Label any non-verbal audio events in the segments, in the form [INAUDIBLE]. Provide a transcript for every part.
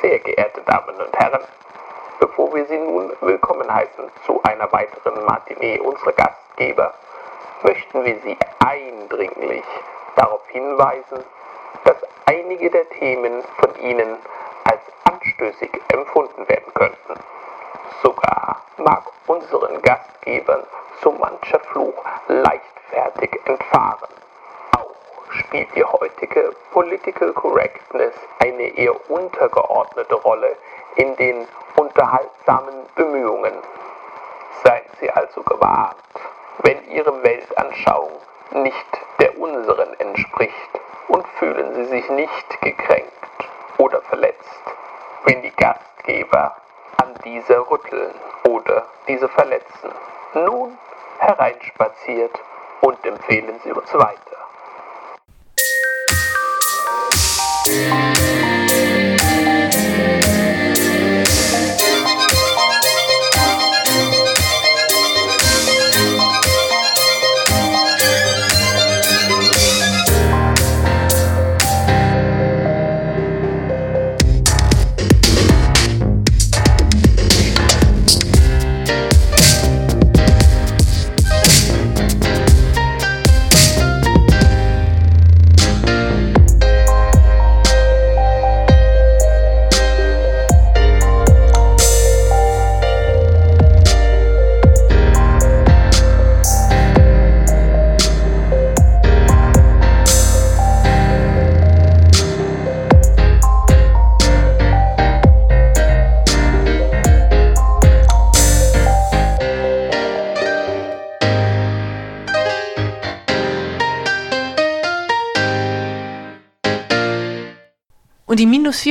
Sehr geehrte Damen und Herren, bevor wir Sie nun willkommen heißen zu einer weiteren Matinee unserer Gastgeber, möchten wir Sie eindringlich darauf hinweisen, dass einige der Themen von Ihnen als anstößig empfunden werden könnten. Sogar mag unseren Gastgebern so mancher Fluch leichtfertig entfahren. Spielt die heutige Political Correctness eine eher untergeordnete Rolle in den unterhaltsamen Bemühungen. Seien Sie also gewarnt, wenn Ihre Weltanschauung nicht der unseren entspricht und fühlen Sie sich nicht gekränkt oder verletzt, wenn die Gastgeber an dieser rütteln oder diese verletzen. Nun hereinspaziert und empfehlen Sie uns weiter. Und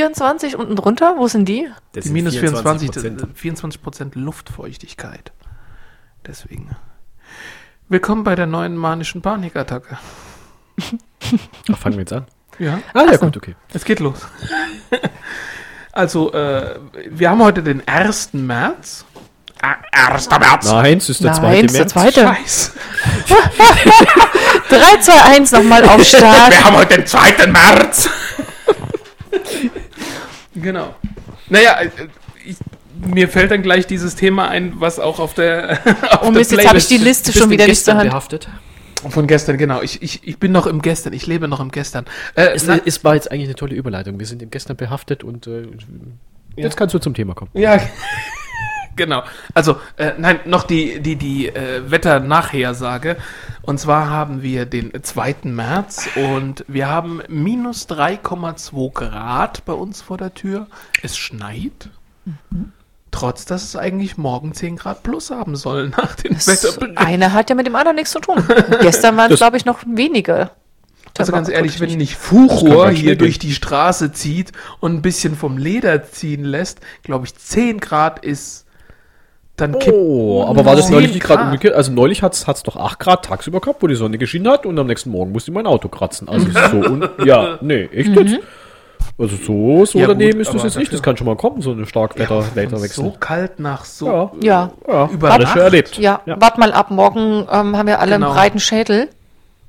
24 unten drunter, wo sind die? Das Die sind minus 24, 24%. das- 24 Prozent Luftfeuchtigkeit. Deswegen. Willkommen bei der neuen manischen Panikattacke. Ach, fangen wir jetzt an. Ja, Ah, ja, gut, okay. es geht los. also, äh, wir haben heute den 1. März. Ah, 1. März. Nein, es ist der Nein, zweite ist der März. zweite. Scheiß. 3, 2, 1 nochmal auf Start. Wir haben heute den 2. März. Genau. Naja, äh, ich, mir fällt dann gleich dieses Thema ein, was auch auf der, [LAUGHS] auf Oh der Mist, jetzt habe ich die Liste schon wieder nicht zur Hand. behaftet? Von gestern, genau. Ich, ich, ich bin noch im Gestern. Ich lebe noch im Gestern. Äh, Es, na, es war jetzt eigentlich eine tolle Überleitung. Wir sind im gestern behaftet und äh, jetzt kannst du zum Thema kommen. ja, [LAUGHS] genau. Also, äh, nein, noch die, die, die äh, Wetter-Nachhersage. Und zwar haben wir den 2. März und wir haben minus 3,2 Grad bei uns vor der Tür. Es schneit. Trotz, dass es eigentlich morgen 10 Grad plus haben soll nach dem Das Wetterbericht. eine hat ja mit dem anderen nichts zu tun. Gestern waren es, glaube ich, noch wenige. Also ganz ehrlich, wenn nicht ganz hier durch die Straße zieht und ein bisschen vom Leder ziehen lässt, glaube ich, 10 Grad ist, dann kippt. Oh, aber war das 10 neulich nicht gerade umgekehrt? Also neulich hat es doch 8 Grad tagsüber gehabt, wo die Sonne geschienen hat und am nächsten Morgen musste ich mein Auto kratzen. Also so und ja, nee, echt jetzt? Also so, so Ja, gut, daneben ist das aber jetzt nicht. dafür- Das kann schon mal kommen, so eine Starkwetter, Von Wetterwechsel. so kalt nach so. Ja. Ja, Ja, Über alles schon erlebt. ja, Ja. wart mal ab. Morgen ähm, haben wir alle Genau. einen breiten Schädel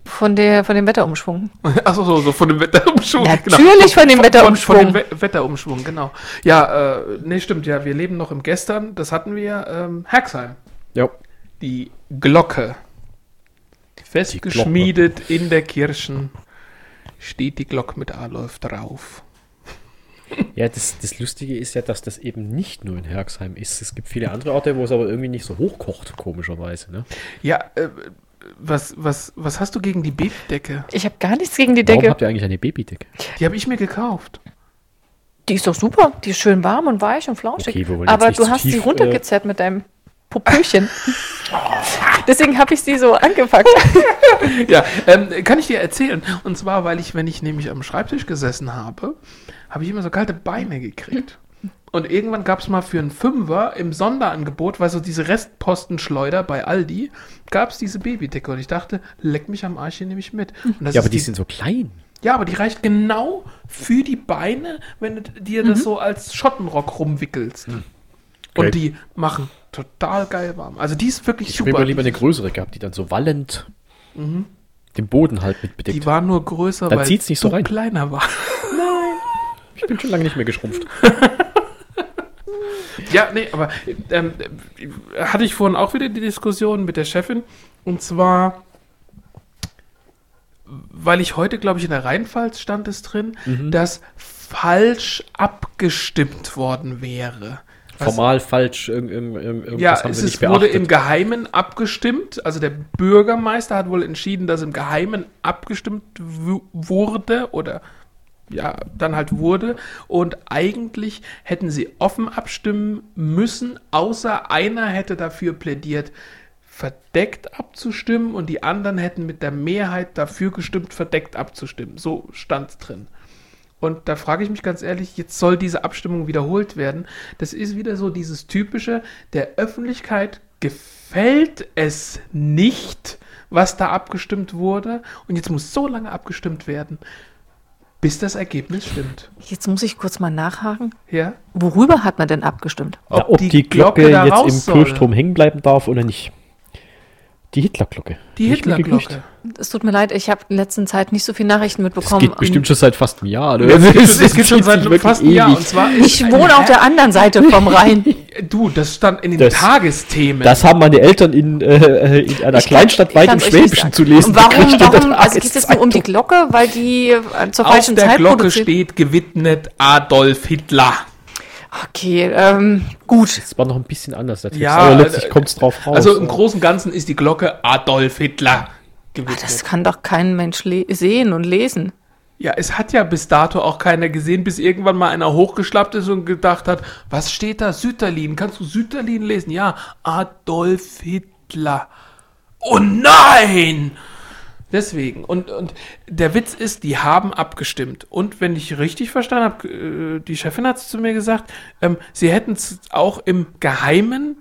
von, der, von dem Wetterumschwung. [LAUGHS] Achso, so, so von dem Wetterumschwung. Natürlich von dem Von, Wetterumschwung. von dem We Wetterumschwung, genau. Ja, äh, nee, stimmt, ja, wir leben noch im Gestern, das hatten wir, ähm, Herxheim. Ja. Die Glocke. Festgeschmiedet in der Kirchen steht die Glocke mit Alof drauf. Ja, das, das Lustige ist ja, dass das eben nicht nur in Herxheim ist. Es gibt viele andere Orte, wo es aber irgendwie nicht so hochkocht, komischerweise. Ne? Ja, äh, was, was, was hast du gegen die Babydecke? Ich habe gar nichts gegen die Warum Decke. habt ihr eigentlich eine Babydecke? Die habe ich mir gekauft. Die ist doch super. Die ist schön warm und weich und flauschig. Okay, Aber du hast sie tief, runtergezerrt mit deinem Popöchen. [LAUGHS] Deswegen habe ich sie so angepackt. [LAUGHS] Ja, ähm, kann ich dir erzählen. Und zwar, weil ich, wenn ich nämlich am Schreibtisch gesessen habe, habe ich immer so kalte Beine gekriegt. Und irgendwann gab es mal für einen Fünfer im Sonderangebot, weil so diese Restpostenschleuder bei Aldi, gab es diese Babydecke. Und ich dachte, leck mich am Arsch, die nehme ich mit. Das Ja, aber ist die sind so klein. ja, aber die reicht genau für die Beine, wenn du dir das so als Schottenrock rumwickelst. Okay. Und die machen total geil warm. Also die ist wirklich Ich hätte mir super. lieber eine größere gehabt, die dann so wallend den Boden halt mit bedeckt. Die war nur größer, Dann weil zieht's nicht so rein. kleiner war. Ich bin schon lange nicht mehr geschrumpft. [LAUGHS] Ja, nee, aber ähm, äh, hatte ich vorhin auch wieder die Diskussion mit der Chefin. Und zwar, weil ich heute, glaube ich, in der Rheinpfalz stand es drin, dass falsch abgestimmt worden wäre. Was- Formal falsch, irg irg irg irgendwas Ja, haben es sie nicht wurde beachtet. im Geheimen abgestimmt. Also der Bürgermeister hat wohl entschieden, dass im Geheimen abgestimmt wu- wurde oder ja, dann halt wurde. Und eigentlich hätten sie offen abstimmen müssen, außer einer hätte dafür plädiert, verdeckt abzustimmen und die anderen hätten mit der Mehrheit dafür gestimmt, verdeckt abzustimmen. So stand drin. Und da frage ich mich ganz ehrlich, jetzt soll diese Abstimmung wiederholt werden. Das ist wieder so dieses typische, der Öffentlichkeit gefällt es nicht, was da abgestimmt wurde. Und jetzt muss so lange abgestimmt werden, bis das Ergebnis stimmt. Jetzt muss ich kurz mal nachhaken. Ja? Worüber hat man denn abgestimmt? Ja, ob die, Glocke, da jetzt im. Kirchturm hängen bleiben darf oder nicht. Die Hitlerglocke. Die? Hitlerglocke. Es tut mir leid, ich habe in letzter Zeit nicht so viel Nachrichten Das mitbekommen. geht bestimmt schon seit fast einem Jahr. Oder? Es gibt, Es es gibt schon seit fast einem Jahr. Und zwar ich wohne auf der anderen Seite vom Rhein. [LAUGHS] Du, das stand in den Das- Tagesthemen. Das haben meine Eltern in, äh, in einer Ich Kleinstadt kann- weit im Schwäbischen zu lesen. Und warum, der warum also geht es nur um die. Glocke, weil die äh, zur Auf falschen der Zeit Glocke produziert steht gewidmet Adolf Hitler. Okay, ähm, gut. Das war noch ein bisschen anders, der Text. Ja, aber letztlich äh, kommt es drauf raus. Also im Großen und Ganzen ist die Glocke Adolf Hitler gewidmet. Das kann doch kein Mensch le- sehen und lesen. Ja, es hat ja bis dato auch keiner gesehen, bis irgendwann mal einer hochgeschlappt ist und gedacht hat, was steht da? Sütterlin. Kannst du Sütterlin lesen? Ja, Adolf Hitler. Oh nein! Deswegen. Und, und der Witz ist, die haben abgestimmt. Und wenn ich richtig verstanden habe, äh, die Chefin hat es zu mir gesagt, ähm, sie hätten es auch im Geheimen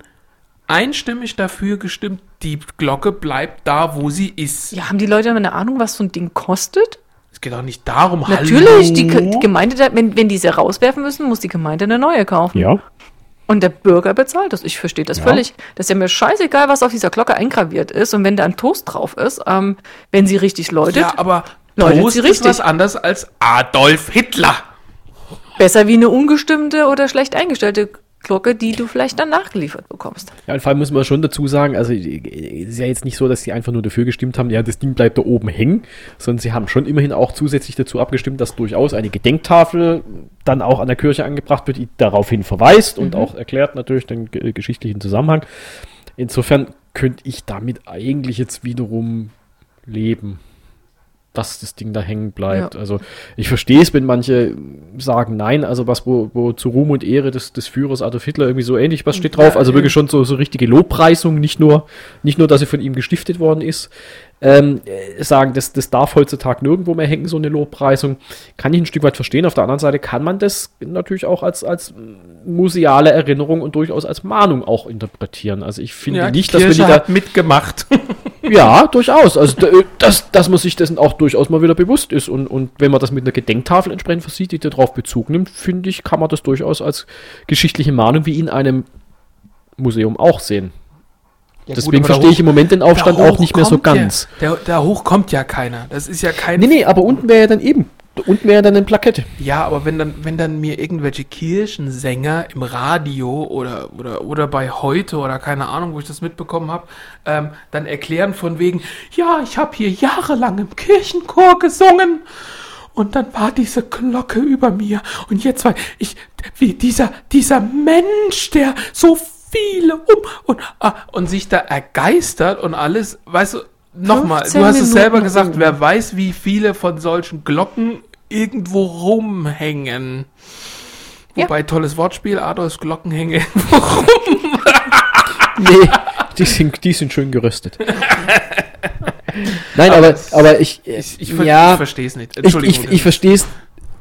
einstimmig dafür gestimmt, die Glocke bleibt da, wo sie ist. Ja, haben die Leute eine Ahnung, was so ein Ding kostet? Es geht auch nicht darum, Natürlich, die, hallo? die Gemeinde, wenn, wenn die sie rauswerfen müssen, muss die Gemeinde eine neue kaufen. ja. Und der Bürger bezahlt das. Ich verstehe das Ja. völlig. Das ist ja mir scheißegal, was auf dieser Glocke eingraviert ist. Und wenn da ein Toast drauf ist, ähm, wenn sie richtig läutet, Ja, aber Läutet Toast sie ist richtig. was anderes als Adolf Hitler. besser wie eine ungestimmte oder schlecht eingestellte Glocke, die du vielleicht dann nachgeliefert bekommst. Ja, und vor allem muss man schon dazu sagen, also es ist ja jetzt nicht so, dass sie einfach nur dafür gestimmt haben, ja, das Ding bleibt da oben hängen, sondern sie haben schon immerhin auch zusätzlich dazu abgestimmt, dass durchaus eine Gedenktafel dann auch an der Kirche angebracht wird, die daraufhin verweist und auch erklärt natürlich den ge- geschichtlichen Zusammenhang. Insofern könnte ich damit eigentlich jetzt wiederum leben, dass das Ding da hängen bleibt. Ja. Also ich verstehe es, wenn manche sagen, nein, also was, wo, wo zu Ruhm und Ehre des, des Führers Adolf Hitler irgendwie so ähnlich, was steht drauf? Also wirklich schon so, so richtige Lobpreisung, nicht nur, nicht nur, dass sie von ihm gestiftet worden ist. Ähm, äh, sagen, das, das darf heutzutage nirgendwo mehr hängen, so eine Lobpreisung. Kann ich ein Stück weit verstehen. Auf der anderen Seite kann man das natürlich auch als, als museale Erinnerung und durchaus als Mahnung auch interpretieren. Also ich finde Ja, nicht, dass wir die Kirche da, hat mitgemacht. [LAUGHS] ja, durchaus. Also, d- dass, dass man sich dessen auch durchaus mal wieder bewusst ist. Und, und wenn man das mit einer Gedenktafel entsprechend versieht, die darauf Bezug nimmt, finde ich, kann man das durchaus als geschichtliche Mahnung wie in einem Museum auch sehen. Deswegen verstehe ich im Moment den Aufstand auch nicht mehr so ganz. Ja, der, da hoch kommt ja keiner. Das ist ja kein. Nee, nee, aber unten wäre ja dann eben. Wäre ja dann eine Plakette. Ja, aber wenn dann, wenn dann mir irgendwelche Kirchensänger im Radio oder, oder, oder bei heute oder keine Ahnung, wo ich das mitbekommen habe, ähm, dann erklären von wegen, ja, ich habe hier jahrelang im Kirchenchor gesungen und dann war diese Glocke über mir und jetzt war ich, wie dieser, dieser Mensch, der so viele um und, ah, und sich da ergeistert und alles, weißt du, nochmal, du 15 hast es selber gesagt, wer weiß, wie viele von solchen Glocken irgendwo rumhängen. Ja. Wobei, tolles Wortspiel, Adolfs Glocken hängen. [LAUGHS] Nee, die sind, die sind schön geröstet. Nein, aber, es- aber ich, Ich, ich, ver ja, ich verstehe es nicht. ich, Entschuldigung. ich, ich verstehe es.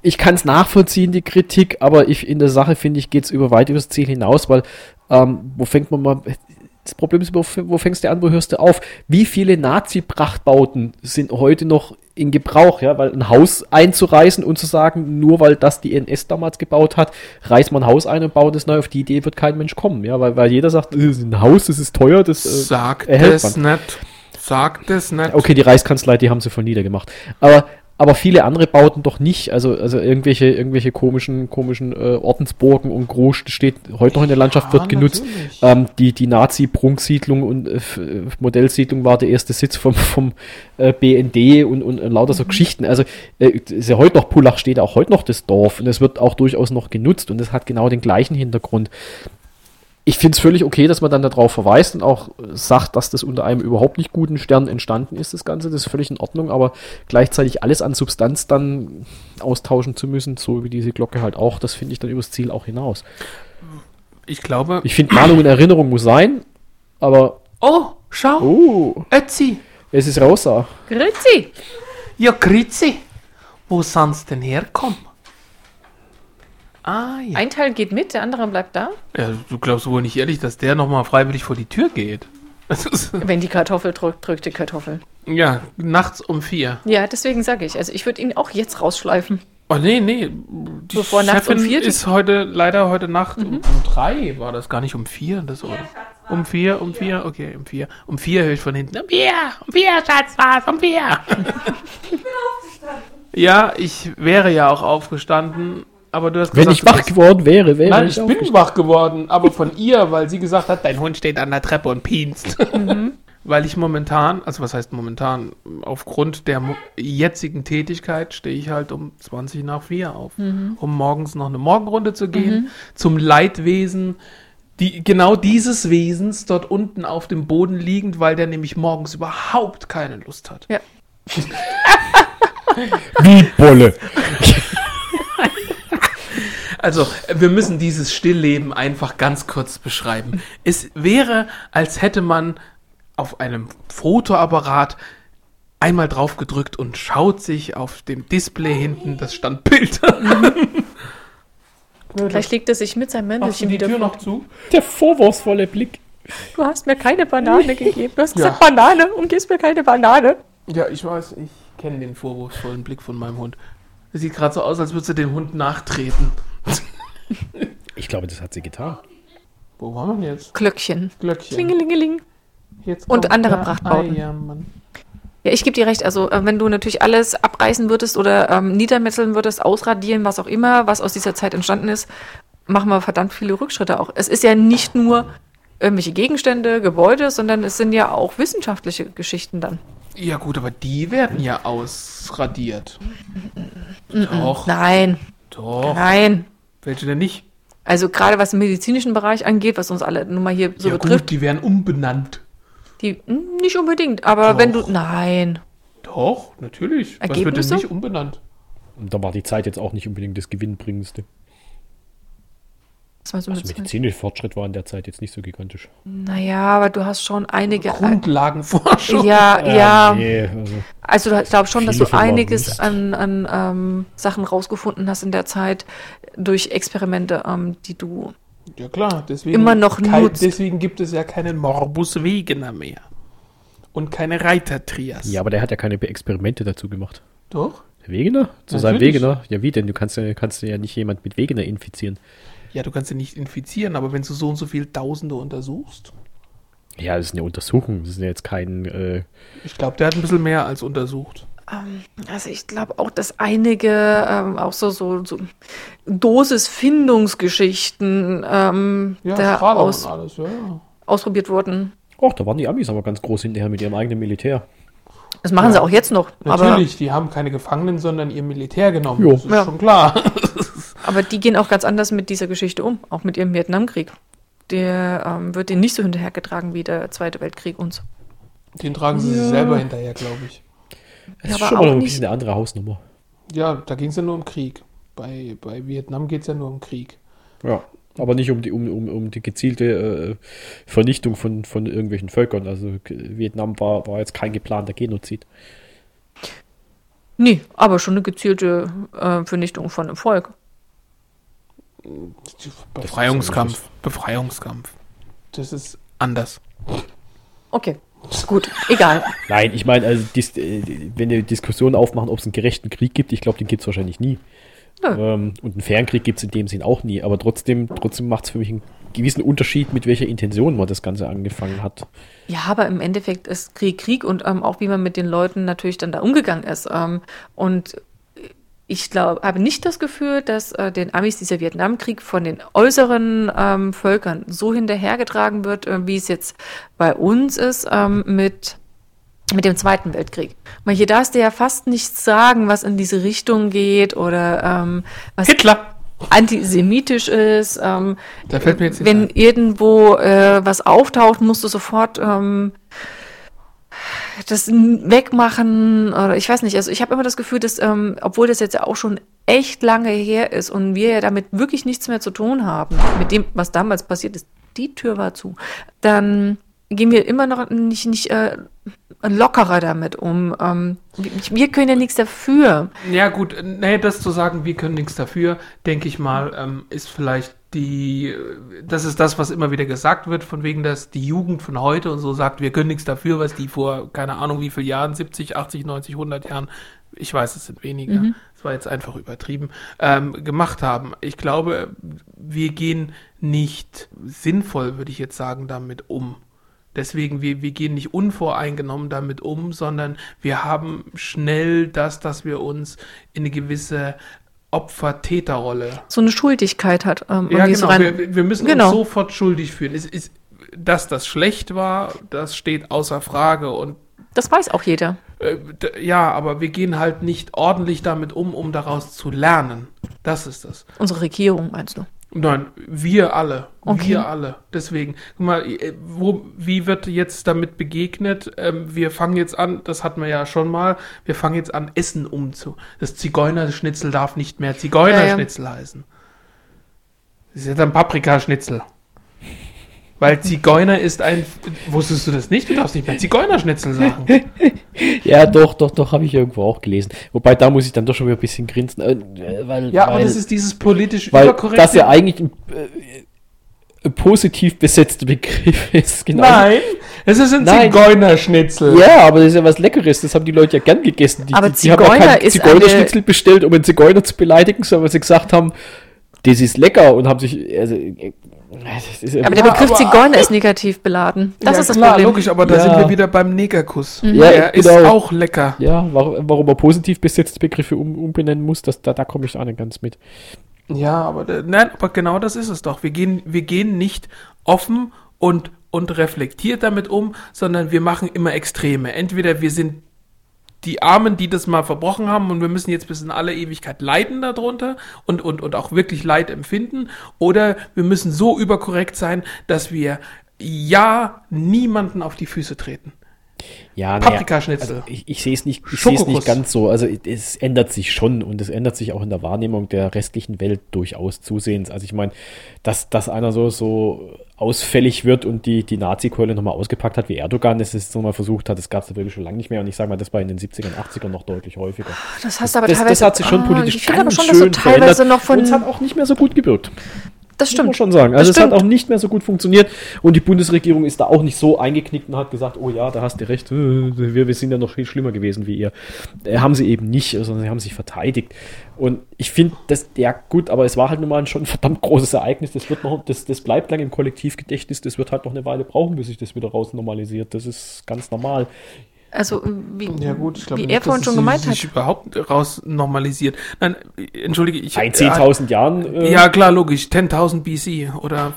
Ich kann es nachvollziehen, die Kritik, aber ich in der Sache finde ich, geht es über weit übers Ziel hinaus, weil ähm, wo fängt man mal. Das Problem ist, wo, fängst du an, wo hörst du auf? Wie viele Nazi-Prachtbauten sind heute noch in Gebrauch, ja? Weil ein Haus einzureißen und zu sagen, nur weil das die NS damals gebaut hat, reißt man ein Haus ein und baut es neu, auf die Idee wird kein Mensch kommen, ja? Weil, weil jeder sagt, das ist ein Haus, das ist teuer, das äh, Sag erhält das man. nicht. Sag das nicht. Okay, die Reichskanzlei, die haben sie von niedergemacht. Aber aber viele andere Bauten doch nicht. Also, also irgendwelche, irgendwelche komischen, komischen äh, Ordensburgen und Groß steht heute noch in der Landschaft, wird genutzt. Ähm, die die Nazi-Prunksiedlung und äh, äh, Modellsiedlung war der erste Sitz vom, vom äh, BND und, und, und lauter so Geschichten. Also äh, ist ja heute noch, Pullach steht auch heute noch das Dorf und es wird auch durchaus noch genutzt und es hat genau den gleichen Hintergrund. Ich finde es völlig okay, dass man dann darauf verweist und auch sagt, dass das unter einem überhaupt nicht guten Stern entstanden ist, das Ganze. Das ist völlig in Ordnung, aber gleichzeitig alles an Substanz dann austauschen zu müssen, so wie diese Glocke halt auch, das finde ich dann übers Ziel auch hinaus. Ich glaube. Ich finde, Mahnung und Erinnerung muss sein, aber oh, schau. oh, Ötzi. es ist Rosa. Grüezi! Ja, Grüezi. Wo sonst denn herkommen? Ah, ja. Ein Teil geht mit, der andere bleibt da. ja. Du glaubst wohl nicht ehrlich, dass der nochmal freiwillig vor die Tür geht. [LAUGHS] Wenn die Kartoffel drückt, drückt die Kartoffel. ja, nachts um vier. Ja, deswegen sage ich. Also ich würde ihn auch jetzt rausschleifen. Oh, nee, nee. Die Bevor nachts um Chefin vier- ist heute, leider heute Nacht um, um drei war das, gar nicht um vier. Das oder? Um vier, um vier, okay, um vier. Um vier höre ich von hinten. Um vier, um vier, Schatz, was, um vier. [LAUGHS] ja, ich wäre ja auch aufgestanden, aber du hast Wenn gesagt, ich du wach geworden wäre, wäre Nein, ich ich bin wach geworden, aber von [LAUGHS] ihr, weil sie gesagt hat, dein Hund steht an der Treppe und pienst. [LAUGHS] Weil ich momentan, also was heißt momentan, aufgrund der jetzigen Tätigkeit stehe ich halt um 20 nach 4 auf, um morgens noch eine Morgenrunde zu gehen, zum Leidwesen die, genau dieses Wesens dort unten auf dem Boden liegend, weil der nämlich morgens überhaupt keine Lust hat. Ja. [LAUGHS] Wie Bolle. Also, wir müssen dieses Stillleben einfach ganz kurz beschreiben. Es wäre, als hätte man auf einem Fotoapparat einmal drauf gedrückt und schaut sich auf dem Display hinten das Standbild an. Vielleicht legt er sich mit seinem Mäntelchen wieder vor. zu? Der vorwurfsvolle Blick. Du hast mir keine Banane gegeben. Du hast Ja. gesagt Banane und gibst mir keine Banane. Ja, ich weiß, ich kenne den vorwurfsvollen Blick von meinem Hund. Es sieht gerade so aus, als würde sie dem Hund nachtreten. Ich glaube, das hat sie getan. Wo waren wir denn jetzt? Glöckchen. Glöckchen. Klingelingeling. Jetzt Und andere der Prachtbauten. Eiermann. Ja, ich gebe dir recht. Also, äh, wenn du natürlich alles abreißen würdest oder ähm, niedermetzeln würdest, ausradieren, was auch immer, was aus dieser Zeit entstanden ist, machen wir verdammt viele Rückschritte auch. Es ist ja nicht nur irgendwelche Gegenstände, Gebäude, sondern es sind ja auch wissenschaftliche Geschichten dann. Ja gut, aber die werden ja ausradiert. Doch, Nein, doch. nein. Welche denn nicht? Also gerade was den medizinischen Bereich angeht, was uns alle nun mal hier so ja betrifft, gut, die werden umbenannt. die hm, nicht unbedingt, aber Doch. wenn du nein, Doch, natürlich. Was wird denn Ergebnisse? nicht umbenannt? Und da war die Zeit jetzt auch nicht unbedingt das Gewinnbringendste. was meinst du Also mit medizinischer Fortschritt war in der Zeit jetzt nicht so gigantisch. Naja, aber du hast schon einige Grundlagenforschung. ja, ja, Nee, also, also ich glaube schon, dass du einiges an, an ähm, Sachen rausgefunden hast in der Zeit durch Experimente, ähm, die du Ja klar, deswegen, Immer noch kein, nutzt. deswegen gibt es ja keinen Morbus Wegener mehr. Und keine Reiter-Trias. ja, aber der hat ja keine Experimente dazu gemacht. Doch? Der Wegener? Zu seinem Natürlich. Wegener? Ja, wie denn? Du kannst ja, kannst ja nicht jemand mit Wegener infizieren. Ja, du kannst ihn nicht infizieren, aber wenn du so und so viel Tausende untersuchst, Ja, das ist eine Untersuchung. Das ist ja jetzt kein. Äh, ich glaube, der hat ein bisschen mehr als untersucht. Ähm, also ich glaube auch, dass einige ähm, auch so, so, so Dosisfindungsgeschichten ähm, Ja, da aus, alles, ja, ja. ausprobiert wurden. Och, da waren die Amis aber ganz groß hinterher mit ihrem eigenen Militär. Das machen sie auch jetzt noch. Aber, Natürlich, die haben keine Gefangenen, sondern ihr Militär genommen. Jo. Das ist Ja. schon klar. [LAUGHS] aber die gehen auch ganz anders mit dieser Geschichte um, auch mit ihrem Vietnamkrieg. Der ähm, wird denen nicht so hinterhergetragen wie der Zweite Weltkrieg uns. Den tragen sie sich selber hinterher, glaube ich. Das Ja, ist aber schon mal ein bisschen eine andere Hausnummer. Ja, da ging es ja nur um Krieg. Bei, bei Vietnam geht es ja nur um Krieg. Ja. Aber nicht um die, um, um, um die gezielte äh, Vernichtung von, von irgendwelchen Völkern. Also Vietnam war, war jetzt kein geplanter Genozid. Nee, aber schon eine gezielte äh, Vernichtung von einem Volk. Befreiungskampf. Befreiungskampf. Das ist anders. Okay, gut, egal. Nein, ich meine, also dis, äh, wenn wir Diskussionen aufmachen, ob es einen gerechten Krieg gibt, ich glaube, den gibt es wahrscheinlich nie. Ähm, und einen fairen Krieg gibt es in dem Sinn auch nie. Aber trotzdem, trotzdem macht es für mich einen gewissen Unterschied, mit welcher Intention man das Ganze angefangen hat. Ja, aber im Endeffekt ist Krieg Krieg und ähm, auch wie man mit den Leuten natürlich dann da umgegangen ist. Ähm, und ich glaube, habe nicht das Gefühl, dass äh, den Amis dieser Vietnamkrieg von den äußeren ähm, Völkern so hinterhergetragen wird, äh, wie es jetzt bei uns ist ähm, mit mit dem Zweiten Weltkrieg. Mal hier darfst du ja fast nichts sagen, was in diese Richtung geht oder ähm, was Hitler! antisemitisch ist. Ähm, Da fällt mir jetzt wenn ein. irgendwo äh, was auftaucht, musst du sofort ähm, das wegmachen oder ich weiß nicht. Also ich habe immer das Gefühl, dass ähm, obwohl das jetzt ja auch schon echt lange her ist und wir ja damit wirklich nichts mehr zu tun haben mit dem, was damals passiert ist, die Tür war zu, dann gehen wir immer noch nicht nicht äh, lockerer damit um. Ähm, wir, wir können ja nichts dafür. Ja, gut, nee, das zu sagen, wir können nichts dafür, denke ich mal, ähm, ist vielleicht die, das ist das, was immer wieder gesagt wird, von wegen, dass die Jugend von heute und so sagt, wir können nichts dafür, was die vor, keine Ahnung, wie viel Jahren, 70, 80, 90, 100 Jahren, ich weiß, es sind weniger, es war jetzt einfach übertrieben, ähm, gemacht haben. Ich glaube, wir gehen nicht sinnvoll, würde ich jetzt sagen, damit um. Deswegen, wir, wir gehen nicht unvoreingenommen damit um, sondern wir haben schnell das, dass wir uns in eine gewisse Opfer-Täter-Rolle. So eine Schuldigkeit hat. Ähm, Ja, so genau. rein- Wir, wir müssen Genau. uns sofort schuldig fühlen. Es ist, dass das schlecht war, das steht außer Frage. Und Das weiß auch jeder. äh, ja, aber wir gehen halt nicht ordentlich damit um, um daraus zu lernen. Das ist das. Unsere Regierung, meinst du? Nein, wir alle. Okay. Wir alle. Deswegen, guck mal, äh, wo, wie wird jetzt damit begegnet? Ähm, wir fangen jetzt an, das hatten wir ja schon mal, wir fangen jetzt an, Essen umzu. Das Zigeunerschnitzel darf nicht mehr Zigeunerschnitzel heißen. Das ist ja dann Paprikaschnitzel. Weil Zigeuner ist ein. Wusstest du das nicht? Du darfst nicht mehr Zigeunerschnitzel sagen. [LAUGHS] Ja, doch, doch, doch, habe ich irgendwo auch gelesen. Wobei, da muss ich dann doch schon wieder ein bisschen grinsen. Äh, weil, Ja, weil, aber das ist dieses politisch weil überkorrekte. das ja eigentlich ein, äh, ein positiv besetzter Begriff [LAUGHS] ist. Genau. Nein, es ist ein Nein. Zigeunerschnitzel. Ja, aber das ist ja was Leckeres. Das haben die Leute ja gern gegessen. Die, Aber die, die haben ja Zigeuner kein Zigeunerschnitzel bestellt, um einen Zigeuner zu beleidigen, sondern weil sie gesagt haben, das ist lecker und haben sich. Also, äh, ja- Aber der Begriff aber- Zigeuner ist negativ beladen. Das ja, ist das klar, Problem. logisch, aber da Ja. sind wir wieder beim Negerkuss. Ja, Der ist genau. auch lecker. ja, warum, warum man positiv besetzte Begriffe um, umbenennen muss, das, da, da komme ich auch nicht ganz mit. Ja, aber nein, aber genau das ist es doch. Wir gehen, wir gehen nicht offen und und reflektiert damit um, sondern wir machen immer Extreme. Entweder wir sind die Armen, die das mal verbrochen haben und wir müssen jetzt bis in alle Ewigkeit leiden darunter und, und, und auch wirklich Leid empfinden, oder wir müssen so überkorrekt sein, dass wir ja niemanden auf die Füße treten. Ja, Paprikaschnitzel. Also ich, ich sehe es nicht, ich nicht ganz so. Also es ändert sich schon und es ändert sich auch in der Wahrnehmung der restlichen Welt durchaus zusehends. Also ich meine, dass, dass einer so, so ausfällig wird und die, die Nazi-Keule nochmal ausgepackt hat, wie Erdogan es jetzt nochmal versucht hat, das gab es wirklich schon lange nicht mehr. Und ich sage mal, das war in den 70ern, 80ern noch deutlich häufiger. Das du aber das, teilweise. das hat sich schon Ah, politisch ich finde aber ganz schon, dass schön du teilweise verändert. noch von. Und es hat auch nicht mehr so gut gewirkt. Das Muss man stimmt. schon sagen. Das Also es hat stimmt. auch nicht mehr so gut funktioniert und die Bundesregierung ist da auch nicht so eingeknickt und hat gesagt, oh ja, da hast du recht, äh, wir, wir sind ja noch viel schlimmer gewesen wie ihr. Äh, haben sie eben nicht, sondern sie haben sich verteidigt. Und ich finde, das, ja gut, aber es war halt nun mal ein schon verdammt großes Ereignis. Das wird noch, das, das bleibt lang im Kollektivgedächtnis, das wird halt noch eine Weile brauchen, bis sich das wieder raus normalisiert. Das ist ganz normal. Also, wie, Ja gut, ich wie nicht, er vorhin dass schon es gemeint sich hat. überhaupt raus normalisiert. Nein, entschuldige, ich... In 10.000 Jahren. äh, Ja, klar, logisch. 10.000 BC oder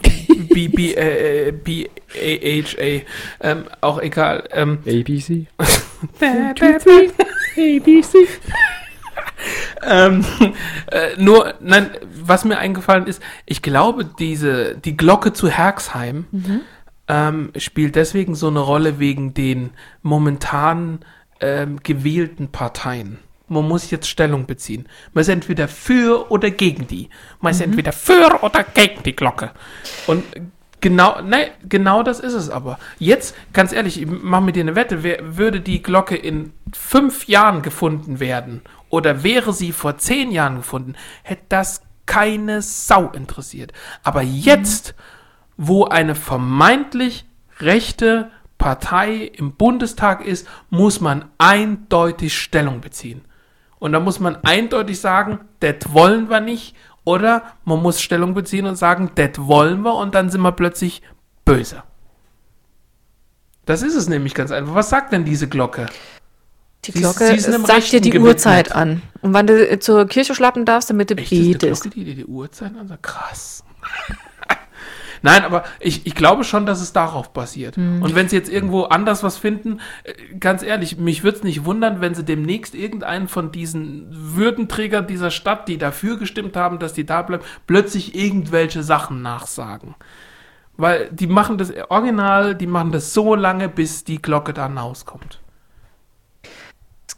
B, B, äh, äh, B, A, H, A. Ähm, auch egal. Ähm, ABC. ABC. [LAUGHS] [LAUGHS] ähm, äh, nur, nein, was mir eingefallen ist, ich glaube, diese, die Glocke zu Herxheim ähm, spielt deswegen so eine Rolle wegen den momentan ähm, gewählten Parteien. Man muss jetzt Stellung beziehen. Man ist entweder für oder gegen die. Man ist entweder für oder gegen die Glocke. Und genau, nein, genau das ist es aber. Jetzt, ganz ehrlich, ich mache mit dir eine Wette, wer, würde die Glocke in fünf Jahren gefunden werden oder wäre sie vor zehn Jahren gefunden, hätte das keine Sau interessiert. Aber jetzt, wo eine vermeintlich rechte Partei im Bundestag ist, muss man eindeutig Stellung beziehen. Und da muss man eindeutig sagen, das wollen wir nicht Oder man muss Stellung beziehen und sagen, das wollen wir und dann sind wir plötzlich böse. Das ist es nämlich ganz einfach. Was sagt denn diese Glocke? Die Sie Glocke sie ist einem sagt dir die gewidmet. Uhrzeit an. Und wann du zur Kirche schlappen darfst, damit du Echt, ist eine betest. Glocke, die dir die Uhrzeit ansagt? Krass. Nein, aber ich, ich glaube schon, dass es darauf basiert. Hm. Und wenn sie jetzt irgendwo anders was finden, äh, ganz ehrlich, mich würde es nicht wundern, wenn sie demnächst irgendeinen von diesen Würdenträgern dieser Stadt, die dafür gestimmt haben, dass die da bleiben, plötzlich irgendwelche Sachen nachsagen. Weil die machen das original, die machen das so lange, bis die Glocke dann rauskommt.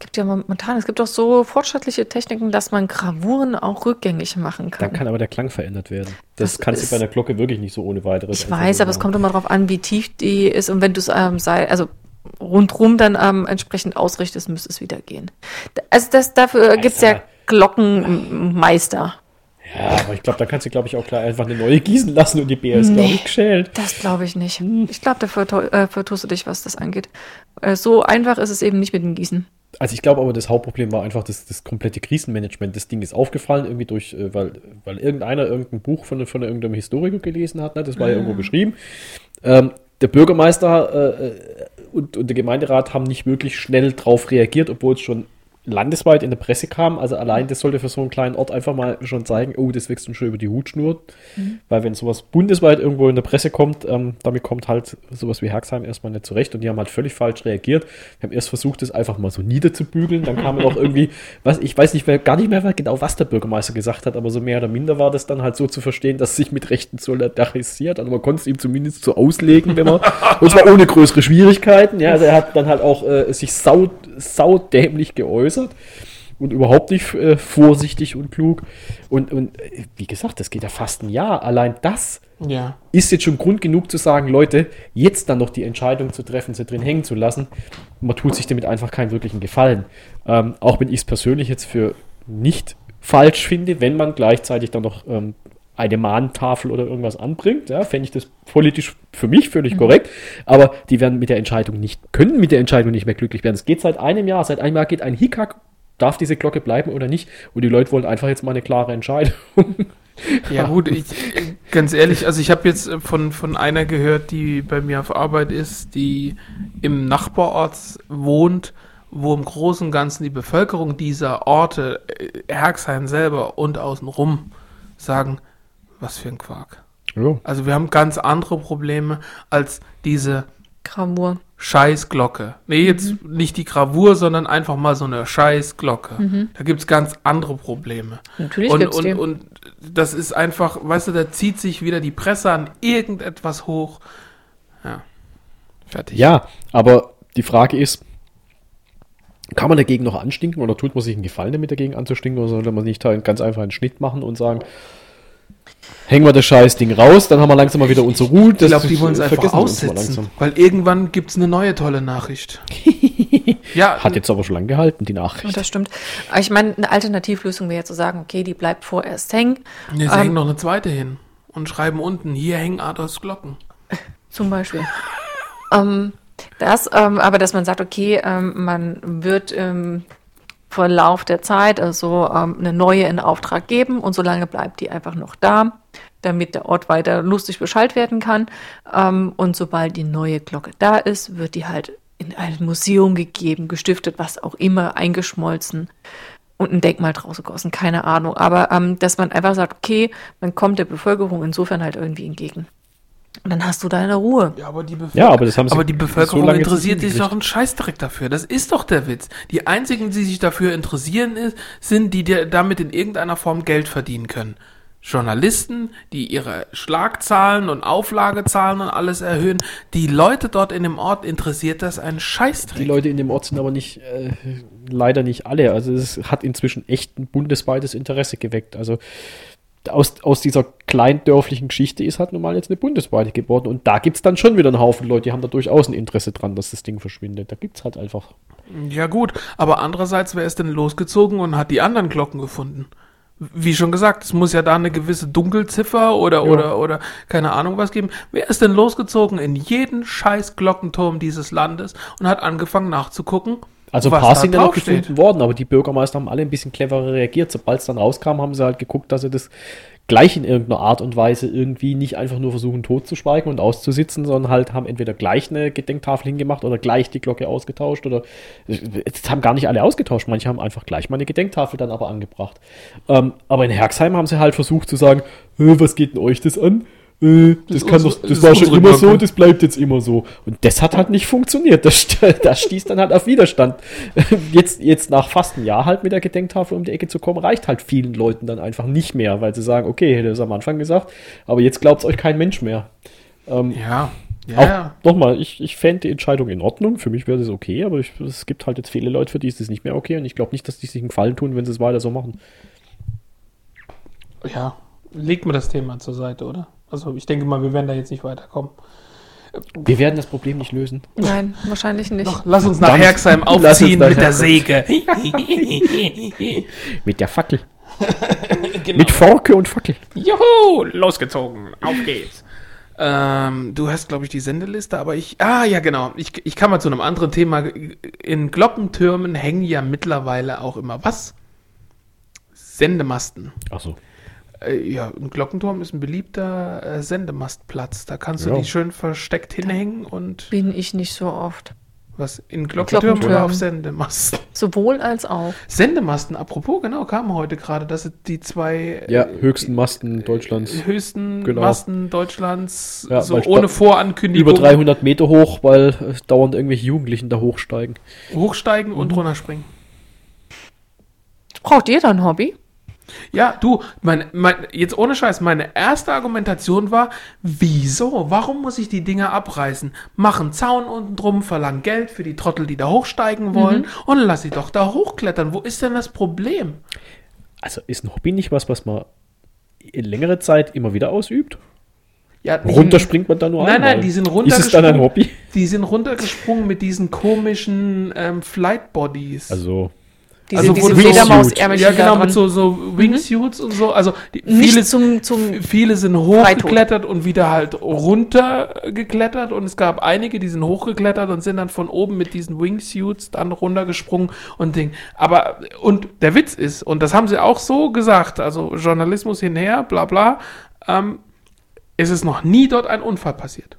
Es gibt ja momentan, es gibt auch so fortschrittliche Techniken, dass man Gravuren auch rückgängig machen kann. Dann kann aber der Klang verändert werden. Das, Das kannst du bei einer Glocke wirklich nicht so ohne weiteres. Ich weiß, aber es kommt immer darauf an, wie tief die ist und wenn du es ähm, sei, also rundrum dann ähm, entsprechend ausrichtest, müsste es wieder gehen. Also das, dafür gibt es ja Meister. Glockenmeister. Ja, aber ich glaube, da kannst du, glaube ich, auch klar einfach eine neue gießen lassen und die Bier ist, glaube Nee. ich, geschält. Das glaube ich nicht. Ich glaube, da äh, vertust du dich, was das angeht. Äh, so einfach ist es eben nicht mit dem Gießen. Also ich glaube aber, das Hauptproblem war einfach das, das komplette Krisenmanagement. Das Ding ist aufgefallen, irgendwie durch, äh, weil, weil irgendeiner irgendein Buch von, von irgendeinem Historiker gelesen hat, ne? das war ja irgendwo beschrieben. Ähm, der Bürgermeister äh, äh, und, und der Gemeinderat haben nicht wirklich schnell drauf reagiert, obwohl es schon landesweit in der Presse kam. Also allein das sollte für so einen kleinen Ort einfach mal schon zeigen, oh, das wächst uns schon über die Hutschnur. Weil wenn sowas bundesweit irgendwo in der Presse kommt, ähm, damit kommt halt sowas wie Herxheim erstmal nicht zurecht und die haben halt völlig falsch reagiert. Wir haben erst versucht, das einfach mal so niederzubügeln, dann kam noch [LAUGHS] irgendwie, was, ich weiß nicht mehr, gar nicht mehr genau, was der Bürgermeister gesagt hat, aber so mehr oder minder war das dann halt so zu verstehen, dass es sich mit Rechten solidarisiert. Also man konnte es ihm zumindest so auslegen, wenn man, [LAUGHS] und zwar ohne größere Schwierigkeiten. Ja, also er hat dann halt auch äh, sich sau, saudämlich geäußert und überhaupt nicht äh, vorsichtig und klug. Und, und äh, wie gesagt, das geht ja fast ein Jahr. Allein das Ja. ist jetzt schon Grund genug zu sagen, Leute, jetzt dann noch die Entscheidung zu treffen, sie drin hängen zu lassen. Man tut sich damit einfach keinen wirklichen Gefallen. Ähm, auch wenn ich es persönlich jetzt für nicht falsch finde, wenn man gleichzeitig dann noch ähm, eine Mahntafel oder irgendwas anbringt, ja, fände ich das politisch für mich völlig korrekt. Aber die werden mit der Entscheidung nicht, können mit der Entscheidung nicht mehr glücklich werden. Es geht seit einem Jahr, seit einem Jahr geht ein Hickhack, darf diese Glocke bleiben oder nicht? Und die Leute wollen einfach jetzt mal eine klare Entscheidung. Ja gut, ich, ganz ehrlich, also ich habe jetzt von, von einer gehört, die bei mir auf Arbeit ist, die im Nachbarort wohnt, wo im Großen und Ganzen die Bevölkerung dieser Orte, äh, Herxheim selber und außenrum, sagen, was für ein Quark. Ja. Also wir haben ganz andere Probleme als diese Gravur. Scheißglocke. Nee, jetzt nicht die Gravur, sondern einfach mal so eine Scheißglocke. Da gibt's ganz andere Probleme. Natürlich und, gibt's und, die. und das ist einfach, weißt du, da zieht sich wieder die Presse an irgendetwas hoch. Ja. Fertig. Ja, aber die Frage ist, kann man dagegen noch anstinken oder tut man sich einen Gefallen damit dagegen anzustinken oder sollte man nicht ganz einfach einen Schnitt machen und sagen, hängen wir das scheiß Ding raus, dann haben wir langsam mal wieder unsere Ruhe. Ich glaube, die wollen es einfach aussetzen, weil irgendwann gibt's eine neue tolle Nachricht. [LAUGHS] ja, Hat jetzt aber schon lange gehalten, die Ja, Nachricht. das stimmt. Ich meine, eine Alternativlösung wäre ja zu sagen, okay, die bleibt vorerst hängen. nee, sie Ähm, hängen noch eine zweite hin und schreiben unten, hier hängen Adolfs Glocken. Zum Beispiel. [LAUGHS] ähm, das, ähm, aber dass man sagt, okay, ähm, man wird im Verlauf der Zeit also ähm, eine neue in Auftrag geben und solange bleibt die einfach noch da, damit der Ort weiter lustig beschallt werden kann. Ähm, und sobald die neue Glocke da ist, wird die halt in ein Museum gegeben, gestiftet, was auch immer, eingeschmolzen und ein Denkmal draus gegossen, keine Ahnung. Aber ähm, dass man einfach sagt, okay, man kommt der Bevölkerung insofern halt irgendwie entgegen. Und dann hast du deine Ruhe. Ja, aber die, Bevölker Ja, aber das haben sie aber die Bevölkerung so interessiert sich doch einen Scheißdreck dafür. Das ist doch der Witz. Die einzigen, die sich dafür interessieren, ist, sind die, die damit in irgendeiner Form Geld verdienen können. Journalisten, die ihre Schlagzahlen und Auflagezahlen und alles erhöhen. Die Leute dort in dem Ort interessiert das ein Die Scheißdreck. Leute in dem Ort sind aber nicht, äh, leider nicht alle. Also es hat inzwischen echt ein bundesweites Interesse geweckt. Also aus, aus dieser kleindörflichen Geschichte ist halt nun mal jetzt eine bundesweite geworden. Und da gibt es dann schon wieder einen Haufen Leute, die haben da durchaus ein Interesse dran, dass das Ding verschwindet. Da gibt es halt einfach. Ja gut, aber andererseits, wer ist denn losgezogen und hat die anderen Glocken gefunden? Wie schon gesagt, es muss ja da eine gewisse Dunkelziffer oder, Ja. oder, oder keine Ahnung was geben. Wer ist denn losgezogen in jeden scheiß Glockenturm dieses Landes und hat angefangen nachzugucken? Also ein paar sind ja noch gefunden worden, aber die Bürgermeister haben alle ein bisschen cleverer reagiert. Sobald es dann rauskam, haben sie halt geguckt, dass sie das gleich in irgendeiner Art und Weise irgendwie nicht einfach nur versuchen totzuschweigen und auszusitzen, sondern halt haben entweder gleich eine Gedenktafel hingemacht oder gleich die Glocke ausgetauscht oder jetzt haben gar nicht alle ausgetauscht, manche haben einfach gleich mal eine Gedenktafel dann aber angebracht. Ähm, aber in Herxheim haben sie halt versucht zu sagen, "Äh, was geht denn euch das an? Äh, das, ist kann unsere- doch, das, das war schon immer so, Glocke." das bleibt jetzt immer so. Und das hat halt nicht funktioniert. Das, [LAUGHS] das stieß dann halt auf Widerstand. [LAUGHS] Jetzt, jetzt nach fast einem Jahr halt mit der Gedenktafel um die Ecke zu kommen, reicht halt vielen Leuten dann einfach nicht mehr, weil sie sagen, okay, hätte es am Anfang gesagt, aber jetzt glaubt es euch kein Mensch mehr. Ähm, Ja, ja, auch, nochmal, ich, ich fände die Entscheidung in Ordnung. Für mich wäre das okay, aber ich, es gibt halt jetzt viele Leute, für die ist das nicht mehr okay und ich glaube nicht, dass die sich einen Gefallen tun, wenn sie es weiter so machen. ja. Legt mir das Thema zur Seite, oder? Also ich denke mal, wir werden da jetzt nicht weiterkommen. Wir werden das Problem nicht lösen. Nein, wahrscheinlich nicht. Doch, lass uns nach Dann- Herxheim aufziehen nach mit der. Säge. [LAUGHS] [LAUGHS] Mit der Fackel. [LAUGHS] Genau. Mit Forke und Fackel. Juhu, losgezogen. Auf geht's. Ähm, du hast, glaube ich, die Sendeliste, aber ich. Ah, ja, genau. Ich, ich kann mal zu einem anderen Thema. In Glockentürmen hängen ja mittlerweile auch immer was? Sendemasten. Achso. Äh, ja, ein Glockenturm ist ein beliebter äh, Sendemastplatz. Da kannst du Ja. die schön versteckt hinhängen und Bin ich nicht so oft. was in Glockentürmen Glockentürmen. oder auf Sendemasten. [LAUGHS] Sowohl als auch. Sendemasten, apropos, genau, kamen heute gerade, dass es die zwei Ja, äh, höchsten Masten Deutschlands. höchsten Genau. Masten Deutschlands Ja, so ohne Vorankündigung Über 300 Meter hoch, weil äh, dauernd irgendwelche Jugendlichen da hochsteigen. hochsteigen Mhm. und runterspringen. Braucht jeder ein Hobby? Ja, du, mein, mein, jetzt ohne Scheiß, meine erste Argumentation war, wieso? Warum muss ich die Dinger abreißen? Mach einen Zaun unten drum, verlang Geld für die Trottel, die da hochsteigen wollen Mhm. und lass sie doch da hochklettern. Wo ist denn das Problem? Also ist ein Hobby nicht was, was man in längere Zeit immer wieder ausübt? Ja, nicht- Runter springt man da nur Nein, einmal. nein, die sind Ist es dann ein runtergesprungen. Hobby? Die sind runtergesprungen mit diesen komischen ähm, Flight Bodies. Also, Diese, Also, diese Fledermausärmelchen ja, genau, mit so, so Wingsuits und so. Also die, viele, zum, zum viele sind hochgeklettert und wieder halt runtergeklettert und es gab einige, die sind hochgeklettert und sind dann von oben mit diesen Wingsuits dann runtergesprungen und Ding. Aber, und der Witz ist, und das haben sie auch so gesagt, also Journalismus hinher, bla bla, ähm, es ist noch nie dort ein Unfall passiert.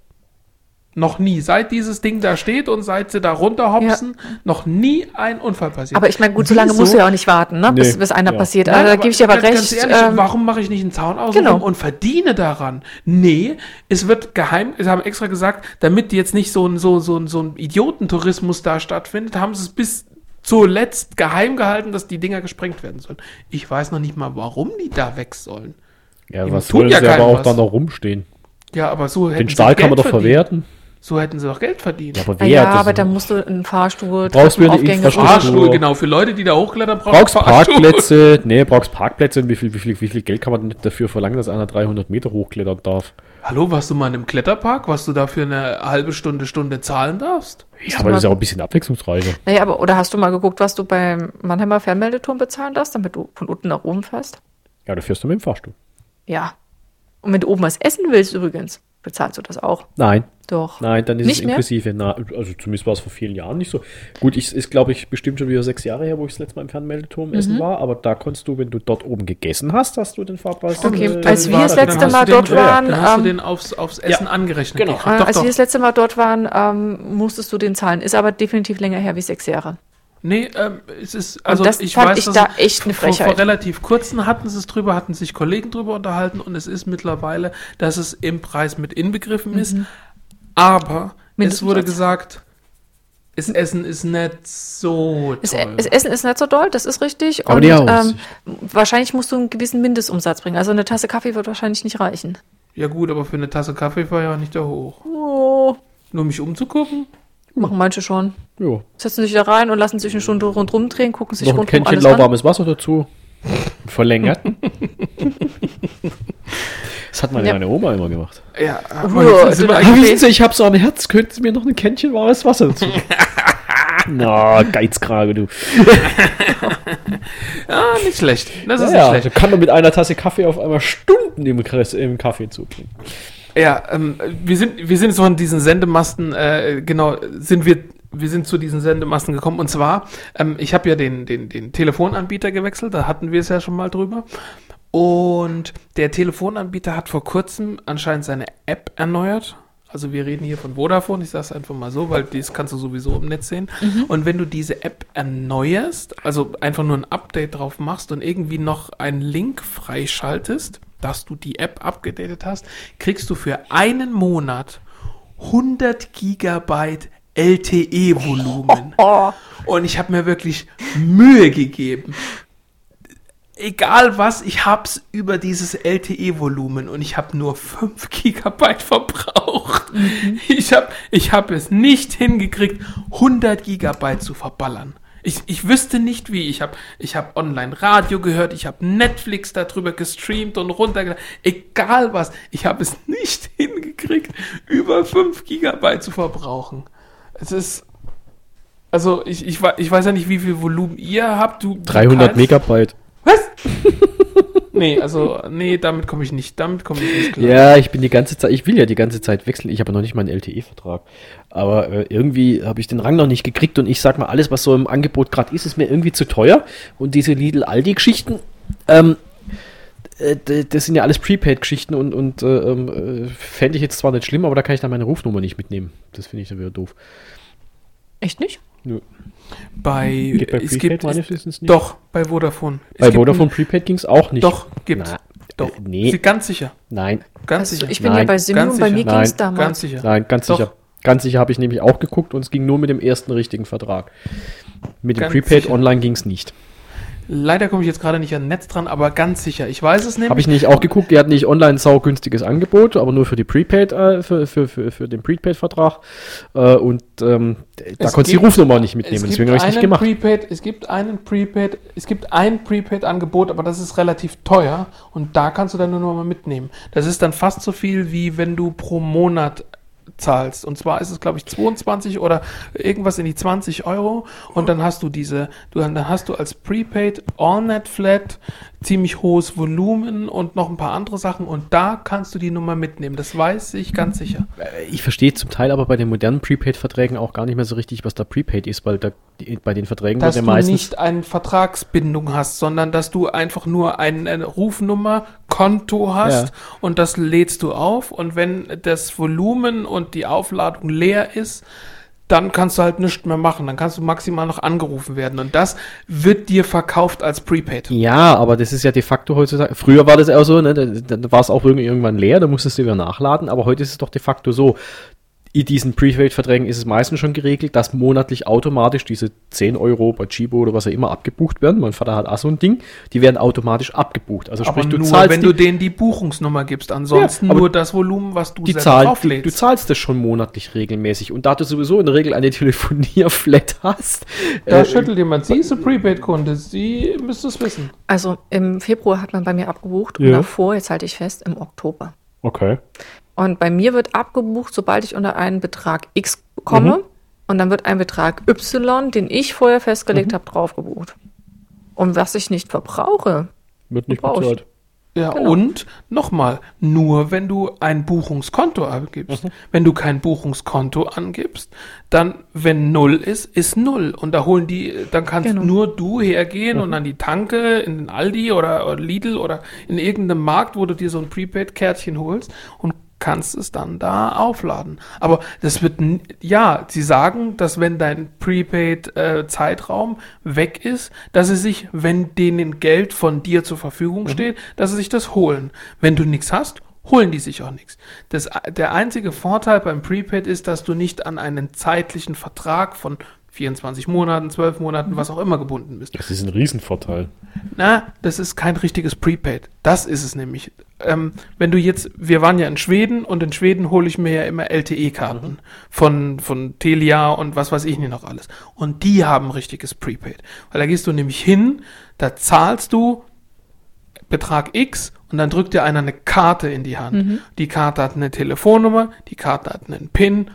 Noch nie. Seit dieses Ding da steht und seit sie da runterhopsen, noch nie ein Unfall passiert. aber ich meine, gut, so lange Wieso? musst du ja auch nicht warten, ne? bis, Nee, bis einer ja. passiert. Nein, Also, da gebe ich dir aber ganz- ganz recht. ehrlich, ähm, warum mache ich nicht einen Zaun außen genau. und verdiene daran? Nee, es wird geheim, sie haben extra gesagt, damit jetzt nicht so ein, so, so, ein- so ein Idiotentourismus da stattfindet, haben sie es bis zuletzt geheim gehalten, dass die Dinger gesprengt werden sollen. Ich weiß noch nicht mal, warum die da weg sollen. ja, Ihm was tut wollen ja sie aber auch was. da noch rumstehen? Ja, aber so hätten Den sie Stahl kann man doch verdient. verwerten. So hätten sie doch Geld verdient. Ja, aber ah wer? ja, Das- aber da musst du einen Fahrstuhl, Brauchst du eine Infrastruktur? Fahrstuhl, genau. Für Leute, die da hochklettern, brauchst Fahrstuhl. Parkplätze, nee, brauchst Parkplätze und wie viel, wie, viel, wie viel Geld kann man nicht dafür verlangen, dass einer 300 Meter hochklettern darf? Hallo, warst du mal in einem Kletterpark, was du da für eine halbe Stunde, Stunde zahlen darfst? Ja, aber das ist ja auch ein bisschen abwechslungsreicher. Naja, aber oder hast du mal geguckt, was du beim Mannheimer Fernmeldeturm bezahlen darfst, damit du von unten nach oben fährst? Ja, da fährst du mit dem Fahrstuhl. Ja. Und wenn du oben was essen willst übrigens, bezahlst du das auch. Nein, Doch. nein, dann ist Nicht es inklusive. Na, also zumindest war es vor vielen Jahren nicht so. Gut, ich ist, glaube ich, bestimmt schon wieder sechs Jahre her, wo ich das letzte Mal im Fernmeldeturm Mhm. essen war, aber da konntest du, wenn du dort oben gegessen hast, hast du den Fahrpreis. Okay, äh, als wir das dann letzte Mal den- dort waren, Dann hast ähm, du den aufs, aufs Essen angerechnet. genau. Äh, Doch, als doch. wir das letzte Mal dort waren, ähm, musstest du den zahlen. Ist aber definitiv länger her wie sechs Jahre. Nee, ähm, es ist, also das ich fand weiß, ich dass da es echt eine vor, vor Frechheit. relativ kurzen hatten sie es drüber, hatten sich Kollegen drüber unterhalten und es ist mittlerweile, dass es im Preis mit inbegriffen ist. Aber es wurde gesagt, das Essen ist nicht so toll. das Essen ist nicht so doll, das ist richtig. Aber und ähm, wahrscheinlich musst du einen gewissen Mindestumsatz bringen. Also eine Tasse Kaffee wird wahrscheinlich nicht reichen. ja gut, aber für eine Tasse Kaffee war ja nicht da hoch. Oh, Nur mich umzugucken? Machen manche schon. Ja. Setzen sich da rein und lassen sich eine Stunde rundrum drehen, gucken sich Noch ein Kännchen lauwarmes Wasser dazu. Verlängert. [LAUGHS] das hat meine, Ja. meine Oma immer gemacht. Ja, aber jetzt sind wir Sie, ich habe so ein Herz, könnten Sie mir noch ein Kännchen warmes Wasser dazu? [LAUGHS] Na, Geizkrage, du. [LAUGHS] ah, nicht schlecht. Das ist Ja, nicht schlecht. kann man mit einer Tasse Kaffee auf einmal Stunden im Kaffee zubringen. Ja, ähm, wir sind, wir sind so an diesen Sendemasten, äh, genau, sind wir wir sind zu diesen Sendemasten gekommen. Und zwar, ähm, ich habe ja den, den, den Telefonanbieter gewechselt, da hatten wir es ja schon mal drüber. Und der Telefonanbieter hat vor kurzem anscheinend seine App erneuert. Also wir reden hier von Vodafone, ich sage es einfach mal so, weil das kannst du sowieso im Netz sehen. Und wenn du diese App erneuerst, also einfach nur ein Update drauf machst und irgendwie noch einen Link freischaltest, dass du die App abgedatet hast, kriegst du für einen Monat 100 Gigabyte LTE-Volumen. [LAUGHS] Und ich habe mir wirklich Mühe gegeben. Egal was, ich hab's über dieses LTE-Volumen und ich habe nur 5 [LAUGHS] Gigabyte verbraucht. Ich habe ich hab es nicht hingekriegt, 100 Gigabyte zu verballern. Ich, ich wüsste nicht wie. Ich habe ich hab Online-Radio gehört, ich habe Netflix darüber gestreamt und runtergeladen. Egal was, ich habe es nicht [LAUGHS] hingekriegt, über 5 Gigabyte zu verbrauchen. Es ist. Also, ich, ich, ich weiß ja nicht, wie viel Volumen ihr habt. Du, du 300 kannst- Megabyte. Was? [LAUGHS] nee, also, nee, damit komme ich nicht. Damit komme ich nicht klar. Ja, ich bin die ganze Zeit, ich will ja die ganze Zeit wechseln. Ich habe noch nicht mal einen LTE-Vertrag. Aber äh, irgendwie habe ich den Rang noch nicht gekriegt und ich sag mal, alles, was so im Angebot gerade ist, ist mir irgendwie zu teuer. Und diese Lidl-Aldi-Geschichten, ähm, äh, das sind ja alles Prepaid-Geschichten und, und äh, ähm, äh, fände ich jetzt zwar nicht schlimm, aber da kann ich dann meine Rufnummer nicht mitnehmen. Das finde ich dann wieder doof. Echt nicht? Nö. Bei, Geht bei es Prepaid gibt, meines es, Wissens nicht. doch, bei Vodafone. Es Bei gibt Vodafone ein- Prepaid ging es auch nicht. Doch, gibt's. Na, Doch, äh, nee. Sie- ganz sicher. Nein, Ganz Also sicher. ich bin Nein, ja bei Simon, ganz bei mir sicher. ging es Nein, damals. ganz sicher. nein, ganz Doch. sicher. Ganz sicher habe ich nämlich auch geguckt und es ging nur mit dem ersten richtigen Vertrag. Mit dem Ganz Prepaid sicher. Online ging es nicht. Leider komme ich jetzt gerade nicht an Netz dran, aber ganz sicher. Ich weiß es nämlich. Habe ich nicht auch geguckt, die hatten nicht online ein saugünstiges Angebot, aber nur für die Prepaid, äh, für, für, für, für den Prepaid-Vertrag. Äh, und ähm, da Es konnte ich die Rufnummer nicht mitnehmen, deswegen habe ich es nicht gemacht. Prepaid, es gibt einen Prepaid, es gibt ein Prepaid-Angebot, aber das ist relativ teuer und da kannst du dann nur mal mitnehmen. Das ist dann fast so viel, wie wenn du pro Monat zahlst. Und zwar ist es, glaube ich, 22 oder irgendwas in die 20 Euro. Und dann hast du diese, du, dann hast du als Prepaid AllNet Flat ziemlich hohes Volumen und noch ein paar andere Sachen. Und da kannst du die Nummer mitnehmen. Das weiß ich ganz sicher. Ich verstehe zum Teil aber bei den modernen Prepaid-Verträgen auch gar nicht mehr so richtig, was da Prepaid ist, weil da, bei den Verträgen dass wird du ja meistens. nicht eine Vertragsbindung hast, sondern dass du einfach nur ein, eine Rufnummer, Konto hast Ja. und das lädst du auf und wenn das Volumen und die Aufladung leer ist, dann kannst du halt nichts mehr machen. Dann kannst du maximal noch angerufen werden und das wird dir verkauft als Prepaid. Ja, aber das ist ja de facto heutzutage. Früher war das auch so, ne? Da, da war es auch irgendwann leer, da musstest du wieder nachladen, aber heute ist es doch de facto so. In diesen Prepaid-Verträgen ist es meistens schon geregelt, dass monatlich automatisch diese 10 Euro bei Chibo oder was auch immer abgebucht werden. Mein Vater hat auch so ein Ding. Die werden automatisch abgebucht. Also Aber sprich, du nur, zahlst wenn die, du denen die Buchungsnummer gibst. Ansonsten Ja, nur das Volumen, was du die selber Zahl, die, drauflädst. du zahlst das schon monatlich regelmäßig. Und da du sowieso in der Regel eine [LAUGHS] Telefonierflat hast, da äh, schüttelt jemand. Sie ist ein Prepaid-Kunde. Sie müsste es wissen. Also im Februar hat man bei mir abgebucht und Ja. davor, jetzt halte ich fest, im Oktober. okay. Und bei mir wird abgebucht, sobald ich unter einen Betrag X komme. Mhm. Und dann wird ein Betrag Y, den ich vorher festgelegt Mhm. habe, draufgebucht. Und was ich nicht verbrauche, Wird nicht bezahlt. Ja, Genau. und nochmal, nur wenn du ein Buchungskonto angibst. Mhm. Wenn du kein Buchungskonto angibst, dann, wenn null ist, ist null. Und da holen die, dann kannst Genau. nur du hergehen Mhm. und an die Tanke, in den Aldi oder, oder Lidl oder in irgendeinem Markt, wo du dir so ein Prepaid-Kärtchen holst und kannst es dann da aufladen. Aber das wird, ja, sie sagen, dass wenn dein Prepaid-Zeitraum weg ist, dass sie sich, wenn denen Geld von dir zur Verfügung steht, dass sie sich das holen. Wenn du nichts hast, holen die sich auch nichts. Das, der einzige Vorteil beim Prepaid ist, dass du nicht an einen zeitlichen Vertrag von 24 Monaten, 12 Monaten, was auch immer gebunden bist. Das ist ein Riesenvorteil. Na, das ist kein richtiges Prepaid. Das ist es nämlich. Ähm, wenn du jetzt, wir waren ja in Schweden und in Schweden hole ich mir ja immer LTE-Karten von, von Telia und was weiß ich nicht noch alles. Und die haben richtiges Prepaid. Weil da gehst du nämlich hin, da zahlst du Betrag X und dann drückt dir einer eine Karte in die Hand. Die Karte hat eine Telefonnummer, die Karte hat einen PIN,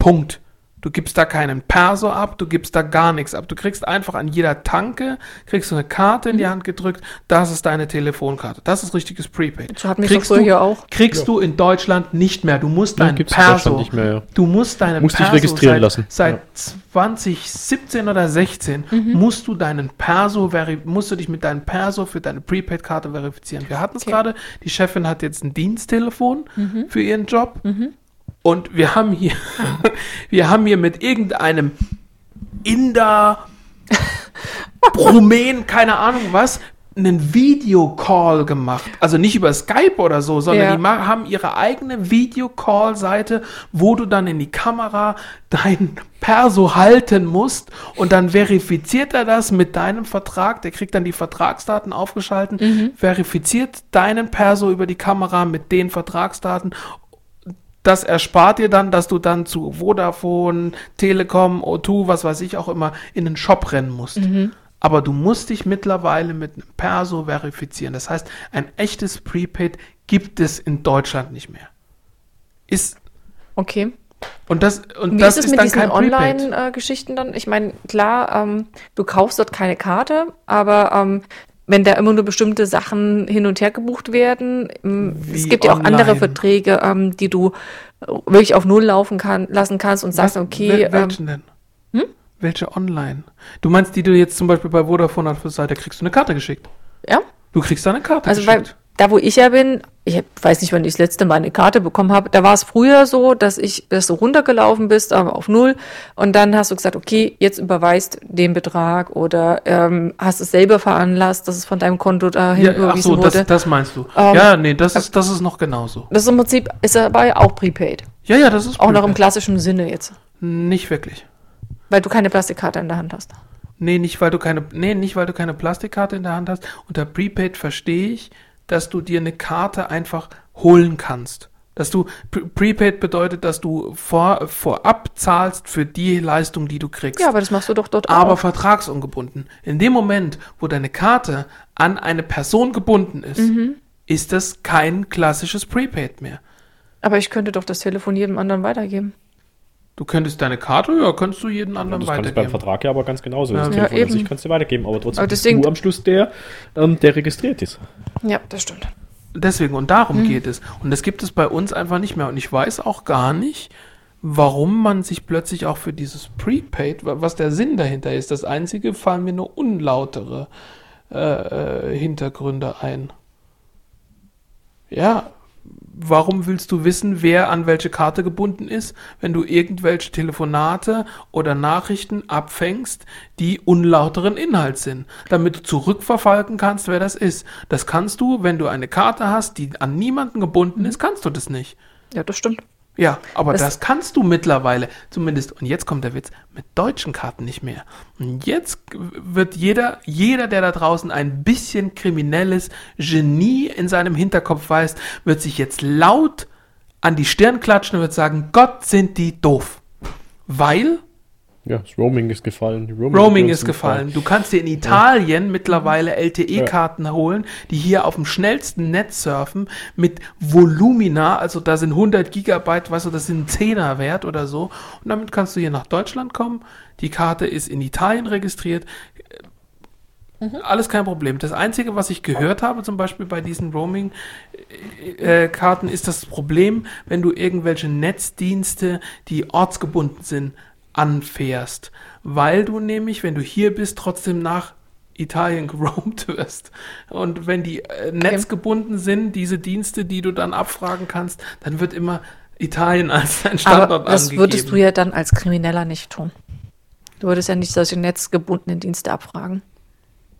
Punkt. Du gibst da keinen Perso ab, du gibst da gar nichts ab. Du kriegst einfach an jeder Tanke, kriegst du eine Karte in die Hand gedrückt, das ist deine Telefonkarte. Das ist richtiges Prepaid. So hatten wir kriegst doch früher du, ja auch. Kriegst du in Deutschland nicht mehr. Du musst Ja, dein gibt's in Deutschland Perso, nicht mehr, ja. du musst deine Musst dich Perso registrieren seit, lassen. Seit Ja. 2017 oder 16 Mhm. musst du deinen Perso, musst du dich mit deinem Perso für deine Prepaid-Karte verifizieren. Wir hatten es Okay. gerade, die Chefin hat jetzt ein Diensttelefon Mhm. für ihren Job. Und wir haben hier, [LAUGHS] wir haben hier mit irgendeinem Inder, [LAUGHS] Rumänen, keine Ahnung was, einen Videocall gemacht. Also nicht über Skype oder so, sondern Ja. die haben ihre eigene Videocall-Seite, wo du dann in die Kamera dein Perso halten musst und dann verifiziert er das mit deinem Vertrag. Der kriegt dann die Vertragsdaten aufgeschalten, verifiziert deinen Perso über die Kamera mit den Vertragsdaten das erspart dir dann, dass du dann zu Vodafone, Telekom, O2, was weiß ich auch immer, in den Shop rennen musst. Aber du musst dich mittlerweile mit einem Perso verifizieren. Das heißt, ein echtes Prepaid gibt es in Deutschland nicht mehr. Ist, Okay. und das, und Wie das ist es ist mit dann diesen. Online-Geschichten dann? Ich meine, klar, ähm, du kaufst dort keine Karte, aber ähm, wenn da immer nur bestimmte Sachen hin und her gebucht werden, ähm, es Wie gibt ja auch andere? Verträge, ähm, die du äh, wirklich auf Null laufen kann, lassen kannst und sagst, okay, wel- ähm, denn? Welche online? Du meinst, die du jetzt zum Beispiel bei Vodafone hast, Seite kriegst du eine Karte geschickt. ja, Du kriegst da eine Karte Also geschickt. Da, wo ich ja bin, ich weiß nicht, wann ich das letzte Mal eine Karte bekommen habe, da war es früher so, dass ich, dass du runtergelaufen bist, aber auf null, und dann hast du gesagt, okay, jetzt überweist den Betrag oder ähm, hast es selber veranlasst, dass es von deinem Konto dahin ja, ach überwiesen so, das, wurde. das meinst du. Ähm, ja, nee, das ist, das ist noch genauso. das ist im Prinzip ist aber auch Prepaid. Ja, ja, das ist Auch noch im Prepaid. klassischen Sinne jetzt. Nicht wirklich. Weil du keine Plastikkarte in der Hand hast. Nee, nicht weil du keine, nee, nicht weil du keine Plastikkarte in der Hand hast. Unter Prepaid verstehe ich, dass du dir eine Karte einfach holen kannst. Dass du Pre- Prepaid bedeutet, dass du vor, vorab zahlst für die Leistung, die du kriegst. Ja, aber das machst du doch dort aber auch. vertragsungebunden. In dem Moment, wo deine Karte an eine Person gebunden ist, Mhm. ist das kein klassisches Prepaid mehr. Aber ich könnte doch das Telefon jedem anderen weitergeben. Du könntest deine Karte, ja, könntest du jeden anderen Das kannst du beim weitergeben. Vertrag ja aber ganz genauso. Das Ja, Telefon eben. an sich kannst du weitergeben, aber trotzdem Aber bist deswegen- du am Schluss der, ähm, der registriert ist. Ja, das stimmt. Deswegen, und darum Mhm. geht es. Und das gibt es bei uns einfach nicht mehr. Und ich weiß auch gar nicht, warum man sich plötzlich auch für dieses Prepaid, wa- was der Sinn dahinter ist. Das Einzige fallen mir nur unlautere äh, äh, Hintergründe ein. Ja, warum willst du wissen, wer an welche Karte gebunden ist, wenn du irgendwelche Telefonate oder Nachrichten abfängst, die unlauteren Inhalt sind, damit du zurückverfolgen kannst, wer das ist. Das kannst du, wenn du eine Karte hast, die an niemanden gebunden ist, kannst du das nicht. Ja, das stimmt. Ja, aber das, Das- kannst du mittlerweile, zumindest, und jetzt kommt der Witz, mit deutschen Karten nicht mehr. Und jetzt wird jeder, jeder, der da draußen ein bisschen kriminelles Genie in seinem Hinterkopf weiß, wird sich jetzt laut an die Stirn klatschen und wird sagen, Gott sind die doof. Weil Ja, das Roaming ist gefallen. die Roaming Roaming ist gefallen. Du kannst dir in Italien mittlerweile LTE-Karten holen, die hier auf dem schnellsten Netz surfen mit Volumina, also da sind 100 Gigabyte, weißt du, das sind ein Zehner wert oder so. Und damit kannst du hier nach Deutschland kommen. Die Karte ist in Italien registriert. Alles kein Problem. Das Einzige, was ich gehört habe, zum Beispiel bei diesen Roaming-Karten, ist das Problem, wenn du irgendwelche Netzdienste, die ortsgebunden sind, anfährst. Weil du nämlich, wenn du hier bist, trotzdem nach Italien [LAUGHS] geroamt wirst. Und wenn die äh, netzgebunden sind, diese Dienste, die du dann abfragen kannst, dann wird immer Italien [LAUGHS] als dein Standort Aber das angegeben. würdest du ja dann als Krimineller nicht tun. Du würdest ja nicht solche netzgebundenen Dienste abfragen.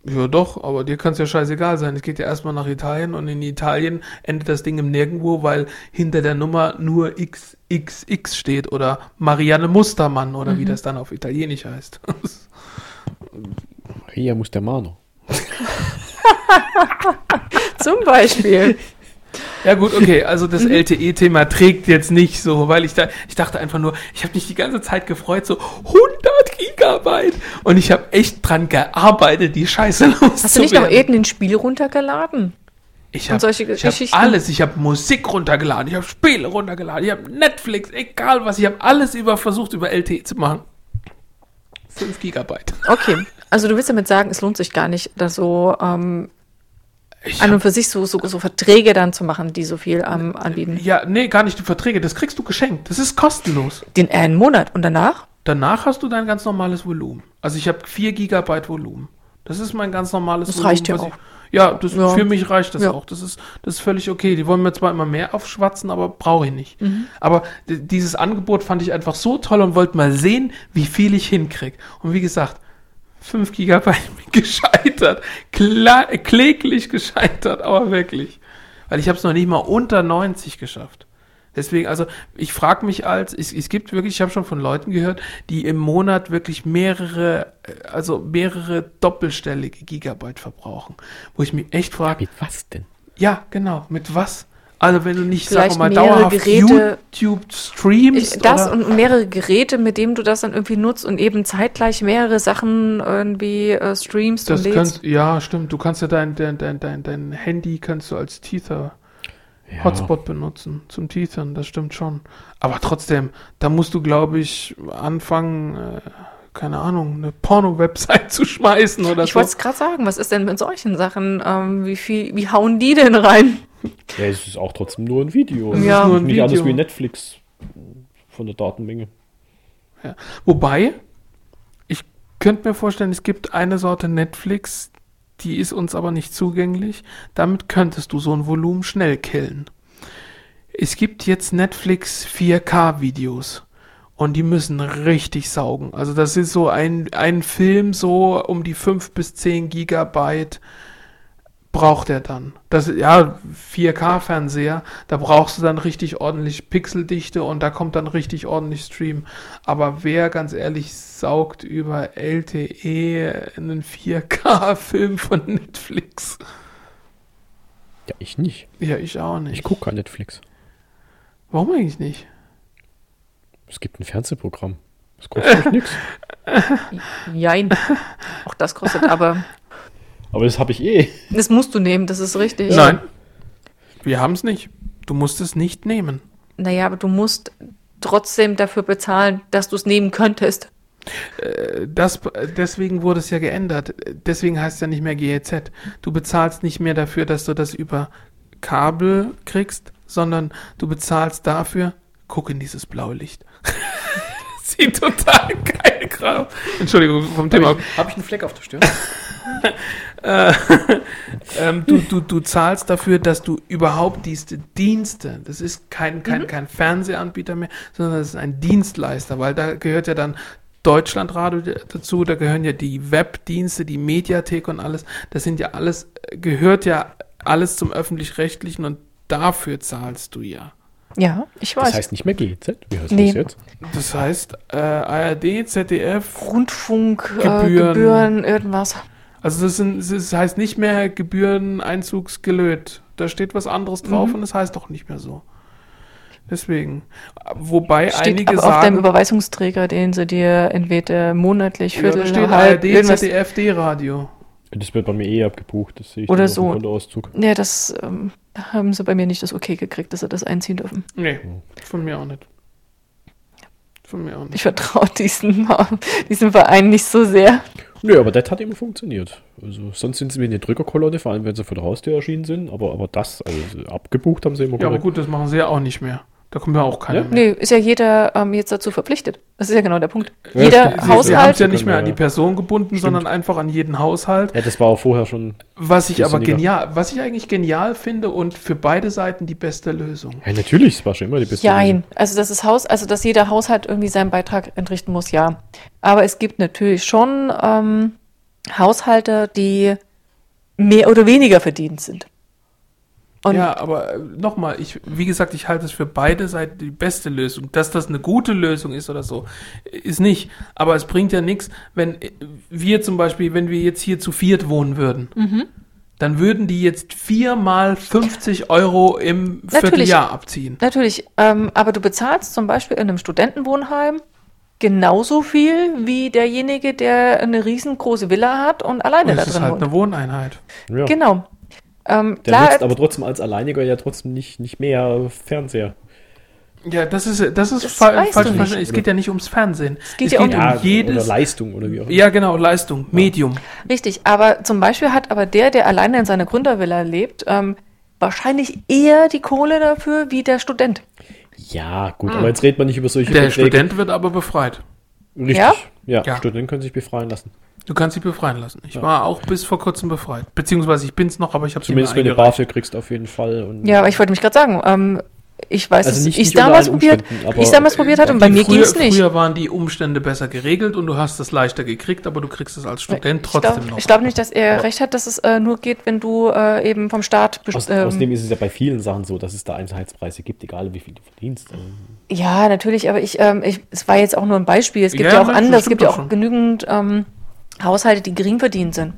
Ja, doch, aber dir kann es ja scheißegal sein. Es geht ja erstmal nach Italien und in Italien endet das Ding im Nirgendwo, weil hinter der Nummer nur XXX steht oder Marianne Mustermann oder Mhm. wie das dann auf Italienisch heißt. Hier muss der Mano. [LAUGHS] Zum Beispiel. Ja gut, okay, also Mhm. das LTE-Thema trägt jetzt nicht so, weil ich da, ich dachte einfach nur, ich habe mich die ganze Zeit gefreut, so 100 Gigabyte und ich habe echt dran gearbeitet, die Scheiße loszuwerden. [LAUGHS] Hast du nicht noch irgendein Spiel runtergeladen? Ich habe hab alles. Ich habe Musik runtergeladen, ich habe Spiele runtergeladen, ich habe Netflix, egal was. Ich habe alles über versucht, über LTE zu machen. 5 Gigabyte. Okay, also du willst damit sagen, es lohnt sich gar nicht, da so ähm, Ich an und für sich so, so, so Verträge dann zu machen, die so viel ähm, anbieten. ja, nee, gar nicht die Verträge. Das kriegst du geschenkt. Das ist kostenlos. Den einen Monat und danach? Danach hast du dein ganz normales Volumen. Also ich habe 4 Gigabyte Volumen. Das ist mein ganz normales Das reicht ja auch. Ich, ja, das, Ja. für mich reicht das Ja. auch. Das ist, das ist völlig okay. Die wollen mir zwar immer mehr aufschwatzen, aber brauche ich nicht. Mhm. Aber dieses Angebot fand ich einfach so toll und wollte mal sehen, wie viel ich hinkriege. Und wie gesagt, 5 Gigabyte [LAUGHS] gescheitert. Kla kläglich gescheitert, aber wirklich. Weil ich habe es noch nicht mal unter 90 geschafft. Deswegen, also ich frage mich als, es, es gibt wirklich, ich habe schon von Leuten gehört, die im Monat wirklich mehrere, äh, also mehrere doppelstellige Gigabyte verbrauchen. Wo ich mich echt frage, Mit was denn? ja, genau, mit was? Also wenn du nicht, Vielleicht sag mal, mehrere dauerhaft Geräte- YouTube streamst Ich, das oder? und mehrere Geräte, mit denen du das dann irgendwie nutzt und eben zeitgleich mehrere Sachen irgendwie äh, streamst das und lädst. kannst, ja, stimmt. Du kannst ja dein, dein, dein, dein, dein Handy kannst du als Tether Hotspot benutzen zum Tethern, das stimmt schon. Aber trotzdem, da musst du, glaube ich, anfangen, äh, keine Ahnung, eine Porno-Website [LAUGHS] zu schmeißen oder Ich so. wollte es gerade sagen, was ist denn mit solchen Sachen? Ähm, wie viel, wie hauen die denn rein? [LAUGHS] Ja, es ist auch trotzdem nur ein Video. Es ist Ja. nur ein Nicht anders Video. wie Netflix von der Datenmenge. Wobei, ich könnte mir vorstellen, es gibt eine Sorte Netflix, die ist uns aber nicht zugänglich. Damit könntest du so ein Volumen schnell killen. Es gibt jetzt Netflix 4K-Videos und die müssen richtig saugen. Also das ist so ein, ein Film so um die 5 bis 10 Gigabyte braucht er dann. Das, ja, 4K-Fernseher, da brauchst du dann richtig ordentlich Pixeldichte und da kommt dann richtig ordentlich Stream. Aber wer ganz ehrlich saugt über LTE einen 4K-Film von Netflix? Ja, ich nicht. Ja, ich auch nicht. Ich gucke kein Netflix. Warum eigentlich nicht? Es gibt ein Fernsehprogramm. Das kostet nichts. [LAUGHS] Jein. Auch das kostet aber. Aber das habe ich eh. Das musst du nehmen, das ist richtig. Nein. Wir haben es nicht. Du musst es nicht nehmen. Naja, aber du musst trotzdem dafür bezahlen, dass du es nehmen könntest. Das, deswegen wurde es ja geändert. Deswegen heißt es ja nicht mehr GEZ. Du bezahlst nicht mehr dafür, dass du das über Kabel kriegst, sondern du bezahlst dafür, guck in dieses blaue Licht. [LAUGHS] Sieht total geil gerade. Entschuldigung, vom Thema. ab. Habe ich einen Fleck auf der Stirn? [LAUGHS] [LAUGHS] ähm, du, du, du zahlst dafür, dass du überhaupt diese Dienste, das ist kein, kein, kein Fernsehanbieter mehr, sondern das ist ein Dienstleister, weil da gehört ja dann Deutschlandradio dazu, da gehören ja die Webdienste, die Mediathek und alles, das sind ja alles, gehört ja alles zum Öffentlich-Rechtlichen und dafür zahlst du ja. Ja, ich weiß. Das heißt nicht mehr GZ. Wie heißt Nee. das jetzt? Das heißt, äh, ARD, ZDF, Rundfunkgebühren, äh, Gebühren. Gebühren, irgendwas. Also das, sind, das heißt nicht mehr Gebühreneinzugsgelöt. Da steht was anderes drauf Mhm. und es heißt doch nicht mehr so. Deswegen. Wobei Steht einige aber auf deinem sagen, Überweisungsträger, den sie dir entweder monatlich, ja, da steht halb, ARD. ZDF, D-Radio. Das wird bei mir eh abgebucht. Das sehe ich Oder auf dem so. Kontoauszug. Ja, das ähm, haben sie bei mir nicht das Okay gekriegt, dass sie das einziehen dürfen. Nee, von mir auch nicht. Von mir auch nicht. Ich vertraue diesem, diesem Verein nicht so sehr. Nö, aber das hat immer funktioniert. Also sonst sind sie wie eine Drückerkolonne, vor allem wenn sie vor der Haustür erschienen sind. Aber, aber das, also abgebucht haben sie immer Ja, aber gut, das machen sie ja auch nicht mehr. Da kommt ja auch keiner Ja? mehr. Nee, ist ja jeder ähm, jetzt dazu verpflichtet. Das ist ja genau der Punkt. Ja, jeder stimmt. Haushalt, ja nicht mehr Ja. an die Person gebunden, Stimmt. sondern einfach an jeden Haushalt. Ja, das war auch vorher schon. Was ich aber genial, was ich eigentlich genial finde und für beide Seiten die beste Lösung. Ja, natürlich, es war schon immer die beste. Jein. Also das ist Haus, also dass jeder Haushalt irgendwie seinen Beitrag entrichten muss, ja. Aber es gibt natürlich schon ähm, Haushalte, die mehr oder weniger verdient sind. Und ja, aber nochmal, ich, wie gesagt, ich halte es für beide Seiten die beste Lösung. Dass das eine gute Lösung ist oder so, ist nicht. Aber es bringt ja nichts, wenn wir zum Beispiel, wenn wir jetzt hier zu viert wohnen würden, Mhm. dann würden die jetzt viermal 50 Euro im Natürlich. Vierteljahr abziehen. natürlich, ähm, aber du bezahlst zum Beispiel in einem Studentenwohnheim genauso viel wie derjenige, der eine riesengroße Villa hat und alleine Und da es ist drin halt wohnt. eine Wohneinheit. Ja. Genau. Ähm, Der klar, nutzt aber trotzdem als Alleiniger ja trotzdem nicht, nicht mehr Fernseher. Ja, das ist, das ist Das fa falsch verstanden. Es geht ja nicht ums Fernsehen. Es geht ja um- Ja, jedes. oder Leistung oder wie auch immer. Ja, genau, Leistung, Medium. Richtig, aber zum Beispiel hat aber der, der alleine in seiner Gründervilla lebt, ähm, wahrscheinlich eher die Kohle dafür wie der Student. Ja, gut, aber jetzt redet man nicht über solche Der Verträge. Student wird aber befreit. Richtig. Ja? Ja, Ja. Studenten können sich befreien lassen. Du kannst dich befreien lassen. Ich war auch bis vor kurzem befreit. Beziehungsweise ich bin's noch, aber ich habe Zumindest wenn du BAföG kriegst, auf jeden Fall. Und Ja, aber ich wollte mich gerade sagen, ähm, ich weiß, Also dass nicht- ich nicht damals probiert, ich damals probiert hatte und bei mir ging es nicht. Früher waren die Umstände besser geregelt und du hast es leichter gekriegt, aber du kriegst es als Student ich trotzdem glaube noch. glaub nicht, dass er recht hat, dass es äh, nur geht, wenn du äh, eben vom Staat best- Aus, ähm, außerdem ist es ja bei vielen Sachen so, dass es da Einheitspreise gibt, egal wie viel du verdienst. Also, Ja, natürlich, aber ich, ähm, ich, es war jetzt auch nur ein Beispiel. Es gibt Ja, ja, auch das andere, es gibt ja auch schon. genügend ähm, Haushalte, die gering verdient sind.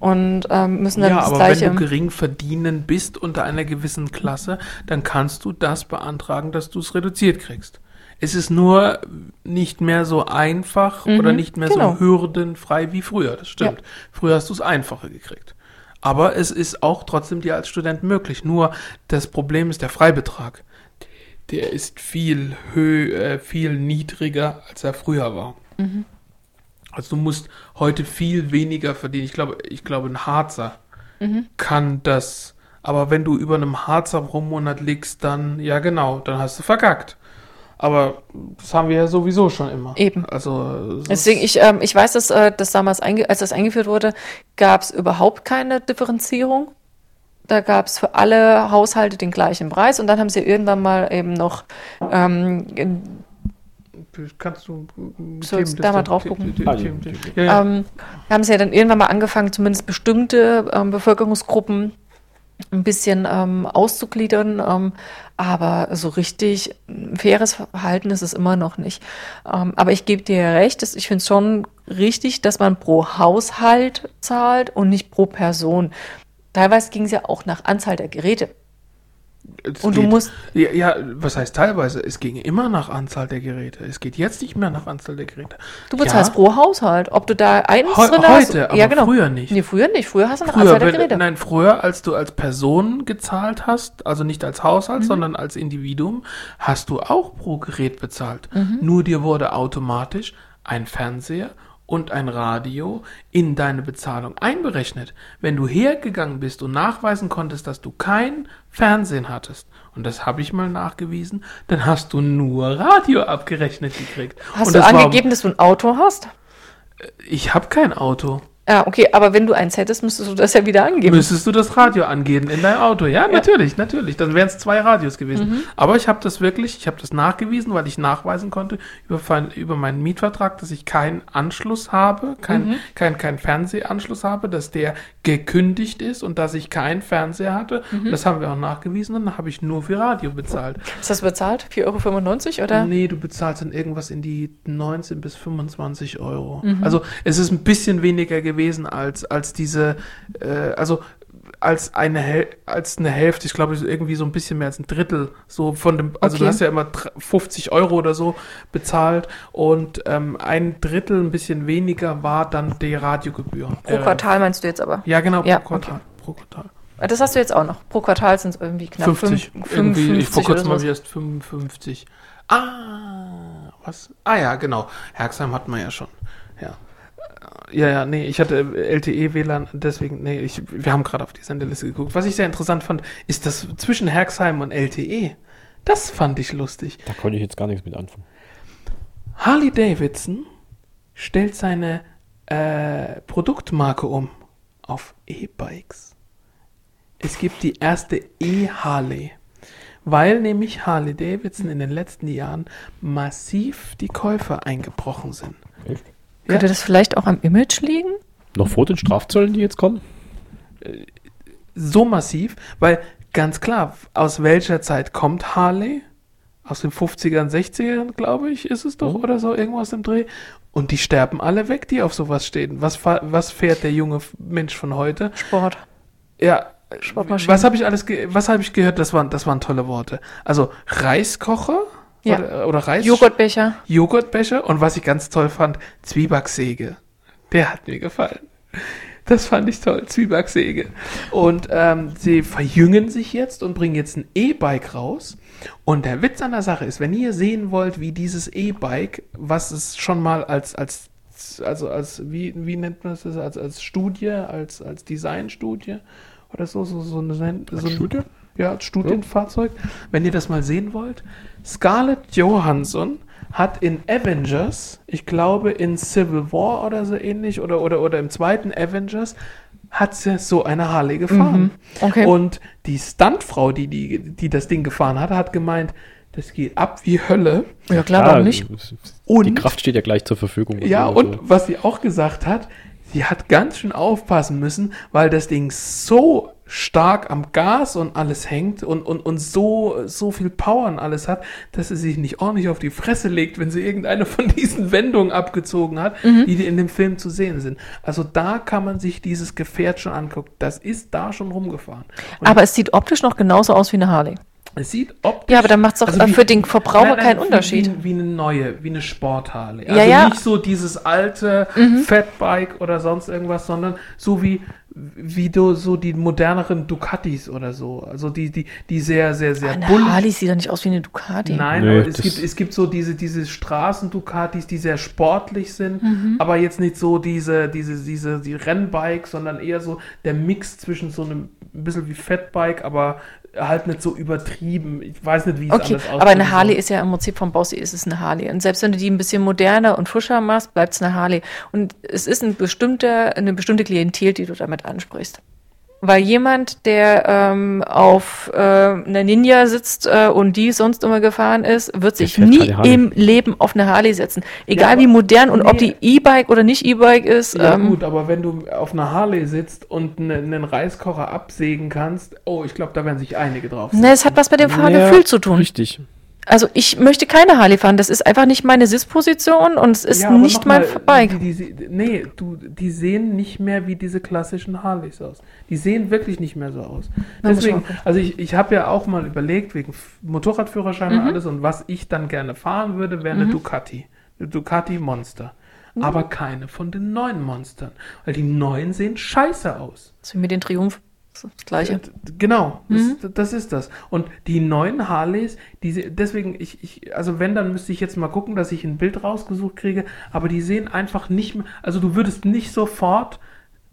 Und ähm, müssen dann Ja, das aber Gleiche. wenn du gering verdienen bist unter einer gewissen Klasse, dann kannst du das beantragen, dass du es reduziert kriegst. Es ist nur nicht mehr so einfach oder nicht mehr genau. so hürdenfrei wie früher. Das stimmt. Ja. Früher hast du es einfacher gekriegt. Aber es ist auch trotzdem dir als Student möglich. Nur das Problem ist der Freibetrag. Der ist viel hö äh, viel niedriger, als er früher war. Also du musst heute viel weniger verdienen. Ich glaube, ich glaube, ein Harzer kann das. Aber wenn du über einem Harzer pro Monat liegst, dann, ja genau, dann hast du verkackt. Aber das haben wir ja sowieso schon immer. Eben. Also, es Deswegen, ich, ähm, ich weiß, dass äh, das damals, einge als das eingeführt wurde, gab es überhaupt keine Differenzierung. Da gab es für alle Haushalte den gleichen Preis und dann haben sie irgendwann mal eben noch ähm, kannst du Sollst da mal drauf gucken? Ja, ja. ähm, haben sie ja dann irgendwann mal angefangen, zumindest bestimmte ähm, Bevölkerungsgruppen ein bisschen ähm, auszugliedern, ähm, aber so richtig ein faires Verhalten ist es immer noch nicht. Ähm, aber ich gebe dir recht, dass ich finde es schon richtig, dass man pro Haushalt zahlt und nicht pro Person. Teilweise ging es ja auch nach Anzahl der Geräte. Es Und du geht- musst- Ja, ja, was heißt teilweise? Es ging immer nach Anzahl der Geräte. Es geht jetzt nicht mehr nach Anzahl der Geräte. Du bezahlst ja, pro Haushalt. Ob du da eins Heu- drin hast. heute, aber ja, genau. früher nicht. Nee, früher nicht. Früher hast du nach Früher, Anzahl der wenn, Geräte. nein, früher, als du als Person gezahlt hast, also nicht als Haushalt, Mhm. sondern als Individuum, hast du auch pro Gerät bezahlt. Mhm. Nur dir wurde automatisch ein Fernseher und ein Radio in deine Bezahlung einberechnet. Wenn du hergegangen bist und nachweisen konntest, dass du kein Fernsehen hattest, und das habe ich mal nachgewiesen, dann hast du nur Radio abgerechnet gekriegt. Hast und du das war- angegeben, dass du ein Auto hast? ich habe kein Auto. Ja, okay, aber wenn du eins hättest, müsstest du das ja wieder angeben. Müsstest du das Radio angehen in dein Auto? Ja, natürlich, natürlich. Dann wären es zwei Radios gewesen. Mhm. Aber ich habe das wirklich, ich habe das nachgewiesen, weil ich nachweisen konnte über, über meinen Mietvertrag, dass ich keinen Anschluss habe, kein, Mhm. kein, kein Fernsehanschluss habe, dass der gekündigt ist und dass ich keinen Fernseher hatte. Mhm. Das haben wir auch nachgewiesen und dann habe ich nur für Radio bezahlt. Ist das bezahlt? 4,95 Euro oder? Nee, du bezahlst dann irgendwas in die 19 bis 25 Euro. Mhm. Also es ist ein bisschen weniger gewesen als, als diese, äh, also als eine, Häl als eine Hälfte, ich glaube irgendwie so ein bisschen mehr als ein Drittel, so von dem, also Okay. du hast ja immer dr- 50 Euro oder so bezahlt und ähm, ein Drittel, ein bisschen weniger war dann die Radiogebühr. Pro Äh, Quartal meinst du jetzt aber? Ja, genau, pro Ja, Quartal. Pro Quartal. Das hast du jetzt auch noch. Pro Quartal sind es irgendwie knapp 50. fünf- irgendwie, ich, 55 vor kurzem habe ich erst 55. Ah, was? Ah ja, genau. Herxheim hatten wir ja schon. Ja. Ja, ja, nee, ich hatte LTE-WLAN, deswegen, nee, ich, wir haben gerade auf die Sendeliste geguckt. Was ich sehr interessant fand, ist das zwischen Herxheim und LTE. Das fand ich lustig. Da konnte ich jetzt gar nichts mit anfangen. Harley Davidson stellt seine äh, Produktmarke um auf E-Bikes. Es gibt die erste E-Harley, weil nämlich Harley Davidson in den letzten Jahren massiv die Käufer eingebrochen sind. Echt? Könnte das vielleicht auch am Image liegen? Noch vor den Strafzöllen, die jetzt kommen? So massiv, weil ganz klar, aus welcher Zeit kommt Harley? Aus den 50ern, 60ern, glaube ich, ist es doch, Mhm. oder so, irgendwas im Dreh. Und die sterben alle weg, die auf sowas stehen. Was, was fährt der junge Mensch von heute? Sport. Ja, Sportmaschinen. was habe ich alles, ge was habe ich gehört? Das waren, das waren tolle Worte. Also Reiskocher Ja. oder, oder Reis Joghurtbecher. Joghurtbecher und was ich ganz toll fand, Zwiebacksäge. Der hat mir gefallen. Das fand ich toll, Zwiebacksäge. Und ähm, sie verjüngen sich jetzt und bringen jetzt ein E-Bike raus. Und der Witz an der Sache ist, wenn ihr sehen wollt, wie dieses E-Bike, was es schon mal als, als, also als, wie, wie nennt man das, als, als Studie, als, als Designstudie oder so, so, so eine, so ein, Studie? Ja, als Studienfahrzeug. Wenn ihr das mal sehen wollt, Scarlett Johansson hat in Avengers, ich glaube in Civil War oder so ähnlich, oder, oder, oder im zweiten Avengers, hat sie so eine Harley gefahren. Okay. Und die Stuntfrau, die, die, die das Ding gefahren hat, hat gemeint, das geht ab wie Hölle. Ja, klar, warum nicht? Die Und- Kraft steht ja gleich zur Verfügung. Ja, Also, und was sie auch gesagt hat, sie hat ganz schön aufpassen müssen, weil das Ding so stark am Gas und alles hängt und, und, und so, so viel Power und alles hat, dass sie sich nicht ordentlich auf die Fresse legt, wenn sie irgendeine von diesen Wendungen abgezogen hat, die in dem Film zu sehen sind. Also da kann man sich dieses Gefährt schon angucken. Das ist da schon rumgefahren. Und Aber es sieht optisch noch genauso aus wie eine Harley. es sieht optisch. Ja, aber dann macht's doch, äh, wie- für den Verbraucher Nein, nein, keinen Unterschied. Wie, wie eine neue, wie eine Sportharley. Ja, Also ja. Mhm. nicht so dieses alte Fatbike oder sonst irgendwas, sondern so wie, wie du, so die moderneren Ducatis oder so. Also die, die, die sehr, sehr, sehr Eine bullig- Harley sieht doch nicht aus wie eine Ducati. Nein, Nee, aber es gibt, es gibt so diese, diese Straßen-Ducatis, die sehr sportlich sind, Mhm. aber jetzt nicht so diese, diese, diese, die Rennbikes, sondern eher so der Mix zwischen so einem, ein bisschen wie Fatbike, aber halt nicht so übertrieben. Ich weiß nicht, wie es Okay, anders aussieht. aber eine Harley ist ja im Prinzip vom Bausi ist es eine Harley. Und selbst wenn du die ein bisschen moderner und frischer machst, bleibt es eine Harley. Und es ist ein bestimmter, eine bestimmte Klientel, die du damit ansprichst. Weil jemand, der ähm, auf äh, einer Ninja sitzt äh, und die sonst immer gefahren ist, wird sich nie im Leben auf eine Harley setzen. Egal aber- wie modern und ob nee. die E-Bike oder nicht E-Bike ist. Ja ähm, gut, aber wenn du auf einer Harley sitzt und ne- einen Reiskocher absägen kannst, oh, ich glaube, da werden sich einige drauf. Ne, es hat was mit dem Fahrgefühl zu tun. Richtig. Also ich möchte keine Harley fahren. Das ist einfach nicht meine Sitzposition und es ist Ja, nicht noch mal, mein Bike. Die, die, nee, du, die sehen nicht mehr wie diese klassischen Harleys aus. Die sehen wirklich nicht mehr so aus. Deswegen, also ich, ich habe ja auch mal überlegt, wegen Motorradführerschein Mhm. und alles, und was ich dann gerne fahren würde, wäre eine Ducati. Eine Ducati Monster. Mhm. Aber keine von den neuen Monstern. Weil die neuen sehen scheiße aus. So wie mit den Triumph. Das Gleiche. D- Genau, Mhm. das, das ist das. Und die neuen Harleys, diese, deswegen, ich, ich, also wenn, dann müsste ich jetzt mal gucken, dass ich ein Bild rausgesucht kriege, aber die sehen einfach nicht mehr, also du würdest nicht sofort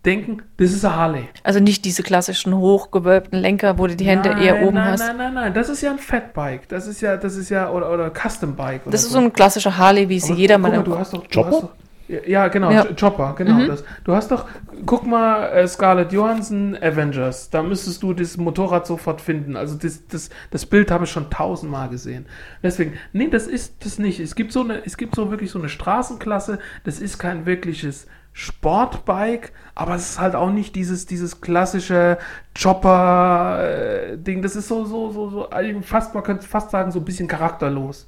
denken, das ist eine Harley. Also nicht diese klassischen hochgewölbten Lenker, wo du die Hände nein, eher oben nein, hast. Nein, nein, nein, das ist ja ein Fatbike, das ist ja, das ist ja, oder, oder Custom Bike. Oder Das ist so ein klassischer Harley, wie sie guck mal, im du hast doch, du? Hast doch, ja, genau, Ja. Ch- Chopper, genau das. Du hast doch, guck mal, äh, Scarlett Johansson, Avengers, da müsstest du das Motorrad sofort finden. Also das, das, das Bild habe ich schon tausendmal gesehen. Deswegen, nee, das ist das nicht. Es gibt so eine, es gibt so wirklich so eine Straßenklasse, das ist kein wirkliches Sportbike, aber es ist halt auch nicht dieses, dieses klassische Chopper-Ding. Das ist so, so, so, so, fast, man könnte fast sagen, so ein bisschen charakterlos.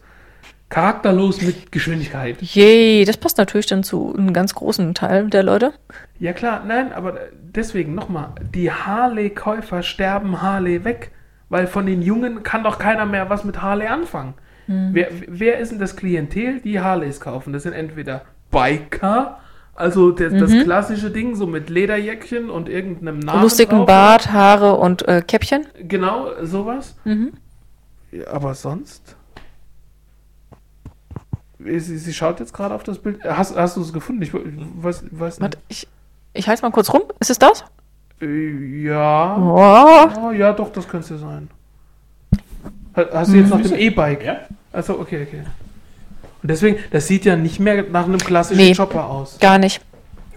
Charakterlos mit Geschwindigkeit. Yay, das passt natürlich dann zu einem ganz großen Teil der Leute. Ja klar, nein, aber deswegen nochmal, die Harley-Käufer sterben Harley weg, weil von den Jungen kann doch keiner mehr was mit Harley anfangen. Wer, wer ist denn das Klientel, die Harleys kaufen? Das sind entweder Biker, also das, das klassische Ding, so mit Lederjäckchen und irgendeinem Namen Lustigen drauf. Bart, Haare und äh, Käppchen. Genau, sowas. Ja, aber sonst? Sie, sie schaut jetzt gerade auf das Bild. Hast, hast du es gefunden? Ich, weiß, weiß nicht. Warte, ich, ich halte mal kurz rum. Ist es das? Äh, Ja. Oh. Oh, ja, doch, das könnte es sein. Ha- Hast du jetzt noch den E-Bike? Ja. Achso, okay, okay. Und deswegen, das sieht ja nicht mehr nach einem klassischen Nee. Chopper aus. Gar nicht.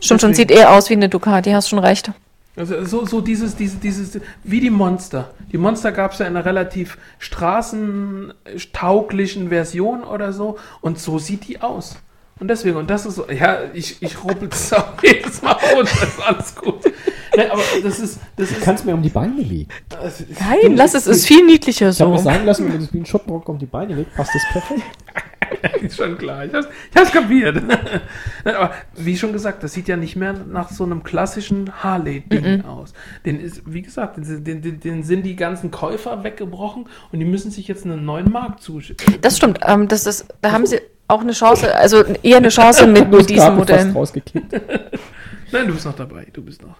Stimmt schon, sieht eher aus wie eine Ducati, hast schon recht. Also so, so dieses, dieses, dieses, wie die Monster. Die Monster gab es ja in einer relativ straßentauglichen Version oder so. Und so sieht die aus. Und deswegen, und das ist so, ja, ich, ich ruppel das [LAUGHS] auch jedes Mal runter, ist alles gut. Ne, aber das ist, das ist, kannst mir um die Beine legen. Nein, lass es, ist viel niedlicher Ich habe mir so. sagen lassen, wenn du das wie ein Schoppenrock um die Beine legst, passt das perfekt. [LAUGHS] [LAUGHS] ist schon klar. Ich hab's, ich hab's kapiert. [LAUGHS] Aber wie schon gesagt, das sieht ja nicht mehr nach so einem klassischen Harley-Ding aus. Den ist, wie gesagt, den, den, den, sind die ganzen Käufer weggebrochen und die müssen sich jetzt einen neuen Markt zuschieben. Das stimmt. Ähm, das ist, da haben sie auch eine Chance, also eher eine Chance mit, mit diesem Modell. [LAUGHS] Nein, du bist noch dabei. Du bist noch.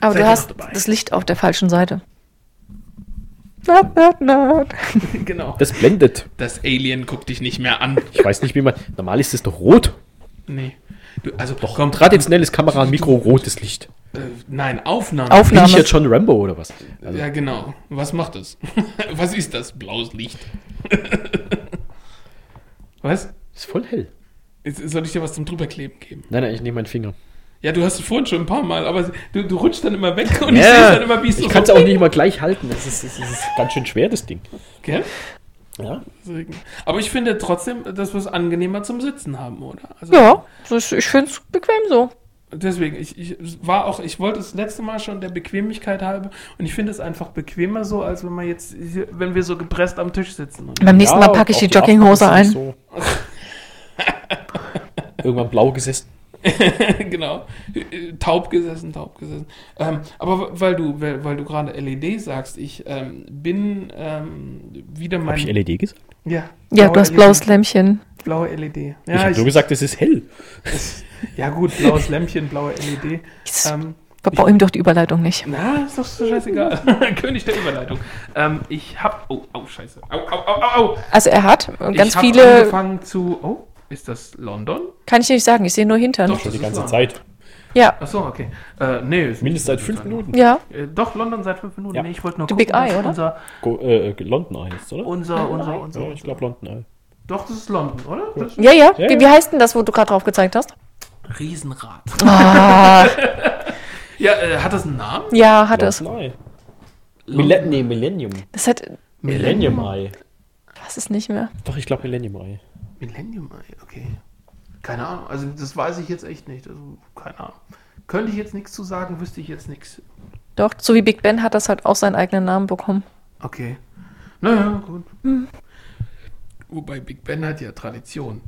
Aber Seid du hast das Licht auf der falschen Seite. Nerd, nerd, nerd. genau. Das blendet. Das Alien guckt dich nicht mehr an. Ich weiß nicht, wie man. Normal ist es doch rot. Nee. Du, also, Doch, komm, traditionelles Kamera und Mikro, rotes Licht. Äh, nein, Aufnahme. Bin Aufnahme. ich jetzt schon Rambo oder was? Also, Ja, genau. Was macht das? [LAUGHS] Was ist das? Blaues Licht. [LAUGHS] was? ist voll hell. Jetzt soll ich dir was zum drüberkleben geben? Nein, nein, ich nehme meinen Finger. Ja, du hast es vorhin schon ein paar Mal, aber du, du rutschst dann immer weg und ich sehe dann immer, wie es ich so kann es auch nicht mal gleich halten. Das ist, das ist ganz schön schwer, das Ding. Gell? Ja. Aber ich finde trotzdem, dass wir es angenehmer zum Sitzen haben, oder? Also Ja, das, ich finde es bequem so. Deswegen, ich, ich war auch, ich wollte das letzte Mal schon der Bequemlichkeit halber und ich finde es einfach bequemer so, als wenn man jetzt, hier, wenn wir so gepresst am Tisch sitzen. Und Beim nächsten Ja, Mal packe ich die Jogginghose ein. So. [LAUGHS] Irgendwann blau gesessen. [LAUGHS] genau. Taub gesessen, taub gesessen. Ähm, aber weil du, weil, weil du gerade LED sagst, ich ähm, bin ähm, wieder mein. Habe ich LED gesagt? Ja, Ja, du hast LED. blaues Lämpchen. Blaue LED. Ja, ich habe nur gesagt, es ist hell. ja gut, blaues Lämpchen, blaue LED. Ähm, verbau ihm doch die Überleitung nicht. Na, ist doch so scheißegal. [LAUGHS] König der Überleitung. Ähm, ich hab. Oh, oh, scheiße. Au, au, au, au, au. Also er hat ganz ich viele, angefangen zu. Oh, ist das London? kann ich nicht sagen, ich sehe nur Hintern. Doch. Schon die ganze ist Zeit. Ja, Achso, okay. Äh, nee, Mindestens seit fünf. Minuten. ja. Äh, doch, London seit fünf Minuten. Ja. Nee, ich wollte nur The Big gucken, Eye, dass oder? Unser, Go, äh, London Eye ist, oder? unser, unser, unser, Ja, ich glaube London Eye. Doch, das ist London, oder? Das Ja, ja. Ja, Wie, ja. wie heißt denn das, wo du gerade drauf gezeigt hast? Riesenrad. Ah, [LAUGHS] Ja, äh, hat das einen Namen? ja, hat es. London Eye. Millen nee, Millennium. Das hat, Millennium Eye. was ist nicht mehr? Doch, ich glaube Millennium Eye. Millennium Eye, okay. Keine Ahnung, also das weiß ich jetzt echt nicht. Also, keine Ahnung. Könnte ich jetzt nichts zu sagen, wüsste ich jetzt nichts. Doch, so wie Big Ben hat das halt auch seinen eigenen Namen bekommen. Okay. Naja, gut. Wobei Big Ben hat ja Tradition.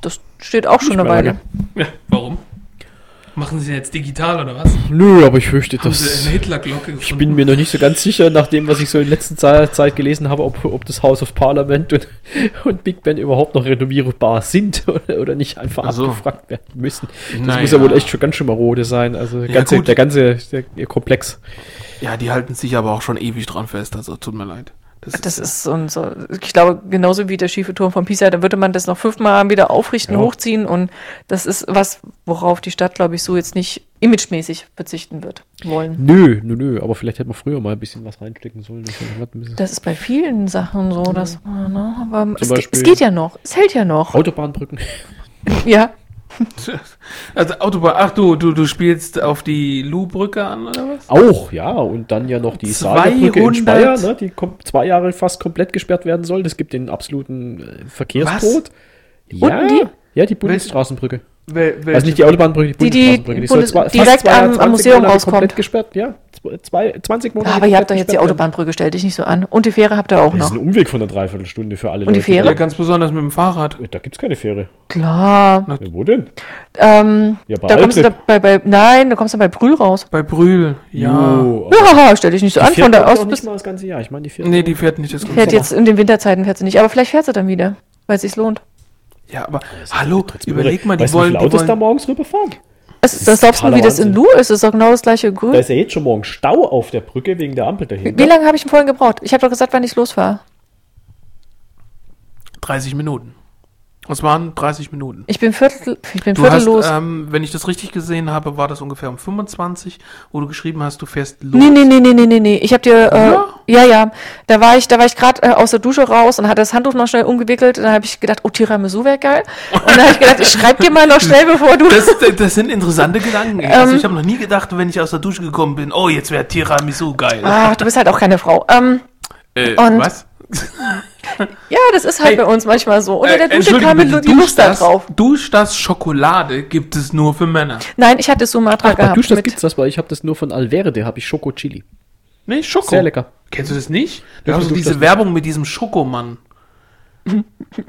Das steht auch schon eine Weile. Ja, warum? Machen Sie jetzt digital oder was? Nö, aber ich fürchte, Haben Sie das. eine Hitlerglocke Ich bin mir noch nicht so ganz sicher, nach dem, was ich so in letzter Zeit, gelesen habe, ob, ob das House of Parliament und, [LAUGHS] und Big Ben überhaupt noch renovierbar sind [LAUGHS] oder, oder nicht einfach Ach so. abgefragt werden müssen. Das Naja. muss ja wohl echt schon ganz schön marode sein. Also der ganze, gut. der ganze der, Komplex. Ja, die halten sich aber auch schon ewig dran fest, also tut mir leid. Das ist so, ein- so, ich glaube, genauso wie der schiefe Turm von Pisa, da würde man das noch fünfmal wieder aufrichten, Ja. hochziehen und das ist was, worauf die Stadt, glaube ich, so jetzt nicht imagemäßig verzichten wird wollen. Nö, nö, nö, aber vielleicht hätte man früher mal ein bisschen was reinstecken sollen. Das Das ist bei vielen Sachen so, dass, ne, aber es, es geht ja noch, es hält ja noch. Autobahnbrücken. Ja, Also Autobahn, ach du, du, du spielst auf die Lu-Brücke an, oder was? Auch, ja, und dann ja noch die 200 Saarbrücke in Speyer, ne, die zwei Jahre fast komplett gesperrt werden soll. Das gibt den absoluten äh, Verkehrstod. Ja, die? ja, die Bundesstraßenbrücke. Wel, Also nicht die Autobahnbrücke, die Die, die Bundesstraßenbrücke. Bundes- zwar fast direkt zwei- am- am 20 Museum Monate rauskommt. komplett gesperrt, ja. Zwei, zwei- 20 Monate. aber ihr habt doch jetzt die Autobahnbrücke, stell dich nicht so an. Und die Fähre habt ihr auch werden. Das ist noch. ein Umweg von einer Dreiviertelstunde für alle Und die Fähre? Ja, ganz besonders mit dem Fahrrad. Da gibt's keine Fähre. Klar. Ja, wo denn? Ähm, Ja, bei da kommst du da bei, bei, nein, da kommst du bei Brühl raus. Bei Brühl, ja. Jo, Ja, stell dich nicht so die an, fährt von da aus nicht bis, mal das ganze Jahr. Ich meine, die fährt. Nee, die fährt nicht das ganze fährt Jahr. jetzt in den Winterzeiten fährt sie nicht, aber vielleicht fährt sie dann wieder, weil es sich lohnt. Ja, aber hallo, Trotzdem überleg mal, die weißt du, wollen, wie Autos da wollen morgens rüberfahren? Es, das glaubst du, wie das in. Lu ist? Das ist doch genau das gleiche Grün. Da ist ja jetzt schon morgen Stau auf der Brücke wegen der Ampel dahinter. Wie lange habe ich denn vorhin gebraucht? Ich habe doch gesagt, wann ich losfahre. 30 Minuten. Es waren 30 Minuten. Ich bin Viertel, ich bin Du Viertel hast, los. ähm, wenn ich das richtig gesehen habe, war das ungefähr um 25, wo du geschrieben hast, du fährst los. Nee, nee, nee, nee, nee, nee, nee. Ich habe dir, äh, Ja? Ja, ja, da war ich, da war ich gerade äh, aus der Dusche raus und hatte das Handtuch noch schnell umgewickelt. Und dann habe ich gedacht, oh, Tiramisu wäre geil. Und dann habe ich gedacht, ich schreib dir mal noch schnell, bevor du. Das, das sind interessante Gedanken. ey. [LAUGHS] Ähm. also ich habe noch nie gedacht, wenn ich aus der Dusche gekommen bin, oh, jetzt wäre Tiramisu geil. Ach, du bist halt auch keine Frau. Ähm, äh, und- was? [LAUGHS] ja, das ist halt Hey, bei uns manchmal so. Unter Äh, der Dusche kam bitte, die Lust da drauf. Duschdas Schokolade gibt es nur für Männer. Nein, ich hatte Sumatra Ach, bei gehabt. Dusch, das mit- gibt's das, weil ich habe das nur von Alverde, habe ich Schoko Chili. Nee, Schoko. Sehr lecker. Kennst du das nicht? Da Ja, hast du du diese das- Werbung mit diesem Schokomann.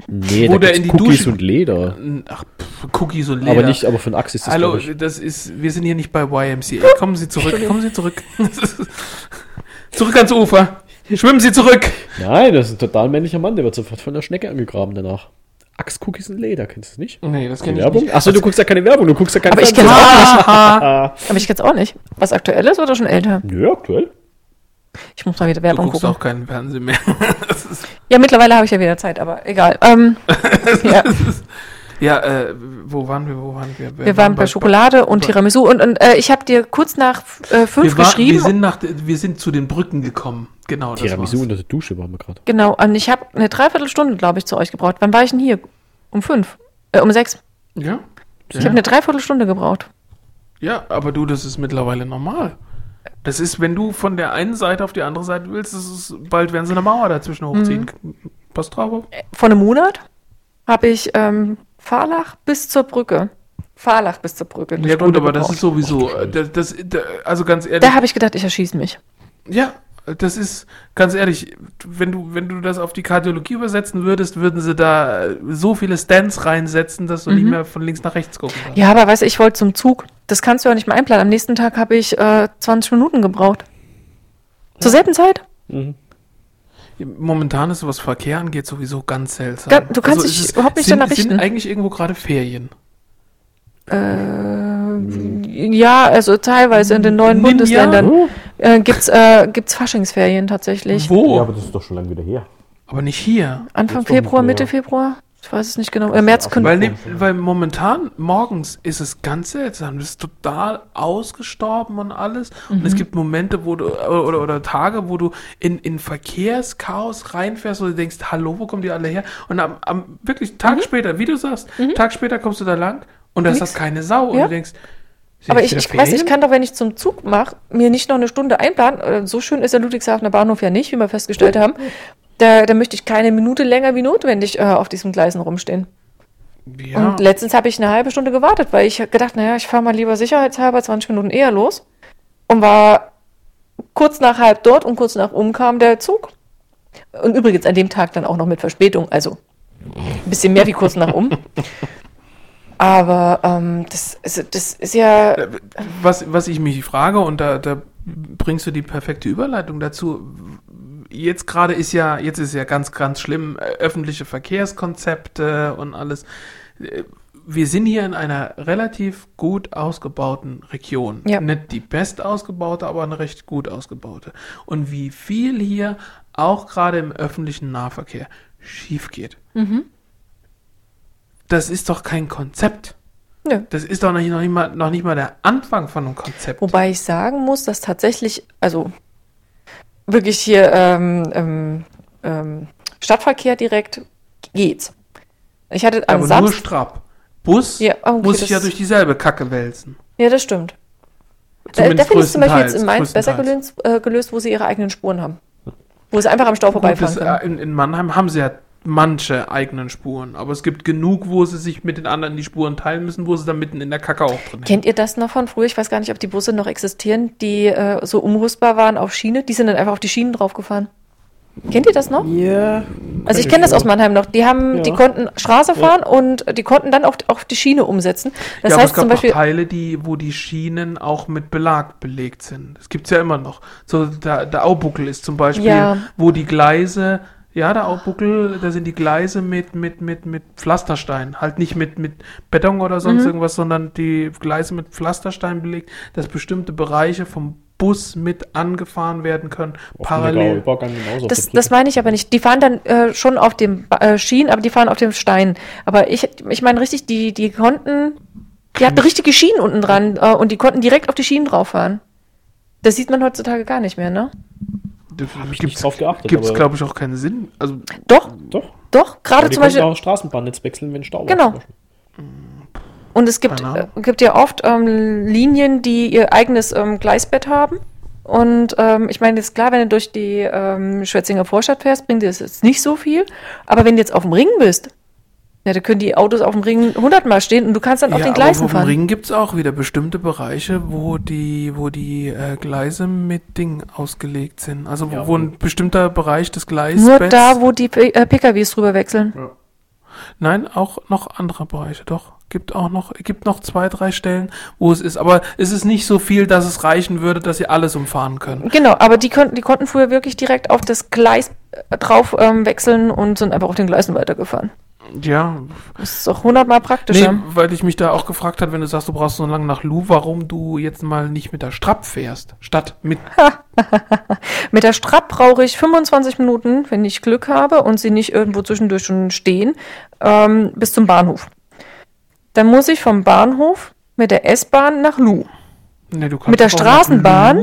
Nee, Wo da der in die Cookies Dusche- und Leder. Ach, pff, Cookies und Leder. Aber nicht, aber von Axe ist das, Hallo, das ist, wir sind hier nicht bei YMCA. Kommen Sie zurück, kommen Sie zurück. [LAUGHS] zurück ans Ufer. Schwimmen Sie zurück. Nein, das ist ein total männlicher Mann, der wird sofort von der Schnecke angegraben danach. Axe-Cookies in Leder, kennst du das nicht? Nee, das Die kenne ich Werbung? nicht. Achso, du guckst ja keine Werbung, du guckst ja keine Aber ich kenn's auch Ah, Aber ich kenn's auch nicht. Was aktuell ist oder schon älter? Nö, aktuell. Ich muss mal wieder Du Werbung guckst gucken. auch keinen Fernsehen mehr. [LAUGHS] Ja, mittlerweile habe ich ja wieder Zeit, aber egal. Ähm, [LAUGHS] ja, ja, äh, wo waren wir, wo waren wir? wir waren bei Schokolade und bei- Tiramisu und, und äh, ich habe dir kurz nach äh, fünf Wir, war, geschrieben. wir, sind nach, wir sind zu den Brücken gekommen. Genau, das Tiramisu war's. unter der Dusche waren wir gerade. Genau, und ich habe eine Dreiviertelstunde, glaube ich, zu euch gebraucht. Wann war ich denn hier? Um fünf? Äh, um sechs. Ja? Ich habe eine Dreiviertelstunde gebraucht. Ja, aber du, das ist mittlerweile normal. Das ist, wenn du von der einen Seite auf die andere Seite willst, das ist, bald werden sie eine Mauer dazwischen hochziehen. Mhm. Pass drauf auf. Vor einem Monat habe ich ähm, Fahrlach bis zur Brücke. Fahrlach bis zur Brücke. Ja gut, aber das gebraucht. ist sowieso, äh, das, das, das, also ganz ehrlich, Da habe ich gedacht, ich erschieße mich. ja, das ist, ganz ehrlich, wenn du, wenn du das auf die Kardiologie übersetzen würdest, würden sie da so viele Stands reinsetzen, dass du nicht mehr von links nach rechts gucken kannst. Mhm. Ja, aber weißt du, ich wollte zum Zug. Das kannst du ja nicht mal einplanen. Am nächsten Tag habe ich äh, 20 Minuten gebraucht. Zur selben Zeit? Momentan ist, was Verkehr angeht, sowieso ganz seltsam. Ga- du kannst ist dich überhaupt nicht sind, danach richten. Sind eigentlich irgendwo gerade Ferien? Äh, ja, also teilweise in den neuen Ninja? Bundesländern äh, gibt's äh, gibt's Faschingsferien tatsächlich. Wo? Ja, aber das ist doch schon lange wieder her. aber nicht hier. Anfang Februar, Mitte. Februar? Ich weiß es nicht genau. Im März können Weil, ne, weil momentan, morgens ist es ganz seltsam. Das ist total ausgestorben und alles. Und Mhm. es gibt Momente, wo du, oder, oder, oder Tage, wo du in, in Verkehrschaos reinfährst, du denkst, hallo, wo kommen die alle her? Und am, am wirklich Tag Mhm. später, wie du sagst, Tag später kommst du da lang und da ist Nix. das keine Sau. Und Ja. du denkst, Aber ich, ich weiß, ich kann doch, wenn ich zum Zug mache, mir nicht noch eine Stunde einplanen. Äh, So schön ist der Ludwigshafener Bahnhof ja nicht, wie wir festgestellt haben. Da, da möchte ich keine Minute länger wie notwendig äh, auf diesen Gleisen rumstehen. Ja. Und letztens habe ich eine halbe Stunde gewartet, weil ich gedacht, naja, ich fahre mal lieber sicherheitshalber 20 Minuten eher los. Und war kurz nach halb dort und kurz nach um kam der Zug. Und übrigens an dem Tag dann auch noch mit Verspätung, also ein bisschen mehr wie kurz nach um. [LAUGHS] Aber ähm, das, ist, das ist ja. was, was ich mich frage, und da, da bringst du die perfekte Überleitung dazu. Jetzt gerade ist ja, jetzt ist ja ganz, ganz schlimm, äh, öffentliche Verkehrskonzepte und alles. Äh, Wir sind hier in einer relativ gut ausgebauten Region. Ja. Nicht die best ausgebaute, aber eine recht gut ausgebaute. Und wie viel hier auch gerade im öffentlichen Nahverkehr schief geht. Das ist doch kein Konzept. Nö. Das ist doch noch nicht, noch, nicht mal, noch nicht mal der Anfang von einem Konzept. Wobei ich sagen muss, dass tatsächlich, also wirklich hier ähm, ähm, ähm, Stadtverkehr direkt geht's. Ich hatte am aber nur Samstag. strapp. Bus Ja, okay, muss sich ja durch dieselbe Kacke wälzen. Ja, das stimmt. Da, da Zumindest finde ich zum Beispiel jetzt in Mainz besser gelöst, äh, gelöst, wo sie ihre eigenen Spuren haben. Wo sie einfach am Stau Gut, vorbeifahren das, können. äh, in, in Mannheim haben sie ja manche eigenen Spuren, aber es gibt genug, wo sie sich mit den anderen die Spuren teilen müssen, wo sie dann mitten in der Kacke auch drin Kennt ihr das noch von früher? Ich weiß gar nicht, ob die Busse noch existieren, die äh, so umrüstbar waren auf Schiene. Die sind dann einfach auf die Schienen draufgefahren. Kennt ihr das noch? Ja. Also ich kenne das aus Mannheim noch. Die haben, Ja. die konnten Straße fahren und die konnten dann auch auf die Schiene umsetzen. Das ja, aber es heißt gab zum Beispiel, auch Teile, die, wo die Schienen auch mit Belag belegt sind. Das gibt's ja immer noch. So, der, der Aubuckel ist zum Beispiel, Ja. wo die Gleise, ja, der Aubuckel, da sind die Gleise mit, mit, mit, mit Pflasterstein. Halt nicht mit, mit Beton oder Mhm. sonst irgendwas, sondern die Gleise mit Pflasterstein belegt, dass bestimmte Bereiche vom Bus mit angefahren werden können, parallel. Auf das, der das Brücke. meine ich aber nicht. Die fahren dann äh, schon auf dem äh, Schienen, aber die fahren auf dem Stein. Aber ich, ich meine richtig, die, die konnten, die hatten richtige Schienen unten dran äh, und die konnten direkt auf die Schienen drauf fahren. Das sieht man heutzutage gar nicht mehr, ne? Da Hab ich nicht drauf geachtet. gibt's aber- glaube ich, auch keinen Sinn. Also, Doch, Doch. doch, gerade zum Beispiel. auch Straßenbahnnetz wechseln, wenn Stau. Genau. Beispiel. Und es gibt, äh, gibt ja oft ähm, Linien, die ihr eigenes ähm, Gleisbett haben. Und ähm, ich meine, jetzt klar, wenn du durch die ähm, Schwetzinger Vorstadt fährst, bringt dir das jetzt nicht so viel. Aber wenn du jetzt auf dem Ring bist, ja, da können die Autos auf dem Ring hundertmal stehen und du kannst dann auf ja, den aber Gleisen auf dem fahren. Ring gibt's auch wieder bestimmte Bereiche, wo die, wo die äh, Gleise mit Ding ausgelegt sind. Also Ja, wo ein bestimmter Bereich des Gleisbetts... Nur da, wo die P äh, PKWs drüber wechseln. Nein, auch noch andere Bereiche, doch. Gibt auch noch, gibt noch zwei, drei Stellen, wo es ist. Aber es ist nicht so viel, dass es reichen würde, dass sie alles umfahren können. Genau, aber die, konnten, die konnten früher wirklich direkt auf das Gleis äh, drauf ähm, wechseln und sind einfach auf den Gleisen weitergefahren. Ja, Das ist auch hundertmal nee, praktischer. weil ich mich da auch gefragt hat, wenn du sagst, du brauchst so lange nach Lu, warum du jetzt mal nicht mit der Strapp fährst, statt mit [LAUGHS] Mit der Strapp brauche ich 25 Minuten, wenn ich Glück habe und sie nicht irgendwo zwischendurch schon stehen, ähm, bis zum Bahnhof. Dann muss ich vom Bahnhof mit der S-Bahn nach Lu. Nee, Mit der Straßenbahn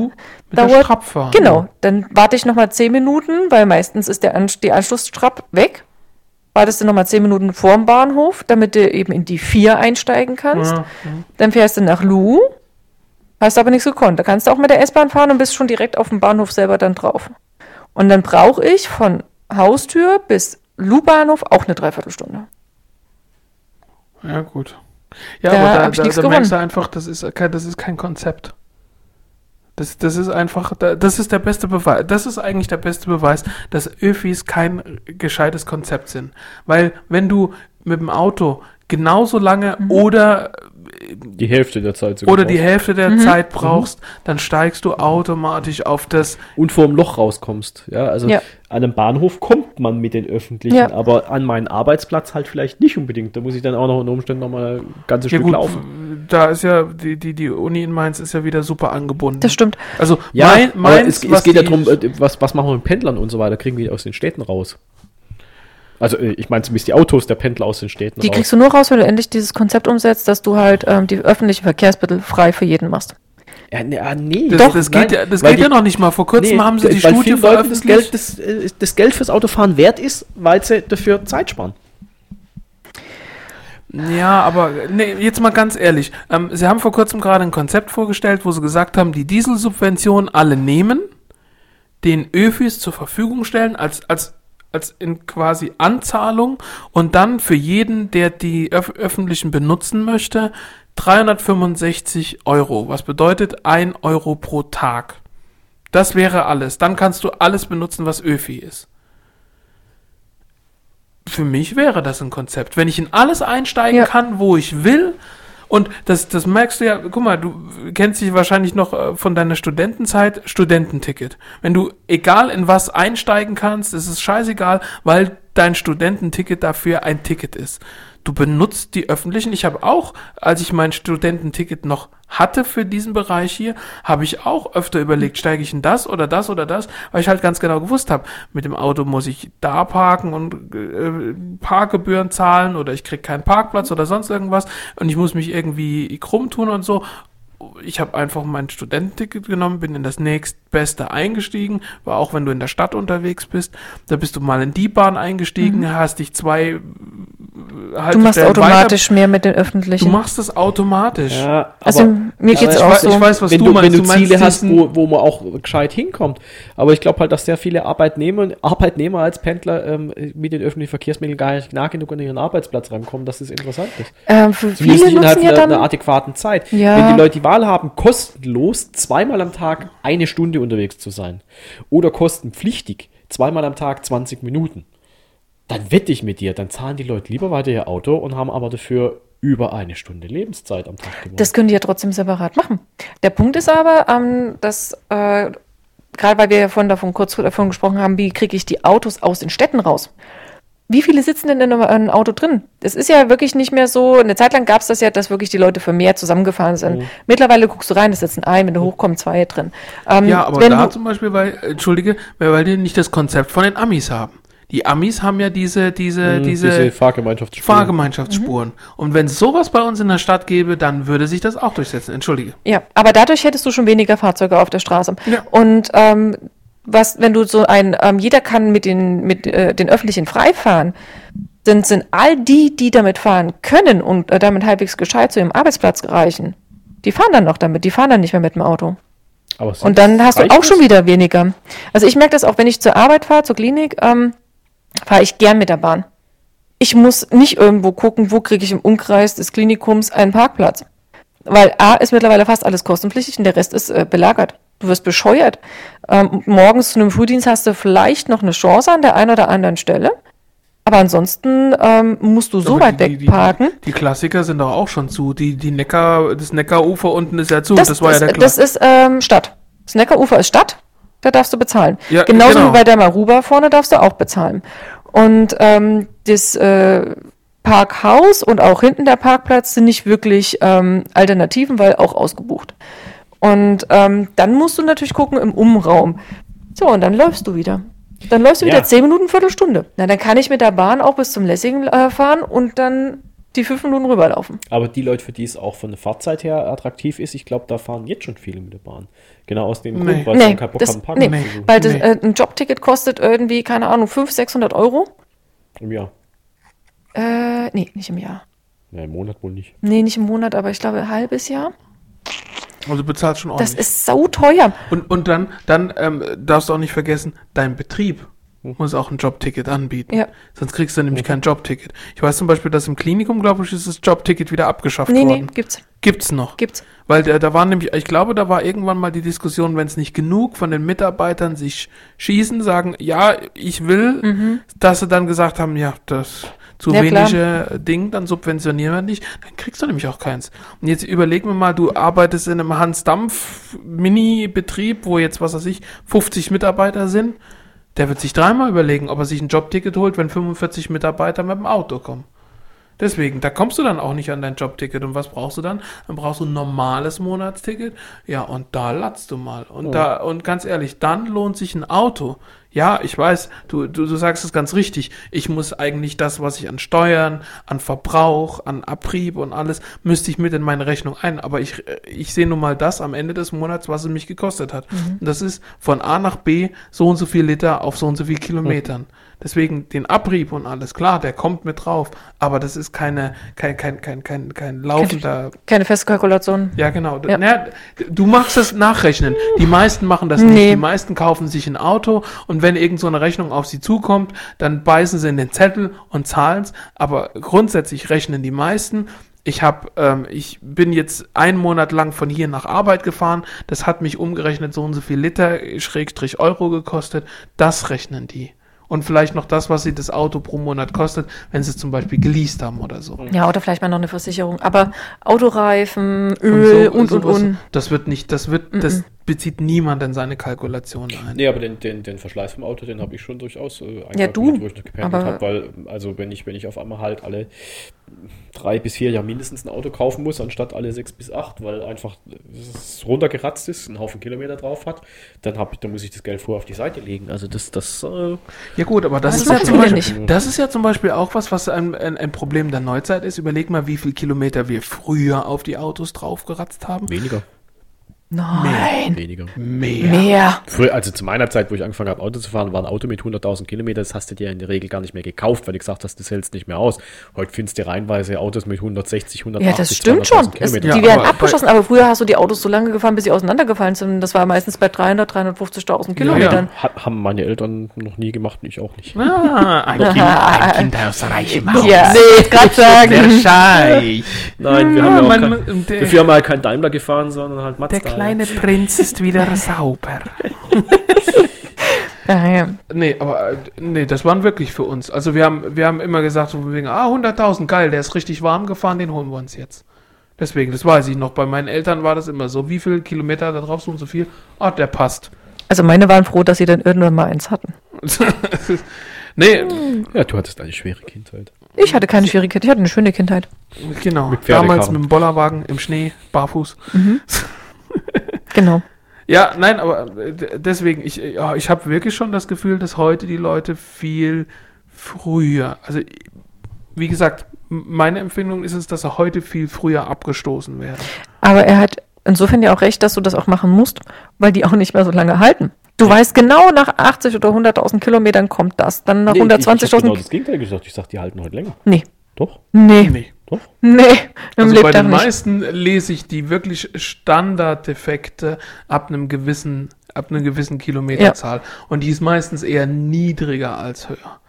mit der dauert- Strapp fahren. Genau, dann warte ich nochmal 10 Minuten, weil meistens ist der An die Anschlussstrapp weg. Wartest du nochmal 10 Minuten vorm Bahnhof, damit du eben in die 4 einsteigen kannst. Ja, Dann fährst du nach Lu, hast aber nichts gekonnt. Da kannst du auch mit der S-Bahn fahren und bist schon direkt auf dem Bahnhof selber dann drauf. Und dann brauche ich von Haustür bis Lu-Bahnhof auch eine Dreiviertelstunde. ja, gut. Ja, Da aber da, ich da, da merkst du einfach, das ist das ist kein Konzept. Das, das ist einfach, da- das ist der beste Beweis, das ist eigentlich der beste Beweis, dass Öfis kein gescheites Konzept sind. Weil wenn du mit dem Auto genauso lange Mhm. oder Die Hälfte der Zeit sogar. oder die brauchst. Hälfte der Mhm. Zeit brauchst, dann steigst du automatisch auf das. und vor dem Loch rauskommst. Ja, also Ja. an einem Bahnhof kommt man mit den öffentlichen, Ja. aber an meinen Arbeitsplatz halt vielleicht nicht unbedingt. Da muss ich dann auch noch unter Umständen noch mal ein ganzes Ja Stück gut, laufen. da ist ja die, die, die Uni in Mainz ist ja wieder super angebunden. Das stimmt. Also Ja, mein, Mainz, es, es was geht ja die- darum, äh, was, was machen wir mit Pendlern und so weiter, kriegen wir die aus den Städten raus. Also äh, ich meine zumindest die Autos der Pendler aus den Städten Die raus. kriegst du nur raus, wenn du endlich dieses Konzept umsetzt, dass du halt ähm, die öffentlichen Verkehrsmittel frei für jeden machst. Ja, nee, ah, nee. Das, Doch, das geht, ja, das geht die- ja noch nicht mal. Vor kurzem nee, haben sie die weil Studie Leuten das veröffentlicht. Geld, das, äh, das Geld fürs Autofahren wert ist, weil sie dafür Zeit sparen. Ja, aber nee, jetzt mal ganz ehrlich. Ähm, sie haben vor kurzem gerade ein Konzept vorgestellt, wo sie gesagt haben, die Dieselsubvention alle nehmen, den Öfis zur Verfügung stellen als, als, als in quasi Anzahlung und dann für jeden, der die öf öffentlichen benutzen möchte, 365 Euro. Was bedeutet 1 Euro pro Tag. Das wäre alles. Dann kannst du alles benutzen, was Öfi ist. Für mich wäre das ein Konzept. Wenn ich in alles einsteigen Ja. kann, wo ich will, und das, das merkst du ja, guck mal, du kennst dich wahrscheinlich noch äh, von deiner Studentenzeit, Studententicket. Wenn du egal in was einsteigen kannst, ist es scheißegal, weil dein Studententicket dafür ein Ticket ist. Du benutzt die öffentlichen. Ich habe auch, als ich mein Studententicket noch hatte für diesen Bereich hier, habe ich auch öfter überlegt, steige ich in das oder das oder das, weil ich halt ganz genau gewusst habe, mit dem Auto muss ich da parken und äh, Parkgebühren zahlen oder ich krieg keinen Parkplatz oder sonst irgendwas und ich muss mich irgendwie krumm tun und so. Ich habe einfach mein Studententicket genommen, bin in das nächstbeste eingestiegen, war auch wenn du in der Stadt unterwegs bist, da bist du mal in die Bahn eingestiegen, hast dich zwei äh, Du machst automatisch mehr mit den Weiter, öffentlichen. du machst das automatisch. Ja, also mir geht's aber auch ich, weiß, so. ich weiß, was wenn du, du, meinst. wenn du, du meinst Ziele hast, wo, wo man auch gescheit hinkommt. Aber ich glaube halt, dass sehr viele Arbeitnehmer, Arbeitnehmer als Pendler ähm, mit den öffentlichen Verkehrsmitteln gar nicht nah genug an ihren Arbeitsplatz rankommen, dass das interessant ist. ähm, für Zumindest viele nicht innerhalb nutzen ja einer, dann. einer adäquaten Zeit. Ja. Wenn die Leute die Wahl haben, kostenlos zweimal am Tag eine Stunde unterwegs zu sein oder kostenpflichtig zweimal am Tag 20 Minuten, dann wette ich mit dir, dann zahlen die Leute lieber weiter ihr Auto und haben aber dafür über eine Stunde Lebenszeit am Tag gewonnen. Das können die ja trotzdem separat machen. Der Punkt ist aber, ähm, dass äh, gerade weil wir ja vorhin davon kurz davon gesprochen haben, wie kriege ich die Autos aus den Städten raus? Wie viele sitzen denn in einem, einem Auto drin? Es ist ja wirklich nicht mehr so. Eine Zeit lang gab es das ja, dass wirklich die Leute vermehrt zusammengefahren sind. Mittlerweile guckst du rein, es sitzen ein, wenn du hochkommst, zwei drin. Ähm, Ja, aber wenn da zum Beispiel, weil, Entschuldige, weil, die nicht das Konzept von den Amis haben. Die Amis haben ja diese, diese, Hm, diese, Fahrgemeinschaftsspuren. Fahrgemeinschaftsspuren. Und wenn es sowas bei uns in der Stadt gäbe, dann würde sich das auch durchsetzen. Entschuldige. Ja, aber dadurch hättest du schon weniger Fahrzeuge auf der Straße. Ja. Und ähm, was, wenn du so ein, ähm, jeder kann mit den, mit äh, den öffentlichen frei fahren, dann sind all die, die damit fahren können und äh, damit halbwegs gescheit zu ihrem Arbeitsplatz reichen, die fahren dann noch damit, die fahren dann nicht mehr mit dem Auto. Und dann hast du auch das? schon wieder weniger. Also ich merke das auch, wenn ich zur Arbeit fahre, zur Klinik, ähm, fahre ich gern mit der Bahn. Ich muss nicht irgendwo gucken, wo kriege ich im Umkreis des Klinikums einen Parkplatz. Weil A ist mittlerweile fast alles kostenpflichtig und der Rest ist äh, belagert. Du wirst bescheuert. Ähm, morgens zu einem Frühdienst hast du vielleicht noch eine Chance an der einen oder anderen Stelle. Aber ansonsten ähm, musst du so Aber weit die- die- weg parken. Die, die Klassiker sind doch auch schon zu. Die, die Neckar, das Neckarufer unten ist ja zu. Das, war ja der das ist ähm, Stadt. Das Neckarufer ist Stadt, da darfst du bezahlen. Ja, Genauso genau. wie bei der Maruba vorne darfst du auch bezahlen. Und ähm, das, äh, Parkhaus und auch hinten der Parkplatz sind nicht wirklich ähm, Alternativen, weil auch ausgebucht. Und ähm, dann musst du natürlich gucken im Umraum. So, und dann läufst du wieder. Dann läufst du Ja. wieder zehn Minuten, Viertelstunde. Na, dann kann ich mit der Bahn auch bis zum Lessingen äh, fahren und dann die fünf Minuten rüberlaufen. Aber die Leute, für die es auch von der Fahrzeit her attraktiv ist, ich glaube, da fahren jetzt schon viele mit der Bahn. Genau aus dem Nee. Grund, weil sie Nee, keinen Bock das, haben, Parken nee, zu suchen. weil das, Nee. äh, ein Jobticket kostet irgendwie, keine Ahnung, 500, 600 Euro. Im Jahr. Äh, nee, nicht im Jahr. Ja, im Monat wohl nicht. Nee, nicht im Monat, aber ich glaube ein halbes Jahr. Also du bezahlst schon Das ordentlich. ist sauteuer. Und, und dann, dann ähm, darfst du auch nicht vergessen, dein Betrieb muss auch ein Jobticket anbieten. Ja. Sonst kriegst du nämlich kein Jobticket. Ich weiß zum Beispiel, dass im Klinikum, glaube ich, ist das Jobticket wieder abgeschafft Nee, nee, worden. gibt's. Gibt's noch. Gibt's. Weil da, da war nämlich, ich glaube, da war irgendwann mal die Diskussion, wenn es nicht genug von den Mitarbeitern sich schießen, sagen, ja, ich will, dass sie dann gesagt haben, ja, das zu. Ja, wenige Ding, dann subventionieren wir nicht, dann kriegst du nämlich auch keins. Und jetzt überleg mir mal, du arbeitest in einem Hans-Dampf-Mini-Betrieb, wo jetzt, was weiß ich, 50 Mitarbeiter sind, der wird sich dreimal überlegen, ob er sich ein Jobticket holt, wenn 45 Mitarbeiter mit dem Auto kommen. Deswegen, da kommst du dann auch nicht an dein Jobticket. Und was brauchst du dann? Dann brauchst du ein normales Monatsticket. Ja, und da latzt du mal. Und da, und ganz ehrlich, dann lohnt sich ein Auto. Ja, ich weiß, du, du, du sagst es ganz richtig. Ich muss eigentlich das, was ich an Steuern, an Verbrauch, an Abrieb und alles, müsste ich mit in meine Rechnung ein. Aber ich, äh, ich sehe nun mal das am Ende des Monats, was es mich gekostet hat. Und das ist von A nach B so und so viel Liter auf so und so viel Kilometern. Deswegen den Abrieb und alles, klar, der kommt mit drauf. Aber das ist keine, kein, kein, kein, kein, kein laufender Keine Festkalkulation. ja, genau. Ja. Naja, du machst es nachrechnen. Die meisten machen das nicht. Nee. Die meisten kaufen sich ein Auto und wenn irgend so eine Rechnung auf sie zukommt, dann beißen sie in den Zettel und zahlen's. Aber grundsätzlich rechnen die meisten. Ich habe, ähm, ich bin jetzt einen Monat lang von hier nach Arbeit gefahren. Das hat mich umgerechnet so und so viel Liter Schrägstrich Euro gekostet. Das rechnen die. Und vielleicht noch das, was sie das Auto pro Monat kostet, wenn sie es zum Beispiel geleast haben oder so. Ja, oder vielleicht mal noch eine Versicherung. Aber Autoreifen, Öl so- und, und, sowas. und. Das wird nicht, das wird, das bezieht niemand in seine Kalkulation ein. Nee, aber den, den, den Verschleiß vom Auto, den habe ich schon durchaus äh, Ja, du, wo ich noch gependelt habe, weil, also wenn ich, wenn ich auf einmal halt alle drei bis vier Jahre mindestens ein Auto kaufen muss, anstatt alle sechs bis acht, weil einfach es runtergeratzt ist, einen Haufen Kilometer drauf hat, dann, hab ich, dann muss ich das Geld vorher auf die Seite legen. Also das, das äh, Ja gut, aber das, Das ist ja zum Beispiel, das ist ja zum Beispiel auch was, was ein, ein, ein Problem der Neuzeit ist. Überleg mal, wie viel Kilometer wir früher auf die Autos draufgeratzt haben. weniger. Nein. Weniger. Mehr. Mehr. Früher, also zu meiner Zeit, wo ich angefangen habe, Auto zu fahren, war ein Auto mit 100.000 Kilometer, das hast du dir in der Regel gar nicht mehr gekauft, weil du gesagt hast, das hältst nicht mehr aus. Heute findest du reihenweise Autos mit 160, 180, Ja, das stimmt schon. 200.000 Es, Kilometer. Ja, die werden aber abgeschossen, aber früher hast du die Autos so lange gefahren, bis sie auseinandergefallen sind. Das war meistens bei 300, 350.000 Kilometern. Ha- haben meine Eltern noch nie gemacht, ich auch nicht. Ah, ein, kind, ein Kind aus reichem Haus. Ja, nee, ich gerade sagen. Der Scheich. Nein, wir haben ja auch Man- kein, der- die Firma hat kein Daimler gefahren, sondern halt Mazda. Der kleine Prinz ist wieder [LAUGHS] sauber. [LAUGHS] Ja. Nee, aber äh, nee, das waren wirklich für uns. Also wir haben, wir haben immer gesagt, so wegen, ah, 100.000, geil, der ist richtig warm gefahren, den holen wir uns jetzt. Deswegen, das weiß ich noch. Bei meinen Eltern war das immer so. Wie viel Kilometer da drauf, so und so viel? Ah, der passt. Also meine waren froh, dass sie dann irgendwann mal eins hatten. [LAUGHS] nee, Ja, du hattest eine schwere Kindheit. Ich hatte keine Schwierigkeit, ich hatte eine schöne Kindheit. genau. Mit. Damals mit dem Bollerwagen im Schnee, barfuß. [LAUGHS] Genau. Ja, nein, aber äh, deswegen, ich, äh, ja, ich habe wirklich schon das Gefühl, dass heute die Leute viel früher, also wie gesagt, meine Empfindung ist es, dass sie heute viel früher abgestoßen werden. Aber er hat insofern ja auch recht, dass du das auch machen musst, weil die auch nicht mehr so lange halten. Du weißt genau, nach 80 oder 100.000 Kilometern kommt das. Dann nach Nee, ich- ich hab 120.000. genau das Gegenteil gesagt. Ich sag, die halten heute länger. nee, Doch, nee, Nee. Doch. nee, Also bei den nicht. meisten lese ich die wirklich Standarddefekte ab einem gewissen, ab einer gewissen Kilometerzahl. Und die ist meistens eher niedriger als höher.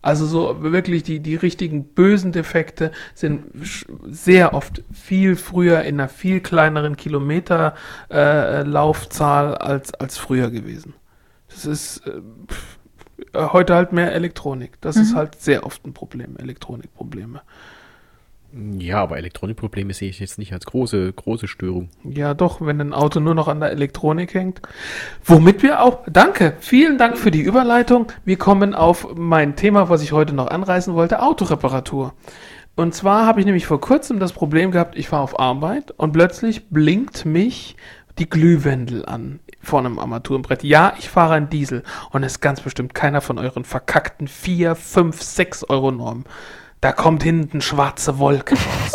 Also so wirklich die, die richtigen bösen Defekte sind sehr oft viel früher in einer viel kleineren Kilometerlaufzahl äh, als, als früher gewesen. Das ist äh, pff, äh, heute halt mehr Elektronik. Das ist halt sehr oft ein Problem, Elektronikprobleme. Ja, aber Elektronikprobleme sehe ich jetzt nicht als große, große Störung. Ja, doch, wenn ein Auto nur noch an der Elektronik hängt. Womit wir auch, danke, vielen Dank für die Überleitung. Wir kommen auf mein Thema, was ich heute noch anreißen wollte, Autoreparatur. Und zwar habe ich nämlich vor kurzem das Problem gehabt, ich fahre auf Arbeit und plötzlich blinkt mich die Glühwendel an vor einem Armaturenbrett. Ja, ich fahre einen Diesel und es ist ganz bestimmt keiner von euren verkackten 4, 5, 6 Euro Normen. Da kommt hinten schwarze Wolke raus.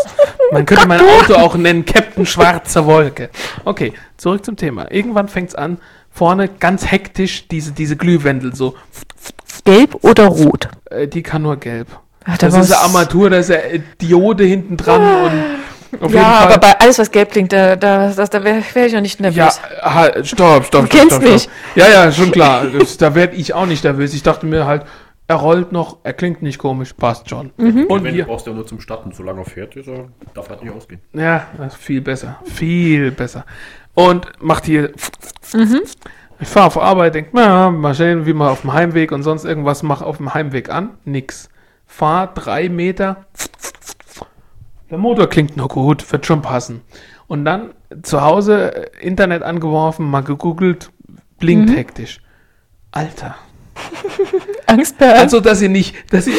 Man könnte mein Auto auch nennen Captain Schwarze Wolke. Okay, zurück zum Thema. Irgendwann fängt es an, vorne ganz hektisch diese, diese Glühwendel so. Gelb oder rot? Äh, die kann nur gelb. Ach, da Das ist eine Armatur, da ist eine Diode hinten dran und auf ja, jeden Fall. aber bei alles, was gelb klingt, da, da, da wäre wär ich noch nicht ja, nervös. ha, stopp, stopp, stopp. kennst stopp, mich. Stopp. Ja, ja, schon klar. Da werde ich auch nicht nervös. Ich dachte mir halt, er rollt noch, er klingt nicht komisch, passt schon. Mhm. Und Wenn hier, du brauchst ja nur zum Starten, solange er fährt, ist er, darf halt nicht ausgehen. ja, das ist viel besser, viel besser. Und macht hier, Mhm. ich fahre auf Arbeit, denke, na, mal sehen, wie man auf dem Heimweg und sonst irgendwas macht auf dem Heimweg an. Nix. Fahr drei Meter, der Motor klingt noch gut, wird schon passen. Und dann zu Hause äh, Internet angeworfen, mal gegoogelt, blinkt Mhm. hektisch. Alter. [LAUGHS] Angstperlen. Also, dass ihr nicht, dass ihr,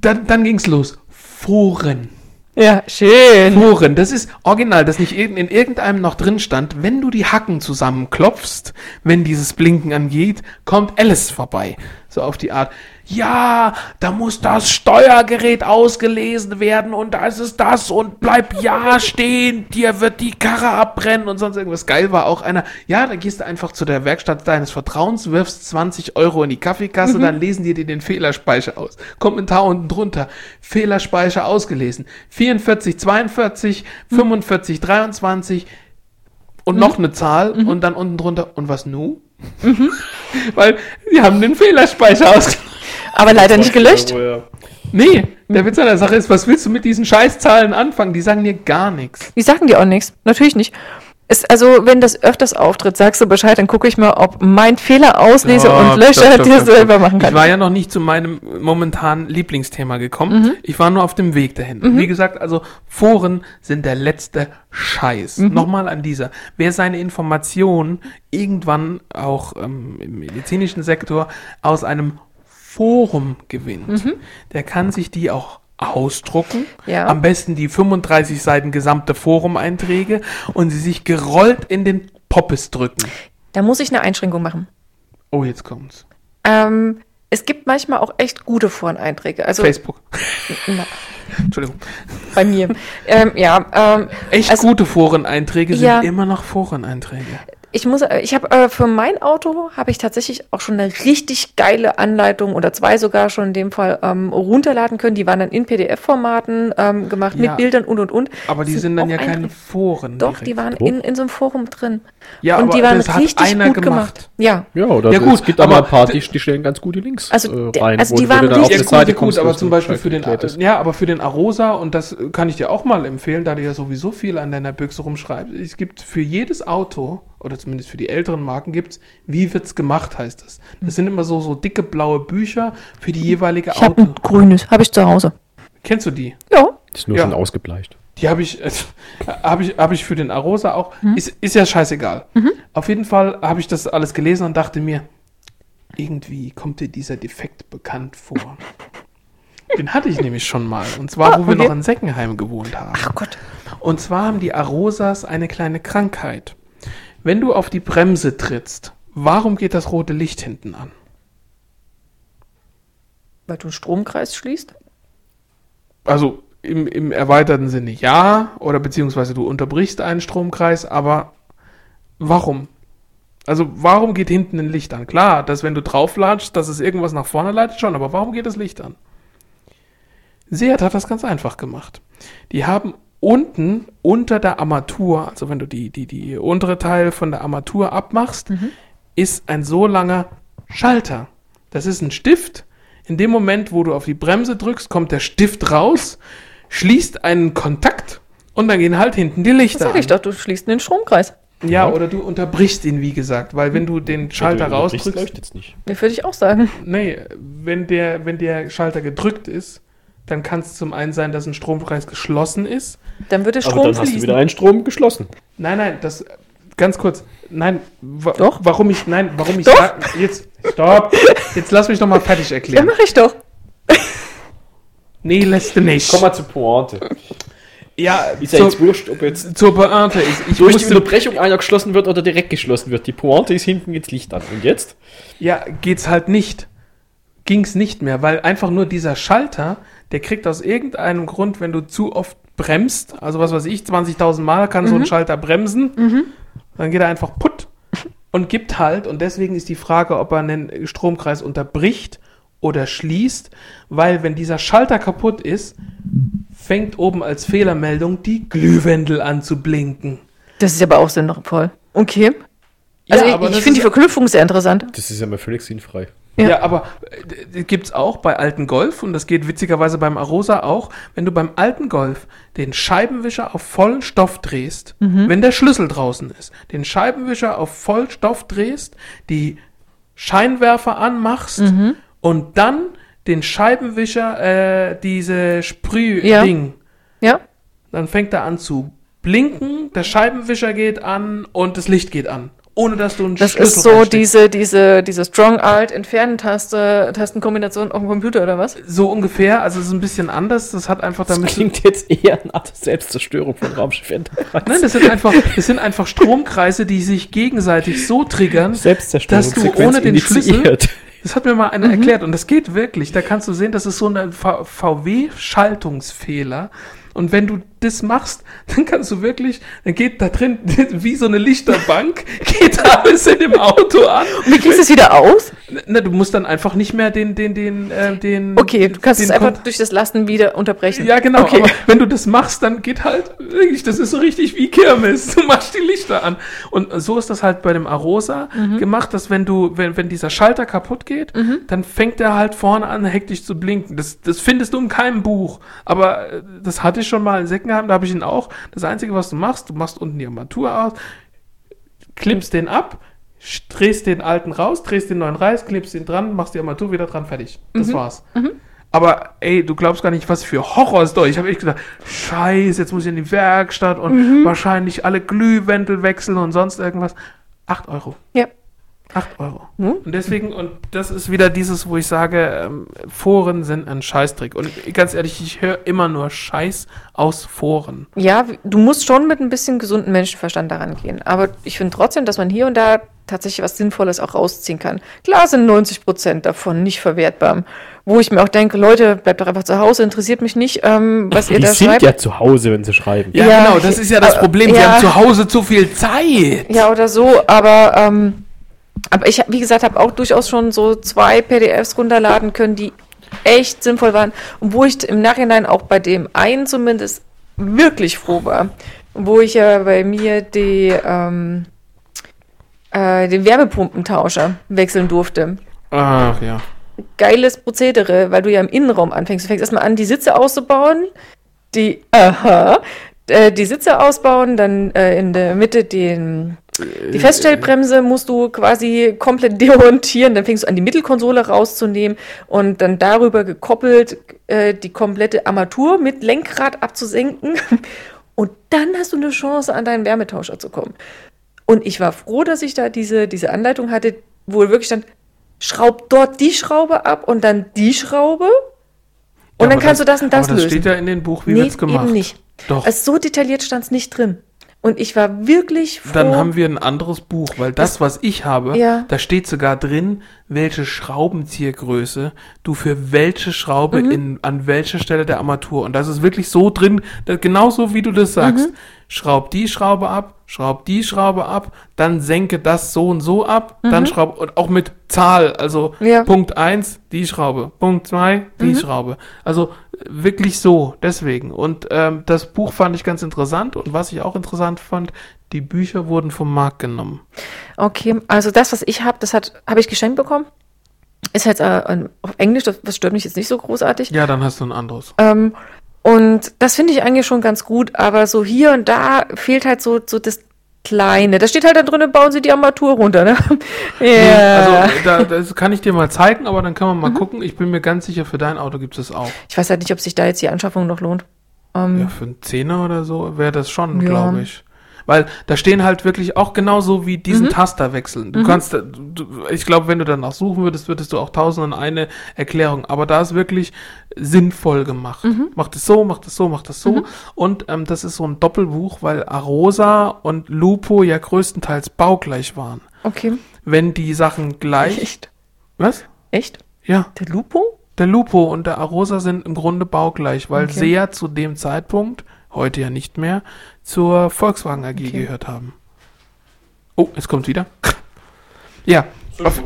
dann, dann ging's los. Foren. ja, schön. Foren. Das ist original, dass nicht in, in irgendeinem noch drin stand, wenn du die Hacken zusammenklopfst, wenn dieses Blinken angeht, kommt Alice vorbei. So auf die Art. Ja, da muss das Steuergerät ausgelesen werden und da ist es das und bleib ja stehen, dir wird die Karre abbrennen und sonst irgendwas. Geil war auch einer, ja, da gehst du einfach zu der Werkstatt deines Vertrauens, wirfst 20 Euro in die Kaffeekasse, dann lesen die dir den Fehlerspeicher aus. Kommentar unten drunter, Fehlerspeicher ausgelesen. 44, 42, 45, 23 und noch eine Zahl und dann unten drunter, und was nu? [LAUGHS] Weil die haben den Fehlerspeicher ausgelesen. Aber leider nicht gelöscht. Nee, der Witz an der Sache ist, was willst du mit diesen Scheißzahlen anfangen? Die sagen dir gar nichts. Die sagen dir auch nichts. Natürlich nicht. Es, also, wenn das öfters auftritt, sagst du Bescheid, dann gucke ich mal, ob mein Fehler auslese Oh, und stopp, dir selber machen kann. Ich war ja noch nicht zu meinem momentanen Lieblingsthema gekommen. Ich war nur auf dem Weg dahin. Wie gesagt, also Foren sind der letzte Scheiß. Nochmal an dieser. Wer seine Informationen irgendwann auch ähm, im medizinischen Sektor aus einem Forum gewinnt, der kann sich die auch ausdrucken. Ja. Am besten die 35 Seiten gesamte Forum-Einträge und sie sich gerollt in den Poppes drücken. Da muss ich eine Einschränkung machen. Oh, jetzt kommt's. Ähm, es gibt manchmal auch echt gute Foreneinträge. Also Facebook. na, [LAUGHS] Entschuldigung. bei mir. ähm, ja, ähm, Echt Also- gute Foreneinträge sind Ja. immer noch Foreneinträge. Ich muss, äh, ich habe äh, für mein Auto habe ich tatsächlich auch schon eine richtig geile Anleitung oder zwei sogar schon in dem Fall ähm, runterladen können. Die waren dann in PDF-Formaten ähm, gemacht Ja. mit Bildern und und und. Aber die sind dann auch ja keine. Foren. Doch, direkt. die waren Oh. in, in so einem Forum drin. Ja, und aber die waren das hat richtig einer gut gemacht. gemacht. Ja. Ja, oder Ja, gut, es gibt aber paar, die, die stellen ganz gute Links Also, äh, rein. also die waren dann auf richtig Ja, Seite gut, kommst, gut, aber zum Beispiel für den, ja, aber für den Arosa, und das kann ich dir auch mal empfehlen, da du ja sowieso viel an deiner Büchse rumschreibst, es gibt für jedes Auto, oder zumindest für die älteren Marken gibt's, wie wird's gemacht, heißt das. Das sind immer so, so dicke blaue Bücher für die jeweilige Ich habe Auto. ein grünes, habe ich zu Hause. Kennst du die? Ja. Ist nur Ja. schon ausgebleicht. Die habe ich, äh, habe ich, habe ich für den Arosa auch. Ist, ist ja scheißegal. Auf jeden Fall habe ich das alles gelesen und dachte mir, irgendwie kommt dir dieser Defekt bekannt vor. Den hatte ich nämlich schon mal. Und zwar, Ah, wo wir okay. noch in Seckenheim gewohnt haben. Ach Gott. Und zwar haben die Arosas eine kleine Krankheit. Wenn du auf die Bremse trittst, warum geht das rote Licht hinten an? Weil du einen Stromkreis schließt? Also im, im erweiterten Sinne ja, oder beziehungsweise du unterbrichst einen Stromkreis, aber warum? Also warum geht hinten ein Licht an? Klar, dass wenn du drauflatschst, dass es irgendwas nach vorne leitet schon, aber warum geht das Licht an? Seat hat das ganz einfach gemacht. Die haben unten unter der Armatur, also wenn du die, die, die untere Teil von der Armatur abmachst, ist ein so langer Schalter. Das ist ein Stift. In dem Moment, wo du auf die Bremse drückst, kommt der Stift raus, schließt einen Kontakt und dann gehen halt hinten die Das Lichter sag ich an. doch, du schließt den Stromkreis. Ja, oder du unterbrichst ihn, wie gesagt, weil wenn du den Schalter überbrichst, rausdrückst, leuchtet's nicht. Mir würde ich auch sagen. nee, wenn der, wenn der Schalter gedrückt ist, dann kann es zum einen sein, dass ein Stromkreis geschlossen ist. Dann würde Aber Strom dann hast du fließen. wieder einen Strom geschlossen. Nein, nein, das ganz kurz. Nein, wa Doch. warum ich nein, warum ich Doch. jetzt stopp. Jetzt lass mich doch mal fertig Ja, erklären. mache ich doch. Nee, lässt du nicht. Komm mal zur Pointe. ja, Ist ja zur, jetzt wurscht, ob jetzt zur Pointe ist. Ich durch die musste, Unterbrechung einer geschlossen wird oder direkt geschlossen wird. Die Pointe ist hinten jetzt Licht an. Und jetzt? ja, geht's halt nicht. Ging's nicht mehr, weil einfach nur dieser Schalter, der kriegt aus irgendeinem Grund, wenn du zu oft bremst, also was weiß ich, 20.000 Mal kann so ein Schalter bremsen, dann geht er einfach putt und gibt halt, und deswegen ist die Frage, ob er einen Stromkreis unterbricht oder schließt, weil wenn dieser Schalter kaputt ist, fängt oben als Fehlermeldung die Glühwendel an zu blinken. Das ist aber auch sinnvoll. Okay. Also Ja, ich, ich finde die Verknüpfung sehr interessant. Das ist ja mal völlig sinnfrei. Ja. Ja, aber äh, gibt's auch bei alten Golf und das geht witzigerweise beim Arosa auch, wenn du beim alten Golf den Scheibenwischer auf vollen Stoff drehst, wenn der Schlüssel draußen ist, den Scheibenwischer auf Vollstoff drehst, die Scheinwerfer anmachst und dann den Scheibenwischer, äh, diese Sprüh-Ding, Ja? dann fängt er an zu blinken, der Scheibenwischer geht an und das Licht geht an, ohne dass du einen Das Schlüssel ist so reinsteckst. diese, diese, diese Strong Alt Entfernen Taste, Tastenkombination auf dem Computer oder was? So ungefähr, also es ist ein bisschen anders. Das hat einfach Das damit. klingt jetzt eher nach der Selbstzerstörung von Raumschiff Enterprise. Nein, das sind einfach, das sind einfach Stromkreise, die sich gegenseitig so triggern, dass du ohne den Schlüssel. [LAUGHS] Das hat mir mal einer erklärt und das geht wirklich. Da kannst du sehen, das ist so ein VW-Schaltungsfehler. Und wenn du das machst, dann kannst du wirklich, dann geht da drin [LAUGHS] wie so eine Lichterbank, geht alles in dem Auto an. Wie kriegst du es wieder aus? Na, du musst dann einfach nicht mehr den, den, den, äh, den. Okay, du kannst es einfach Kon- durch das Lasten wieder unterbrechen. Ja, genau. Okay. Aber wenn du das machst, dann geht halt wirklich, das ist so richtig wie Kirmes. Du machst die Lichter an. Und so ist das halt bei dem Arosa Mhm. gemacht, dass wenn du, wenn, wenn dieser Schalter kaputt geht, dann fängt der halt vorne an, hektisch zu blinken. Das, das findest du in keinem Buch. Aber äh, das hatte ich schon mal in Seckenheim, da habe ich ihn auch. Das Einzige, was du machst, du machst unten die Armatur aus, klippst den ab, drehst den alten raus, drehst den neuen rein, klippst den dran, machst die Armatur wieder dran, fertig. Das war's. Aber ey, du glaubst gar nicht, was für Horrorstory. Ich habe echt gedacht, scheiße, jetzt muss ich in die Werkstatt und wahrscheinlich alle Glühwendel wechseln und sonst irgendwas. 8 Euro. Ja. 8 Euro. Hm? Und deswegen, und das ist wieder dieses, wo ich sage, ähm, Foren sind ein Scheißtrick. Und ganz ehrlich, ich höre immer nur Scheiß aus Foren. Ja, du musst schon mit ein bisschen gesunden Menschenverstand daran gehen. Aber ich finde trotzdem, dass man hier und da tatsächlich was Sinnvolles auch rausziehen kann. Klar sind 90 Prozent davon nicht verwertbar. Wo ich mir auch denke, Leute, bleibt doch einfach zu Hause, interessiert mich nicht, ähm, was ihr Die da sind schreibt. ja zu Hause, wenn sie schreiben. Ja, Ja, genau, das ist ja das äh, Problem. Wir ja. haben zu Hause zu viel Zeit. Ja, oder so, aber, ähm, aber ich, wie gesagt, habe auch durchaus schon so zwei PDFs runterladen können, die echt sinnvoll waren und wo ich im Nachhinein auch bei dem einen zumindest wirklich froh war. Wo ich ja bei mir die, ähm, äh, den Wärmepumpentauscher wechseln durfte. Ach ja. Geiles Prozedere, weil du ja im Innenraum anfängst. Du fängst erstmal an, die Sitze auszubauen, die, aha, äh, die Sitze ausbauen, dann äh, in der Mitte den, die Feststellbremse musst du quasi komplett [LAUGHS] demontieren, dann fängst du an, die Mittelkonsole rauszunehmen und dann darüber gekoppelt äh, die komplette Armatur mit Lenkrad abzusenken. [LAUGHS] Und dann hast du eine Chance, an deinen Wärmetauscher zu kommen. Und ich war froh, dass ich da diese, diese Anleitung hatte, wo wirklich stand, schraub dort die Schraube ab und dann die Schraube. Und Ja, dann kannst du das und das aber das lösen. steht ja in dem Buch, wie nee, wird's gemacht. eben nicht. Doch. Also so detailliert stand es nicht drin. Und ich war wirklich froh. Dann haben wir ein anderes Buch, weil das, was ich habe, Ja. da steht sogar drin, welche Schraubenziehergröße du für welche Schraube Mhm. in, an welcher Stelle der Armatur. Und das ist wirklich so drin, genauso wie du das sagst. Mhm. Schraub die Schraube ab, schraub die Schraube ab, dann senke das so und so ab, dann schraub, und auch mit Zahl, also Mhm. Ja. Mhm. Punkt eins die Schraube, Punkt zwei die Schraube. Also äh, wirklich so, deswegen. Und ähm, das Buch fand ich ganz interessant und was ich auch interessant fand, die Bücher wurden vom Markt genommen. Okay, also das, was ich habe, das hat habe ich geschenkt bekommen. Ist halt äh, auf Englisch, das, das stört mich jetzt nicht so großartig. Ja, dann hast du ein anderes. Ähm, und das finde ich eigentlich schon ganz gut, aber so hier und da fehlt halt so, so das Kleine. Da steht halt da drin, bauen Sie die Armatur runter, ne? [LAUGHS] ja. Also da, das kann ich dir mal zeigen, aber dann kann man Mhm. mal gucken. Ich bin mir ganz sicher, für dein Auto gibt es auch. ich weiß halt nicht, ob sich da jetzt die Anschaffung noch lohnt. Ähm, Ja, für einen Zehner oder so wäre das schon, Ja. glaube ich. Weil da stehen halt wirklich auch genauso wie diesen Mhm. Taster wechseln. Du kannst, äh, du, ich glaube, wenn du danach suchen würdest, würdest du auch tausend und eine Erklärung. Aber da ist wirklich sinnvoll gemacht. Mhm. Mach das so, mach das so, mach das so. Und ähm, das ist so ein Doppelbuch, weil Arosa und Lupo ja größtenteils baugleich waren. Okay. Wenn die Sachen gleich. Echt? Was? Echt? Ja. Der Lupo? Der Lupo und der Arosa sind im Grunde baugleich, weil Okay. sie ja zu dem Zeitpunkt, heute ja nicht mehr, zur Volkswagen AG Okay. gehört haben. Oh, es kommt wieder. Ja. Auf,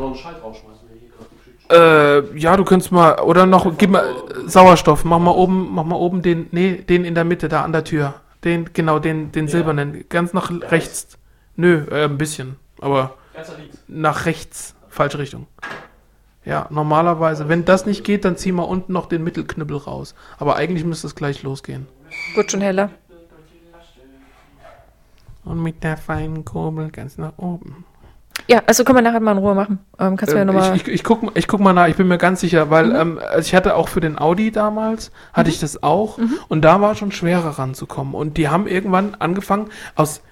äh, ja, du könntest mal, oder noch, gib mal äh, Sauerstoff, mach mal oben, mach mal oben den, nee, den in der Mitte, da an der Tür. Den, genau, den, den silbernen, ganz nach rechts. Nö, äh, ein bisschen, aber nach rechts, falsche Richtung. Ja, normalerweise, wenn das nicht geht, dann zieh mal unten noch den Mittelknüppel raus. Aber eigentlich müsste es gleich losgehen. Wird schon heller. Und mit der feinen Kurbel ganz nach oben. Ja, also können wir nachher mal in Ruhe machen. Ähm, kannst du ja Ähm, nochmal. ich, ich, ich, guck, ich guck mal nach, ich bin mir ganz sicher, weil ähm, also ich hatte auch für den Audi damals, hatte ich das auch und da war schon schwerer ranzukommen. Und die haben irgendwann angefangen aus,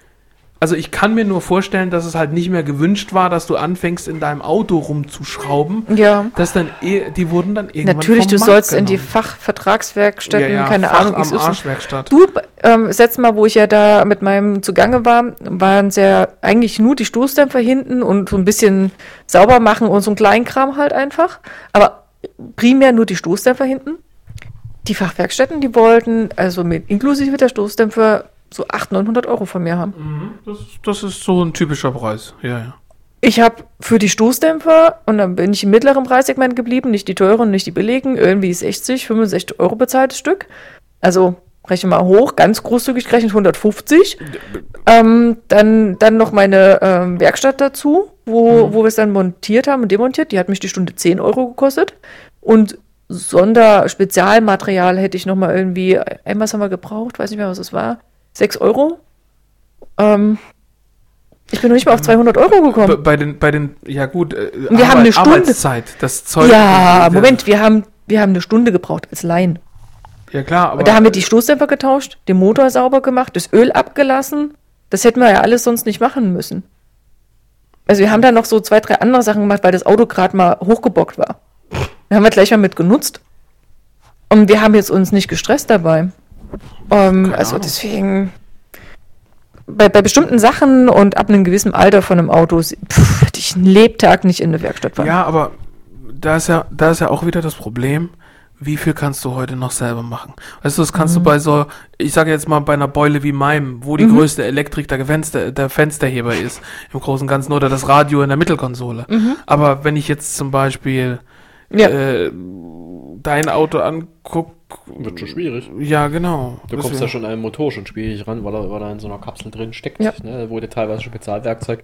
also ich kann mir nur vorstellen, dass es halt nicht mehr gewünscht war, dass du anfängst in deinem Auto rumzuschrauben. Ja. Dass dann, eh- die wurden dann irgendwann Natürlich, du Markt sollst in die genommen. Fachvertragswerkstätten, ja, ja, keine Fach Ahnung, am. Arschwerkstatt. Du, ähm, das letzte Mal, wo ich ja da mit meinem zugange war, waren es ja eigentlich nur die Stoßdämpfer hinten und so ein bisschen sauber machen und so ein Kleinkram halt einfach. Aber primär nur die Stoßdämpfer hinten. Die Fachwerkstätten, die wollten, also mit inklusive der Stoßdämpfer, so 800, 900 Euro von mir haben. Mhm, Das, das ist so ein typischer Preis. Ja, ja. Ich habe für die Stoßdämpfer, und dann bin ich im mittleren Preissegment geblieben, nicht die teuren, nicht die billigen, irgendwie 60, 65 Euro bezahltes Stück. Also rechne mal hoch, ganz großzügig gerechnet 150. Ähm, dann, dann noch meine ähm, Werkstatt dazu, wo, wo wir es dann montiert haben und demontiert. Die hat mich die Stunde 10 Euro gekostet. Und Sonderspezialmaterial hätte ich noch mal irgendwie, einmal haben wir gebraucht, weiß nicht mehr, was es war, 6 Euro. Ähm, ich bin noch nicht mal auf 200 Euro Bei, gekommen. bei den, bei den, ja gut, äh, Wir haben eine Stunde. Arbeitszeit, das Zeug. Ja, äh, Moment, wir haben, wir haben eine Stunde gebraucht als Laien. Ja klar, aber Und da haben wir die Stoßdämpfer getauscht, den Motor sauber gemacht, das Öl abgelassen. Das hätten wir ja alles sonst nicht machen müssen. Also wir haben da noch so zwei, drei andere Sachen gemacht, weil das Auto gerade mal hochgebockt war. Da haben wir gleich mal mit genutzt. Und wir haben jetzt uns nicht gestresst dabei. Ähm, also Ahnung. deswegen, bei, bei bestimmten Sachen und ab einem gewissen Alter von einem Auto, pff, hätte ich einen Lebtag nicht in der Werkstatt fahren. Ja, aber da ist ja, da ist ja auch wieder das Problem, wie viel kannst du heute noch selber machen? Weißt du, das kannst Mhm. du bei so, ich sage jetzt mal bei einer Beule wie meinem, wo die Mhm. größte Elektrik der, Fenster, der Fensterheber ist, im Großen und Ganzen, oder das Radio in der Mittelkonsole. Aber wenn ich jetzt zum Beispiel Mhm. Ja. äh, dein Auto anguck, Wird schon schwierig. ja genau. Du kommst ja schon an den Motor schon schwierig ran, weil er, weil er in so einer Kapsel drin steckt. Ja. Ne, wo der teilweise Spezialwerkzeug,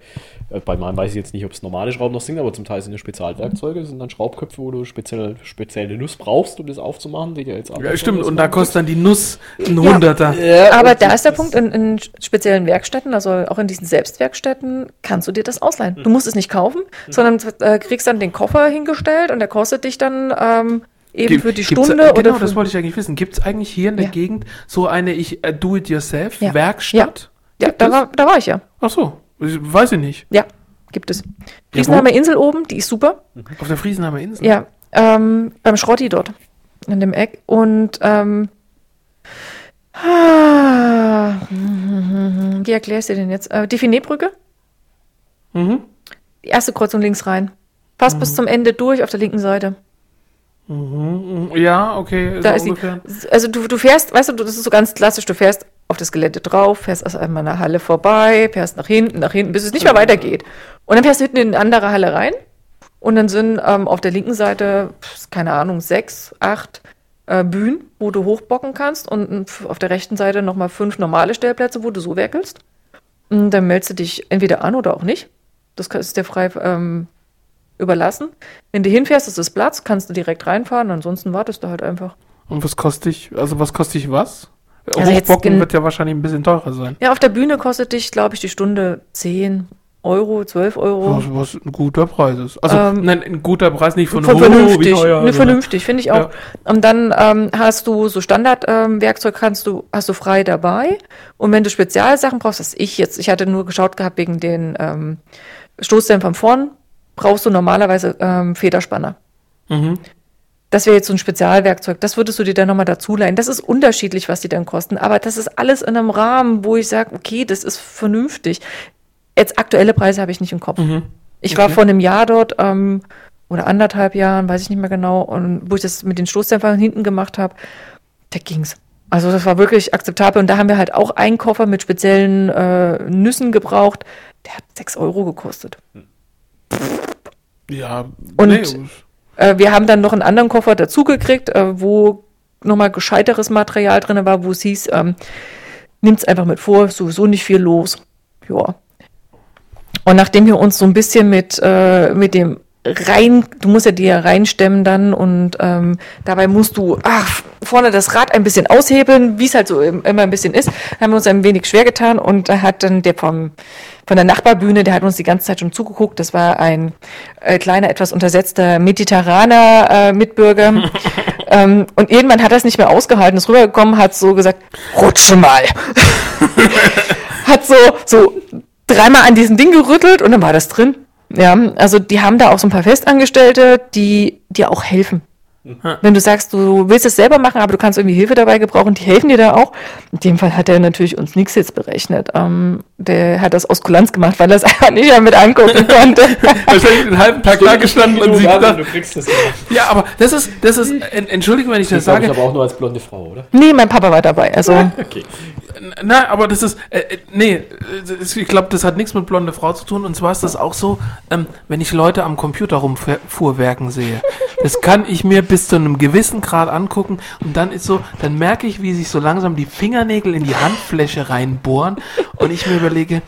äh, bei meinem weiß ich jetzt nicht, ob es normale Schrauben noch sind, aber zum Teil sind es Spezialwerkzeuge, das sind dann Schraubköpfe, wo du speziell, spezielle Nuss brauchst, um das aufzumachen, die dir jetzt Ja, stimmt, und da kostet dann die Nuss ein Hunderter. Aber da ist der Punkt, in, in speziellen Werkstätten, also auch in diesen Selbstwerkstätten, kannst du dir das ausleihen. Du musst es nicht kaufen, sondern äh, kriegst dann den Koffer hingestellt und der kostet dich dann ähm, eben Gibt- für die Stunde äh, oder Genau, das wollte ich eigentlich wissen. Gibt es eigentlich hier in der Ja. Gegend so eine ich äh, Ja. Do-it-yourself-Werkstatt? Ja, da war, da war ich ja. Ach so, weiß ich nicht. Ja, gibt es. wo? Riesenheimer Insel oben, die ist super. Auf der Friesenheimer Insel? Ja, ähm, beim Schrotti dort. In dem Eck. Und ähm, ah, wie erklärst du dir denn jetzt? Äh, die Finet-Brücke? Mhm. Die erste Kreuzung links rein. Fast bis zum Ende durch auf der linken Seite. Mhm. Ja, okay. Da so ist ungefähr. Also du, du fährst, weißt du, das ist so ganz klassisch, du fährst auf das Gelände drauf, fährst aus einer Halle vorbei, fährst nach hinten, nach hinten, bis es nicht mehr weitergeht. Und dann fährst du hinten in eine andere Halle rein und dann sind ähm, auf der linken Seite, keine Ahnung, sechs, acht äh, Bühnen, wo du hochbocken kannst und pf, auf der rechten Seite nochmal fünf normale Stellplätze, wo du so werkelst. Und dann meldest du dich entweder an oder auch nicht. Das ist dir frei ähm, überlassen. Wenn du hinfährst, ist es Platz, kannst du direkt reinfahren, ansonsten wartest du halt einfach. Und was kostet ich, also was kostet ich was? Also Hochbocken wird ja wahrscheinlich ein bisschen teurer sein. Ja, auf der Bühne kostet dich, glaube ich, die Stunde 10, Euro, 12 Euro. Was, was ein guter Preis ist. Also, Ähm, nein, ein guter Preis nicht von, Von oh, vernünftig, teuer, ne, sondern- vernünftig, finde ich auch. Und dann ähm, hast du so Standardwerkzeug, ähm, kannst du, hast du frei dabei. Und wenn du Spezialsachen brauchst, das ich jetzt, ich hatte nur geschaut gehabt wegen den ähm, Stoßdämpfern vorn, brauchst du normalerweise ähm, Federspanner. Mhm. Das wäre jetzt so ein Spezialwerkzeug. Das würdest du dir dann nochmal dazu leihen. Das ist unterschiedlich, was die dann kosten. Aber das ist alles in einem Rahmen, wo ich sage, okay, das ist vernünftig. Jetzt aktuelle Preise habe ich nicht im Kopf. Ich war Okay. vor einem Jahr dort ähm, oder anderthalb Jahren, weiß ich nicht mehr genau, und wo ich das mit den Stoßdämpfern hinten gemacht habe, da ging's. Also das war wirklich akzeptabel. Und da haben wir halt auch einen Koffer mit speziellen äh, Nüssen gebraucht. Der hat sechs Euro gekostet. Ja, Und- nee, Äh, wir haben dann noch einen anderen Koffer dazugekriegt, äh, wo nochmal gescheiteres Material drin war, wo es hieß, ähm, nimmt's einfach mit vor, sowieso nicht viel los. Ja. Und nachdem wir uns so ein bisschen mit, äh, mit dem rein, du musst ja die ja reinstemmen dann und ähm, dabei musst du ach, vorne das Rad ein bisschen aushebeln, wie es halt so im- immer ein bisschen ist, haben wir uns ein wenig schwer getan und da hat dann der vom von der Nachbarbühne, der hat uns die ganze Zeit schon zugeguckt. Das war ein äh, kleiner, etwas untersetzter mediterraner äh, Mitbürger. [LAUGHS] ähm, und irgendwann hat er es nicht mehr ausgehalten, ist rübergekommen, hat so gesagt, rutsche mal. [LAUGHS] hat so, so dreimal an diesem Ding gerüttelt und dann war das drin. Ja, also die haben da auch so ein paar Festangestellte, die dir auch helfen. Wenn du sagst, du willst es selber machen, aber du kannst irgendwie Hilfe dabei gebrauchen, die helfen dir da auch. In dem Fall hat er natürlich uns nichts jetzt berechnet. Ähm, der hat das aus Kulanz gemacht, weil er es [LAUGHS] einfach nicht mehr mit angucken [LAUGHS] konnte. wahrscheinlich den halben Tag da gestanden und sie gedacht, du kriegst das ja, aber das ist, das ist, en- entschuldige, wenn ich das Das sage ich aber auch nur als blonde Frau, oder? nee, mein Papa war dabei. Also [LAUGHS] Okay. Na, aber das ist, äh, äh, nee, äh, ich glaube, das hat nichts mit blonde Frau zu tun. Und zwar ist das auch so, ähm, wenn ich Leute am Computer rumfuhrwerken sehe. Das kann ich mir bis zu einem gewissen Grad angucken. Und dann ist so, dann merke ich, wie sich so langsam die Fingernägel in die Handfläche reinbohren. Und ich mir überlege,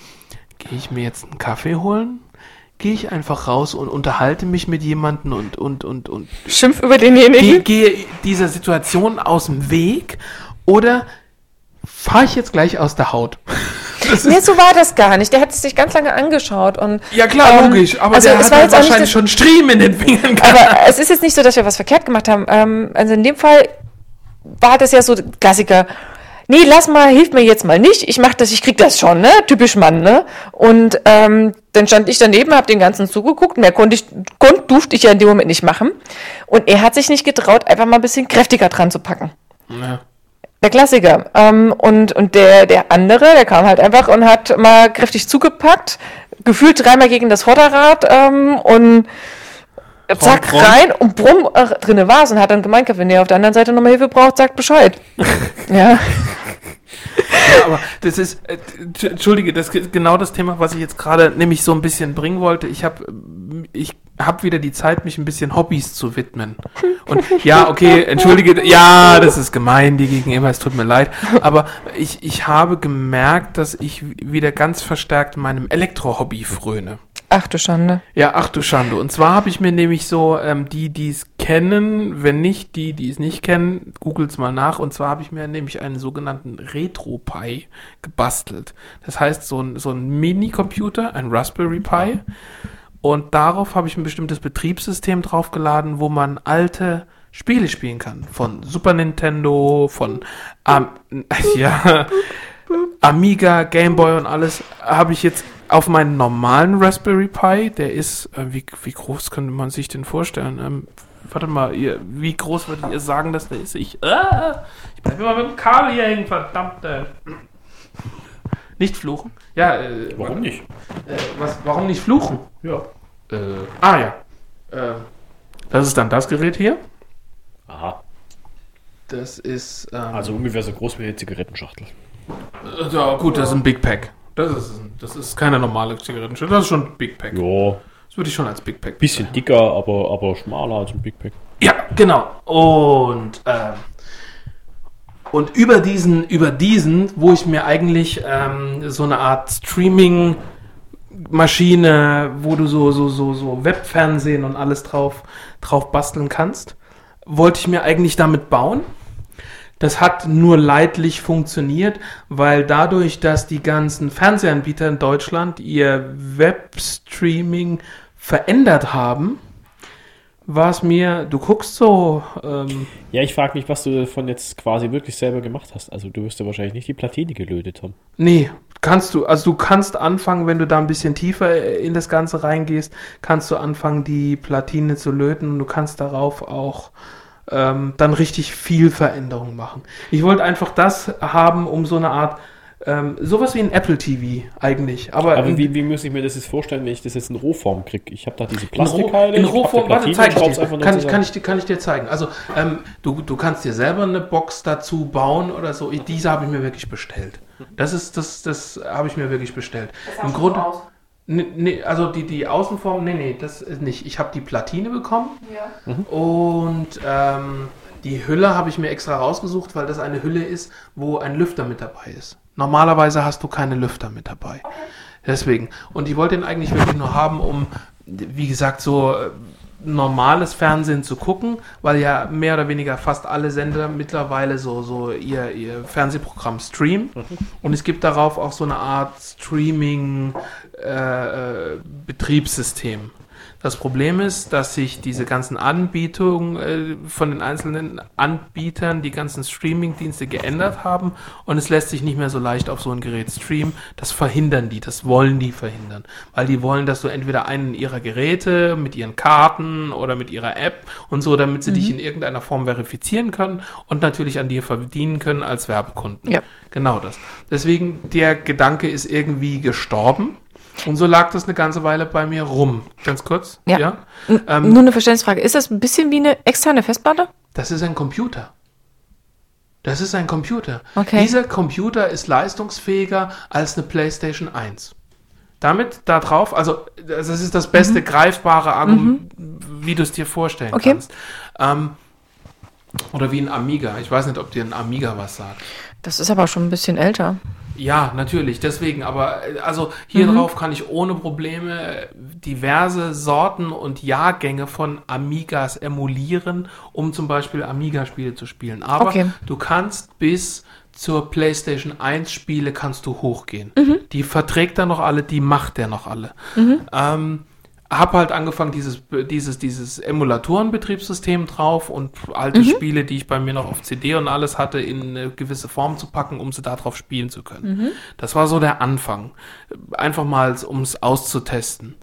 gehe ich mir jetzt einen Kaffee holen? Gehe ich einfach raus und unterhalte mich mit jemandem und, und, und, und Schimpf über gehe, denjenigen. gehe dieser Situation aus dem Weg oder fahre ich jetzt gleich aus der Haut? Das [LAUGHS] Nee, so war das gar nicht. Der hat es sich ganz lange angeschaut und ja klar, ähm, logisch, aber also der es hat war halt wahrscheinlich schon Striemen in den Fingern gehabt. Aber es ist jetzt nicht so, dass wir was verkehrt gemacht haben. Ähm, also in dem Fall war das ja so Klassiker. Nee, lass mal, hilf mir jetzt mal nicht. Ich mach das, ich krieg das schon, ne? Typisch Mann, ne? Und ähm, dann stand ich daneben, hab den ganzen zugeguckt. Mehr konnte ich, konnt, durfte ich ja in dem Moment nicht machen. Und er hat sich nicht getraut, einfach mal ein bisschen kräftiger dran zu packen. Ja. Der Klassiker. Ähm, und und der, der andere, der kam halt einfach und hat mal kräftig zugepackt, gefühlt dreimal gegen das Vorderrad ähm, und zack brumm. rein und brumm äh, drinne war es und hat dann gemeint, wenn ihr auf der anderen Seite nochmal Hilfe braucht, sagt Bescheid. [LAUGHS] ja. Ja, aber das ist, äh, entschuldige, das ist genau das Thema, was ich jetzt gerade nämlich so ein bisschen bringen wollte. Ich habe ich hab wieder die Zeit, mich ein bisschen Hobbys zu widmen. [LAUGHS] Und ja, okay, entschuldige, ja, das ist gemein dir gegenüber, es tut mir leid. Aber ich, ich habe gemerkt, dass ich wieder ganz verstärkt meinem Elektro-Hobby fröne. Ach du Schande. Ja, ach du Schande. Und zwar habe ich mir nämlich so, ähm, die, die es kennen, wenn nicht die, die es nicht kennen, googelt's mal nach. Und zwar habe ich mir nämlich einen sogenannten RetroPie gebastelt. Das heißt, so ein, so ein Mini-Computer, ein Raspberry Pi. Und darauf habe ich ein bestimmtes Betriebssystem draufgeladen, wo man alte Spiele spielen kann. Von Super Nintendo, von Am [LAUGHS] ja, Amiga, Game Boy und alles habe ich jetzt auf meinen normalen Raspberry Pi. Der ist, äh, wie, wie groß könnte man sich den vorstellen? Ähm, warte mal, ihr, wie groß würdet ihr sagen, dass der ist? Ich, ah, ich bleibe immer mit dem Kabel hier hängen, verdammt. Nicht fluchen? Ja, äh, Warum nicht? Äh, was, warum nicht fluchen? Ja. Äh, ah ja. Äh, das ist dann das Gerät hier. Aha. Das ist. Ähm, Also ungefähr so groß wie eine Zigarettenschachtel. äh, ja, gut, das ist ein Big Pack. Das ist, das ist keine normale Zigarettenschachtel, das ist schon ein Big Pack. Ja, Das würde ich schon als Big Pack. bisschen dicker, aber, aber schmaler als ein Big Pack. Ja, genau. Und, ähm, und über diesen, über diesen, wo ich mir eigentlich ähm, so eine Art Streaming Maschine, wo du so, so, so, so Webfernsehen und alles drauf, drauf basteln kannst, wollte ich mir eigentlich damit bauen. Das hat nur leidlich funktioniert, weil dadurch, dass die ganzen Fernsehanbieter in Deutschland ihr Webstreaming verändert haben, war es mir, du guckst so, ähm, Ja, ich frage mich, was du davon jetzt quasi wirklich selber gemacht hast. Also du wirst ja wahrscheinlich nicht die Platine gelötet haben. nee, kannst du, also du kannst anfangen, wenn du da ein bisschen tiefer äh, in das Ganze reingehst, kannst du anfangen, die Platine zu löten und du kannst darauf auch ähm, dann richtig viel Veränderung machen. Ich wollte einfach das haben, um so eine Art, ähm, sowas wie ein Apple TV eigentlich. Aber, Aber wie, wie muss ich mir das jetzt vorstellen, wenn ich das jetzt in Rohform kriege? Ich habe da diese In, Roh, Plastikteile. in Rohform, warte, zeig ich dir. Kann ich, kann, ich, dir- kann ich dir zeigen. Also, ähm, du, du kannst dir selber eine Box dazu bauen oder so. Ich- Diese habe ich mir wirklich bestellt. Das ist, das, das habe ich mir wirklich bestellt. Im Grunde, nee, nee, also die, die Außenform, nee, nee, das ist nicht. Ich habe die Platine bekommen und ähm, die Hülle habe ich mir extra rausgesucht, weil das eine Hülle ist, wo ein Lüfter mit dabei ist. Normalerweise hast du keine Lüfter mit dabei. Deswegen. Und ich wollte ihn eigentlich wirklich nur haben, um, wie gesagt, so äh, normales Fernsehen zu gucken, weil ja mehr oder weniger fast alle Sender mittlerweile so, so ihr, ihr Fernsehprogramm streamen. Und es gibt darauf auch so eine Art Streaming-Betriebssystem. Das Problem ist, dass sich diese ganzen Anbietungen äh, von den einzelnen Anbietern, die ganzen Streaming-Dienste geändert haben und es lässt sich nicht mehr so leicht auf so ein Gerät streamen. Das verhindern die, das wollen die verhindern. Weil die wollen, dass du entweder einen ihrer Geräte mit ihren Karten oder mit ihrer App und so, damit sie dich in irgendeiner Form verifizieren können und natürlich an dir verdienen können als Werbekunden. Ja. Genau das. Deswegen, der Gedanke ist irgendwie gestorben. Und so lag das eine ganze Weile bei mir rum. Ganz kurz. Ja. Ähm, Nur eine Verständnisfrage. Ist das ein bisschen wie eine externe Festplatte? das ist ein Computer. Das ist ein Computer. Okay. Dieser Computer ist leistungsfähiger als eine PlayStation 1. Damit da drauf, also das ist das beste greifbare Argument, wie du es dir vorstellen Mhm. Okay. kannst. Ähm, oder wie ein Amiga. Ich weiß nicht, ob dir ein Amiga was sagt. Das ist aber schon ein bisschen älter. Ja, natürlich, deswegen, aber äh, also hier Mhm. drauf kann ich ohne Probleme diverse Sorten und Jahrgänge von Amigas emulieren, um zum Beispiel Amiga-Spiele zu spielen. Aber Okay. du kannst bis zur PlayStation 1 Spiele kannst du hochgehen. Mhm. Die verträgt er noch alle, die macht er noch alle. Ähm, hab halt angefangen, dieses, dieses, dieses Emulatorenbetriebssystem drauf und alte Spiele, die ich bei mir noch auf CD und alles hatte, in eine gewisse Form zu packen, um sie darauf spielen zu können. Das war so der Anfang. Einfach mal, um es auszutesten.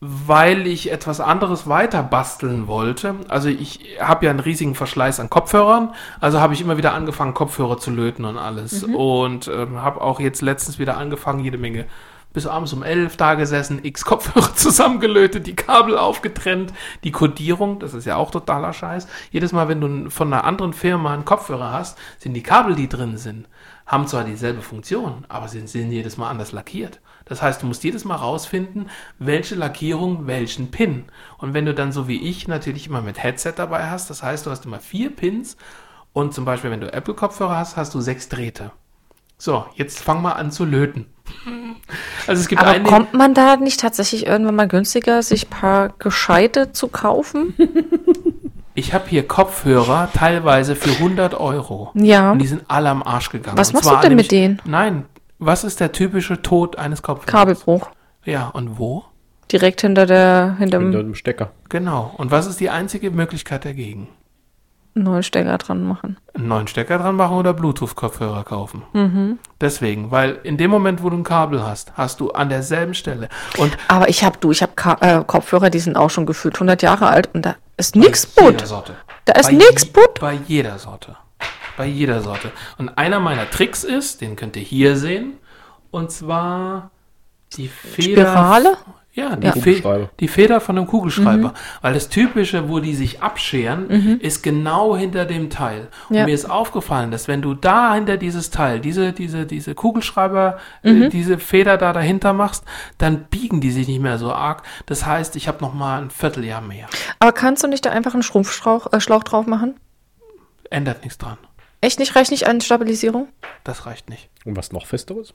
Weil ich etwas anderes weiter basteln wollte. Also ich habe ja einen riesigen Verschleiß an Kopfhörern. Also habe ich immer wieder angefangen, Kopfhörer zu löten und alles. Und ähm, habe auch jetzt letztens wieder angefangen, jede Menge bis abends um elf da gesessen, x Kopfhörer [LAUGHS] zusammengelötet, die Kabel aufgetrennt, die Kodierung, das ist ja auch totaler Scheiß. Jedes Mal, wenn du von einer anderen Firma einen Kopfhörer hast, sind die Kabel, die drin sind, haben zwar dieselbe Funktion, aber sind, sind jedes Mal anders lackiert. Das heißt, du musst jedes Mal rausfinden, welche Lackierung welchen Pin. Und wenn du dann so wie ich natürlich immer mit Headset dabei hast, das heißt, du hast immer vier Pins und zum Beispiel, wenn du Apple-Kopfhörer hast, hast du sechs Drähte. So, jetzt fang mal an zu löten. [LAUGHS] Also es gibt Aber kommt man da nicht tatsächlich irgendwann mal günstiger, sich ein paar Gescheite zu kaufen? [LAUGHS] Ich habe hier Kopfhörer teilweise für 100 Euro. Ja. Und die sind alle am Arsch gegangen. Was Und machst du denn nämlich- mit denen? Nein. Was ist der typische Tod eines Kopfhörers? Kabelbruch. Ja, und wo? Direkt hinter der, Hinter dem Stecker. Genau. Und was ist die einzige Möglichkeit dagegen? Neuen Stecker dran machen. Einen neuen Stecker dran machen oder Bluetooth-Kopfhörer kaufen. Mhm. Deswegen, weil in dem Moment, wo du ein Kabel hast, hast du an derselben Stelle. Und Aber ich habe du, ich habe äh, Kopfhörer, die sind auch schon gefühlt 100 Jahre alt und da ist nix bei jeder Butt. Sorte. Da ist je- Butt. Bei jeder Sorte. Bei jeder Sorte. Und einer meiner Tricks ist, den könnt ihr hier sehen, und zwar die Feder. Spirale? Ja, die, Ja. Fe die Feder von einem Kugelschreiber. Mhm. Weil das Typische, wo die sich abscheren, ist genau hinter dem Teil. Und Ja. mir ist aufgefallen, dass wenn du da hinter dieses Teil, diese, diese, diese Kugelschreiber, Mhm. äh, diese Feder da dahinter machst, dann biegen die sich nicht mehr so arg. Das heißt, ich habe noch mal ein Vierteljahr mehr. Aber kannst du nicht da einfach einen Schrumpfschlauch äh, Schlauch drauf machen? Ändert nichts dran. Echt nicht? Reicht nicht an Stabilisierung? Das reicht nicht. Und was noch Festeres?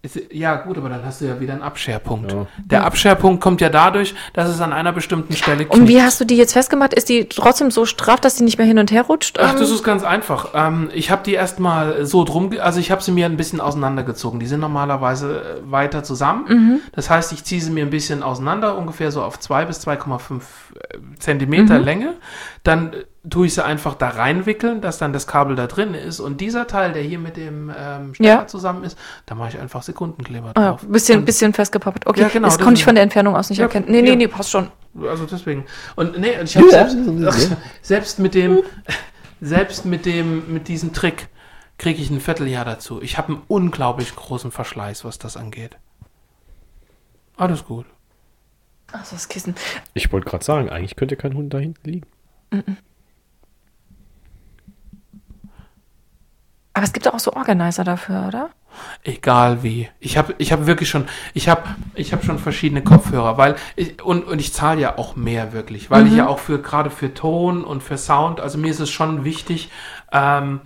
Ist, ja, gut, aber dann hast du ja wieder einen Abscherpunkt. Ja. Der Abscherpunkt kommt ja dadurch, dass es an einer bestimmten Stelle Und wie hast du die jetzt festgemacht? Ist die trotzdem so straff, dass sie nicht mehr hin und her rutscht? Ach, Ähm, das ist ganz einfach. Ähm, ich habe die erstmal so drum, also ich habe sie mir ein bisschen auseinandergezogen. Die sind normalerweise äh, weiter zusammen. Das heißt, ich ziehe sie mir ein bisschen auseinander, ungefähr so auf 2 bis 2,5 äh, Zentimeter Länge. Dann äh, tue ich sie einfach da reinwickeln, dass dann das Kabel da drin ist. Und dieser Teil, der hier mit dem ähm, Stecker Ja. zusammen ist, da mache ich einfach Sekundenkleber Ah, ja, drauf. bisschen, Und- bisschen festgepappt. Okay, Ja, genau, das das konnte ich von der Entfernung aus nicht Ja, erkennen. Nee, nee, ja. nee, passt schon. Also deswegen. Und nee, und ich habe Ja, selbst, [LAUGHS] selbst mit dem, [LAUGHS] selbst mit dem, mit diesem Trick kriege ich ein Vierteljahr dazu. Ich habe einen unglaublich großen Verschleiß, was das angeht. Alles gut. Ach, das Kissen. Ich wollte gerade sagen, eigentlich könnte kein Hund da hinten liegen. Aber es gibt auch so Organizer dafür, oder? Egal wie. Ich habe ich hab wirklich schon, ich habe ich hab schon verschiedene Kopfhörer, weil ich, und, und ich zahle ja auch mehr wirklich, weil ich ja auch für gerade für Ton und für Sound, also mir ist es schon wichtig, ähm,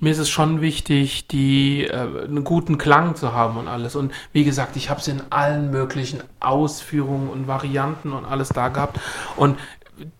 mir ist es schon wichtig, die äh, einen guten Klang zu haben und alles. Und wie gesagt, ich habe es in allen möglichen Ausführungen und Varianten und alles da gehabt. Und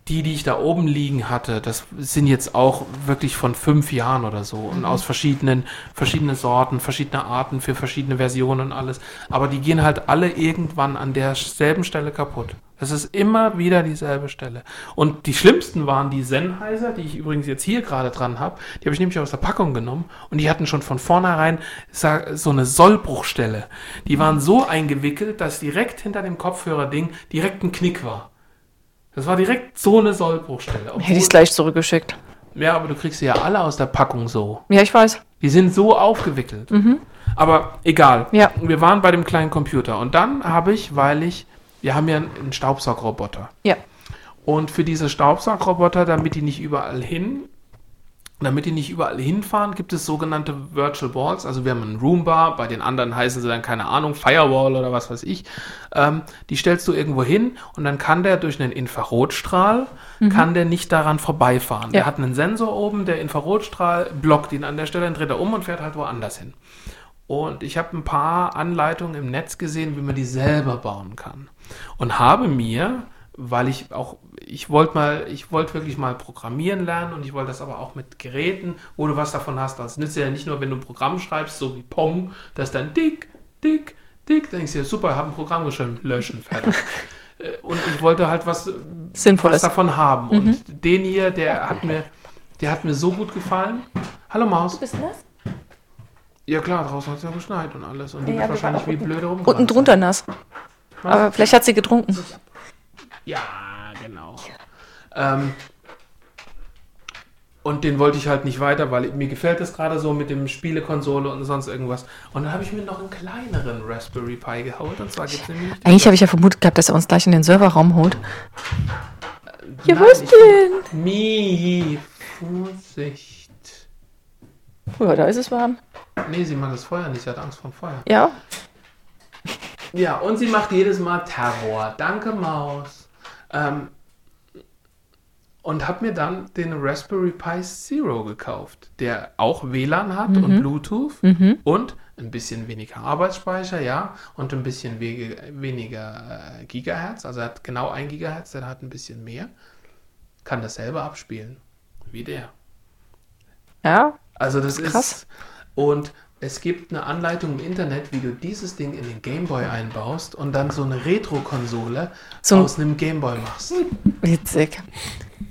die, die ich da oben liegen hatte, das sind jetzt auch wirklich von fünf Jahren oder so und aus verschiedenen, verschiedene Sorten, verschiedene Arten für verschiedene Versionen und alles. Aber die gehen halt alle irgendwann an derselben Stelle kaputt. Das ist immer wieder dieselbe Stelle. Und die schlimmsten waren die Sennheiser, die ich übrigens jetzt hier gerade dran habe. Die habe ich nämlich aus der Packung genommen und die hatten schon von vornherein so eine Sollbruchstelle. Die waren so eingewickelt, dass direkt hinter dem Kopfhörerding direkt ein Knick war. Das war direkt so eine Sollbruchstelle. Obwohl- Hätte ich es gleich zurückgeschickt. ja, aber du kriegst sie ja alle aus der Packung so. Ja, ich weiß. Die sind so aufgewickelt. Aber egal. Ja. Wir waren bei dem kleinen Computer. Und dann habe ich, weil ich, wir haben ja einen Staubsaugroboter. Ja. Und für diese Staubsaugroboter, damit die nicht überall hin, damit die nicht überall hinfahren, gibt es sogenannte Virtual Balls. Also wir haben einen Roombar, bei den anderen heißen sie dann, keine Ahnung, Firewall oder was weiß ich. Ähm, die stellst du irgendwo hin und dann kann der durch einen Infrarotstrahl, kann der nicht daran vorbeifahren. Der Ja. hat einen Sensor oben, der Infrarotstrahl blockt ihn an der Stelle, dann dreht er um und fährt halt woanders hin. Und ich habe ein paar Anleitungen im Netz gesehen, wie man die selber bauen kann. Und habe mir, weil ich auch, ich wollte mal, ich wollte wirklich mal programmieren lernen und ich wollte das aber auch mit Geräten, wo du was davon hast. Das nützt ja nicht nur, wenn du ein Programm schreibst, so wie Pong, das dann dick, dick, dick, dann denkst du dir, super, habe ein Programm geschrieben, löschen, fertig. [LAUGHS] Äh, und ich wollte halt was, was Sinnvolles. davon haben. Und den hier, der hat mir, der hat mir so gut gefallen. Hallo Maus. Bist du das? Ja klar, draußen hat es ja geschneit und alles. Und die Ja, wahrscheinlich wie blöde rum. Unten drunter nass. Aber vielleicht hat sie getrunken. Ja, genau. Ähm, und den wollte ich halt nicht weiter, weil mir gefällt das gerade so mit dem Spielekonsole und sonst irgendwas. Und dann habe ich mir noch einen kleineren Raspberry Pi geholt. Und zwar gibt es nämlich... Eigentlich habe ich ja vermutet gehabt, dass er uns gleich in den Serverraum holt. Ja, was ich- denn? Mi, Vorsicht. Ja, da ist es warm. Nee, sie mag das Feuer nicht, sie hat Angst vor dem Feuer. Ja. Ja, und sie macht jedes Mal Terror. Danke, Maus. Ähm, und habe mir dann den Raspberry Pi Zero gekauft, der auch WLAN hat und Bluetooth und ein bisschen weniger Arbeitsspeicher, ja, und ein bisschen wege, weniger äh, Gigahertz. Also er hat genau ein Gigahertz, der hat ein bisschen mehr. Kann dasselbe abspielen wie der. Ja. Also das Krass. ist und es gibt eine Anleitung im Internet, wie du dieses Ding in den Gameboy einbaust und dann so eine Retro-Konsole aus einem Gameboy machst. Witzig.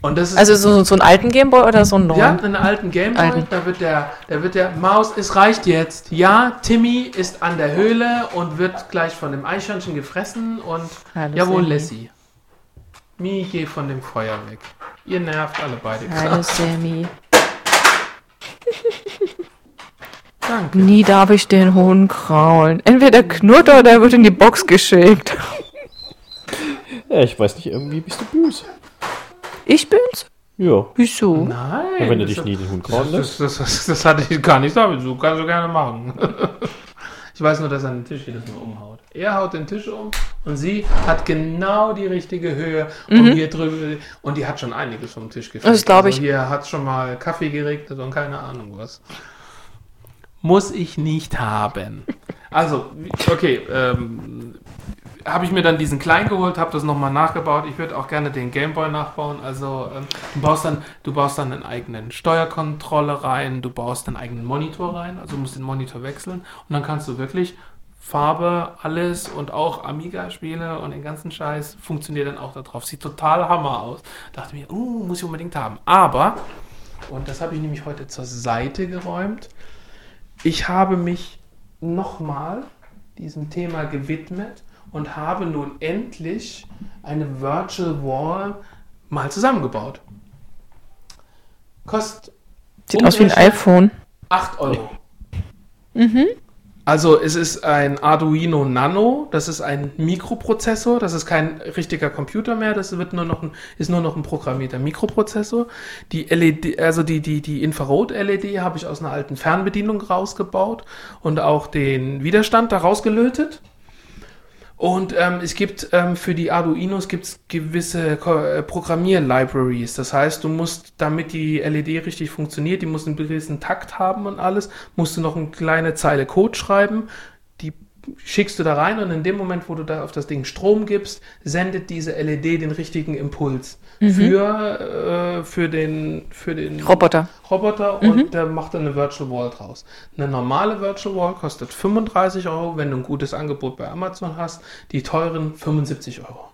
Also so, so einen alten Gameboy oder so einen neuen? ja, einen alten Gameboy, Alten. da wird der, da wird der Maus, es reicht jetzt. Ja, Timmy ist an der Höhle und wird gleich von dem Eichhörnchen gefressen und Hallo, jawohl, Sammy. Lassie. Mi, geh von dem Feuer weg. Ihr nervt alle beide. Hallo Sammy. [LAUGHS] Danke. Nie darf ich den Hund kraulen. Entweder knurrt er oder er wird in die Box geschickt. Ja, ich weiß nicht, irgendwie bist du böse. Ich bin's? Ja. Wieso? Nein. ja wenn du das- dich nie den Hund Das, kraulen das, lässt. das, das, das hatte ich gar nicht damit. So kannst du gerne machen. [LAUGHS] Ich weiß nur, dass er den Tisch jedes Mal umhaut. Er haut den Tisch um und sie hat genau die richtige Höhe, um hier drüber. Und die hat schon einiges vom Tisch gefegt. Mhm. Das glaub ich. Also hier hat schon mal Kaffee geregnet und keine Ahnung was. Muss ich nicht haben. Also, okay, ähm, habe ich mir dann diesen kleinen geholt, habe das nochmal nachgebaut. Ich würde auch gerne den Gameboy nachbauen. Also, ähm, du baust dann, du baust dann einen eigenen Steuerkontrolle rein, du baust einen eigenen Monitor rein, also du musst den Monitor wechseln und dann kannst du wirklich Farbe, alles und auch Amiga-Spiele und den ganzen Scheiß funktioniert dann auch da drauf. Sieht total Hammer aus. Dachte mir, uh, muss ich unbedingt haben. Aber, und das habe ich nämlich heute zur Seite geräumt, ich habe mich nochmal diesem Thema gewidmet und habe nun endlich eine Virtual Wall mal zusammengebaut. Kostet Sieht aus wie ein iPhone. 8 Euro. Also es ist ein Arduino Nano, das ist ein Mikroprozessor, das ist kein richtiger Computer mehr, das wird nur noch ein, ist nur noch ein programmierter Mikroprozessor. Die LED, also die, die, die Infrarot-LED habe ich aus einer alten Fernbedienung rausgebaut und auch den Widerstand da rausgelötet. Und ähm, es gibt ähm, für die Arduinos gibt's gewisse Ko- äh, Programmier-Libraries. Das heißt, du musst, damit die LED richtig funktioniert, die muss einen gewissen Takt haben und alles, musst du noch eine kleine Zeile Code schreiben. Die schickst du da rein und in dem Moment, wo du da auf das Ding Strom gibst, sendet diese LED den richtigen Impuls für, äh, für den, für den Roboter. Roboter und der macht dann eine Virtual Wall draus. Eine normale Virtual Wall kostet 35 Euro, wenn du ein gutes Angebot bei Amazon hast. Die teuren 75 Euro.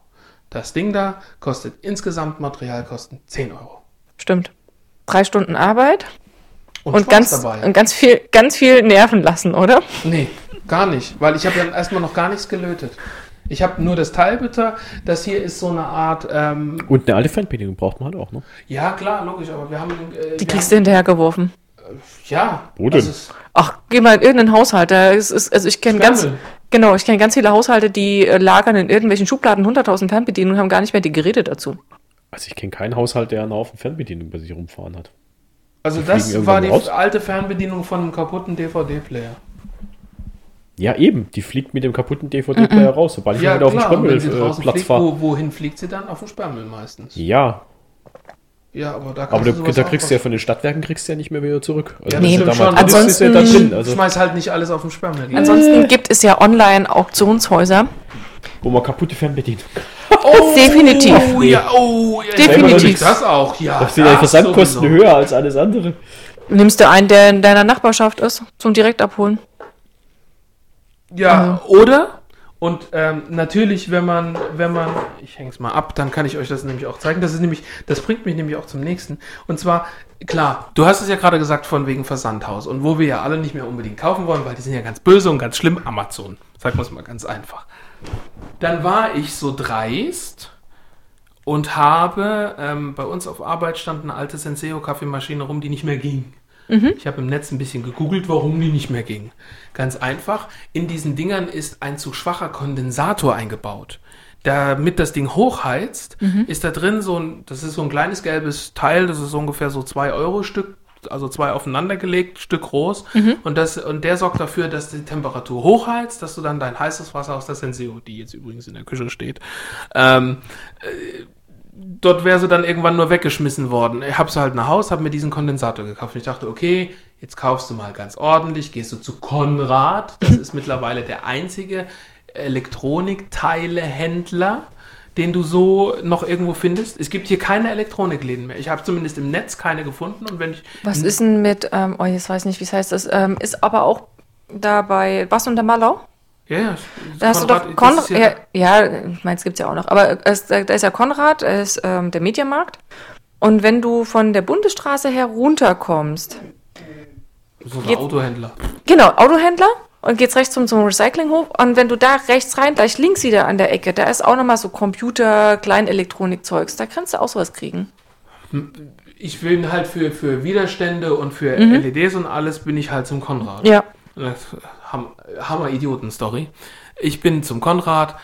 Das Ding da kostet insgesamt Materialkosten 10 Euro. Stimmt. Drei Stunden Arbeit und, Spaß ganz, dabei. und ganz viel, ganz viel nerven lassen, oder? Nee, gar nicht, weil ich habe ja erstmal noch gar nichts gelötet. Ich habe nur das Teilbitter. Das hier ist so eine Art, ähm, Und eine alte Fernbedienung braucht man halt auch, ne? ja klar, logisch, aber wir haben, äh, Die wir kriegst du hinterhergeworfen. haben, ja, Wo denn? ist Ach, geh mal in irgendeinen Haushalt. Da ist, ist, also ich kenne ganz, genau, ich kenne ganz viele Haushalte, die äh, lagern in irgendwelchen Schubladen 100.000 Fernbedienungen und haben gar nicht mehr die Geräte dazu. Also ich kenne keinen Haushalt, der eine Haufen Fernbedienung bei sich rumfahren hat. Also Die das war die raus? alte Fernbedienung von einem kaputten DVD-Player. Ja, eben. Die fliegt mit dem kaputten DVD-Player raus, sobald ich Ja, wieder auf den Sperrmüllplatz fliegt, fahre. wo, wohin fliegt sie dann? Auf den Sperrmüll meistens. Ja, Ja, aber da kannst aber da, sowas da kriegst du ja von den Stadtwerken kriegst du ja nicht mehr wieder zurück. Also Ja, das das schon. das ist ja da Ansonsten- drin, also, Schmeiß halt nicht alles auf den Sperrmüll. Geht. Ansonsten gibt es ja online Auktionshäuser. wo man kaputte Fernbedienung. Oh, [LAUGHS] Definitiv. Oh, ja, oh, ja, Definitiv. Das auch, ja. Da sind ja die Versandkosten sowieso. höher als alles andere. Nimmst du einen, der in deiner Nachbarschaft ist, zum Direktabholen. Ja, oder? Und ähm, natürlich, wenn man, wenn man, ich häng's mal ab, dann kann ich euch das nämlich auch zeigen. Das ist nämlich, das bringt mich nämlich auch zum nächsten. Und zwar, klar, du hast es ja gerade gesagt von wegen Versandhaus und wo wir ja alle nicht mehr unbedingt kaufen wollen, weil die sind ja ganz böse und ganz schlimm, Amazon. Sagen wir es mal ganz einfach. Dann war ich so dreist und habe, ähm, bei uns auf Arbeit stand eine alte Senseo-Kaffeemaschine rum, die nicht mehr ging. Ich habe im Netz ein bisschen gegoogelt, warum die nicht mehr ging. Ganz einfach, in diesen Dingern ist ein zu schwacher Kondensator eingebaut. Damit das Ding hochheizt, ist da drin so ein, das ist so ein kleines gelbes Teil, das ist ungefähr so zwei Euro Stück, also zwei aufeinander gelegt, Stück groß. Und, das, und der sorgt dafür, dass die Temperatur hochheizt, dass du dann dein heißes Wasser aus der Senseo, die jetzt übrigens in der Küche steht, ähm, dort wäre sie dann irgendwann nur weggeschmissen worden. Ich habe sie halt nach Haus, habe mir diesen Kondensator gekauft. Und ich dachte, okay, jetzt kaufst du mal ganz ordentlich, gehst du zu Konrad. Das ist mittlerweile der einzige Elektronikteilehändler, den du so noch irgendwo findest. Es gibt hier keine Elektronikläden mehr. Ich habe zumindest im Netz keine gefunden. Und wenn ich Was ist denn mit, ähm, oh, jetzt weiß ich nicht, wie es heißt, das ähm, ist aber auch da bei Was und der Malau? Ja, ja, Da hast du doch Konrad. ja- Ja, ja, ich meine, es gibt ja auch noch. Aber es, da ist ja Konrad, ist ähm, der Mediamarkt. Und wenn du von der Bundesstraße herunterkommst, so ein Autohändler. genau, Autohändler, und geht's rechts zum, zum Recyclinghof. Und wenn du da rechts rein, gleich links wieder an der Ecke, da ist auch nochmal so Computer, Kleinelektronik-Zeugs. Da kannst du auch sowas kriegen. Ich bin halt für, für Widerstände und für LEDs und alles bin ich halt zum Konrad. Ja. Das Hammer-Idioten-Story. Ich bin zum Konrad.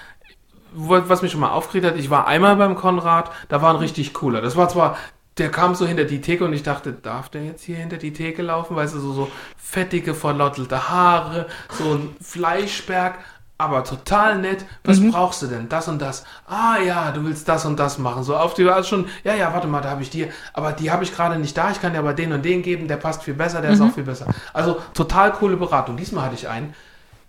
Was mich schon mal aufgeregt hat, ich war einmal beim Konrad, da war ein richtig cooler. Das war zwar, der kam so hinter die Theke und ich dachte, darf der jetzt hier hinter die Theke laufen? Weißt du, so, so fettige, verlottelte Haare, so ein Fleischberg, aber total nett. Was brauchst du denn? Das und das. Ah ja, du willst das und das machen. So auf die war schon, ja, ja, warte mal, da habe ich dir, aber die habe ich gerade nicht da. Ich kann dir aber den und den geben, der passt viel besser, der ist auch viel besser. Also total coole Beratung. Diesmal hatte ich einen,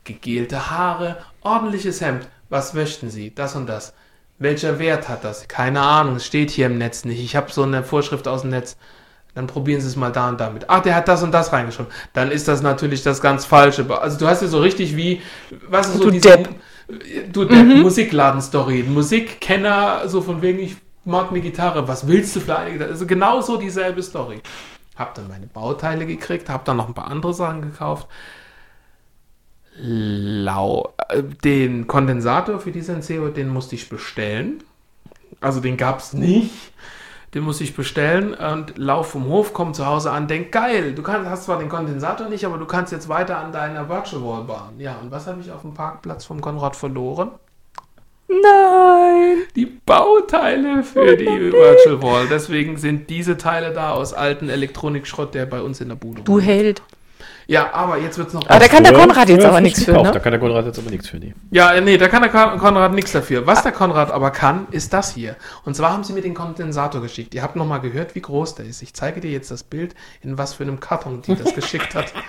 gegelte Haare, ordentliches Hemd. Was möchten Sie? Das und das. Welcher Wert hat das? Keine Ahnung, es steht hier im Netz nicht. Ich habe so eine Vorschrift aus dem Netz. Dann probieren Sie es mal da und damit. Ach, der hat das und das reingeschrieben. Dann ist das natürlich das ganz Falsche. Also du hast ja so richtig wie, was ist so Du diese, Depp. du Depp, Musikladen-Story. Musikkenner, so von wegen, ich mag eine Gitarre, was willst du für eine Gitarre? Also genau so dieselbe Story. Hab dann meine Bauteile gekriegt, hab dann noch ein paar andere Sachen gekauft. Lau, äh, den Kondensator für die Senseo, den musste ich bestellen. Also den gab es nicht. Den muss ich bestellen und lauf vom Hof, komm zu Hause an, denk geil, du kannst, hast zwar den Kondensator nicht, aber du kannst jetzt weiter an deiner Virtual Wall bauen. Ja, und was habe ich auf dem Parkplatz vom Konrad verloren? Nein. Die Bauteile für die Virtual Wall. Deswegen sind diese Teile da aus alten Elektronikschrott, der bei uns in der Bude Du rumliegt. Ja, aber jetzt wird's noch. Aber da kann der Konrad jetzt aber nichts für, ne? Da kann der Konrad jetzt aber nichts für, nee. Ja, äh, nee, da kann der Kon- Konrad nichts dafür. Was der Konrad aber kann, ist das hier. Und zwar haben sie mir den Kondensator geschickt. Ihr habt noch mal gehört, wie groß der ist. Ich zeige dir jetzt das Bild, in was für einem Karton die das geschickt hat. [LAUGHS]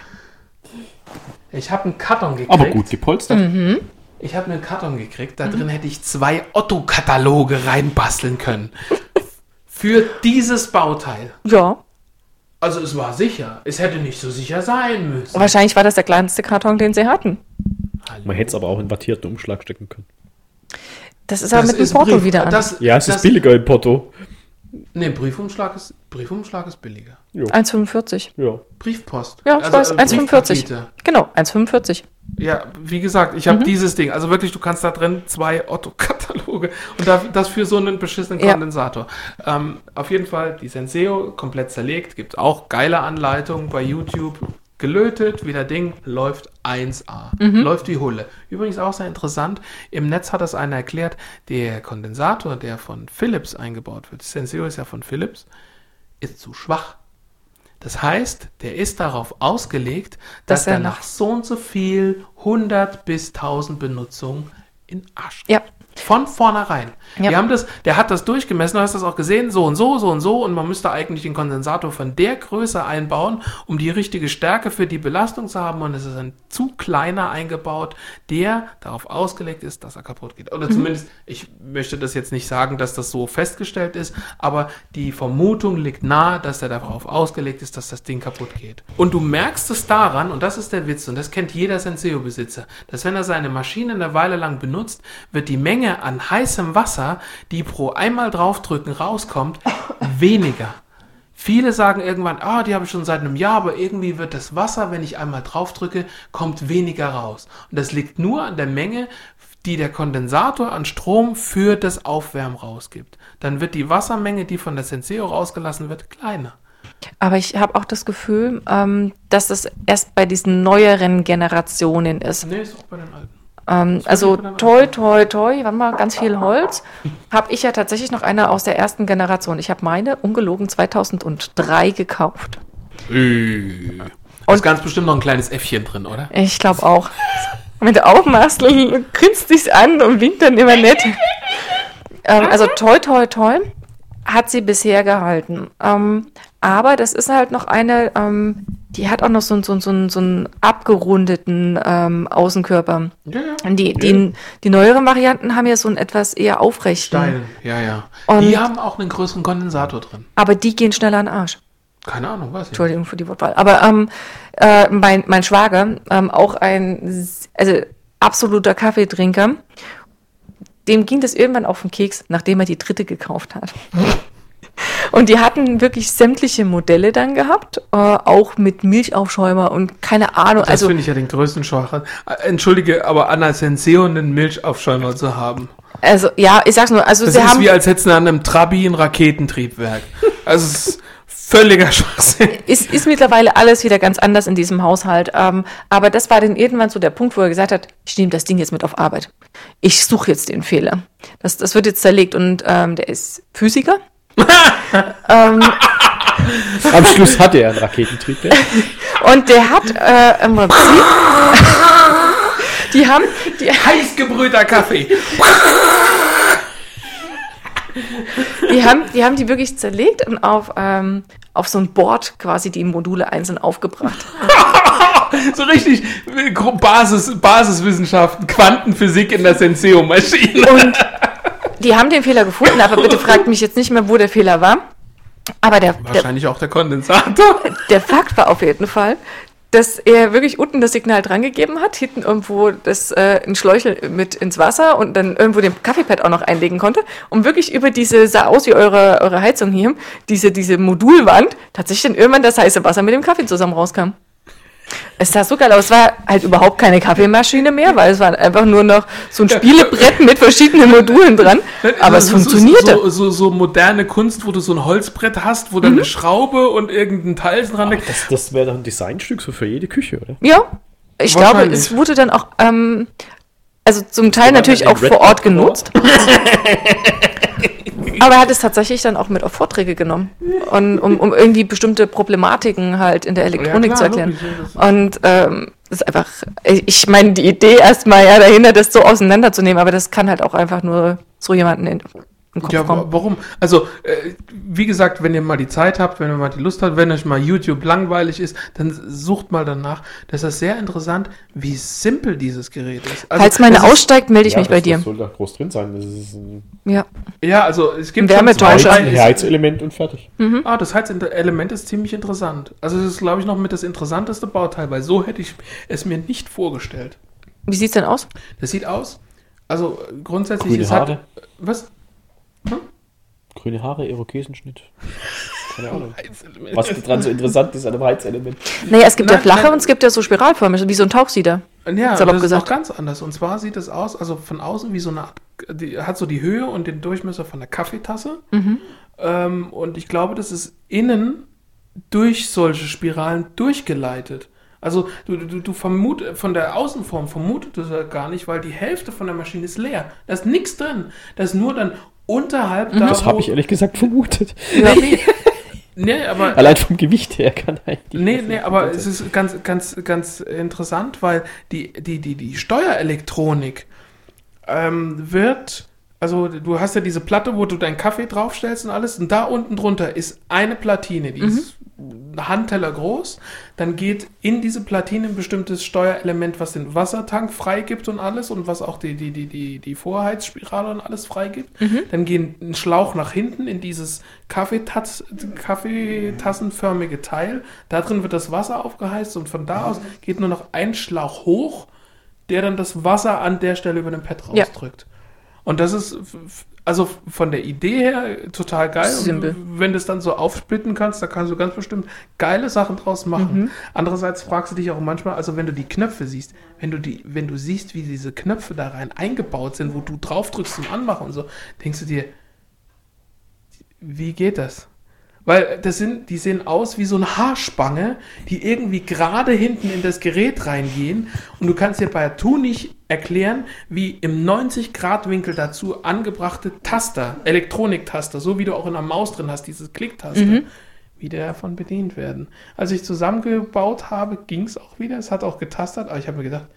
Ich habe einen Karton gekriegt. Aber gut gepolstert. Ich habe einen Karton gekriegt. Da drin hätte ich zwei Otto-Kataloge reinbasteln können. Für dieses Bauteil. Ja. Also es war sicher. Es hätte nicht so sicher sein müssen. Wahrscheinlich war das der kleinste Karton, den sie hatten. Man hätte es aber auch in wattierten Umschlag stecken können. Das ist aber Das mit dem Porto Brief- wieder an. Das, Ja, es das, ist billiger im Porto. Nee, Briefumschlag ist, Briefumschlag ist billiger. 1,45. Ja. Briefpost. Ja, ich Also, weiß, äh, 1,45. Briefpakete. Genau, 1,45. Ja, wie gesagt, ich habe dieses Ding. Also wirklich, du kannst da drin zwei Otto-Kataloge [LAUGHS] und da, das für so einen beschissenen Ja. Kondensator. Ähm, auf jeden Fall die Senseo komplett zerlegt. Gibt auch geile Anleitungen bei YouTube. Gelötet, wie der Ding läuft 1A. Läuft wie Hulle. Übrigens auch sehr interessant. Im Netz hat das einer erklärt, der Kondensator, der von Philips eingebaut wird, Senseo ist ja von Philips, ist zu schwach. Das heißt, der ist darauf ausgelegt, dass, Dass er nach- nach so und so viel 100 bis 1000 Benutzungen in Arsch geht. Ja. Von vornherein. Ja. Wir haben das, der hat das durchgemessen, du hast das auch gesehen, so und so, so und so, und man müsste eigentlich den Kondensator von der Größe einbauen, um die richtige Stärke für die Belastung zu haben, und es ist ein zu kleiner eingebaut, der darauf ausgelegt ist, dass er kaputt geht. Oder zumindest, ich möchte das jetzt nicht sagen, dass das so festgestellt ist, aber die Vermutung liegt nahe, dass er darauf ausgelegt ist, dass das Ding kaputt geht. Und du merkst es daran, und das ist der Witz, und das kennt jeder Senseo-Besitzer, dass wenn er seine Maschine eine Weile lang benutzt, wird die Menge an heißem Wasser, die pro einmal draufdrücken rauskommt, weniger. Viele sagen irgendwann, ah, die habe ich schon seit einem Jahr, aber irgendwie wird das Wasser, wenn ich einmal draufdrücke, kommt weniger raus. Und das liegt nur an der Menge, die der Kondensator an Strom für das Aufwärmen rausgibt. Dann wird die Wassermenge, die von der Senseo rausgelassen wird, kleiner. Aber ich habe auch das Gefühl, ähm, dass das erst bei diesen neueren Generationen ist. Nee, ist auch bei den alten. Ähm, also toi, toi, toi, warte mal, ganz viel Holz. Habe ich ja tatsächlich noch eine aus der ersten Generation. Ich habe meine ungelogen 2003 gekauft. Äh. Ist ganz bestimmt noch ein kleines Äffchen drin, oder? Ich glaube auch. Wenn du aufmachst, grinst dich an und winkt dann immer nett. ähm, also toi, toi, toi hat sie bisher gehalten. Ähm, aber das ist halt noch eine, ähm, die hat auch noch so, so, so, so einen abgerundeten ähm, Außenkörper. Ja, ja. Die, die, die neueren Varianten haben ja so einen etwas eher aufrechten. Steil, ja, ja. Und- die haben auch einen größeren Kondensator drin. Aber die gehen schneller an den Arsch. Keine Ahnung, weiß ich. Entschuldigung für die Wortwahl. Aber ähm, äh, mein, mein Schwager, ähm, auch ein also absoluter Kaffeetrinker, dem ging das irgendwann auf den Keks, nachdem er die dritte gekauft hat. [LAUGHS] Und die hatten wirklich sämtliche Modelle dann gehabt, äh, auch mit Milchaufschäumer und keine Ahnung. Das also finde ich ja den größten Schwachsinn. Äh, Entschuldige, aber an der Senseo einen Milchaufschäumer zu haben. Also ja, ich sag's nur, also Das sie ist haben wie, als hätten sie an einem Trabi ein Raketentriebwerk. Also es ist völliger Schwachsinn. ist, ist mittlerweile alles wieder ganz anders in diesem Haushalt. Ähm, aber das war dann irgendwann so der Punkt, wo er gesagt hat, ich nehme das Ding jetzt mit auf Arbeit. Ich suche jetzt den Fehler. Das, das wird jetzt zerlegt und ähm, der ist Physiker. Am Schluss hatte er einen Raketentriebwerk. Und der hat äh, im Prinzip, [LAUGHS] die haben, die, Heiß gebrühter Kaffee. die haben, die haben die wirklich zerlegt und auf, ähm, auf so ein Board quasi die Module einzeln aufgebracht. [LAUGHS] so richtig äh, Basis, Basiswissenschaften, Quantenphysik in der Senseo-Maschine. Und die haben den Fehler gefunden, aber bitte fragt mich jetzt nicht mehr, wo der Fehler war. Aber der, der, Wahrscheinlich auch der Kondensator. [LAUGHS] der Fakt war auf jeden Fall, dass er wirklich unten das Signal drangegeben hat, hinten irgendwo das äh, ein Schläuchel mit ins Wasser und dann irgendwo den Kaffeepad auch noch einlegen konnte und wirklich über diese, sah aus wie eure, eure Heizung hier, diese, diese Modulwand, tatsächlich dann irgendwann das heiße Wasser mit dem Kaffee zusammen rauskam. Es sah so geil aus. Es war halt überhaupt keine Kaffeemaschine mehr, weil es war einfach nur noch so ein Spielebrett mit verschiedenen Modulen dran. Aber es So- so- funktionierte. So, so, so moderne Kunst, wo du so ein Holzbrett hast, wo dann eine Schraube und irgendein Teil dran liegt. Das, das wäre doch ein Designstück so für jede Küche, oder? Ja, ich glaube, es wurde dann auch, ähm, also zum Teil natürlich auch Red vor Ort genutzt. [LAUGHS] [LAUGHS] Aber er hat es tatsächlich dann auch mit auf Vorträge genommen. Und, um, um irgendwie bestimmte Problematiken halt in der Elektronik Ja, klar, zu erklären. ja, Und ähm, das ist einfach, ich meine, die Idee erstmal ja dahinter, das so auseinanderzunehmen, aber das kann halt auch einfach nur so jemanden den Kopf Ja, kommen. warum? Also, äh, wie gesagt, wenn ihr mal die Zeit habt, wenn ihr mal die Lust habt, wenn euch mal YouTube langweilig ist, dann sucht mal danach. Das ist sehr interessant, wie simpel dieses Gerät ist. Also, Falls meine ist- aussteigt, melde ich mich bei das, dir. Das soll da groß drin sein. Das ist ein Ja. Ja, also es gibt Ein Heiz- Heizelement und fertig. Ah, das Heizelement ist ziemlich interessant. Also das ist, glaube ich, noch mit das interessanteste Bauteil, weil so hätte ich es mir nicht vorgestellt. Wie sieht's denn aus? Das sieht aus, also grundsätzlich, Grüne es Haare. hat, was? Grüne Haare, Irokesenschnitt. Keine [LAUGHS] Ahnung. Was dran so interessant ist an einem Heizelement. Naja, es gibt ja Nein, flache nein. und es gibt ja so spiralförmig, wie so ein Tauchsieder. Ja, Salopp das gesagt. ist auch ganz anders. Und zwar sieht es aus, also von außen wie so eine Art, die hat so die Höhe und den Durchmesser von einer Kaffeetasse. Ähm, und ich glaube, das ist innen durch solche Spiralen durchgeleitet. Also du, du, du vermut, von der Außenform vermutet das ja gar nicht, weil die Hälfte von der Maschine ist leer. Da ist nichts drin. Da ist nur dann unterhalb da, Das habe ich ehrlich gesagt vermutet. Ja. [LAUGHS] Nee, nee, aber Allein vom Gewicht her kann eigentlich. Nee, nee, aber es ist ganz, ganz, ganz interessant, weil die, die, die, die Steuerelektronik ähm, wird, also du hast ja diese Platte, wo du deinen Kaffee draufstellst und alles, und da unten drunter ist eine Platine, die ist ein Handteller groß. Dann geht in diese Platine ein bestimmtes Steuerelement, was den Wassertank freigibt und alles und was auch die, die, die, die, die Vorheizspirale und alles freigibt. Dann geht ein Schlauch nach hinten in dieses Kaffeetas kaffeetassenförmige Teil. Da drin wird das Wasser aufgeheizt und von da aus geht nur noch ein Schlauch hoch, der dann das Wasser an der Stelle über den Pad Ja. Und das ist also von der Idee her total geil. Simpel. Und wenn du es dann so aufsplitten kannst, da kannst du ganz bestimmt geile Sachen draus machen. Mhm. Andererseits fragst du dich auch manchmal, also wenn du die Knöpfe siehst, wenn du die, wenn du siehst, wie diese Knöpfe da rein eingebaut sind, wo du drauf drückst zum Anmachen und so, denkst du dir, wie geht das? Weil das sind, die sehen aus wie so eine Haarspange, die irgendwie gerade hinten in das Gerät reingehen. Und du kannst dir bei Tu nicht erklären, wie im 90-Grad-Winkel dazu angebrachte Taster, Elektroniktaster, so wie du auch in der Maus drin hast, dieses Klicktaster, wie der davon bedient werden. Als ich zusammengebaut habe, ging es auch wieder. Es hat auch getastet, aber ich habe mir gedacht,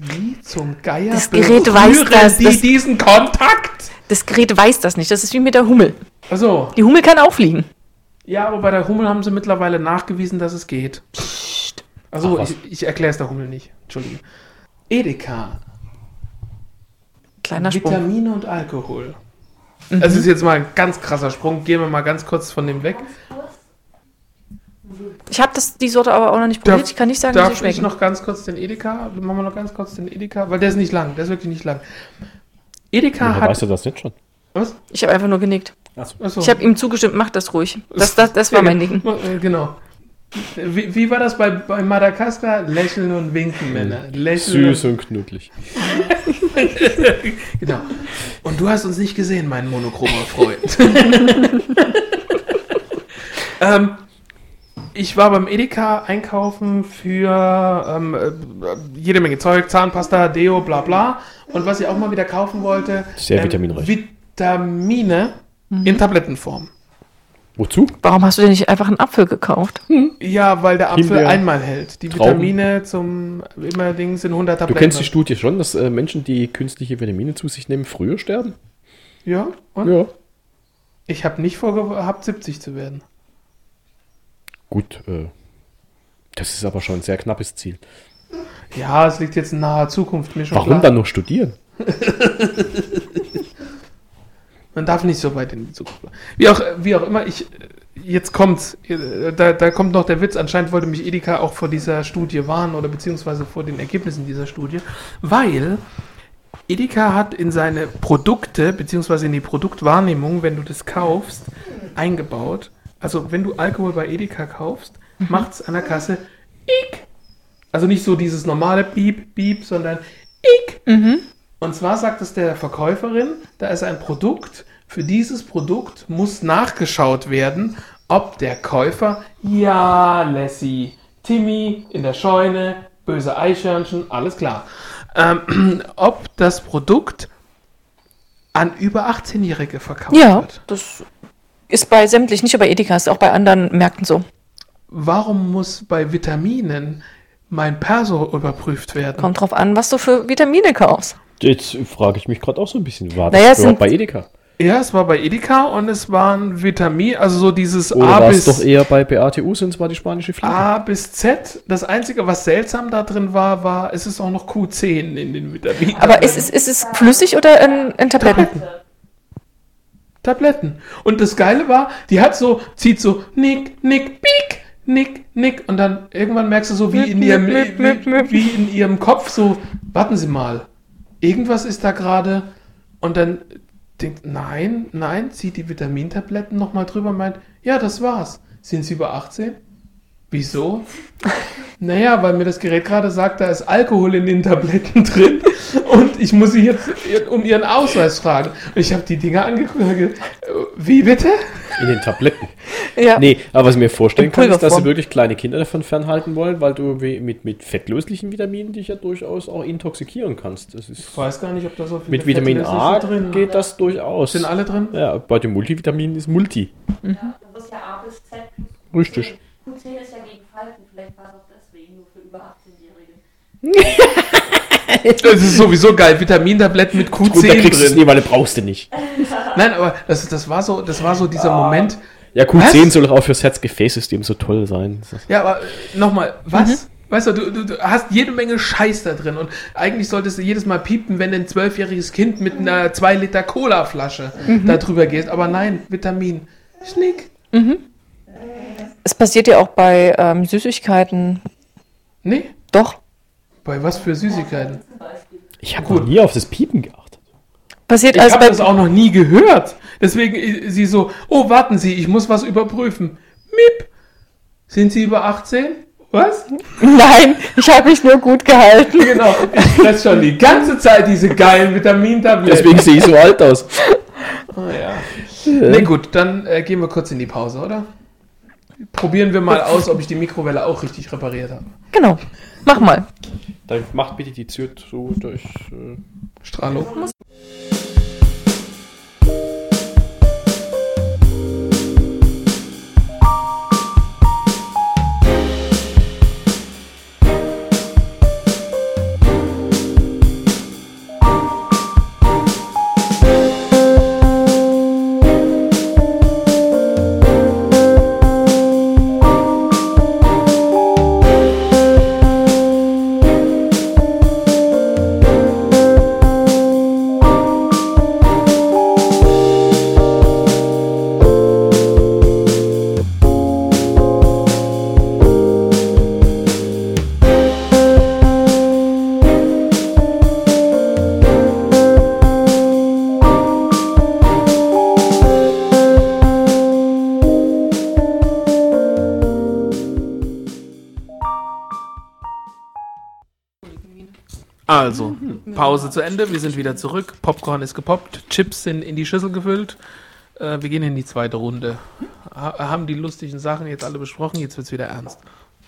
wie zum Geier Das Gerät weiß das, die das- diesen Kontakt? Das Gerät weiß das nicht. Das ist wie mit der Hummel. Also, Die Hummel kann auch fliegen. ja, aber bei der Hummel haben sie mittlerweile nachgewiesen, dass es geht. Also, Ach, ich, ich erkläre es der Hummel nicht. Entschuldige. Edeka. Kleiner Sprung. Vitamine und Alkohol. Das ist jetzt mal ein ganz krasser Sprung. Gehen wir mal ganz kurz von dem weg. Ich habe die Sorte aber auch noch nicht probiert. ich kann nicht sagen, wie sie darf ich noch ganz kurz den Edeka? Machen wir noch ganz kurz den Edeka, weil der ist nicht lang. Der ist wirklich nicht lang. Edeka Woher hat. weißt du das nicht schon? Was? Ich habe einfach nur genickt. Achso. Achso. Ich habe ihm zugestimmt, mach das ruhig. Das, das, das war mein Ding. Äh, Genau. Wie, wie war das bei, bei Madagaskar? Lächeln und winken, Männer. Lächeln Süß und knuddelig. [LAUGHS] Genau. Und du hast uns nicht gesehen, mein monochromer Freund. [LAUGHS] [LAUGHS] ähm, ich war beim Edeka einkaufen für ähm, äh, jede Menge Zeug, Zahnpasta, Deo, bla bla. Und was ich auch mal wieder kaufen wollte, Sehr vitaminreich. Vitamine in Tablettenform. Wozu? Warum hast du denn nicht einfach einen Apfel gekauft? Ja, weil der Apfel Himbeer, einmal hält. Die Trauben. Vitamine zum immer Ding sind 100 Du Tabletten. kennst die Studie schon, dass äh, Menschen, die künstliche Vitamine zu sich nehmen, früher sterben? Ja, und? Ja. Ich habe nicht vorgehabt, 70 zu werden. Gut, äh, Das ist aber schon ein sehr knappes Ziel. Ja, es liegt jetzt in naher Zukunft, mir schon Warum klar. dann noch studieren? [LAUGHS] Man darf nicht so weit in die Zukunft. Wie auch, wie auch immer, ich, jetzt kommt's, äh, da, da kommt noch der Witz, anscheinend wollte mich Edeka auch vor dieser Studie warnen oder beziehungsweise vor den Ergebnissen dieser Studie, weil Edeka hat in seine Produkte, beziehungsweise in die Produktwahrnehmung, wenn du das kaufst, eingebaut. Also wenn du Alkohol bei Edeka kaufst, macht's an der Kasse ik. Also nicht so dieses normale Piep, Piep, sondern ik. Und zwar sagt es der Verkäuferin, da ist ein Produkt, für dieses Produkt muss nachgeschaut werden, ob der Käufer, ja, Lassie, Timmy in der Scheune, böse Eichhörnchen, alles klar, ähm, [CLEARS THROAT] ob das Produkt an über 18-Jährige verkauft Ja, wird. das ist bei sämtlichen, nicht nur bei Edeka, ist auch bei anderen Märkten so. Warum muss bei Vitaminen mein Perso überprüft werden? Kommt drauf an, was du für Vitamine kaufst. Jetzt frage ich mich gerade auch so ein bisschen. War Naja, das es überhaupt bei Edeka? Ja, es war bei Edeka und es waren Vitamin, also so dieses Oder A war es bis doch eher bei BATU, sind zwar die spanische Fliege? A bis Z. Das Einzige, was seltsam da drin war, war, es ist auch noch Q10 in den Vitaminen. Aber ist es, ist es flüssig oder in, in Tabletten? Tabletten. Und das Geile war, die hat so, zieht so, nick, nick, piek, nick, nick. Und dann irgendwann merkst du so, wie in ihrem, mip, mip, wie, wie in ihrem Kopf so, warten Sie mal, irgendwas ist da gerade. Und dann denkt, nein, nein, zieht die Vitamintabletten nochmal drüber und meint, ja, das war's. Sind Sie über 18? Wieso? [LAUGHS] Naja, weil mir das Gerät gerade sagt, da ist Alkohol in den Tabletten drin und ich muss sie jetzt um ihren Ausweis fragen. Und ich habe die Dinger angeguckt äh, wie bitte? In den Tabletten. Ja. Nee, aber was ich mir vorstellen kann, ist, dass sie wirklich kleine Kinder davon fernhalten wollen, weil du mit, mit fettlöslichen Vitaminen dich ja durchaus auch intoxikieren kannst. Das ist, Ich weiß gar nicht, ob da so viele mit Vitamin A drin geht das durchaus. Sind alle drin? Ja, bei den Multivitaminen ist Multi. Du musst ja A bis Z plus Richtig. Q10 ist ja gegen Falten, vielleicht war es auch deswegen nur für über 18-Jährige. Das [LAUGHS] ist sowieso geil. Vitamintabletten mit Gut, da Q10 kriegst du es drin. nie, weil du brauchst du nicht. [LAUGHS] Nein, aber das, das, war so, das war so dieser Ah. Moment. Ja, Q10 Was? soll doch auch fürs Herz-Gefäß-System so toll sein. Ja, aber nochmal, was? Weißt du, du, du, hast jede Menge Scheiß da drin und eigentlich solltest du jedes Mal piepen, wenn ein zwölfjähriges Kind mit einer 2 Liter Cola-Flasche da drüber geht. Aber nein, Vitamin. Schnick. Es passiert ja auch bei ähm, Süßigkeiten. Nee, Doch. bei was für Süßigkeiten? Ich habe Gut. noch nie auf das Piepen geachtet. Passiert Ich also habe das auch noch nie gehört. Deswegen äh, sie so, oh, warten Sie, ich muss was überprüfen. Miep. Sind Sie über 18? Was? [LAUGHS] Nein, ich habe mich nur gut gehalten. Genau, ich fress schon die ganze Zeit diese geilen Vitamintabletten. Deswegen sehe ich so alt aus. [LAUGHS] Oh, ja. Nee, gut, dann äh, gehen wir kurz in die Pause, oder? Probieren wir mal aus, ob ich die Mikrowelle auch richtig repariert habe. Genau. Mach mal. Dann macht bitte die Tür zu durch. Äh Strahlung. Also, Pause zu Ende, wir sind wieder zurück. Popcorn ist gepoppt, Chips sind in die Schüssel gefüllt. Äh, wir gehen in die zweite Runde. Ha haben die lustigen Sachen jetzt alle besprochen, jetzt wird's wieder ernst.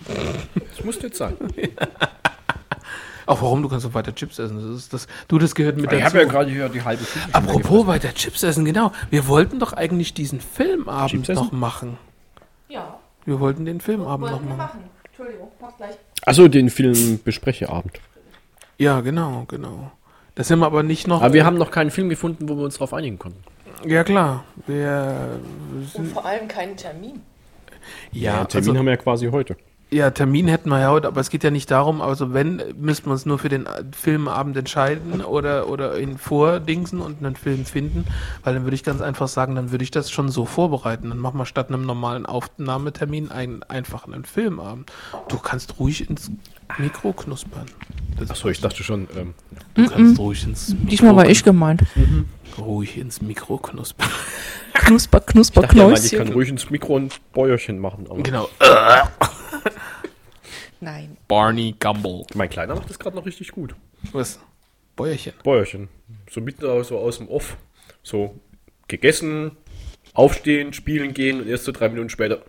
das muss jetzt sein. [LAUGHS] Auch warum, du kannst doch weiter Chips essen. Das ist das, du, das gehört mit Ich dazu. habe ja gerade hier die halbe schon Apropos weiter Chips essen, genau. Wir wollten doch eigentlich diesen Filmabend noch machen. Ja, Wir wollten den Filmabend noch machen. Entschuldigung, mach gleich. Achso, den Film Besprecheabend. Ja, genau, genau. Das sind wir aber nicht noch. Aber wir haben noch keinen Film gefunden, wo wir uns darauf einigen konnten. Ja, klar. Wir Und vor allem keinen Termin. Ja, Termin also, haben wir ja quasi heute. Ja, Termin hätten wir ja heute, aber es geht ja nicht darum, also wenn, müssten wir uns nur für den äh, Filmabend entscheiden oder, oder ihn vordingsen und einen Film finden, weil dann würde ich ganz einfach sagen, dann würde ich das schon so vorbereiten. Dann machen wir statt einem normalen Aufnahmetermin einen einfachen einen Filmabend. Du kannst ruhig ins Mikro knuspern. Achso, ich dachte schon, ähm, Du kannst ruhig ins Mikro Diesmal war ich gemeint. ruhig ins Mikro knuspern. Knusper, knusper, ich dachte ja ich kann Knäuschen. ruhig ins Mikro ein Bäuerchen machen. Aber Genau. [LAUGHS] Nein. Barney Gumble. Mein Kleiner macht das gerade noch richtig gut. Was? Bäuerchen. Bäuerchen. So mitten aus, so aus dem Off. So gegessen, aufstehen, spielen gehen und erst so drei Minuten später.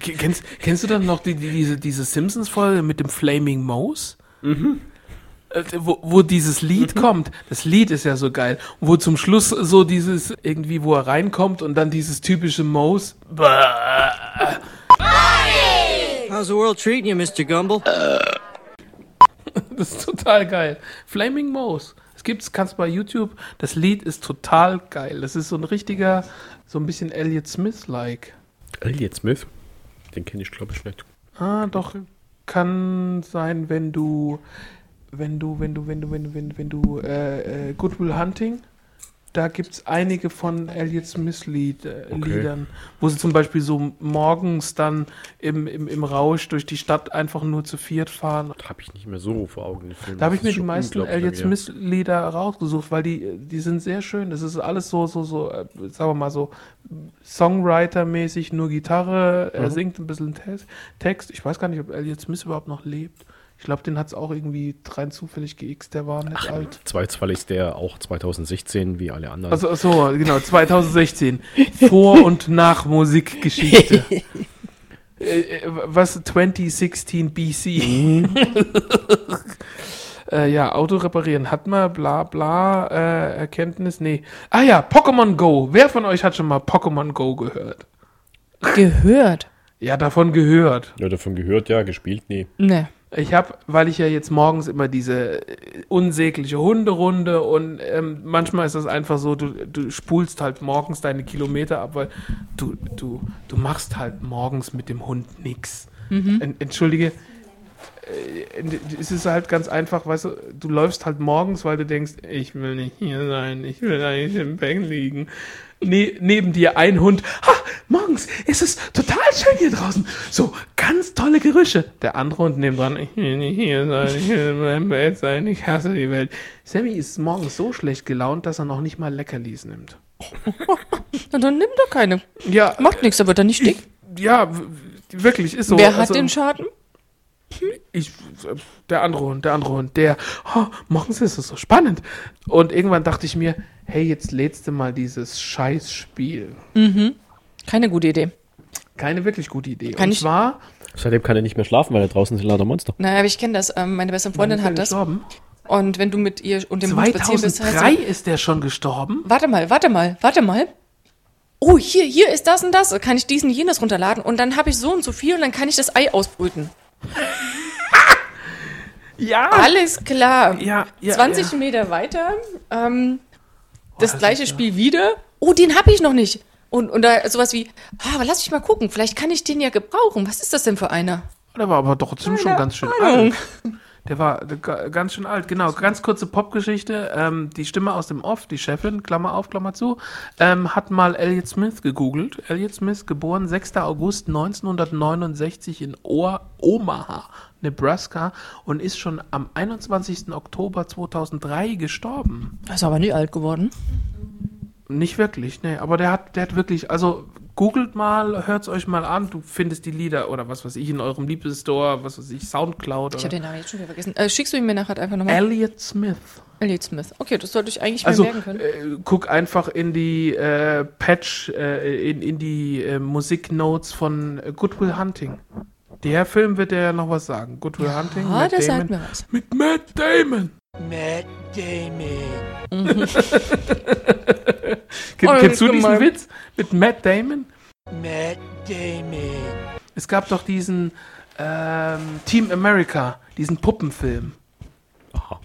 Kennst, kennst du dann noch die, die, diese, diese Simpsons-Folge mit dem Flaming Mouse? Mhm. Wo, wo dieses Lied kommt. Das Lied ist ja so geil. Wo zum Schluss so dieses, irgendwie, wo er reinkommt und dann dieses typische Mouse. How's the world treating you, Mr. Gumble? [LAUGHS] Das ist total geil. Flaming Mouse. Es gibt's, kannst bei YouTube. Das Lied ist total geil. Das ist so ein richtiger, so ein bisschen Elliot Smith-like. Elliot Smith? Den kenne ich, glaube ich, nicht. Ah, doch. Kann sein, wenn du, wenn du, wenn du, wenn du, wenn du, wenn, wenn du, äh, äh, Goodwill Hunting, da gibt's einige von Elliot Smith Lied, äh, Okay. Liedern, wo sie zum Beispiel so morgens dann im, im, im Rausch durch die Stadt einfach nur zu viert fahren. Da habe ich nicht mehr so vor Augen. den Film. Da habe ich mir die meisten Elliot. Smith Lieder rausgesucht, weil die, die sind sehr schön. Das ist alles so, so, so, äh, sagen wir mal so Songwriter-mäßig, nur Gitarre. Er Mhm. singt ein bisschen Te- Text. Ich weiß gar nicht, ob Elliot Smith überhaupt noch lebt. Ich glaube, den hat es auch irgendwie rein zufällig geixt. Der war nicht alt. Zweifelsfall ist der auch 2016 wie alle anderen. Also so, genau, 2016. [LAUGHS] Vor und nach Musikgeschichte. [LAUGHS] Äh, äh, was 2016 BC. [LAUGHS] äh, ja, Auto reparieren hat man, bla bla, äh, Erkenntnis, nee. Ah ja, Pokémon Go. Wer von euch hat schon mal Pokémon Go gehört? Gehört. Ja, davon gehört. ja, davon gehört, ja, gespielt, nee. Ne. Ich habe, weil ich ja jetzt morgens immer diese äh, unsägliche Hunderunde und ähm, manchmal ist das einfach so, du, du spulst halt morgens deine Kilometer ab, weil du, du, du machst halt morgens mit dem Hund nix. En, entschuldige, äh, es ist halt ganz einfach, weißt du, du läufst halt morgens, weil du denkst, ich will nicht hier sein, ich will eigentlich im Bett liegen. Ne, neben dir ein Hund, ha, morgens ist es total schön hier draußen. So, ganz tolle Gerüche. Der andere Hund nebendran, ich will nicht hier sein, ich will in meinem Bett sein, ich hasse die Welt. Sammy ist morgens so schlecht gelaunt, dass er noch nicht mal Leckerlis nimmt. [LAUGHS] Na, dann nimm doch keine. Ja, Macht nichts, aber dann nicht dick. ja, wirklich, ist so. Wer hat Also- den Schaden? Ich, der andere Hund, der andere Hund, der, oh, morgens ist es so spannend. Und irgendwann dachte ich mir, hey, jetzt lädst du mal dieses Scheißspiel. Keine gute Idee. Keine wirklich gute Idee. Kann Und ich- zwar, Seitdem kann er nicht mehr schlafen, weil da draußen sind lauter Monster. Naja, aber ich kenne das. Ähm, meine beste Freundin hat das. gestorben? Und wenn du mit ihr und dem Hund spazieren bist, heißt 2003 so, ist der schon gestorben. warte mal, warte mal, warte mal. Oh, hier, hier ist das und das. Kann ich diesen jenes runterladen und dann habe ich so und so viel und dann kann ich das Ei ausbrüten. [LAUGHS] Ja. Alles klar. Ja, ja, 20 ja. Meter weiter, ähm, das das gleiche Spiel wieder. Oh, den habe ich noch nicht. Und, und da sowas wie, ah, aber lass mich mal gucken, vielleicht kann ich den ja gebrauchen. Was ist das denn für einer? Der war aber trotzdem schon Keine ganz schön Ahnung. alt. [LAUGHS] Der war ga- ganz schön alt, genau. Ganz kurze Popgeschichte. Ähm, die Stimme aus dem Off, die Chefin, Klammer auf, Klammer zu, ähm, hat mal Elliot Smith gegoogelt. Elliot Smith, geboren 6. August 1969 in o Omaha, Nebraska und ist schon am 21. Oktober 2003 gestorben. Er ist aber nie alt geworden. Nicht wirklich, nee, aber der hat, der hat wirklich, also googelt mal, hört's euch mal an, du findest die Lieder oder was weiß ich in eurem Liebesstore, was weiß ich, Soundcloud Ich habe den Namen jetzt schon wieder vergessen. Äh, schickst du ihn mir nachher einfach nochmal? Elliot Smith. Elliot Smith. Okay, das sollte ich eigentlich Also merken können. äh, guck einfach in die äh, Patch, äh, in, in die äh, Musiknotes von äh, Goodwill Hunting. Der Film wird dir ja noch was sagen. Goodwill Hunting. Ah, Matt der Damon. sagt mir was. Mit Matt Damon. Matt Damon. Kenn, Oh, das kennst du diesen gemein. Witz? Mit Matt Damon? Matt Damon. Es gab doch diesen ähm, Team America, diesen Puppenfilm. Aha.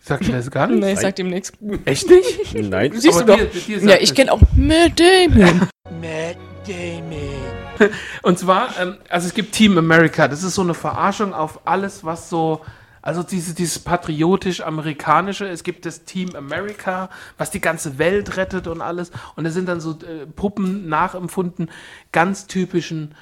Sagt dir das gar [LAUGHS] nicht? Nee, sagt ihm nichts. Echt nicht? [LAUGHS] Nein. Siehst Aber du doch. dir- dir Ja, ich kenne auch Matt Damon. Matt Damon. [LAUGHS] Und zwar, ähm, also es gibt Team America, das ist so eine Verarschung auf alles, was so, also diese, dieses patriotisch-amerikanische, es gibt das Team America, was die ganze Welt rettet und alles. Und da sind dann so äh, Puppen nachempfunden, ganz typischen,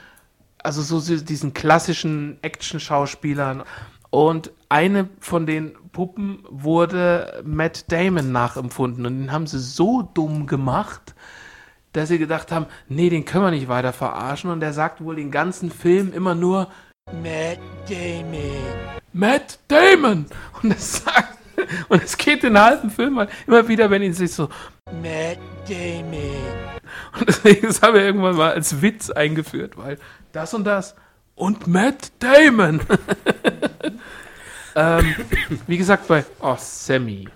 also so diesen klassischen Action-Schauspielern. Und eine von den Puppen wurde Matt Damon nachempfunden. Und den haben sie so dumm gemacht, dass sie gedacht haben, nee, den können wir nicht weiter verarschen. Und er sagt wohl den ganzen Film immer nur Matt Damon. Matt Damon. Und es sagt, und es geht den halben Film halt immer wieder, wenn ihn sich so, Matt Damon. und deswegen das haben wir irgendwann mal als Witz eingeführt, weil das und das und Matt Damon. [LAUGHS] ähm, wie gesagt, bei, oh, Sammy.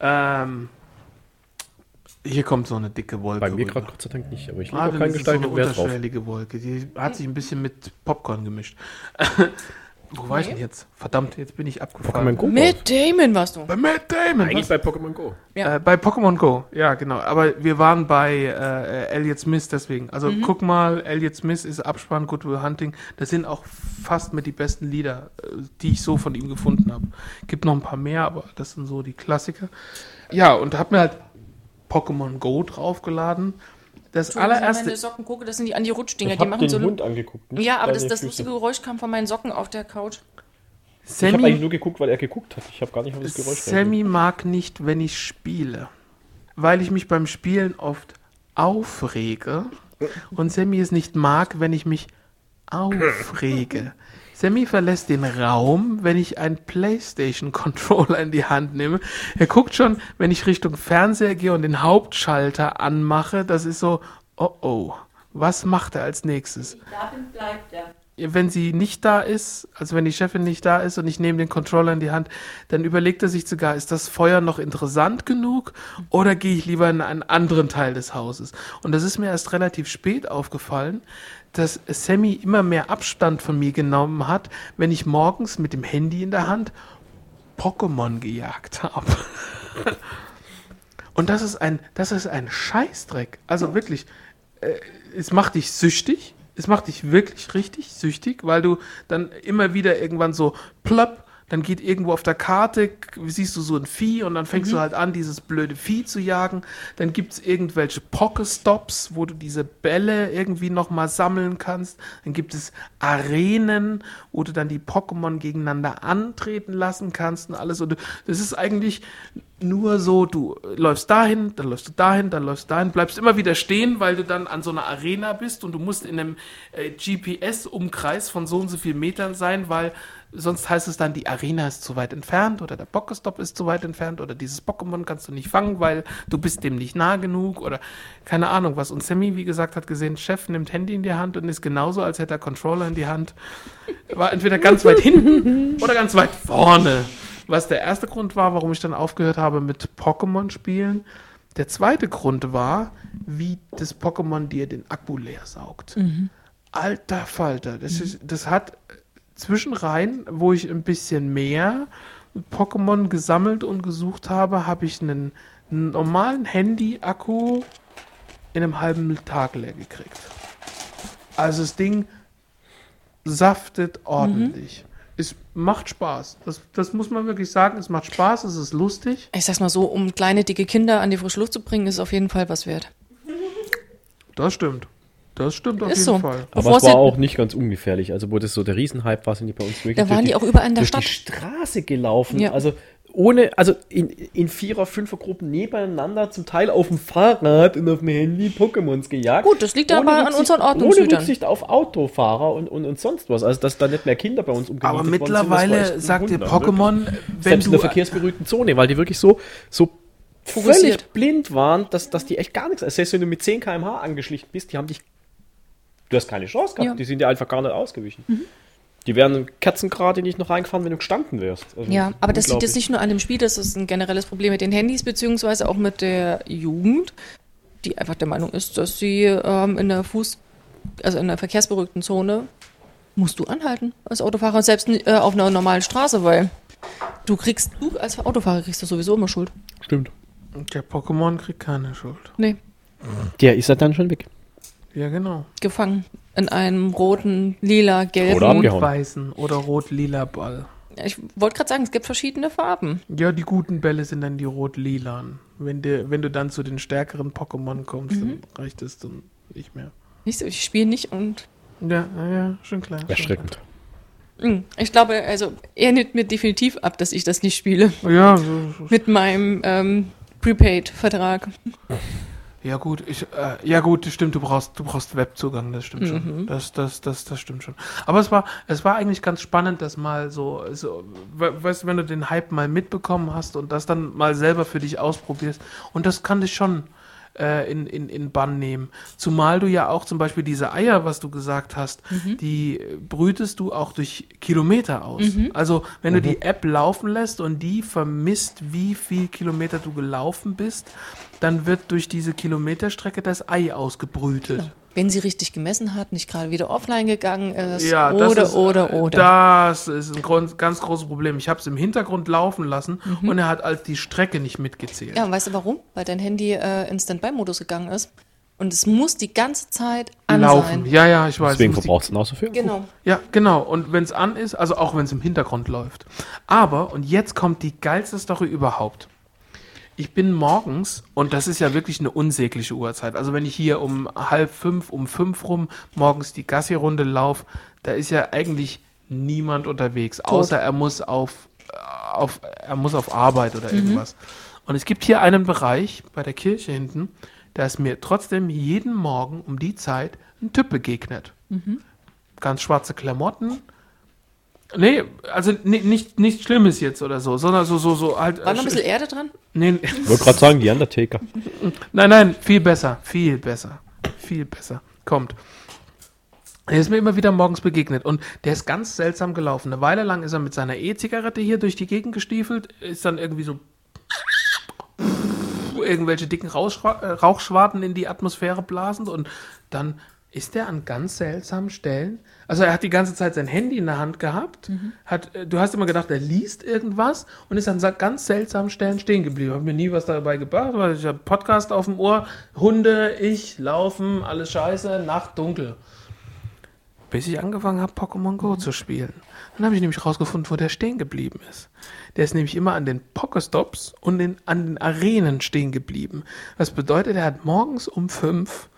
Ähm, hier kommt so eine dicke Wolke. Bei mir gerade Gott sei Dank nicht, aber ich lege Ah, auch ist es so eine Wert drauf. Wolke. Die hat sich ein bisschen mit Popcorn gemischt. [LAUGHS] Wo war ich denn jetzt? Verdammt, jetzt bin ich Pokémon abgefahren. Go. Mit Damon warst du. Bei Matt Damon. Eigentlich was? bei Pokémon Go. Ja. Äh, bei Pokémon Go, ja, genau. Aber wir waren bei äh, Elliot Smith deswegen. Also Mhm. guck mal, Elliot Smith ist Abspann, Good Will Hunting. Das sind auch fast mit die besten Lieder, äh, die ich so von ihm gefunden habe. Gibt noch ein paar mehr, aber das sind so die Klassiker. Ja, und hab mir halt Pokémon Go draufgeladen. Das Wenn ich allererste. meine Socken gucke, das sind die Anti-Rutschdinger. Ich Die habe machen den so. Hund angeguckt. nicht Ja, aber das, das lustige Geräusch kam von meinen Socken auf der Couch. Ich habe eigentlich Sammy, nur geguckt, weil er geguckt hat. Ich habe gar nicht auf das Geräusch Sammy mag nicht, wenn ich spiele. Weil ich mich beim Spielen oft aufrege. Und Sammy es nicht mag, wenn ich mich aufrege. Sammy verlässt den Raum, wenn ich einen PlayStation-Controller in die Hand nehme. Er guckt schon, wenn ich Richtung Fernseher gehe und den Hauptschalter anmache. Das ist so, oh oh, was macht er als nächstes? Da bin, bleibt er. wenn sie nicht da ist, also wenn die Chefin nicht da ist und ich nehme den Controller in die Hand, dann überlegt er sich sogar, ist das Feuer noch interessant genug oder gehe ich lieber in einen anderen Teil des Hauses? Und das ist mir erst relativ spät aufgefallen, dass Sammy immer mehr Abstand von mir genommen hat, wenn ich morgens mit dem Handy in der Hand Pokémon gejagt habe. Und das ist ein, das ist ein Scheißdreck. Also wirklich, äh, es macht dich süchtig. Es macht dich wirklich richtig süchtig, weil du dann immer wieder irgendwann so plopp, dann geht irgendwo auf der Karte, siehst du so ein Vieh und dann fängst du halt an, dieses blöde Vieh zu jagen. Dann gibt es irgendwelche Pokestops, wo du diese Bälle irgendwie nochmal sammeln kannst. Dann gibt es Arenen, wo du dann die Pokémon gegeneinander antreten lassen kannst und alles. Und das ist eigentlich nur so, du läufst dahin, dann läufst du dahin, dann läufst du dahin, bleibst immer wieder stehen, weil du dann an so einer Arena bist und du musst in einem äh, GPS-Umkreis von so und so viel Metern sein, weil sonst heißt es dann, die Arena ist zu weit entfernt oder der Pokestop ist zu weit entfernt oder dieses Pokémon kannst du nicht fangen, weil du bist dem nicht nah genug oder keine Ahnung was. Und Sammy, wie gesagt, hat gesehen, Chef nimmt Handy in die Hand und ist genauso, als hätte er Controller in die Hand. War entweder ganz weit hinten [LAUGHS] oder ganz weit vorne. Was der erste Grund war, warum ich dann aufgehört habe mit Pokémon spielen. Der zweite Grund war, wie das Pokémon dir den Akku leer saugt. Alter Falter, das, ist, das hat Zwischenreihen, wo ich ein bisschen mehr Pokémon gesammelt und gesucht habe, habe ich einen, einen normalen Handy-Akku in einem halben Tag leer gekriegt. Also das Ding saftet ordentlich. Es macht Spaß. Das, das muss man wirklich sagen. Es macht Spaß, es ist lustig. Ich sag's mal so, um kleine, dicke Kinder an die frische Luft zu bringen, ist es auf jeden Fall was wert. Das stimmt. Das stimmt auf Ist jeden so. Fall. Aber Bevor es war auch nicht ganz ungefährlich. Also, wo das so der Riesenhype war, sind die bei uns wirklich Da waren durch die auch überall in der durch Stadt. die Straße gelaufen. Ja. Also, ohne, also in, in Vierer-, Fünfer-Gruppen nebeneinander, zum Teil auf dem Fahrrad und auf dem Handy Pokémons gejagt. Gut, das liegt Ohne aber an unseren Ohne Ordnungshütern. Rücksicht auf Autofahrer und, und, und sonst was. Also, dass da nicht mehr Kinder bei uns umgenietet Aber sind, mittlerweile ein sagt dir Wunder, Pokémon, wenn Selbst in du der verkehrsberuhigten Zone, weil die wirklich so, so Fokussiert. völlig blind waren, dass, dass die echt gar nichts, also selbst wenn du mit 10 km/h angeschlichen bist, die haben dich, du hast keine Chance gehabt, Ja. Mhm. die sind dir einfach gar nicht ausgewichen. Die wären kerzengerade nicht noch reingefahren, wenn du gestanden wärst. Also, Ja, aber das liegt jetzt nicht nur an dem Spiel, das ist ein generelles Problem mit den Handys, beziehungsweise auch mit der Jugend, die einfach der Meinung ist, dass sie ähm, in der Fuß-, also in der verkehrsberuhigten Zone musst du anhalten als Autofahrer, selbst äh, auf einer normalen Straße, weil du kriegst, du als Autofahrer kriegst du sowieso immer Schuld. Stimmt. Der Pokémon kriegt keine Schuld. Nee, Der ist ja dann schon weg. Ja, genau. gefangen. in einem roten, lila, gelben. Oder abgehauen. Weißen oder rot-lila Ball. Ich wollte gerade sagen, es gibt verschiedene Farben. Ja, die guten Bälle sind dann die rot-lilan. Wenn, du- wenn du dann zu den stärkeren Pokémon kommst, Mhm. dann reicht es dann nicht mehr. Nicht so, ich spiele nicht und Ja, ja, ja, schon klar. schon Erschreckend. Mm, ich glaube, also er nimmt mir definitiv ab, dass ich das nicht spiele. Ja, [LAUGHS] so, so, Mit meinem ähm, Prepaid-Vertrag. [LAUGHS] ja gut, ich, äh, ja gut, das stimmt, du brauchst, du brauchst Webzugang, das stimmt Mhm. schon. Das, das, das, das stimmt schon. Aber es war, es war eigentlich ganz spannend, das mal so, so, we- weißt du, wenn du den Hype mal mitbekommen hast und das dann mal selber für dich ausprobierst. Und das kann dich schon äh, in, in, in Bann nehmen. Zumal du ja auch zum Beispiel diese Eier, was du gesagt hast, die äh, brütest du auch durch Kilometer aus. Also wenn du die App laufen lässt und die vermisst, wie viel Kilometer du gelaufen bist, dann wird durch diese Kilometerstrecke das Ei ausgebrütet. Wenn sie richtig gemessen hat, nicht gerade wieder offline gegangen ist. Ja, das oder, ist, oder, äh, oder. Das ist ein grund, ganz großes Problem. Ich habe es im Hintergrund laufen lassen und er hat als die Strecke nicht mitgezählt. Mhm. Ja, und weißt du warum? Weil dein Handy äh, in Standby-Modus gegangen ist. Und es muss die ganze Zeit an Laufen. sein. Ja, ja, ich weiß. Deswegen verbraucht es genauso viel. Genau. Ja, genau. Und wenn es an ist, also auch wenn es im Hintergrund läuft. Aber, und jetzt kommt die geilste Story überhaupt. Ich bin morgens, und das ist ja wirklich eine unsägliche Uhrzeit. Also wenn ich hier um halb fünf, um fünf rum morgens die Gassi-Runde laufe, da ist ja eigentlich niemand unterwegs, außer er muss auf, äh, auf, er muss auf Arbeit oder irgendwas. Und es gibt hier einen Bereich bei der Kirche hinten, da ist mir trotzdem jeden Morgen um die Zeit ein Typ begegnet ganz schwarze Klamotten. Nee, also ni- nicht, nichts Schlimmes jetzt oder so, sondern so, so, so halt. War noch ein äh, bisschen Erde dran? Nee, Ich wollte gerade sagen, die Undertaker. nein, nein, viel besser, viel besser, viel besser. Kommt. Er ist mir immer wieder morgens begegnet und der ist ganz seltsam gelaufen. Eine Weile lang ist er mit seiner E-Zigarette hier durch die Gegend gestiefelt, ist dann irgendwie so irgendwelche dicken Rauchschwaden in die Atmosphäre blasend und dann ist er an ganz seltsamen Stellen, also er hat die ganze Zeit sein Handy in der Hand gehabt, hat, äh, du hast immer gedacht, er liest irgendwas und ist an ganz seltsamen Stellen stehen geblieben. Hab mir nie was dabei gebracht, weil ich habe Podcast auf dem Ohr, Hunde, ich, laufen, alles scheiße, Nacht, dunkel. Bis ich angefangen habe, Pokémon Go zu spielen. Dann habe ich nämlich rausgefunden, wo der stehen geblieben ist. Der ist nämlich immer an den Pokestops und den, an den Arenen stehen geblieben. Was bedeutet, er hat morgens um fünf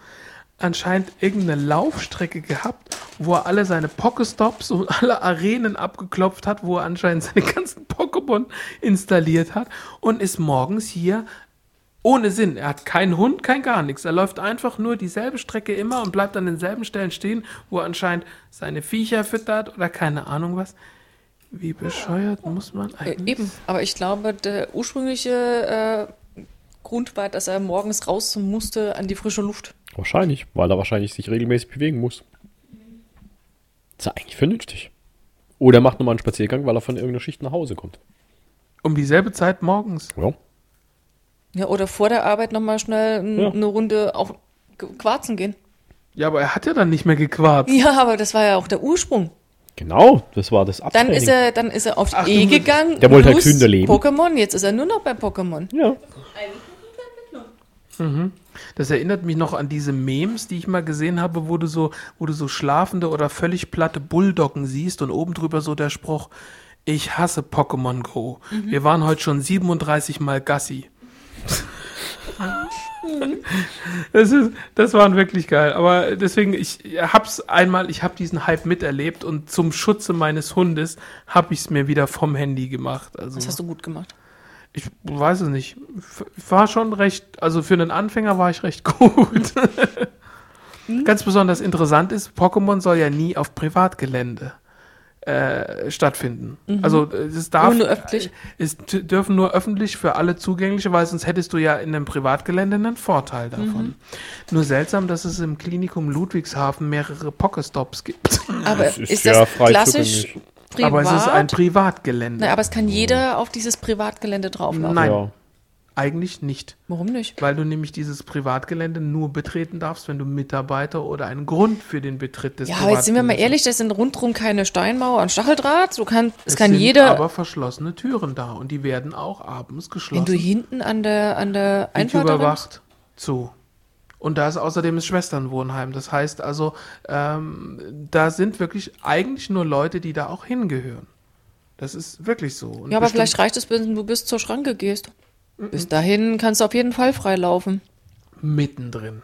anscheinend irgendeine Laufstrecke gehabt, wo er alle seine Pokestops und alle Arenen abgeklopft hat, wo er anscheinend seine ganzen Pokémon installiert hat und ist morgens hier ohne Sinn. Er hat keinen Hund, kein gar nichts. Er läuft einfach nur dieselbe Strecke immer und bleibt an denselben Stellen stehen, wo er anscheinend seine Viecher füttert oder keine Ahnung was. Wie bescheuert muss man Äh, eigentlich? eben. Aber ich glaube, der ursprüngliche äh, Grund war, dass er morgens raus musste an die frische Luft. Wahrscheinlich, weil er wahrscheinlich sich regelmäßig bewegen muss. Ist ja eigentlich vernünftig. Oder er macht nochmal einen Spaziergang, weil er von irgendeiner Schicht nach Hause kommt. Um dieselbe Zeit morgens. Ja. Ja, oder vor der Arbeit nochmal schnell n- Ja. eine Runde auf G- Quarzen gehen. Ja, aber er hat ja dann nicht mehr gequarzt. Ja, aber das war ja auch der Ursprung. Genau, das war das Dann Uptraining. ist er, dann ist er auf Ach, E gegangen. Der wollte halt gesünder leben. Pokémon, jetzt ist er nur noch bei Pokémon. Ja. Das erinnert mich noch an diese Memes, die ich mal gesehen habe, wo du so, wo du so schlafende oder völlig platte Bulldoggen siehst und oben drüber so der Spruch, ich hasse Pokémon Go. Wir waren heute schon 37 Mal Gassi. das, ist, das waren wirklich geil. Aber deswegen, ich hab's einmal, ich habe diesen Hype miterlebt und zum Schutze meines Hundes habe ich es mir wieder vom Handy gemacht. Also Das hast du gut gemacht. Ich weiß es nicht. F- War schon recht, also für einen Anfänger war ich recht [LAUGHS] gut. Ganz besonders interessant ist, Pokémon soll ja nie auf Privatgelände äh, stattfinden. Also äh, es darf Nur öffentlich? es t- dürfen nur öffentlich für alle zugängliche, weil sonst hättest du ja in einem Privatgelände einen Vorteil davon. Nur seltsam, dass es im Klinikum Ludwigshafen mehrere Pokestops gibt. Aber Das ist ist, ja das frei klassisch zugänglich. Privat? Aber es ist ein Privatgelände. Na, aber es kann jeder auf dieses Privatgelände drauflaufen. Nein. Ja. Eigentlich nicht. Warum nicht? Weil du nämlich dieses Privatgelände nur betreten darfst, wenn du Mitarbeiter oder einen Grund für den Betritt des Ja, aber jetzt sind wir mal Privatgeländes ehrlich, das sind rundrum keine Steinmauer und Stacheldraht. So kann, es Es kann sind jeder, aber verschlossene Türen da und die werden auch abends wenn geschlossen. du hinten an der, an der Einfahrt. überwacht zu. Und da ist außerdem das Schwesternwohnheim. Das heißt also, ähm, da sind wirklich eigentlich nur Leute, die da auch hingehören. Das ist wirklich so. Und Ja, aber vielleicht reicht es, wenn du bis zur Schranke gehst. Bis dahin kannst du auf jeden Fall freilaufen. mittendrin.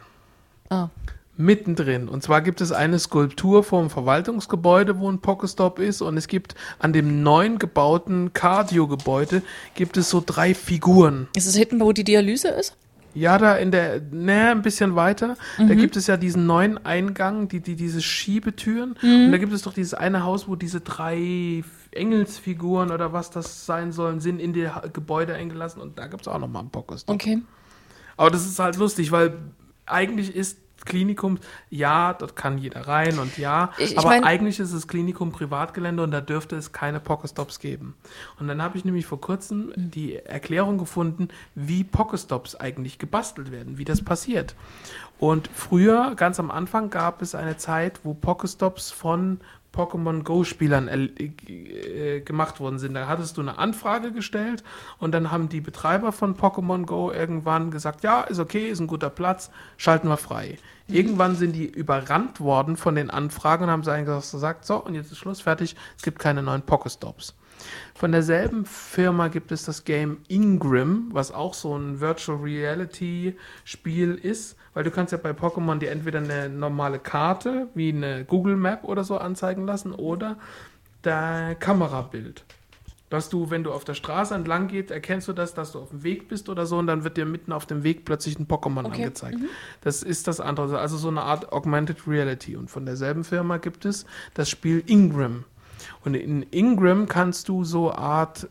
Ah. Mittendrin. Und zwar gibt es eine Skulptur vom Verwaltungsgebäude, wo ein Pokestop ist. Und es gibt an dem neuen gebauten Cardio-Gebäude gibt es so drei Figuren. Ist es hinten, wo die Dialyse ist? Ja, da in der, ne, ein bisschen weiter, da gibt es ja diesen neuen Eingang, die, die, diese Schiebetüren. Und da gibt es doch dieses eine Haus, wo diese drei Engelsfiguren oder was das sein sollen, sind in die Gebäude eingelassen. Und da gibt es auch nochmal einen Pokestop. Okay. Aber das ist halt lustig, weil eigentlich ist Klinikum, ja, dort kann jeder rein und ja, Ich- ich aber mein- eigentlich ist das Klinikum Privatgelände und da dürfte es keine Pokestops geben. Und dann habe ich nämlich vor kurzem die Erklärung gefunden, wie Pokestops eigentlich gebastelt werden, wie das passiert. Und früher, ganz am Anfang, gab es eine Zeit, wo Pokestops von Pokémon Go-Spielern äh, gemacht worden sind. Da hattest du eine Anfrage gestellt und dann haben die Betreiber von Pokémon Go irgendwann gesagt, ja, ist okay, ist ein guter Platz, schalten wir frei. Irgendwann sind die überrannt worden von den Anfragen und haben sie eigentlich gesagt, so, und jetzt ist Schluss, fertig, es gibt keine neuen Pokestops. Von derselben Firma gibt es das Game Ingram, was auch so ein Virtual Reality Spiel ist, weil du kannst ja bei Pokémon dir entweder eine normale Karte wie eine Google Map oder so anzeigen lassen oder dein Kamerabild. Dass du, wenn du auf der Straße entlang gehst, erkennst du das, dass du auf dem Weg bist oder so und dann wird dir mitten auf dem Weg plötzlich ein Pokémon Okay. angezeigt. Das ist das andere, also so eine Art Augmented Reality. Und von derselben Firma gibt es das Spiel Ingram. Und in Ingram kannst du so Art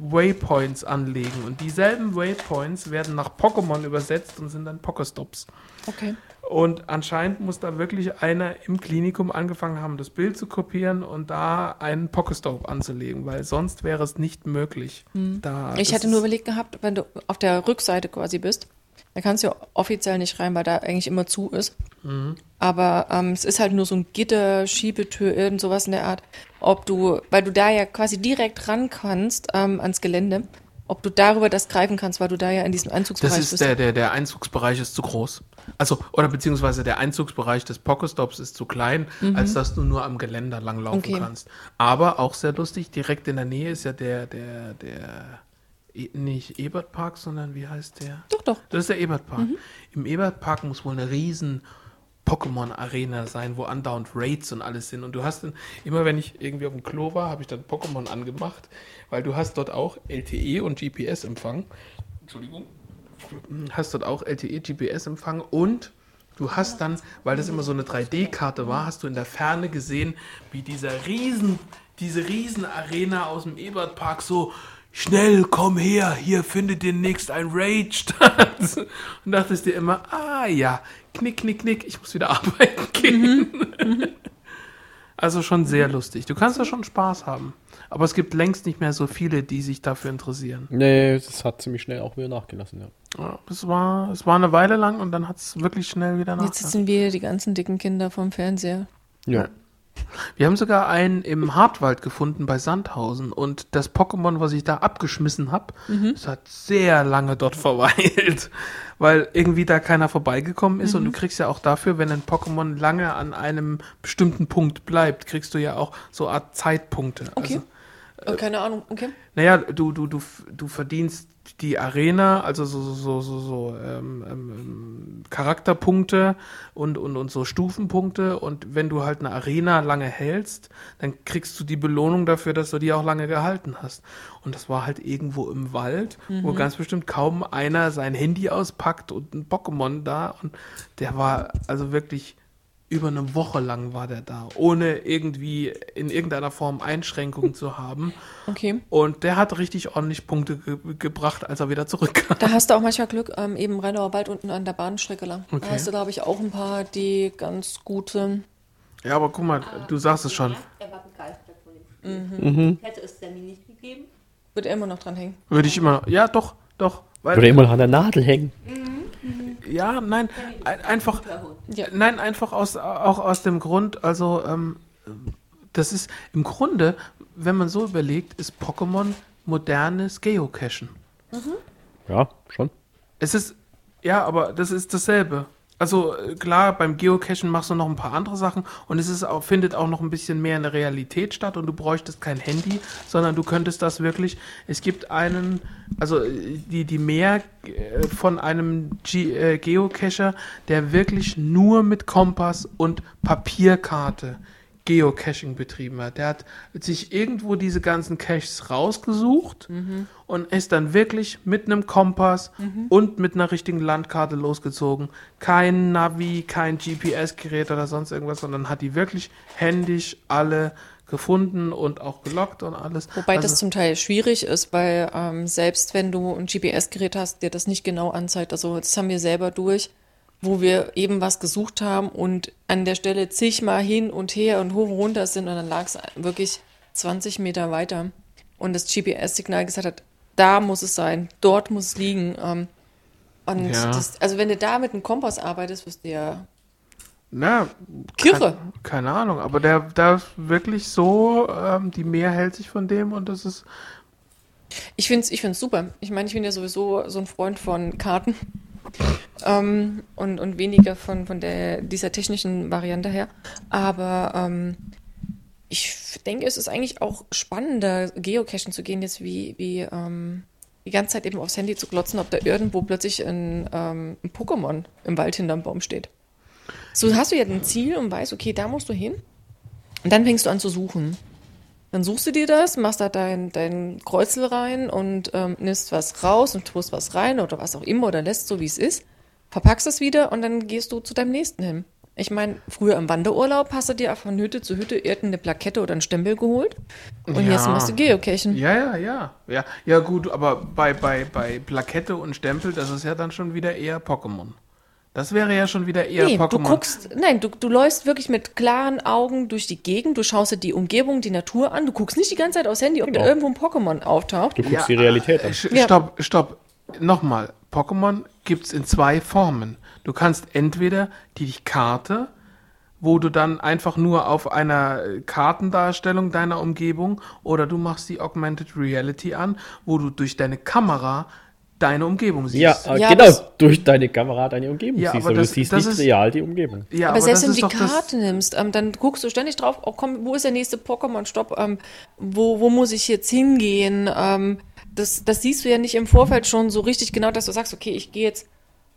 Waypoints anlegen. Und dieselben Waypoints werden nach Pokémon übersetzt und sind dann Pokestops. Okay. Und anscheinend muss da wirklich einer im Klinikum angefangen haben, das Bild zu kopieren und da einen Pokestop anzulegen, weil sonst wäre es nicht möglich. Da, Ich das hatte nur überlegt gehabt, wenn du auf der Rückseite quasi bist, da kannst du ja offiziell nicht rein, weil da eigentlich immer zu ist. Aber ähm, es ist halt nur so ein Gitter, Schiebetür, irgend sowas in der Art. Ob du, weil du da ja quasi direkt ran kannst ähm, ans Gelände, ob du darüber das greifen kannst, weil du da ja in diesem Einzugsbereich Das ist bist. der, der, der Einzugsbereich ist zu groß. Also, oder beziehungsweise der Einzugsbereich des Pokestops ist zu klein, als dass du nur am Geländer langlaufen Okay. kannst. Aber auch sehr lustig, direkt in der Nähe ist ja der, der, der, nicht Ebertpark, sondern wie heißt der? Doch, doch. Das ist der Ebertpark. Im Ebertpark muss wohl eine riesen Pokémon-Arena sein, wo andauernd Raids und alles sind. Und du hast dann, immer wenn ich irgendwie auf dem Klo war, habe ich dann Pokémon angemacht, weil du hast dort auch LTE und GPS-Empfang. Entschuldigung. Hast dort auch LTE, GPS-Empfang und du hast dann, weil das immer so eine 3D-Karte war, hast du in der Ferne gesehen, wie dieser riesen, diese riesen Arena aus dem Ebertpark so schnell, komm her, hier findet demnächst ein Raid statt. [LAUGHS] Und dachtest dir immer, ah ja, knick, knick, knick, ich muss wieder [LAUGHS] arbeiten gehen. [LAUGHS] Also schon sehr lustig. Du kannst da schon Spaß haben. Aber es gibt längst nicht mehr so viele, die sich dafür interessieren. Nee, das hat ziemlich schnell auch wieder nachgelassen, ja. Ja, es, war, es war eine Weile lang und dann hat es wirklich schnell wieder Jetzt nachgelassen. sitzen wir, die ganzen dicken Kinder vom Fernseher. Ja. Wir haben sogar einen im Hartwald gefunden bei Sandhausen und das Pokémon, was ich da abgeschmissen habe, das hat sehr lange dort [LAUGHS] verweilt, weil irgendwie da keiner vorbeigekommen ist und du kriegst ja auch dafür, wenn ein Pokémon lange an einem bestimmten Punkt bleibt, kriegst du ja auch so Art Zeitpunkte. Okay. Also, Oh, keine Ahnung, okay. naja, du, du, du, du verdienst die Arena, also so, so, so, so, ähm, ähm, ähm, Charakterpunkte und, und, und so Stufenpunkte. Und wenn du halt eine Arena lange hältst, dann kriegst du die Belohnung dafür, dass du die auch lange gehalten hast. Und das war halt irgendwo im Wald, wo ganz bestimmt kaum einer sein Handy auspackt und ein Pokémon da. Und der war also wirklich über eine Woche lang war der da, ohne irgendwie in irgendeiner Form Einschränkungen zu haben. [LAUGHS] Okay. Und der hat richtig ordentlich Punkte ge gebracht, als er wieder zurückkam. Da hast du auch manchmal Glück, ähm, eben Rheinauer Wald unten an der Bahnstrecke lang. Okay. Da hast du, glaube ich, auch ein paar, die ganz gute. Ja, aber guck mal, du sagst es schon. Er war begeistert von dem Spiel. Hätte es Sammy nicht gegeben, Wird er immer noch dran hängen. Würde ich immer. Ja, doch, doch. Weil, Oder immer noch an der Nadel hängen. Ja, nein, ein, einfach. Ja. Nein, einfach aus, auch aus dem Grund, also, ähm, das ist im Grunde, wenn man so überlegt, ist Pokémon modernes Geocachen. Ja, schon. Es ist, ja, aber das ist dasselbe. Also äh, klar, beim Geocachen machst du noch ein paar andere Sachen und es ist auch, findet auch noch ein bisschen mehr in der Realität statt und du bräuchtest kein Handy, sondern du könntest das wirklich, es gibt einen, also äh, die, die mehr äh, von einem Ge Geocacher, der wirklich nur mit Kompass und Papierkarte Geocaching betrieben hat. Der hat sich irgendwo diese ganzen Caches rausgesucht und ist dann wirklich mit einem Kompass und mit einer richtigen Landkarte losgezogen. Kein Navi, kein GPS-Gerät oder sonst irgendwas, sondern hat die wirklich händisch alle gefunden und auch gelockt und alles. Wobei Also- das zum Teil schwierig ist, weil ähm, selbst wenn du ein GPS-Gerät hast, der das nicht genau anzeigt, also das haben wir selber durch, wo wir eben was gesucht haben und an der Stelle zigmal hin und her und hoch und runter sind und dann lag es wirklich 20 Meter weiter und das GPS-Signal gesagt hat, da muss es sein, dort muss es liegen. Ähm, und Ja. das, also wenn du da mit einem Kompass arbeitest, wirst du ja Na, Kirre. Kein, keine Ahnung, aber der, ist wirklich so, ähm, die Meer hält sich von dem und das ist, Ich finde es ich find's super. Ich meine, ich bin ja sowieso so ein Freund von Karten ähm, und, und weniger von, von der, dieser technischen Variante her. Aber ähm, ich denke, es ist eigentlich auch spannender, Geocachen zu gehen, jetzt wie, wie ähm, die ganze Zeit eben aufs Handy zu glotzen, ob da irgendwo plötzlich ein, ähm, ein Pokémon im Wald hinterm Baum steht. So hast du ja ein Ziel und weißt, okay, da musst du hin. Und dann fängst du an zu suchen. Dann suchst du dir das, machst da dein, dein Kreuzel rein und ähm, nimmst was raus und tust was rein oder was auch immer oder lässt so, wie es ist, verpackst es wieder und dann gehst du zu deinem nächsten hin. Ich meine, früher im Wanderurlaub hast du dir von Hütte zu Hütte irgendeine Plakette oder einen Stempel geholt und Ja. jetzt machst du Geocachen. ja, ja, ja, ja, ja gut, aber bei, bei, bei Plakette und Stempel, das ist ja dann schon wieder eher Pokémon. Das wäre ja schon wieder eher Nee, du Pokémon. guckst, nein, du, du läufst wirklich mit klaren Augen durch die Gegend, du schaust dir die Umgebung, die Natur an, du guckst nicht die ganze Zeit aufs Handy, ob da Genau. irgendwo ein Pokémon auftaucht. Du guckst die Realität an. Sch- Ja. Stopp, stopp. Nochmal. Pokémon gibt's in zwei Formen. Du kannst entweder die Karte, wo du dann einfach nur auf einer äh, Kartendarstellung deiner Umgebung oder du machst die Augmented Reality an, wo du durch deine Kamera deine Umgebung siehst. Ja, äh, Ja, genau, aber durch deine Kamera deine Umgebung Ja, siehst, aber aber das- du siehst das nicht ist- real die Umgebung. Ja, Aber selbst das wenn du die das- Karte nimmst, ähm, dann guckst du ständig drauf, oh, komm, wo ist der nächste Pokémon-Stopp, ähm, wo, wo muss ich jetzt hingehen? Ähm, das, das siehst du ja nicht im Vorfeld schon so richtig genau, dass du sagst, okay, ich gehe jetzt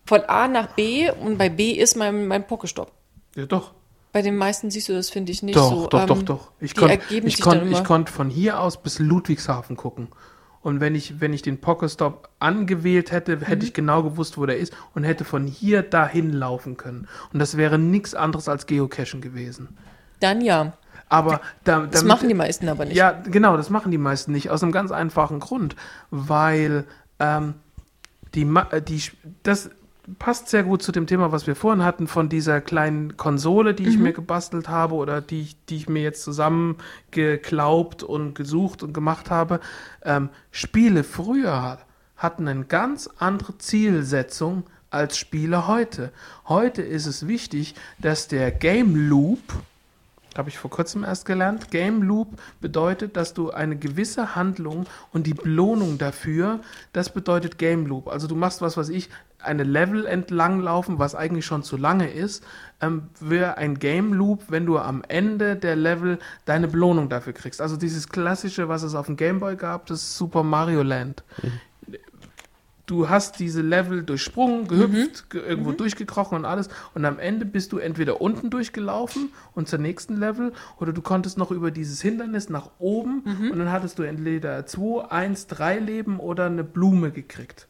von A nach B und bei B ist mein, mein Pokéstopp. Ja, doch. Bei den meisten siehst du das, finde ich, nicht Doch, so. doch, ähm, doch, doch. Ich konnte ich konnt, ich konnt von hier aus bis Ludwigshafen gucken. Und wenn ich, wenn ich den Pokestop angewählt hätte, hätte Mhm. ich genau gewusst, wo der ist und hätte von hier dahin laufen können. Und das wäre nichts anderes als Geocachen gewesen. Dann ja. Aber da, Das damit- machen die meisten aber nicht. Ja, genau, das machen die meisten nicht. Aus einem ganz einfachen Grund. Weil ähm, die, äh, die, das passt sehr gut zu dem Thema, was wir vorhin hatten, von dieser kleinen Konsole, die ich Mhm. mir gebastelt habe oder die, ich- die ich mir jetzt zusammen geglaubt und gesucht und gemacht habe. Ähm, Spiele früher hat- hatten eine ganz andere Zielsetzung als Spiele heute. Heute ist es wichtig, dass der Game Loop, habe ich vor kurzem erst gelernt. Game Loop bedeutet, dass du eine gewisse Handlung und die Belohnung dafür, das bedeutet Game Loop. Also du machst was, was ich, eine Level entlang laufen, was eigentlich schon zu lange ist, ähm, wäre ein Game Loop, wenn du am Ende der Level deine Belohnung dafür kriegst. Also dieses klassische, was es auf dem Game Boy gab, das Super Mario Land du hast diese Level durchsprungen, gehüpft, ge irgendwo durchgekrochen und alles. Und am Ende bist du entweder unten durchgelaufen und zur nächsten Level oder du konntest noch über dieses Hindernis nach oben und dann hattest du entweder 2, 1, 3 Leben oder eine Blume gekriegt.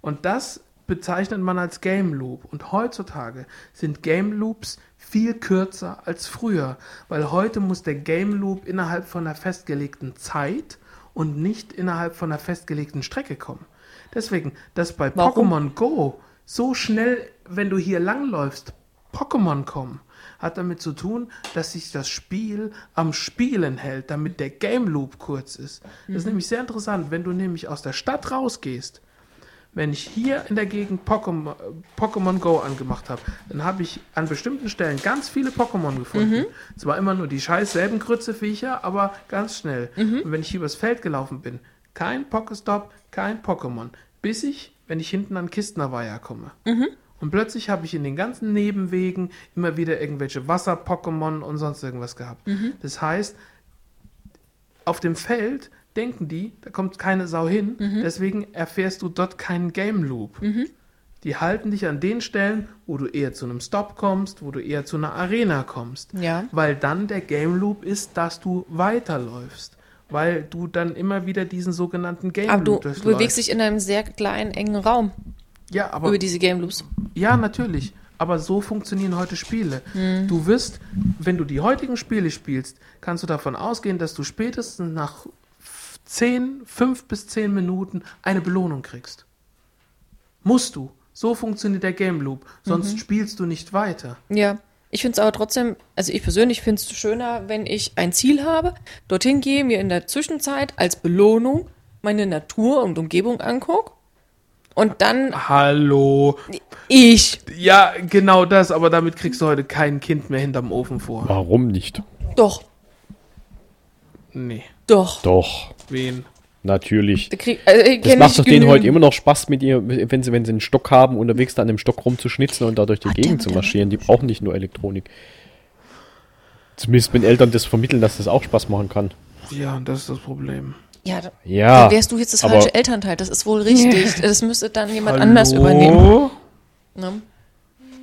Und das bezeichnet man als Game Loop. Und heutzutage sind Game Loops viel kürzer als früher, weil heute muss der Game Loop innerhalb von einer festgelegten Zeit und nicht innerhalb von einer festgelegten Strecke kommen. Deswegen, dass bei? Pokémon Go so schnell, wenn du hier langläufst, Pokémon kommen, hat damit zu tun, dass sich das Spiel am Spielen hält, damit der Game Loop kurz ist. Das ist nämlich sehr interessant, wenn du nämlich aus der Stadt rausgehst, wenn ich hier in der Gegend Pokémon, Pokémon Go angemacht habe, dann habe ich an bestimmten Stellen ganz viele Pokémon gefunden. Zwar immer nur die scheiß selben Grützeviecher, aber ganz schnell. Und wenn ich hier übers Feld gelaufen bin, kein Pokestop, kein Pokémon. Bis ich, wenn ich hinten an Kistnerweiher komme. Und plötzlich habe ich in den ganzen Nebenwegen immer wieder irgendwelche Wasser-Pokémon und sonst irgendwas gehabt. Das heißt, auf dem Feld denken die, da kommt keine Sau hin, deswegen erfährst du dort keinen Game Loop. Die halten dich an den Stellen, wo du eher zu einem Stop kommst, wo du eher zu einer Arena kommst. Ja. Weil dann der Game Loop ist, dass du weiterläufst. Weil du dann immer wieder diesen sogenannten Game Aber du, Loop du durchläufst. bewegst dich in einem sehr kleinen, engen Raum ja, aber über diese Game Loops. ja, natürlich. Aber so funktionieren heute Spiele. Hm. Du wirst, wenn du die heutigen Spiele spielst, kannst du davon ausgehen, dass du spätestens nach 10, 5 bis 10 Minuten eine Belohnung kriegst. Musst du. So funktioniert der Game Loop. Sonst spielst du nicht weiter. Ja. Ich finde es aber trotzdem, also ich persönlich finde es schöner, wenn ich ein Ziel habe, dorthin gehe, mir in der Zwischenzeit als Belohnung meine Natur und Umgebung angucke und dann Hallo. ich. Ja, genau das, aber damit kriegst du heute kein Kind mehr hinterm Ofen vor. Warum nicht? Doch, Nee. doch. Doch, Wen? natürlich. Krieg, also Das macht doch denen heute immer noch Spaß mit ihr, wenn sie, wenn sie einen Stock haben, unterwegs da an dem Stock rumzuschnitzen und da durch die der Gegend zu mit marschieren. Die brauchen nicht nur Elektronik. Zumindest wenn Eltern das vermitteln, dass das auch Spaß machen kann. Ja, das ist das Problem. Ja, da Ja. wärst du jetzt das falsche Elternteil. Das ist wohl richtig. Das müsste dann jemand anders übernehmen. Hallo? Ne?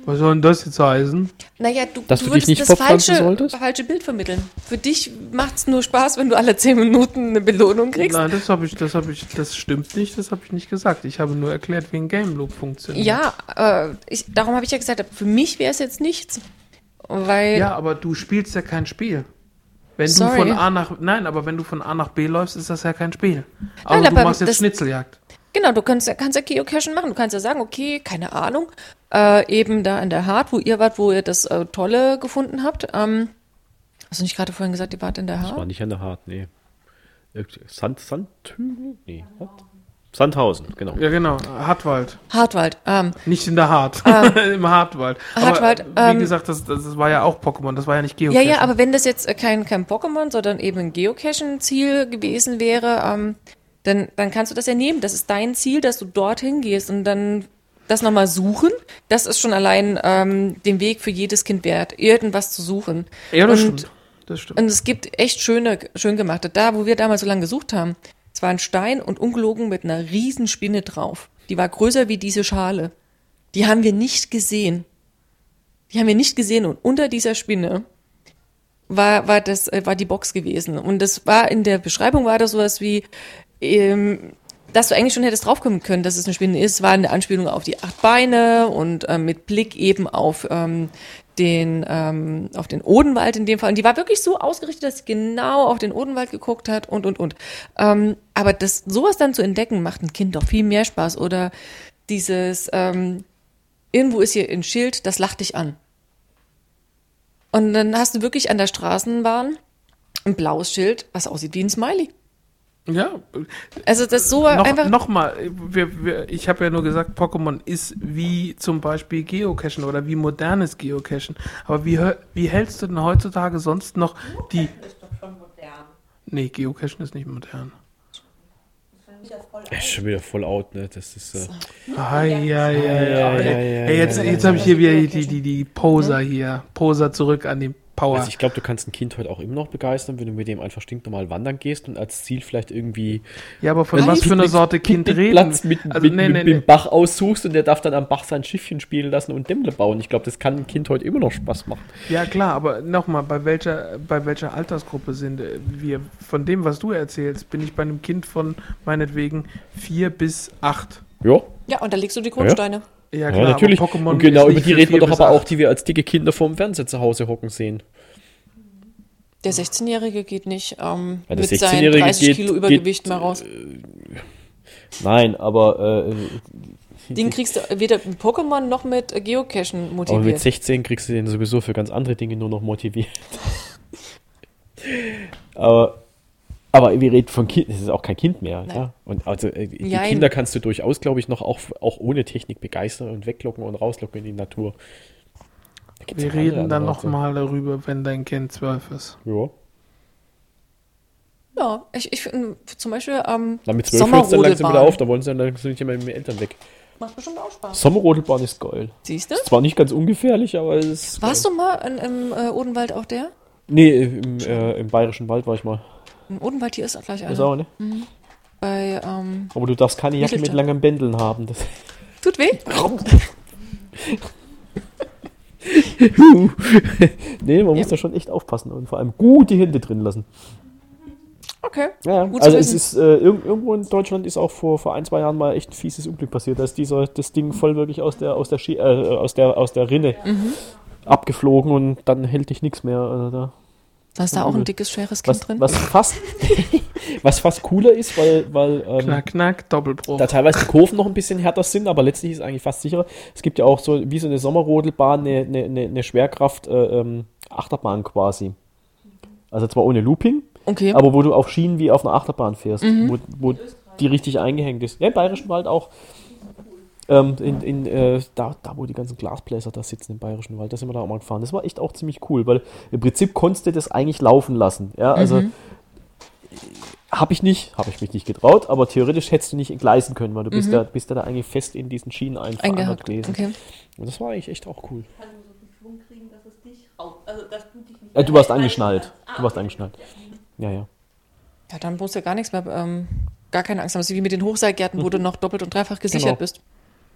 Was soll denn das jetzt heißen? Naja, du, Dass du du dich würdest nicht das falsche, solltest? falsche Bild vermitteln. Für dich macht es nur Spaß, wenn du alle zehn Minuten eine Belohnung kriegst. Nein, das habe ich, das habe ich, das stimmt nicht, das habe ich nicht gesagt. Ich habe nur erklärt, wie ein Game Loop funktioniert. Ja, äh, ich, darum habe ich ja gesagt, für mich wäre es jetzt nichts. Weil, Ja, aber du spielst ja kein Spiel. Wenn Sorry. du von A nach, nein, aber wenn du von A nach B läufst, ist das ja kein Spiel. Aber Nein, du aber machst jetzt das- Schnitzeljagd. genau, du kannst, ja- kannst ja Geocachen machen. Du kannst ja sagen, okay, keine Ahnung, äh, eben da in der Hart, wo ihr wart, wo ihr das äh, Tolle gefunden habt. Ähm, hast du nicht gerade vorhin gesagt, ihr wart in der Das war Hart? nicht an der Hart, nee. Sand, Sandhügel? Nee. was? Sandhausen, genau. Ja, genau. Hartwald. Hartwald. Ähm, Nicht in der Hart. [LAUGHS] Im Hartwald. Hartwald, Aber, wie ähm, gesagt, das, das, das war ja auch Pokémon, das war ja nicht Ja, Geocaching. ja, aber wenn das jetzt äh, kein, kein Pokémon, sondern eben ein Geocaching-Ziel gewesen wäre, ähm, dann, dann kannst du das ja nehmen. Das ist dein Ziel, dass du dorthin gehst und dann das nochmal suchen. Das ist schon allein ähm, den Weg für jedes Kind wert, irgendwas zu suchen. Ja, das und, stimmt. Das stimmt. und es gibt echt schöne, schön gemachte. Da, wo wir damals so lange gesucht haben, es war ein Stein und ungelogen mit einer riesen Spinne drauf. Die war größer wie diese Schale. Die haben wir nicht gesehen. Die haben wir nicht gesehen und unter dieser Spinne war, war das, äh, war die Box gewesen. Und das war in der Beschreibung war das sowas wie, ähm, dass du eigentlich schon hättest draufkommen können, dass es eine Spinne ist, war eine Anspielung auf die acht Beine und ähm, mit Blick eben auf ähm, den ähm, auf den Odenwald in dem Fall. Und die war wirklich so ausgerichtet, dass sie genau auf den Odenwald geguckt hat und und und. Ähm, aber das sowas dann zu entdecken macht ein Kind doch viel mehr Spaß. Oder dieses ähm, irgendwo ist hier ein Schild, das lacht dich an. Und dann hast du wirklich an der Straßenbahn ein blaues Schild, was aussieht wie ein Smiley. Ja, Also das so einfach. noch, noch mal, wir, wir, ich habe ja nur gesagt, Pokémon ist wie zum Beispiel Geocachen oder wie modernes Geocachen. Aber wie, hör- wie hältst du denn heutzutage sonst noch die... ist doch schon modern. Nee, Geocachen ist nicht modern. Er ist schon wieder voll out, ne? Das ist. Äh, Ah, ja, ja, ja. ja, ja, Hey, jetzt jetzt habe ich hier wieder die, die, die Poser hier. Poser zurück an die Power. also ich glaube, du kannst ein Kind heute auch immer noch begeistern, wenn du mit dem einfach stinknormal wandern gehst und als Ziel vielleicht irgendwie ja, aber von einen was für einer Sorte Kind reden? Picknickplatz mit, also, mit, nee, mit, nee, mit dem nee. Bach aussuchst und der darf dann am Bach sein Schiffchen spielen lassen und Dämme bauen. Ich glaube, das kann ein Kind heute immer noch Spaß machen. Ja, klar, aber nochmal, bei welcher, bei welcher Altersgruppe sind äh, wir? Von dem, was du erzählst, bin ich bei einem Kind von meinetwegen vier bis acht. Ja, Ja, und da legst du die Grundsteine. Ja, ja klar, natürlich. aber Pokémon und genau über die reden wir doch aber auch, die wir als dicke Kinder vorm Fernseher zu Hause hocken sehen. Der 16-Jährige geht nicht ähm, Ja, mit seinen 16-Jährige 30 geht- Kilo Übergewicht geht, mal raus. Nein, aber, äh, Den [LAUGHS] kriegst du weder mit Pokémon noch mit äh, Geocachen aber mit motiviert. 16 kriegst du den sowieso für ganz andere Dinge nur noch motiviert. [LAUGHS] aber, aber wir reden von Kind, das ist auch kein Kind mehr. Nein. Ja? Und also äh, die Jein. Kinder kannst du durchaus, glaube ich, noch auch, auch ohne Technik begeistern und weglocken und rauslocken in die Natur. Da Wir reden dann nochmal darüber, wenn dein Kind zwölf ist. Ja. Ja, ich, ich finde zum Beispiel ähm, Na, mit 12 hört es dann langsam wieder auf, da wollen sie dann langsam nicht mehr mit den Eltern weg. Macht bestimmt auch Spaß. Sommerrodelbahn ist geil. Siehst du? Ist zwar nicht ganz ungefährlich, aber es ist. Warst du mal in, im äh, Odenwald auch der? Nee, im, äh, im Bayerischen Wald war ich mal. Im Odenwald hier ist auch gleich Ist einer. auch, ne? Bei, ähm, Aber du darfst keine Jacke mit langen Bändeln haben. Das [LAUGHS] tut weh? [LAUGHS] nee, man muss da schon echt aufpassen und vor allem gut die Hände drin lassen. Okay. Ja, Gut also es ist äh, irg irgendwo in Deutschland ist auch vor, vor ein, zwei Jahren mal echt ein fieses Unglück passiert. Da ist dieser, das Ding voll wirklich aus der, aus der, Ski, äh, aus der, aus der Rinne Mhm. abgeflogen und dann hält dich nichts mehr. Also da, Da ist da auch ein dickes, schweres Kind was, drin. was fast [LAUGHS] was fast cooler ist, weil, weil ähm, Knack, knack, Doppelbruch. da teilweise die Kurven noch ein bisschen härter sind, aber letztlich ist eigentlich fast sicherer. Es gibt ja auch so wie so eine Sommerrodelbahn, eine, eine, eine, eine Schwerkraft äh, ähm, Achterbahn quasi. Also zwar ohne Looping, Okay. aber wo du auf Schienen wie auf einer Achterbahn fährst, Mhm. wo, wo die richtig eingehängt ist. Ja, im Bayerischen Wald auch. Ähm, in, in, äh, da, da, wo die ganzen Glasbläser da sitzen im Bayerischen Wald, da sind wir da auch mal gefahren. Das war echt auch ziemlich cool, weil im Prinzip konntest du das eigentlich laufen lassen. Ja, also Mhm. habe ich nicht, habe ich mich nicht getraut, aber theoretisch hättest du nicht entgleisen können, weil du bist, Mhm. da, bist ja da eigentlich fest in diesen Schienen Eingehakt. gewesen. Okay. Und das war eigentlich echt auch cool. Kann nur so viel Schwung kriegen, dass es dich raus. Also, dass du dich nicht. Äh, du warst angeschnallt. Ah, Du warst okay. angeschnallt. Ja, ja. Ja, dann musst du ja gar nichts mehr, ähm, gar keine Angst haben. Das ist wie mit den Hochseilgärten, wo du noch doppelt und dreifach gesichert Genau. bist.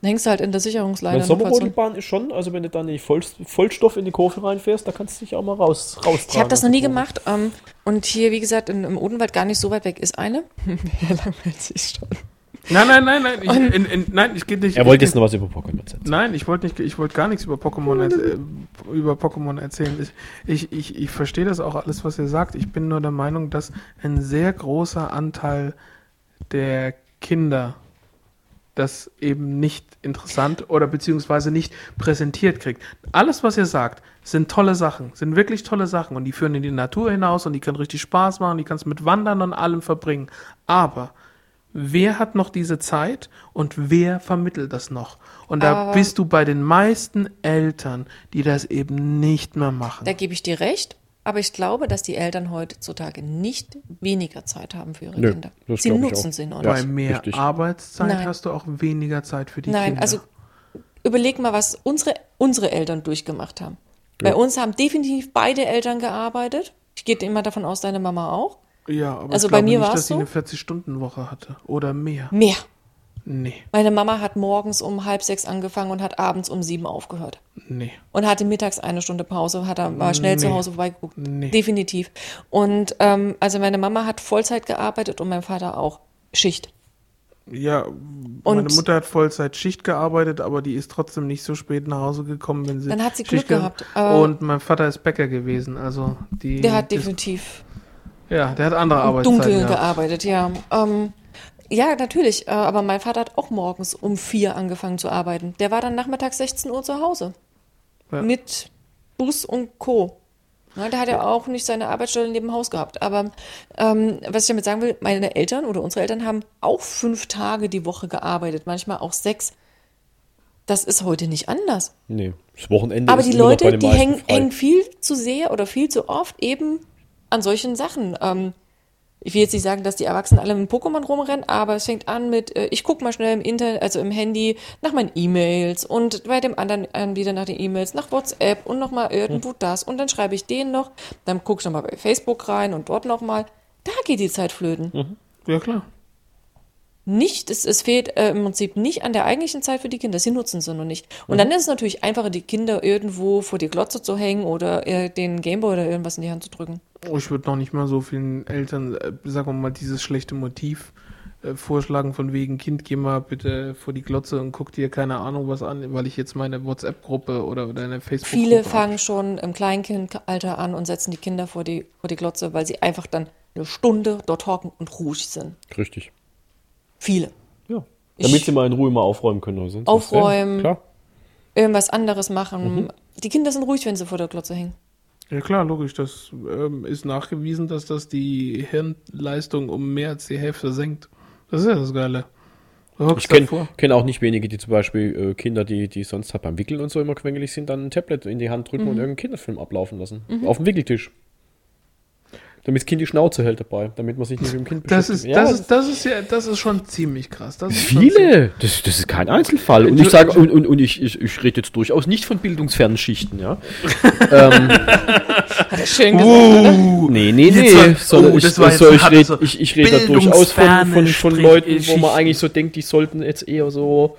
Dann hängst du halt in der Sicherungsleine. So. Sommerrodelbahn ist schon, also wenn du dann die Voll, Vollstoff in die Kurve reinfährst, da kannst du dich auch mal raus raustragen. Ich habe das noch nie gemacht. Ähm, und hier, wie gesagt, in, im Odenwald gar nicht so weit weg ist eine. [LAUGHS] Wer langweilt sich schon? Nein, nein, nein, nein. Ich, in, in, nein, ich geht nicht. Er wollte jetzt noch was über Pokémon erzählen. Nein, ich wollte nicht, ich wollte gar nichts über Pokémon, äh, über Pokémon erzählen. Ich, ich, ich, ich verstehe das auch alles, was ihr sagt. Ich bin nur der Meinung, dass ein sehr großer Anteil der Kinder das eben nicht interessant oder beziehungsweise nicht präsentiert kriegt. Alles, was ihr sagt, sind tolle Sachen, sind wirklich tolle Sachen und die führen in die Natur hinaus und die können richtig Spaß machen, die kannst mit Wandern und allem verbringen. Aber wer hat noch diese Zeit und wer vermittelt das noch? Und da Aber- bist du bei den meisten Eltern, die das eben nicht mehr machen. Da gebe ich dir recht. Aber ich glaube, dass die Eltern heutzutage nicht weniger Zeit haben für ihre Nö, Kinder. das Sie nutzen auch. sie noch Ja. nicht. bei mehr richtig. Arbeitszeit Nein. hast du auch weniger Zeit für die Nein, Kinder. also überleg mal, was unsere, unsere Eltern durchgemacht haben. Bei uns haben definitiv beide Eltern gearbeitet. Ich gehe immer davon aus, deine Mama auch. ja, aber also ich bei glaube mir nicht, dass sie so. eine 40-Stunden-Woche hatte oder mehr. Mehr. Nee, Meine Mama hat morgens um halb sechs angefangen und hat abends um sieben aufgehört. nee. Und hatte mittags eine Stunde Pause, hat er mal schnell zu Nee. Hause vorbeigeguckt. Nee. Definitiv. Und ähm, also meine Mama hat Vollzeit gearbeitet und mein Vater auch. Schicht. Ja, Und- meine Mutter hat Vollzeit Schicht gearbeitet, aber die ist trotzdem nicht so spät nach Hause gekommen, wenn sie. Dann hat sie Schicht Glück ge- gehabt, aber- Und mein Vater ist Bäcker gewesen, also die. Der hat ist, definitiv Ja, der hat andere Arbeitszeiten. Dunkeln gehabt. gearbeitet, ja. Ähm, ja, natürlich. Äh, aber mein Vater hat auch morgens um vier angefangen zu arbeiten. Der war dann nachmittags 16 Uhr zu Hause. Ja. Mit Bus und Co. Na, der hat ja auch nicht seine Arbeitsstelle neben dem Haus gehabt. Aber ähm, was ich damit sagen will, meine Eltern oder unsere Eltern haben auch fünf Tage die Woche gearbeitet, manchmal auch sechs. Das ist heute nicht anders. Nee, das Wochenende Aber ist die Leute, die hängen, hängen viel zu sehr oder viel zu oft eben an solchen Sachen. Ähm, ich will jetzt nicht sagen, dass die Erwachsenen alle mit Pokémon rumrennen, aber es fängt an mit, äh, ich gucke mal schnell im Internet, also im Handy, nach meinen E-Mails und bei dem anderen Anbieter nach den E-Mails, nach WhatsApp und nochmal irgendwo Hm. das und dann schreibe ich den noch, dann gucke ich nochmal bei Facebook rein und dort nochmal. Da geht die Zeit flöten. Hm. Ja, klar. Nicht, es, es fehlt äh, im Prinzip nicht an der eigentlichen Zeit für die Kinder. Sie nutzen sie noch nicht. Und dann ist es natürlich einfacher, die Kinder irgendwo vor die Glotze zu hängen oder äh, den Gameboy oder irgendwas in die Hand zu drücken. Oh, ich würde noch nicht mal so vielen Eltern, äh, sagen wir mal, dieses schlechte Motiv äh, vorschlagen, von wegen, Kind, geh mal bitte vor die Glotze und guck dir keine Ahnung was an, weil ich jetzt meine WhatsApp-Gruppe oder, oder eine Facebook-Gruppe Viele hab. fangen schon im Kleinkindalter an und setzen die Kinder vor die, vor die Glotze, weil sie einfach dann eine Stunde dort hocken und ruhig sind. Richtig. Viele. Ja. Damit Ich- sie mal in Ruhe mal aufräumen können. Oder sonst was. Aufräumen. Ja, klar. Irgendwas anderes machen. Die Kinder sind ruhig, wenn sie vor der Glotze hängen. Ja klar, logisch. Das ähm, ist nachgewiesen, dass das die Hirnleistung um mehr als die Hälfte senkt. Das ist ja das Geile. Ich kenne kenn auch nicht wenige, die zum Beispiel äh, Kinder, die, die sonst halt beim Wickeln und so immer quengelig sind, dann ein Tablet in die Hand drücken und irgendeinen Kinderfilm ablaufen lassen. Auf dem Wickeltisch. Damit das Kind die Schnauze hält dabei, damit man sich nicht mit dem Kind Das ist, beschäftigt. das, ist, das, ist ja, das ist schon ziemlich krass. Das Viele! Das, das ist kein Einzelfall. Und ich sage, und, und, und ich, ich, ich rede jetzt durchaus nicht von bildungsfernen Schichten, ja. [LAUGHS] ähm, Hat er schön gesagt. Uh, nee, nee, Jetzt nee. Sondern oh, ich, das war jetzt so, ich rede ich, ich red da durchaus von, von, von Leuten, wo man eigentlich so denkt, die sollten jetzt eher so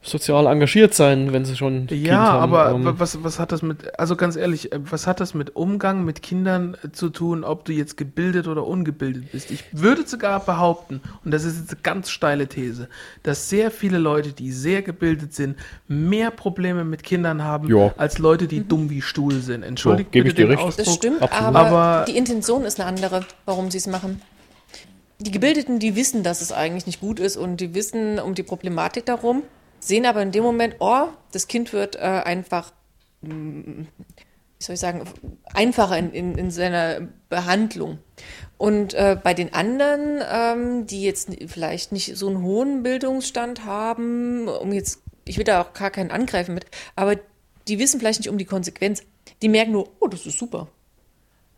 sozial engagiert sein, wenn sie schon Kind Ja, haben. aber Ähm, was, was hat das mit, also ganz ehrlich, äh, was hat das mit Umgang mit Kindern äh, zu tun, ob du jetzt gebildet oder ungebildet bist? Ich würde sogar behaupten, und das ist jetzt eine ganz steile These, dass sehr viele Leute, die sehr gebildet sind, mehr Probleme mit Kindern haben, Ja. als Leute, die dumm wie Stuhl sind. Entschuldigt gebe ich bitte dir den recht. Das Ausdruck. stimmt, Absolut. aber, Aber- die Intention ist eine andere, warum sie es machen. Die Gebildeten, die wissen, dass es eigentlich nicht gut ist und die wissen um die Problematik darum, sehen aber in dem Moment, oh, das Kind wird äh, einfach, wie soll ich sagen, einfacher in, in, in seiner Behandlung. Und äh, bei den anderen, ähm, die jetzt vielleicht nicht so einen hohen Bildungsstand haben, um jetzt, ich will da auch gar keinen angreifen mit, aber die wissen vielleicht nicht um die Konsequenz. Die merken nur, oh, das ist super.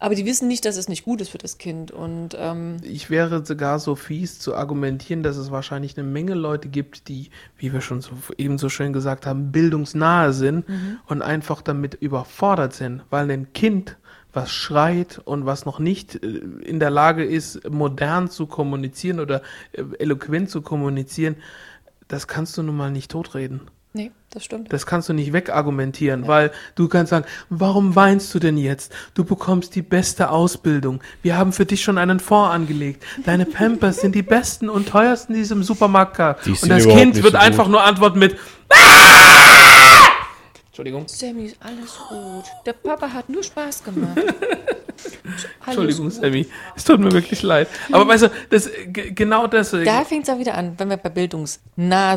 Aber die wissen nicht, dass es nicht gut ist für das Kind. Und ähm, Ich wäre sogar so fies zu argumentieren, dass es wahrscheinlich eine Menge Leute gibt, die, wie wir schon so, eben so schön gesagt haben, bildungsnahe sind und einfach damit überfordert sind, weil ein Kind, was schreit und was noch nicht äh, in der Lage ist, modern zu kommunizieren oder äh, eloquent zu kommunizieren, das kannst du nun mal nicht totreden. Nee, das stimmt. Das kannst du nicht wegargumentieren, weil du kannst sagen, warum weinst du denn jetzt? Du bekommst die beste Ausbildung. Wir haben für dich schon einen Fonds angelegt. Deine Pampers sind die besten und teuersten, die es im Supermarkt gab. Die Und das Kind wird so einfach gut. nur antworten mit Entschuldigung. Sammy, ist alles gut. Der Papa hat nur Spaß gemacht. [LAUGHS] Entschuldigung, gut. Sammy. Es tut mir wirklich leid. Aber weißt du, das, genau deswegen. Da fängt es auch wieder an, wenn wir bei bildungsnah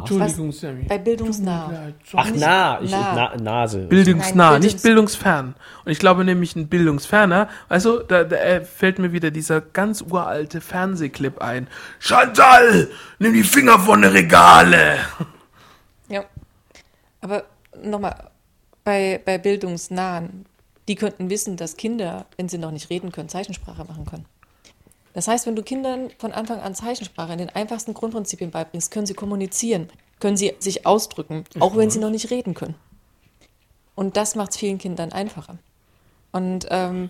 Entschuldigung, Sammy. Bei bildungsnah. Ach, na, ich, nah. na, Nase. Bildungsnah, Nein, nicht Bildungs- bildungsfern. Und ich glaube nämlich ein Bildungsferner, also da, da äh, fällt mir wieder dieser ganz uralte Fernsehclip ein. Chantal, nimm die Finger von den Regale. [LAUGHS] Ja. Aber nochmal, bei, bei Bildungsnahen, die könnten wissen, dass Kinder, wenn sie noch nicht reden können, Zeichensprache machen können. Das heißt, wenn du Kindern von Anfang an Zeichensprache in den einfachsten Grundprinzipien beibringst, können sie kommunizieren, können sie sich ausdrücken, auch wenn sie noch nicht reden können. Und das macht es vielen Kindern einfacher. Und ähm,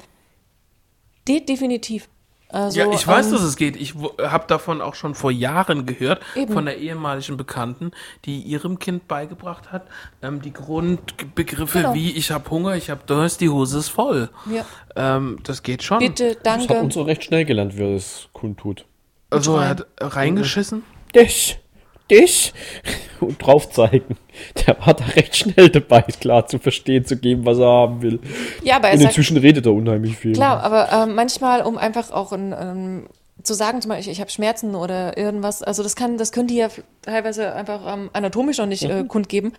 de definitiv. Also, ja, ich weiß, ähm, dass es geht. Ich habe davon auch schon vor Jahren gehört, Eben. von der ehemaligen Bekannten, die ihrem Kind beigebracht hat, ähm, die Grundbegriffe Genau. wie ich habe Hunger, ich habe Durst, die Hose ist voll. Ja. Ähm, das geht schon. Bitte, Das hat danke. uns so recht schnell gelernt, wer es kundtut. Also er hat reingeschissen. Das, das [LAUGHS] und drauf zeigen. Der war da recht schnell dabei, klar zu verstehen, zu geben, was er haben will. Ja, aber er Und sagt, inzwischen redet er unheimlich viel. Klar, aber ähm, manchmal, um einfach auch ein, ähm, zu sagen, zum Beispiel, ich habe Schmerzen oder irgendwas, also das kann, das können die ja teilweise einfach ähm, anatomisch noch nicht äh, kundgeben.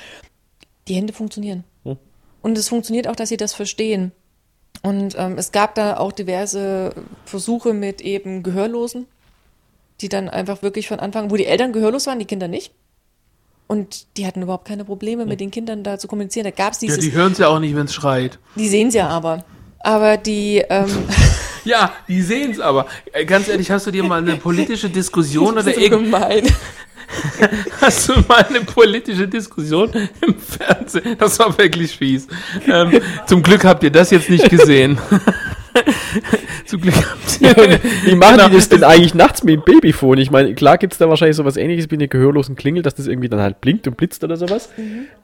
Die Hände funktionieren. Und es funktioniert auch, dass sie das verstehen. Und ähm, es gab da auch diverse Versuche mit eben Gehörlosen, die dann einfach wirklich von Anfang, wo die Eltern gehörlos waren, die Kinder nicht. Und die hatten überhaupt keine Probleme, mit den Kindern da zu kommunizieren. Da gab es Ja, dieses, die hören es ja auch nicht, wenn es schreit. die sehen es ja aber. Aber die, ähm, [LAUGHS] Ja, die sehen es aber. Äh, Ganz ehrlich, hast du dir mal eine politische Diskussion [LAUGHS] oder so irgend, gemein. [LAUGHS] hast du mal eine politische Diskussion im Fernsehen? Das war wirklich fies. Ähm, zum Glück habt ihr das jetzt nicht gesehen. Zum Glück habt ihr. Wie machen Genau. die das denn eigentlich nachts mit dem Babyphone? Ich meine, klar gibt es da wahrscheinlich sowas ähnliches wie eine gehörlosen Klingel, dass das irgendwie dann halt blinkt und blitzt oder sowas.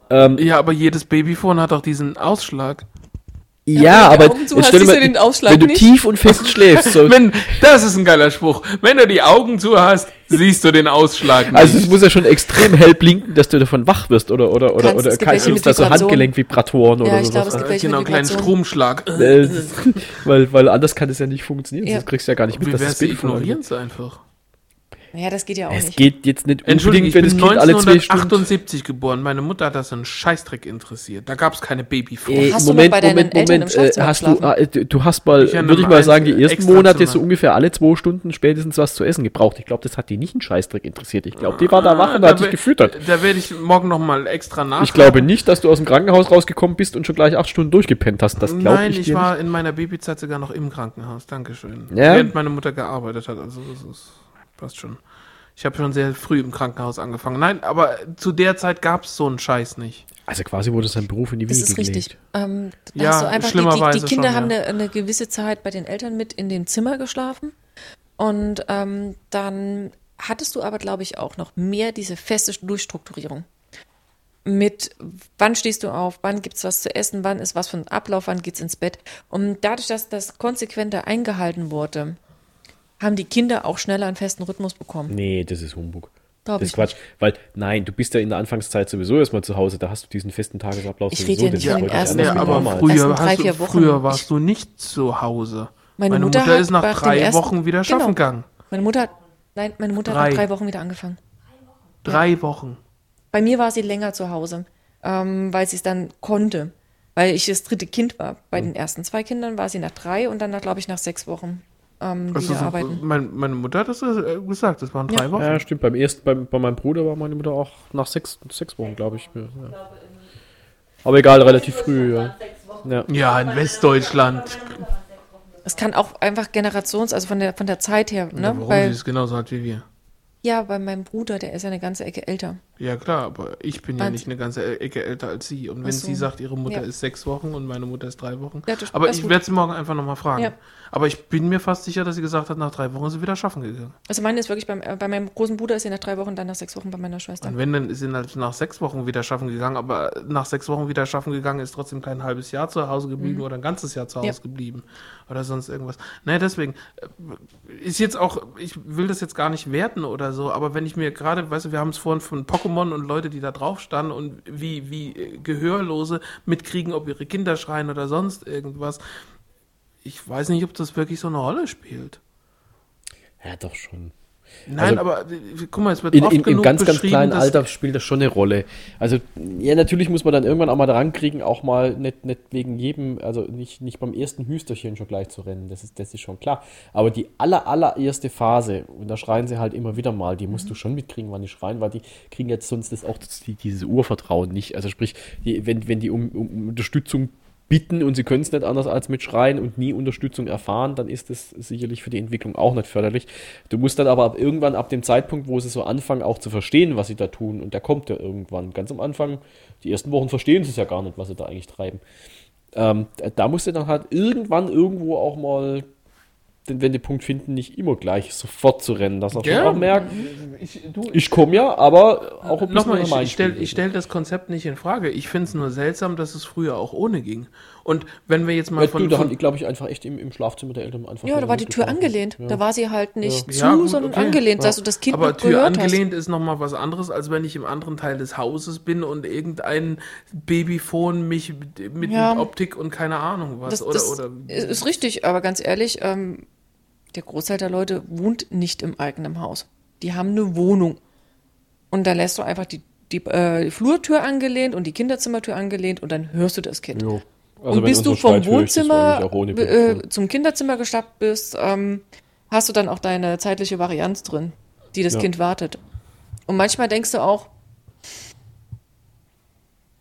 Ähm, Ja, aber jedes Babyphone hat auch diesen Ausschlag. Ja, du aber Augen zu stell dir mal, du den Ausschlag wenn du nicht. tief und fest [LAUGHS] schläfst, so, Wenn, das ist ein geiler Spruch. Wenn du die Augen zu hast, siehst du den Ausschlag nicht. also es muss ja schon extrem hell blinken, dass du davon wach wirst oder oder oder Kannst, oder es gibt welche gibt's mit da so. Handgelenkvibratoren Ja, oder ich glaube, sowas. es genau, mit kleinen. Stromschlag. Äh, [LAUGHS] weil, weil anders kann das ja nicht funktionieren. Ja. Das kriegst du ja gar nicht mit, Wie dass wär's, das sie ignorieren es einfach. Ja, das geht ja auch Es nicht. geht jetzt nicht Entschuldigung, unbedingt, ich wenn bin das Kind alle zwei Stunden 1978 geboren. Meine Mutter hat das einen Scheißdreck interessiert. Da gab es keine Babyphone. Äh, Hast du Moment, bei deinen Moment, Moment. Äh, hast du, geschlafen? äh, du, du hast mal, Ich würde ich mal sagen, die ersten Monate so ungefähr alle zwei Stunden spätestens was zu essen gebraucht. Ich glaube, das hat die nicht einen Scheißdreck interessiert. Ich glaube, die war da wach und Ah, hat dich gefüttert. Da werde ich morgen noch mal extra nach. Ich glaube nicht, dass du aus dem Krankenhaus rausgekommen bist und schon gleich acht Stunden durchgepennt hast. Das glaube Nein, ich, ich, dir war in meiner Babyzeit sogar noch im Krankenhaus. Dankeschön. Ja? Während meine Mutter gearbeitet hat. Also das ist, passt schon. Ich habe schon sehr früh im Krankenhaus angefangen. Nein, aber zu der Zeit gab es so einen Scheiß nicht. Also quasi wurde sein Beruf in die Das Wiege ist richtig. gelegt. Ähm, da Ja, hast du einfach die, die, schlimmerweise die Kinder schon, haben ja. eine, eine gewisse Zeit bei den Eltern mit in dem Zimmer geschlafen. Und ähm, dann hattest du aber, glaube ich, auch noch mehr diese feste Durchstrukturierung. Mit wann stehst du auf, wann gibt's was zu essen, wann ist was für ein Ablauf, wann geht's ins Bett. Und dadurch, dass das konsequenter eingehalten wurde, haben die Kinder auch schneller einen festen Rhythmus bekommen. Nee, das ist Humbug. Glaub das ist Quatsch. Weil, nein, du bist ja in der Anfangszeit sowieso erstmal zu Hause. Da hast du diesen festen Tagesablauf Ich sowieso. rede ja nicht ersten Ja, aber früher, ersten drei, du, vier Wochen. früher warst Ich- du nicht zu Hause. Meine Meine, Mutter Mutter, hat ist nach drei ersten- Wochen wieder Genau. schaffen gegangen. Meine Mutter, hat- nein, meine Mutter hat Drei. nach drei Wochen wieder angefangen. Drei Wochen. Bei mir war sie länger zu Hause, ähm, weil sie es dann konnte, weil ich das dritte Kind war. Bei Hm. den ersten zwei Kindern war sie nach drei und dann, glaube ich, nach sechs Wochen ähm, Also wieder so, arbeiten. mein, meine Mutter hat das äh, gesagt, das waren drei Wochen. Ja, stimmt. Beim ersten, beim, bei meinem Bruder war meine Mutter auch nach sechs, sechs Wochen, glaube ich. Ja. Aber egal, relativ früh, ja. ja. Ja, in Westdeutschland. Es kann auch einfach Generations, also von der von der Zeit her, ne? Warum? Die Weil, ist genauso alt wie wir. Ja, bei meinem Bruder, der ist ja eine ganze Ecke älter. Ja klar, aber ich bin ja Also- nicht eine ganze Ecke älter als sie. Und wenn so. sie sagt, ihre Mutter Ja. ist sechs Wochen und meine Mutter ist drei Wochen. Ja, das- aber das ich werde sie morgen einfach nochmal fragen. Ja. Aber ich bin mir fast sicher, dass sie gesagt hat, nach drei Wochen ist sie wieder schaffen gegangen. Also meine ist wirklich beim, äh, bei meinem großen Bruder ist sie nach drei Wochen, dann nach sechs Wochen bei meiner Schwester. Und wenn, dann ist sie halt nach sechs Wochen wieder schaffen gegangen, aber nach sechs Wochen wieder schaffen gegangen ist trotzdem kein halbes Jahr zu Hause geblieben oder ein ganzes Jahr zu Mhm. Hause geblieben oder sonst irgendwas. Naja, deswegen äh, ist jetzt auch, ich will das jetzt gar nicht werten oder so, aber wenn ich mir gerade, weißt du, wir haben es vorhin von Pokémon und Leute, die da drauf standen und wie, wie äh, Gehörlose mitkriegen, ob ihre Kinder schreien oder sonst irgendwas. Ich weiß nicht, ob das wirklich so eine Rolle spielt. Ja, doch schon. Nein, Also, aber äh, guck mal, es wird In, oft in, Im genug ganz, ganz beschrieben, kleinen Alter spielt das schon eine Rolle. Also, ja, natürlich muss man dann irgendwann auch mal dran kriegen, auch mal nicht, nicht wegen jedem, also nicht, nicht beim ersten Hüsterchen schon gleich zu rennen. Das ist, das ist schon klar. Aber die aller, allererste Phase, und da schreien sie halt immer wieder mal, die musst du schon mitkriegen, wann die schreien, weil die kriegen jetzt sonst das auch das, die, dieses Urvertrauen nicht. Also sprich, die, wenn, wenn die um, um Unterstützung bitten und sie können es nicht anders als mit Schreien und nie Unterstützung erfahren, dann ist das sicherlich für die Entwicklung auch nicht förderlich. Du musst dann aber ab irgendwann ab dem Zeitpunkt, wo sie so anfangen, auch zu verstehen, was sie da tun, und der kommt ja irgendwann. Ganz am Anfang, die ersten Wochen verstehen sie es ja gar nicht, was sie da eigentlich treiben. Ähm, da- da musst du dann halt irgendwann irgendwo auch mal den Wendepunkt finden, nicht immer gleich sofort zu rennen, dass er schon Ja. auch merkt, Ich, ich komme ja, aber auch ein bisschen Nochmal, ich, ich stelle stell das Konzept nicht in Frage. Ich finde es nur seltsam, dass es früher auch ohne ging. Und wenn wir jetzt mal Ja, von, du, da haben von die, glaube ich, einfach echt im, im Schlafzimmer der Eltern einfach. Ja, da war die Tür angelehnt. Ja. Da war sie halt nicht Ja. zu, Ja, gut, sondern okay. angelehnt, Ja. dass du das Kind aber Tür gehört angelehnt ist nochmal was anderes, als wenn ich im anderen Teil des Hauses bin und irgendein Babyphone mich mit, mit Ja. Optik und keine Ahnung was. hast. Das, oder, das oder ist richtig, aber ganz ehrlich, ähm, der Großteil der Leute wohnt nicht im eigenen Haus. Die haben eine Wohnung. Und da lässt du einfach die, die äh, Flurtür angelehnt und die Kinderzimmertür angelehnt und dann hörst du das Kind. Jo. Also und bis du vom Streit Wohnzimmer äh, zum Kinderzimmer geschnappt bist, ähm, hast du dann auch deine zeitliche Varianz drin, die das Ja. Kind wartet. Und manchmal denkst du auch,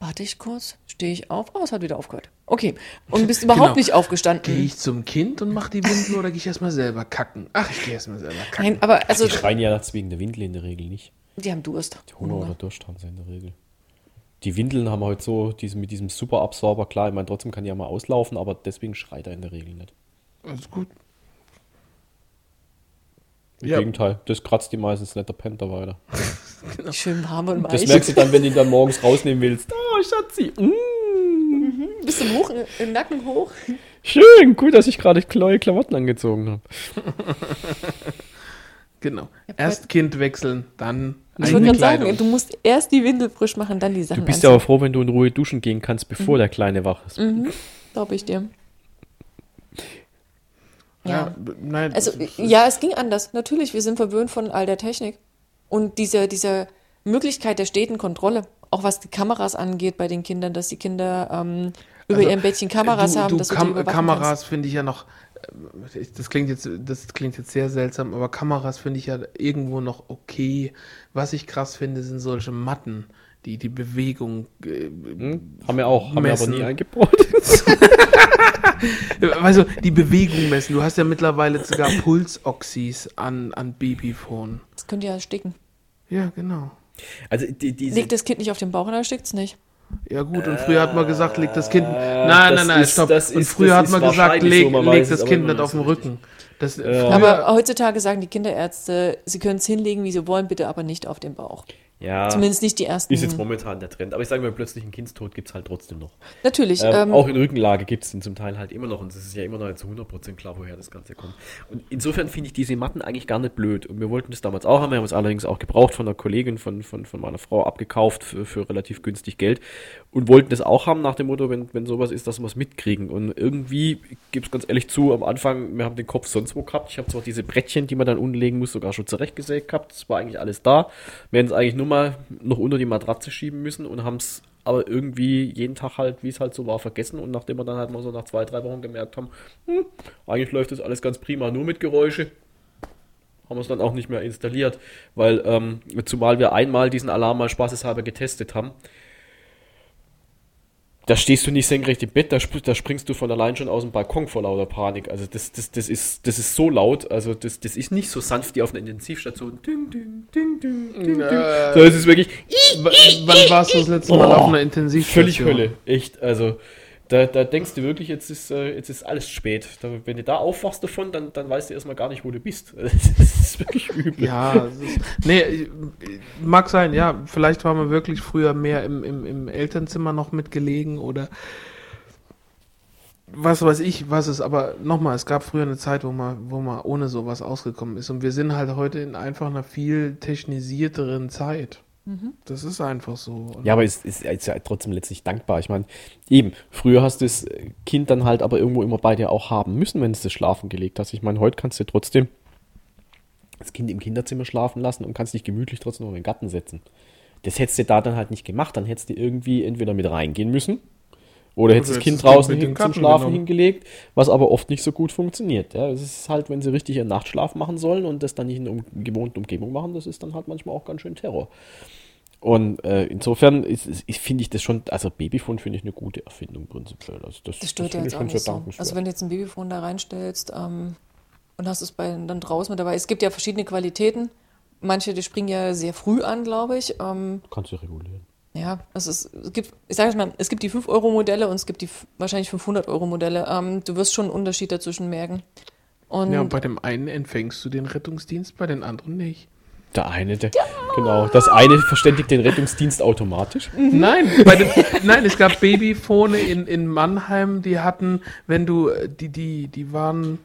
warte ich kurz, stehe ich auf, oh, es hat wieder aufgehört. Okay. Und bist [LAUGHS] überhaupt Genau. nicht Gehe aufgestanden. ich zum Kind und mache die Windel oder gehe ich erstmal selber kacken? Ach, ich gehe erstmal selber kacken. Nein, aber also, Die schreien ja nachts wegen der Windel in der Regel nicht. die haben Durst. Die Hunger oder Durst haben sie in der Regel. Die Windeln haben heute so diesen, mit diesem Super-Absorber, klar, ich meine, trotzdem kann die ja mal auslaufen, aber deswegen schreit er in der Regel nicht. Alles gut. Im Ja. Gegenteil, das kratzt die meistens nicht der Panther weiter. [LAUGHS] Schön warm und Das weich. merkst du dann, wenn du ihn dann morgens rausnehmen willst. [LAUGHS] Oh, Schatzi, mm, Bist du hoch, im Nacken hoch? schön, gut, dass ich gerade neue Klamotten angezogen habe. [LAUGHS] Genau. Erst Kind wechseln, dann Ich wollte gerade sagen, Kleidung. du musst erst die Windel frisch machen, dann die Sachen Du bist ja aber froh, wenn du in Ruhe duschen gehen kannst, bevor der Kleine wach ist. Glaube ich dir. Ja. b- nein, Also, ja, es ging anders. Natürlich, wir sind verwöhnt von all der Technik. Und diese, diese Möglichkeit der steten Kontrolle, auch was die Kameras angeht bei den Kindern, dass die Kinder ähm, über Also, ihrem Bettchen Kameras du, haben, du dass du Kam überwachen Kameras finde ich ja noch, äh, das klingt jetzt, das klingt jetzt sehr seltsam, aber Kameras finde ich ja irgendwo noch okay. Was ich krass finde, sind solche Matten, die die Bewegung, äh, Hm? Haben wir auch, haben wir aber Messen. nie eingebaut. weißt [LAUGHS] du, die Bewegung messen. Du hast ja mittlerweile sogar Pulsoxys an, an Babyphone. Das könnte ja ersticken. Ja, genau. Also die, diese, Legt das Kind nicht auf den Bauch und erstickt es nicht. Ja gut, und früher hat man gesagt, leg das Kind. Nein, das nein, nein, ist- stopp. das und ist- früher das hat ist man gesagt, leg, so, man leg das Kind nicht auf den Rücken. Das, Ja. Aber heutzutage sagen die Kinderärzte, sie können es hinlegen, wie sie wollen, bitte aber nicht auf den Bauch. Ja, Zumindest nicht die ersten. ist jetzt momentan der Trend. Aber ich sage mal, plötzlichen Kindstod gibt es halt trotzdem noch. Natürlich. Ähm, Ähm, auch in Rückenlage gibt es den zum Teil halt immer noch und es ist ja immer noch nicht zu 100% klar, woher das Ganze kommt. Und insofern finde ich diese Matten eigentlich gar nicht blöd. Und wir wollten das damals auch haben, wir haben es allerdings auch gebraucht von einer Kollegin von, von, von meiner Frau abgekauft für, für relativ günstig Geld und wollten das auch haben nach dem Motto, wenn, wenn sowas ist, dass wir es mitkriegen. Und irgendwie, ich gebe es ganz ehrlich zu, am Anfang, wir haben den Kopf sonst wo gehabt. Ich habe zwar diese Brettchen, die man dann unten legen muss, sogar schon zurechtgesägt gehabt. Das war eigentlich alles da. Wir hätten es eigentlich nur mal noch unter die Matratze schieben müssen und haben es aber irgendwie jeden Tag halt, wie es halt so war, vergessen. Und nachdem wir dann halt mal so nach zwei, drei Wochen gemerkt haben, hm, eigentlich läuft das alles ganz prima, nur mit Geräusche, haben wir es dann auch nicht mehr installiert. Weil, ähm, zumal wir einmal diesen Alarm mal spaßeshalber getestet haben, da stehst du nicht senkrecht im Bett, da, da springst du von allein schon aus dem Balkon vor lauter Panik. Also das, das, das, ist, das ist so laut, also das, das ist nicht so sanft wie auf einer Intensivstation. Ding, ding, ding, ding, ding, ding. So, es ist wirklich w- wann warst du das letzte Mal Oh, auf einer Intensivstation? völlig Hölle. Echt, also da, da denkst du wirklich, jetzt ist, äh, jetzt ist alles spät. Da, wenn du da aufwachst davon, dann, dann weißt du erstmal gar nicht, wo du bist. [LAUGHS] Das ist wirklich übel. Ja, ist, nee, ich- mag sein, ja. Vielleicht war man wirklich früher mehr im, im, im Elternzimmer noch mitgelegen oder was weiß ich, was es, aber nochmal, es gab früher eine Zeit, wo man, wo man ohne sowas ausgekommen ist. Und wir sind halt heute in einfach einer viel technisierteren Zeit. Das ist einfach so. Und Ja, aber es ist, ist ja trotzdem letztlich dankbar. Ich meine, eben, früher hast du das Kind dann halt aber irgendwo immer bei dir auch haben müssen, wenn du es schlafen gelegt hast. Ich meine, heute kannst du trotzdem das Kind im Kinderzimmer schlafen lassen und kannst dich gemütlich trotzdem noch in den Garten setzen. Das hättest du da dann halt nicht gemacht. Dann hättest du irgendwie entweder mit reingehen müssen oder hättest du das Kind das draußen hin zum Schlafen genommen. hingelegt, was aber oft nicht so gut funktioniert. Ja, es ist halt, wenn sie richtig ihren Nachtschlaf machen sollen und das dann nicht in einer um, gewohnten Umgebung machen, das ist dann halt manchmal auch ganz schön Terror. Und äh, insofern finde ich das schon, also Babyphone finde ich eine gute Erfindung prinzipiell. Also das, das stört ja finde jetzt auch schon nicht so. Also wenn du jetzt ein Babyphone da reinstellst ähm, und hast es bei, dann draußen mit dabei. Es gibt ja verschiedene Qualitäten. Manche, die springen ja sehr früh an, glaube ich. Ähm, Kannst du regulieren. Ja, also es, es gibt, ich sage es mal, es gibt die 5-Euro-Modelle und es gibt die wahrscheinlich 500-Euro-Modelle. Ähm, du wirst schon einen Unterschied dazwischen merken. Und ja, und bei dem einen empfängst du den Rettungsdienst, bei den anderen nicht. Der eine, der, genau, das eine verständigt den Rettungsdienst automatisch. Nein, bei den, nein, es gab Babyphone in, in Mannheim, die hatten, wenn du, äh, die, die, die waren,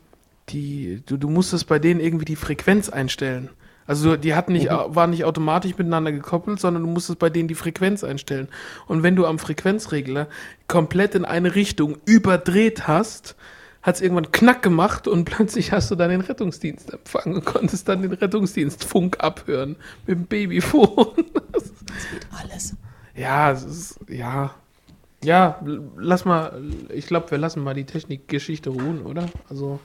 die, du, du musstest bei denen irgendwie die Frequenz einstellen. Also die hatten nicht, waren nicht automatisch miteinander gekoppelt, sondern du musstest bei denen die Frequenz einstellen. Und wenn du am Frequenzregler komplett in eine Richtung überdreht hast, hat es irgendwann Knack gemacht und [LAUGHS] plötzlich hast du dann den Rettungsdienst empfangen und konntest dann den Rettungsdienstfunk abhören mit dem Babyphone. [LAUGHS] alles. Ja, es ist, ja. Ja, lass mal, ich glaube, wir lassen mal die Technikgeschichte ruhen, oder? Also,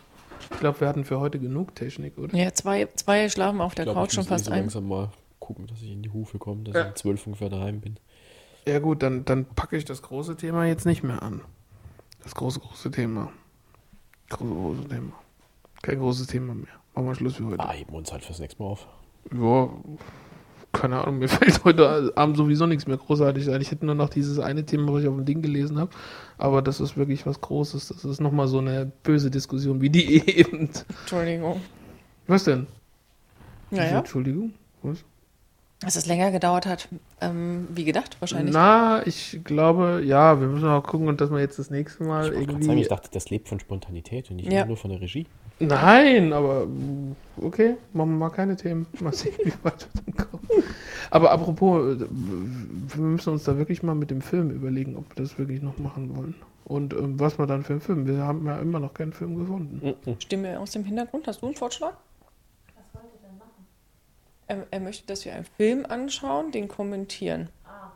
ich glaube, wir hatten für heute genug Technik, oder? Ja, zwei, zwei schlafen auf der Ich glaube, Couch ich schon muss eh fast so ein. langsam mal gucken, dass ich in die Hufe komme, dass Ja. ich um 12 ungefähr daheim bin. Ja, gut, dann, dann packe ich das große Thema jetzt nicht mehr an. Das große, große Thema. Große, große Thema. Kein großes Thema mehr. Machen wir Schluss für heute. Ah, heben wir uns halt fürs nächste Mal auf. Ja, keine Ahnung, mir [LAUGHS] fällt heute Abend sowieso nichts mehr großartig ein. Ich hätte nur noch dieses eine Thema, was ich auf dem Ding gelesen habe. Aber das ist wirklich was Großes. Das ist nochmal so eine böse Diskussion wie die [LAUGHS] eben. Entschuldigung. Was denn? Naja, Entschuldigung. Was? dass es länger gedauert hat, ähm, wie gedacht wahrscheinlich. Na, ich glaube, ja, wir müssen auch gucken und dass wir jetzt das nächste Mal Ich, irgendwie. sagen, ich dachte, das lebt von Spontanität und nicht Ja. nur von der Regie. Nein, aber okay, machen wir mal keine Themen. Mal sehen, wie weit wir dann kommen. Aber apropos, wir müssen uns da wirklich mal mit dem Film überlegen, ob wir das wirklich noch machen wollen. Und ähm, was wir dann für einen Film. Wir haben ja immer noch keinen Film gefunden. Stimme aus dem Hintergrund. Hast du einen Vorschlag? Was wollt ihr denn machen? Er, er möchte, dass wir einen Film anschauen, den kommentieren. Ah.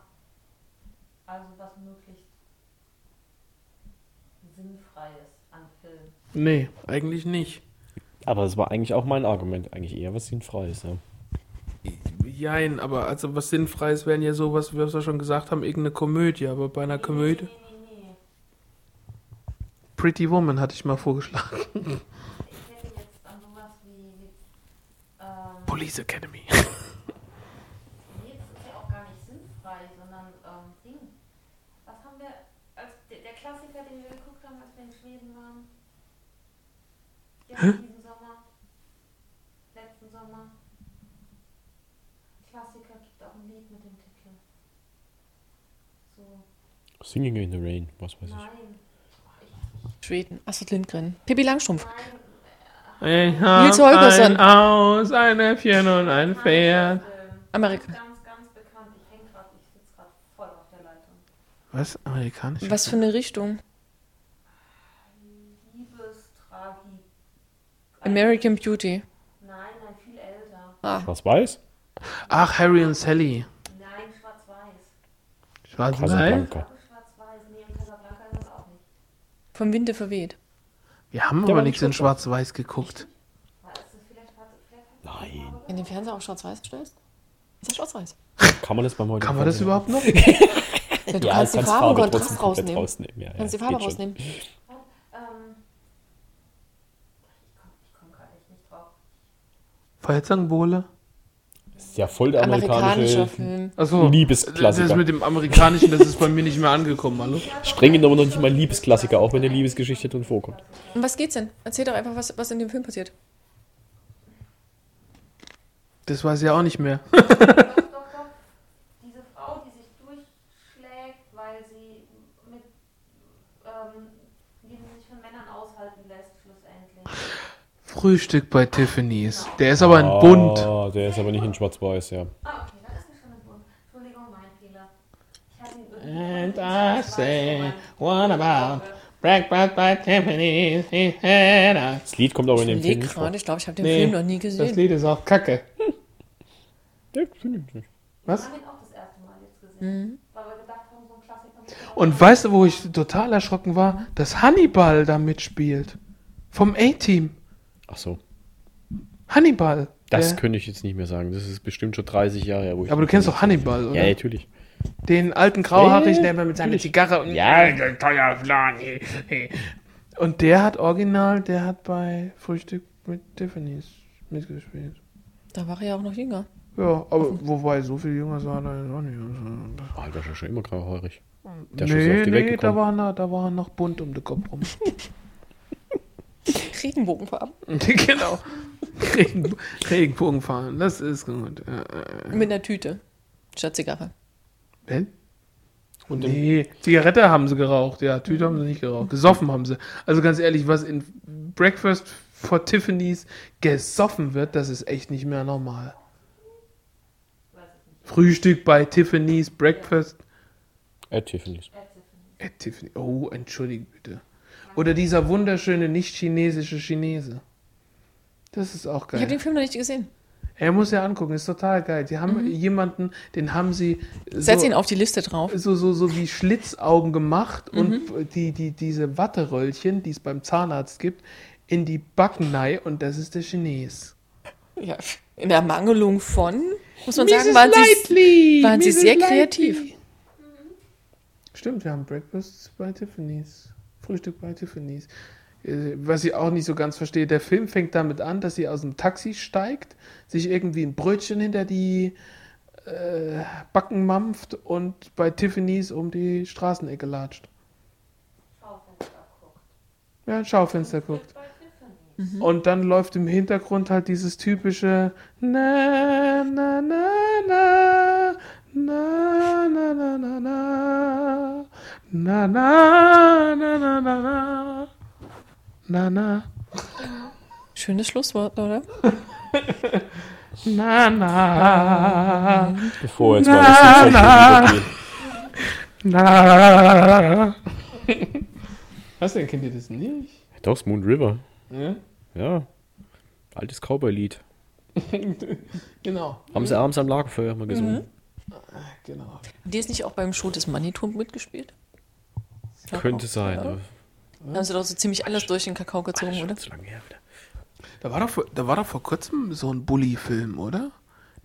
Also was möglichst Sinnfreies an Film. Nee, eigentlich nicht. Aber das war eigentlich auch mein Argument. Eigentlich eher was Sinnfreies, ja. Jein, aber also was Sinnfreies wären ja sowas, wie wir ja schon gesagt haben, irgendeine Komödie. Aber bei einer Komödie. Nee, nee, nee. Pretty Woman hatte ich mal vorgeschlagen. Ich hätte jetzt an sowas wie. Ähm, Police Academy. nee, das ist ja auch gar nicht sinnfrei, sondern ähm, Ding. Was haben wir als der, der Klassiker, den wir geguckt haben, als wir in Schweden waren? Diesen Sommer. Letzten Sommer. Klassiker gibt auch ein Lied mit dem Titel. So. Singing in the Rain, was weiß ich. Nein. Schweden. Astrid Lindgren. Pippi Langstrumpf. Nein. Ich hab Nils Holgersson. ein Haus, ein Äffchen und ein Pferd. Ähm, Amerika. Ganz, ganz bekannt. Ich häng grad, ich sitze gerade voll auf der Leitung. Was? Amerikanisch? Was für eine Richtung? American Beauty. Nein, nein, viel älter. Ah, Was weiß? Ach, Harry und Sally. Nein, schwarz-weiß. Schwarz-Weiß? Casablanca. Schwarz-weiß. Nee, in Casablanca ist es auch nicht. vom Winde verweht. Wir haben Der aber war nichts nicht in Schwarz-Weiß geguckt. War ist das vielleicht schwarz? Vielleicht Nein. In den Fernseher auch schwarz-weiß stellst? Ist ja schwarz-weiß. [LAUGHS] Kann man das beim heutigen Kann man das Fernsehen überhaupt noch? [LAUGHS] Ja, du Ja, kannst du die Farbe und trotzdem Kontrast komplett rausnehmen. rausnehmen. Ja, Kannst ja, die Farbe geht schon. rausnehmen. ähm, ich komme ich komm gerade echt nicht drauf. Feuerzangenbowle? Ist ja voll der amerikanische Film. Achso. Liebesklassiker. Das mit dem Amerikanischen, das ist bei mir nicht mehr angekommen, hallo? Streng genommen noch nicht mal Liebesklassiker, auch wenn eine Liebesgeschichte drin vorkommt. Um was geht's denn? Erzähl doch einfach, was, was in dem Film passiert. Das weiß ich auch nicht mehr. Frühstück bei Tiffany's. Der ist aber in oh, ah, bunt. Der ist aber nicht in schwarz-weiß, ja. And I say, what about Breakfast by Tiffany's? Das Lied kommt aber in dem Film. Ich gerade, ich glaube, ich habe den nee, Film noch nie gesehen. Das Lied ist auch kacke. [LAUGHS] Was? Ich habe ihn auch das erste Mal jetzt gesehen. Mhm. Und weißt du, wo ich total erschrocken war? Dass Hannibal da mitspielt. Vom A-Team. Ach so. Hannibal. Das Der- könnte ich jetzt nicht mehr sagen. Das ist bestimmt schon 30 Jahre her. Wo ich aber du kennst doch Hannibal, oder? Ja, natürlich. Den alten Grauhaarigen, der immer mit seiner. Zigarre und Ja. teuer Plan. [LAUGHS] Und der hat original, der hat bei Frühstück mit Tiffany's mitgespielt. Da war er ja auch noch jünger. Ja, aber wobei, so viel jünger sah er jetzt auch nicht. aus. Oh, der ist ja schon immer grauhaarig. Der nee, auf die Welt nee, da war, er, da war er noch bunt um den Kopf rum. [LAUGHS] [LAUGHS] Regenbogenfarben. [LAUGHS] genau. Regen, Regenbogen fahren, das ist gut. Ja, ja. Mit einer Tüte. Statt Zigarre. Well? Und nee, Zigarette haben sie geraucht, ja, Tüte haben sie nicht geraucht. Gesoffen haben sie. Also ganz ehrlich, was in Breakfast for Tiffany's gesoffen wird, das ist echt nicht mehr normal. Frühstück bei Tiffany's, Breakfast Äh, Tiffany's. at Tiffany. Oh, entschuldige bitte. Oder dieser wunderschöne nicht-chinesische Chinese. Das ist auch Ich habe geil. den Film noch nicht gesehen. Er muss ja angucken, ist total geil. Die haben jemanden, den haben sie Setz so, ihn auf die Liste drauf. so, so, so wie Schlitzaugen gemacht und die, die, diese Watteröllchen, die es beim Zahnarzt gibt, in die Backenei und das ist der Chines. Ja, in der Mangelung von, muss man sagen, waren sie, Lightly, waren sie Mrs. sehr Lightly. kreativ. Stimmt, wir haben Breakfast bei Tiffany's. Frühstück bei Tiffany's. Äh, Was ich auch nicht so ganz verstehe, der Film fängt damit an, dass sie aus dem Taxi steigt, sich irgendwie ein Brötchen hinter die äh, Backen mampft und bei Tiffany's um die Straßenecke latscht. Schaufenster guckt. Ja, Schaufenster guckt. Tiffany. Und dann läuft im Hintergrund halt dieses typische na na na na na na na na na na na na na na na na na. Schönes Schlusswort, oder? na na. Bevor jetzt na, mal na, na. na. Was denn kennt ihr das nicht? Doch, das Moon River. Ja. Ja. Altes Cowboy-Lied. [LAUGHS] genau. Haben sie abends am Lagerfeuer mal gesungen. Mhm. Ah, genau. Habt ihr es nicht auch beim Show des Manitou mitgespielt? Könnte sein. Ja. aber Da haben sie doch so ziemlich alles durch den Kakao gezogen, oder? Schon zu lange her wieder. Da war doch vor, da war doch vor kurzem so ein Bully-Film, oder?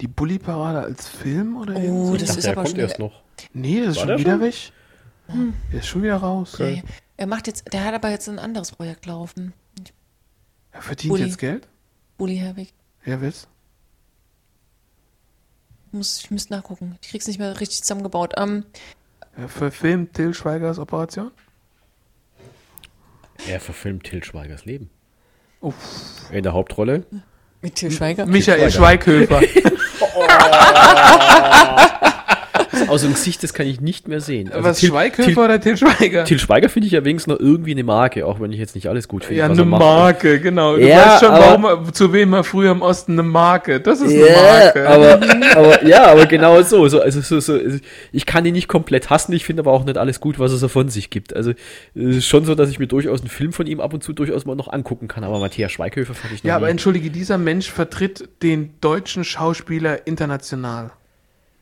Die Bully-Parade als Film oder Oh, so? das Ich dachte, ist der aber kommt schon. erst noch. Nee, das ist War schon der wieder schon? weg. Der ist schon wieder raus. Okay. Er macht jetzt, der hat aber jetzt ein anderes Projekt laufen. Er verdient Bully. jetzt Geld? Bully Herwig. Wer will's? Muss, ich müsste nachgucken. Ich krieg's nicht mehr richtig zusammengebaut. Ähm, Er verfilmt Till Schweigers Operation? Er verfilmt Til Schweigers Leben. Uff. In der Hauptrolle. mit Til Schweiger. Michael Schweighöfer. [LAUGHS] [LAUGHS] Aus dem Gesicht, das kann ich nicht mehr sehen. Also Was, Til- Schweighöfer Til, oder Till Schweiger? Til Schweiger finde ich ja wenigstens noch irgendwie eine Marke, auch wenn ich jetzt nicht alles gut finde. ja, eine er. Marke, genau. Du Ja, weißt schon, aber- warum er, zu wem er früher im Osten eine Marke. Das ist eine Ja, Marke. aber, [LAUGHS] aber ja, aber genau so. so, also so, so also ich kann ihn nicht komplett hassen, ich finde aber auch nicht alles gut, was er so von sich gibt. Also es ist schon so, dass ich mir durchaus einen Film von ihm ab und zu durchaus mal noch angucken kann. Aber Matthias Schweighöfer fand ich noch ja, aber nie. entschuldige, dieser Mensch vertritt den deutschen Schauspieler international.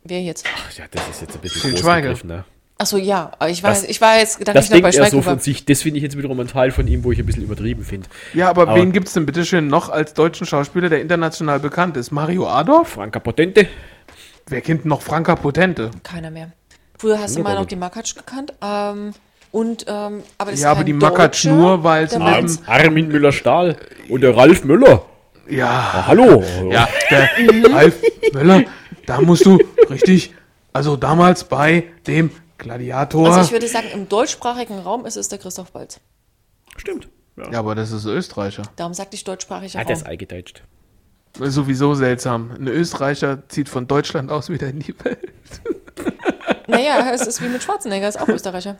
Wer jetzt? Ach, ja, das ist jetzt ein bisschen groß Schweiger. gegriffen, ne? Achso, ja. Aber ich war, Das- ich war jetzt gedacht, Das ich noch bei denkt er so von sich. Das finde ich jetzt wiederum ein Teil von ihm, wo ich ein bisschen übertrieben finde. Ja, aber, Aber- wen gibt's denn bitteschön noch als deutschen Schauspieler, der international bekannt ist? Mario Adolf? Franka Potente. Wer kennt noch Franka Potente? Keiner mehr. Früher hast du mal noch die Makatsch gekannt. Ähm, und, ähm, aber Ja, aber die Makatsch nur, weil der mit Armin Müller-Stahl und der Ralf Müller. Ja, Ah, hallo. ja, der Ralf Möller, da musst du richtig, also damals bei dem Gladiator. Also ich würde sagen, im deutschsprachigen Raum ist es der Christoph Waltz. Stimmt. Ja. ja, aber das ist Österreicher. Darum sagte ich deutschsprachiger Hat er Raum. es eingedeutscht. Das ist Sowieso seltsam. Ein Österreicher zieht von Deutschland aus wieder in die Welt. Naja, es ist wie mit Schwarzenegger, ist auch Österreicher.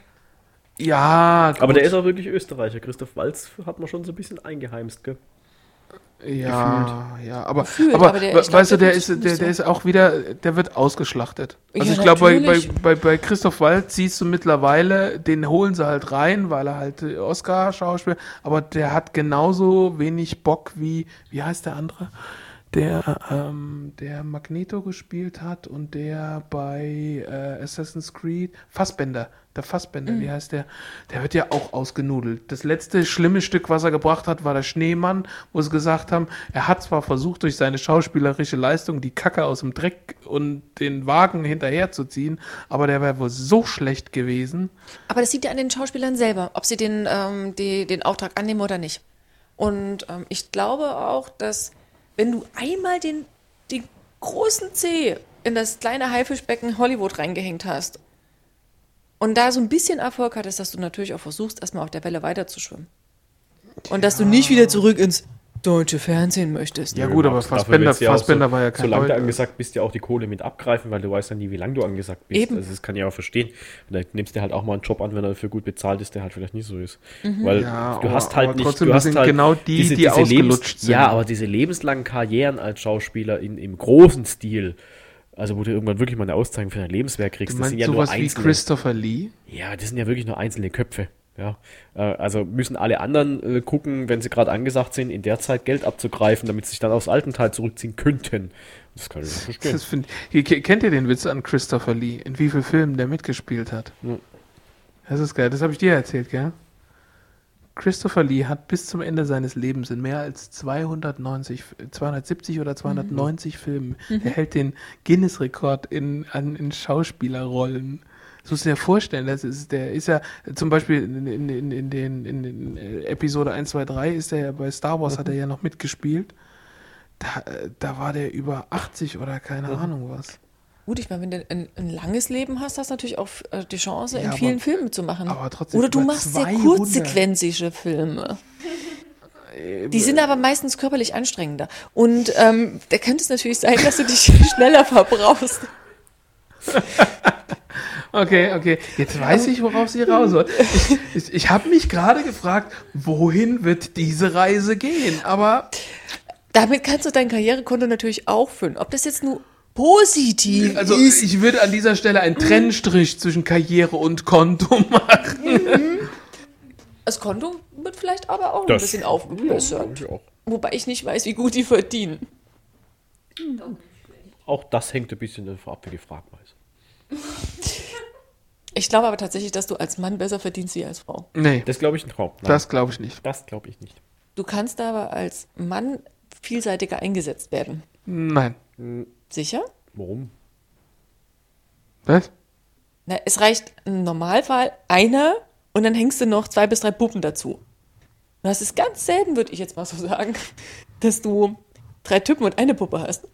Ja, Aber der ist auch wirklich Österreicher. Christoph Walz hat man schon so ein bisschen eingeheimst, gell? Ja, ja, aber, Gefühlt, aber, aber der- glaub, weißt du, der der ist, der, der ist auch wieder, der wird ausgeschlachtet. Also Ja, ich glaube, bei, bei, bei, Christoph Waltz siehst du mittlerweile, den holen sie halt rein, weil er halt äh, Oscar-Schauspieler, aber der hat genauso wenig Bock wie, wie heißt der andere? Der, ähm, der Magneto gespielt hat und der bei äh, Assassin's Creed, Fassbender, der Fassbender, wie heißt der? Der wird ja auch ausgenudelt. Das letzte schlimme Stück, was er gebracht hat, war der Schneemann, wo sie gesagt haben, er hat zwar versucht, durch seine schauspielerische Leistung die Kacke aus dem Dreck und den Wagen hinterherzuziehen, aber der wäre wohl so schlecht gewesen. Aber das sieht ja an den Schauspielern selber, ob sie den, ähm, die, den Auftrag annehmen oder nicht. Und ähm, ich glaube auch, dass wenn du einmal den, den großen C in das kleine Haifischbecken Hollywood reingehängt hast und da so ein bisschen Erfolg hattest, dass du natürlich auch versuchst, erstmal auf der Welle weiterzuschwimmen. Und dass du nicht wieder zurück ins deutsche Fernsehen möchtest. Ja gut, aber Fassbender, ja Fassbender so, war ja kein Solange du angesagt bist, ja auch die Kohle mit abgreifen, weil du weißt ja nie, wie lange du angesagt bist. Eben. Also das kann ich auch verstehen. Und dann nimmst du halt auch mal einen Job an, wenn er dafür gut bezahlt ist, der halt vielleicht nicht so ist. Weil Ja, du aber- hast halt aber nicht, trotzdem, du hast sind halt genau die, die ausgelutscht sind. Ja, aber diese lebenslangen Karrieren als Schauspieler in, im großen Stil, also wo du irgendwann wirklich mal eine Auszeichnung für dein Lebenswerk kriegst, Du das meinst sind ja nur sowas wie einzelne. Christopher Lee? Ja, das sind ja wirklich nur einzelne Köpfe. Ja, äh, also müssen alle anderen äh, gucken, wenn sie gerade angesagt sind, in der Zeit Geld abzugreifen, damit sie sich dann aufs alten Teil zurückziehen könnten. Das kann ich nicht verstehen. Das find, kennt ihr den Witz an Christopher Lee? In wie vielen Filmen der mitgespielt hat? Ja. Das ist geil. Das habe ich dir erzählt, gell? Christopher Lee hat bis zum Ende seines Lebens in mehr als 290, 270 oder 290 Filmen. Er hält den Guinness-Rekord in, an, in Schauspielerrollen. Das musst du dir vorstellen, das ist, der ist ja zum Beispiel in, in, in, in den, in den äh, Episode 1, 2, 3 ist er ja bei Star Wars hat er ja noch mitgespielt. Da, äh, da war der über 80 oder keine Ahnung was. Gut, ich meine, wenn du ein, ein langes Leben hast, hast du natürlich auch äh, die Chance, Ja, in aber- vielen Filmen mitzumachen. aber trotzdem Oder du machst sehr 200. kurzsequenzige Filme. Die sind aber meistens körperlich anstrengender. Und ähm, da könnte es natürlich sein, dass du dich [LAUGHS] schneller verbrauchst. [LAUGHS] Okay, okay. Jetzt weiß ich, worauf sie raus soll. Ich, ich, ich habe mich gerade gefragt, wohin wird diese Reise gehen? Aber Damit kannst du dein Karrierekonto natürlich auch füllen. Ob das jetzt nur positiv Also ist. ich würde an dieser Stelle einen Trennstrich zwischen Karriere und Konto [LAUGHS] machen. Das Konto wird vielleicht aber auch ein bisschen aufgebessert. Wobei ich nicht weiß, wie gut die verdienen. auch das hängt ein bisschen davon ab, wie die Fragweise. Ich glaube aber tatsächlich, dass du als Mann besser verdienst wie als Frau. Nee, Das glaube ich nicht. Nein, das glaube ich nicht. das glaube ich nicht. Du kannst aber als Mann vielseitiger eingesetzt werden. Nein. Sicher? Warum? Was? Na, es reicht im Normalfall einer und dann hängst du noch zwei bis drei Puppen dazu. Und das ist ganz selten, würde ich jetzt mal so sagen, dass du drei Typen und eine Puppe hast.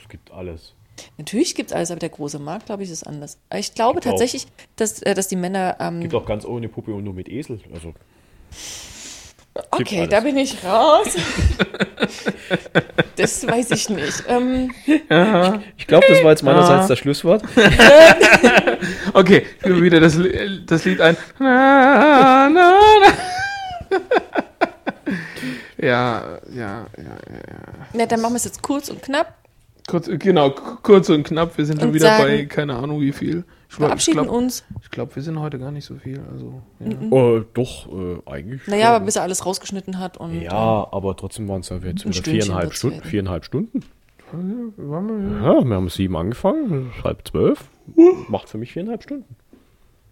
Es gibt alles. Natürlich gibt es alles, aber der große Markt, glaube ich, ist anders. Ich glaube Gibt auch. tatsächlich, dass, äh, dass die Männer. Ähm, Gibt auch ganz ohne Puppe und nur mit Esel. Also okay, da bin ich raus. das weiß ich nicht. Ähm, ich glaube, das war jetzt meinerseits das Schlusswort. [LAUGHS] Okay, ich wieder das, das Lied ein. Na, na, na. Ja, ja, ja, ja. na, dann machen wir es jetzt kurz und knapp. Kurz, genau, kurz und knapp. Wir sind schon Und wieder sagen- bei keine Ahnung wie viel. Ich glaub- Verabschieden ich glaube, uns. glaub, wir sind heute gar nicht so viel. Also, ja. Oh, doch, äh, eigentlich. Naja, schon. aber bis er alles rausgeschnitten hat und. ähm, Ja, aber trotzdem waren es ja jetzt wieder viereinhalb Stunden. werden. Viereinhalb Stunden. Ja, wir haben sieben angefangen, halb zwölf. Macht für mich viereinhalb Stunden.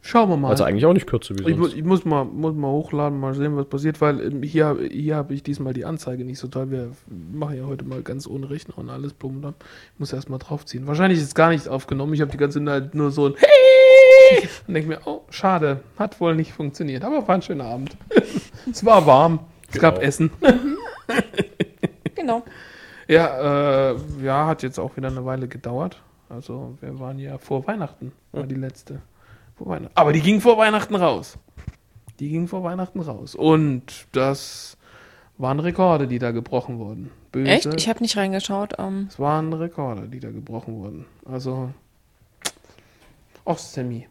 Schauen wir mal. Also eigentlich auch nicht kürzer wie Ich, mu sonst. ich muss, mal, muss mal hochladen, mal sehen, was passiert, weil ähm, hier, hier habe ich diesmal die Anzeige nicht so toll. Wir machen ja heute mal ganz ohne Rechner und alles plump und Ich muss erst mal draufziehen. Wahrscheinlich ist es gar nicht aufgenommen. Ich habe die ganze Zeit nur so ein Hey! [LAUGHS] und denke mir, oh, schade, hat wohl nicht funktioniert. Aber war ein schöner Abend. [LAUGHS] es war warm. Es gab Genau. Essen. [LAUGHS] Genau. Ja, äh, ja, hat jetzt auch wieder eine Weile gedauert. Also wir waren ja vor Weihnachten, war die letzte. Aber die ging vor Weihnachten raus. Die ging vor Weihnachten raus. Und das waren Rekorde, die da gebrochen wurden. Böse. Echt? Ich habe nicht reingeschaut. Ähm, es waren Rekorde, die da gebrochen wurden. Also, ach Sammy,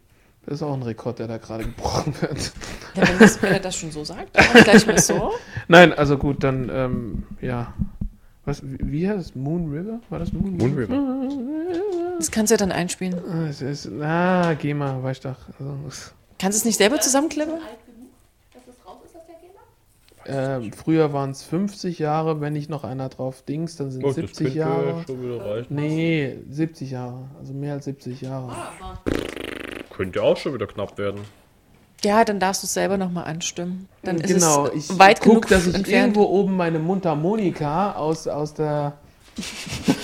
das ist auch ein Rekord, der da gerade gebrochen wird. ja, wenn, das, wenn er das schon so sagt, dann gleich mal so. [LAUGHS] Nein, also gut, dann, ähm, ja. Was, wie heißt es? Moon River? War das Moon, Moon River. Das kannst du ja dann einspielen. Ah, Es ist, ah, geh mal, weißt du doch. Also, es- Kannst du es nicht selber zusammenklippen? Gamer? ähm, früher waren es 50 Jahre, wenn nicht noch einer drauf dings, dann sind es 70 Jahre. schon wieder reichen. Nee, 70 Jahre. Also mehr als 70 Jahre. Könnte auch schon wieder knapp werden. Ja, dann darfst du es selber nochmal anstimmen. Dann ist genau, es ich weit guck, genug dass ich entfernt. irgendwo oben meine Mundharmonika aus, aus der. [LAUGHS]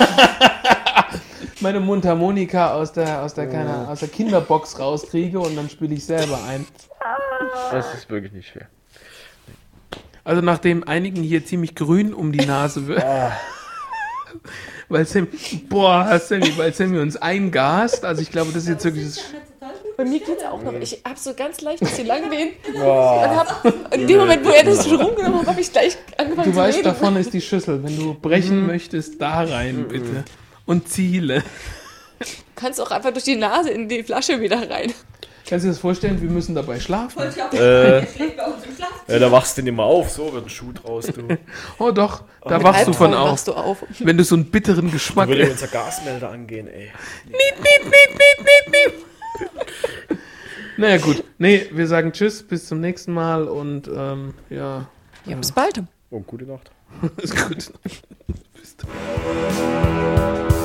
meine Mundharmonika aus der, aus der, keine, aus der Kinderbox rauskriege und dann spiele ich selber ein. Das ist wirklich nicht schwer. Also nachdem einigen hier ziemlich grün um die Nase wird. [LAUGHS] weil Sammy, boah, Sammy, weil Sammy uns eingast. Also ich glaube, das ist jetzt wirklich das, Bei mir geht es auch noch. Ich habe so ganz leicht ein bisschen lang. Und hab, in dem Moment, wo er das schon rumgenommen hat, habe ich gleich angefangen Du zu weißt, reden. davon ist die Schüssel. Wenn du brechen möchtest, da rein, bitte. Und ziele. Du kannst auch einfach durch die Nase in die Flasche wieder rein. Kannst du dir das vorstellen? Wir müssen dabei schlafen. Äh, ja, da wachst du nicht mehr auf, so wird ein Schuh draus, du. [LAUGHS] Oh doch, da Mit wachst du von auf. du auf. Wenn du so einen bitteren Geschmack Würde isst. unser Gasmelder angehen, ey. [LAUGHS] Naja gut. Nee, wir sagen Tschüss, bis zum nächsten Mal und ähm, ja, Ja, bis bald. Oh, gute Nacht. [LAUGHS] ist gut. bis [LAUGHS] dann.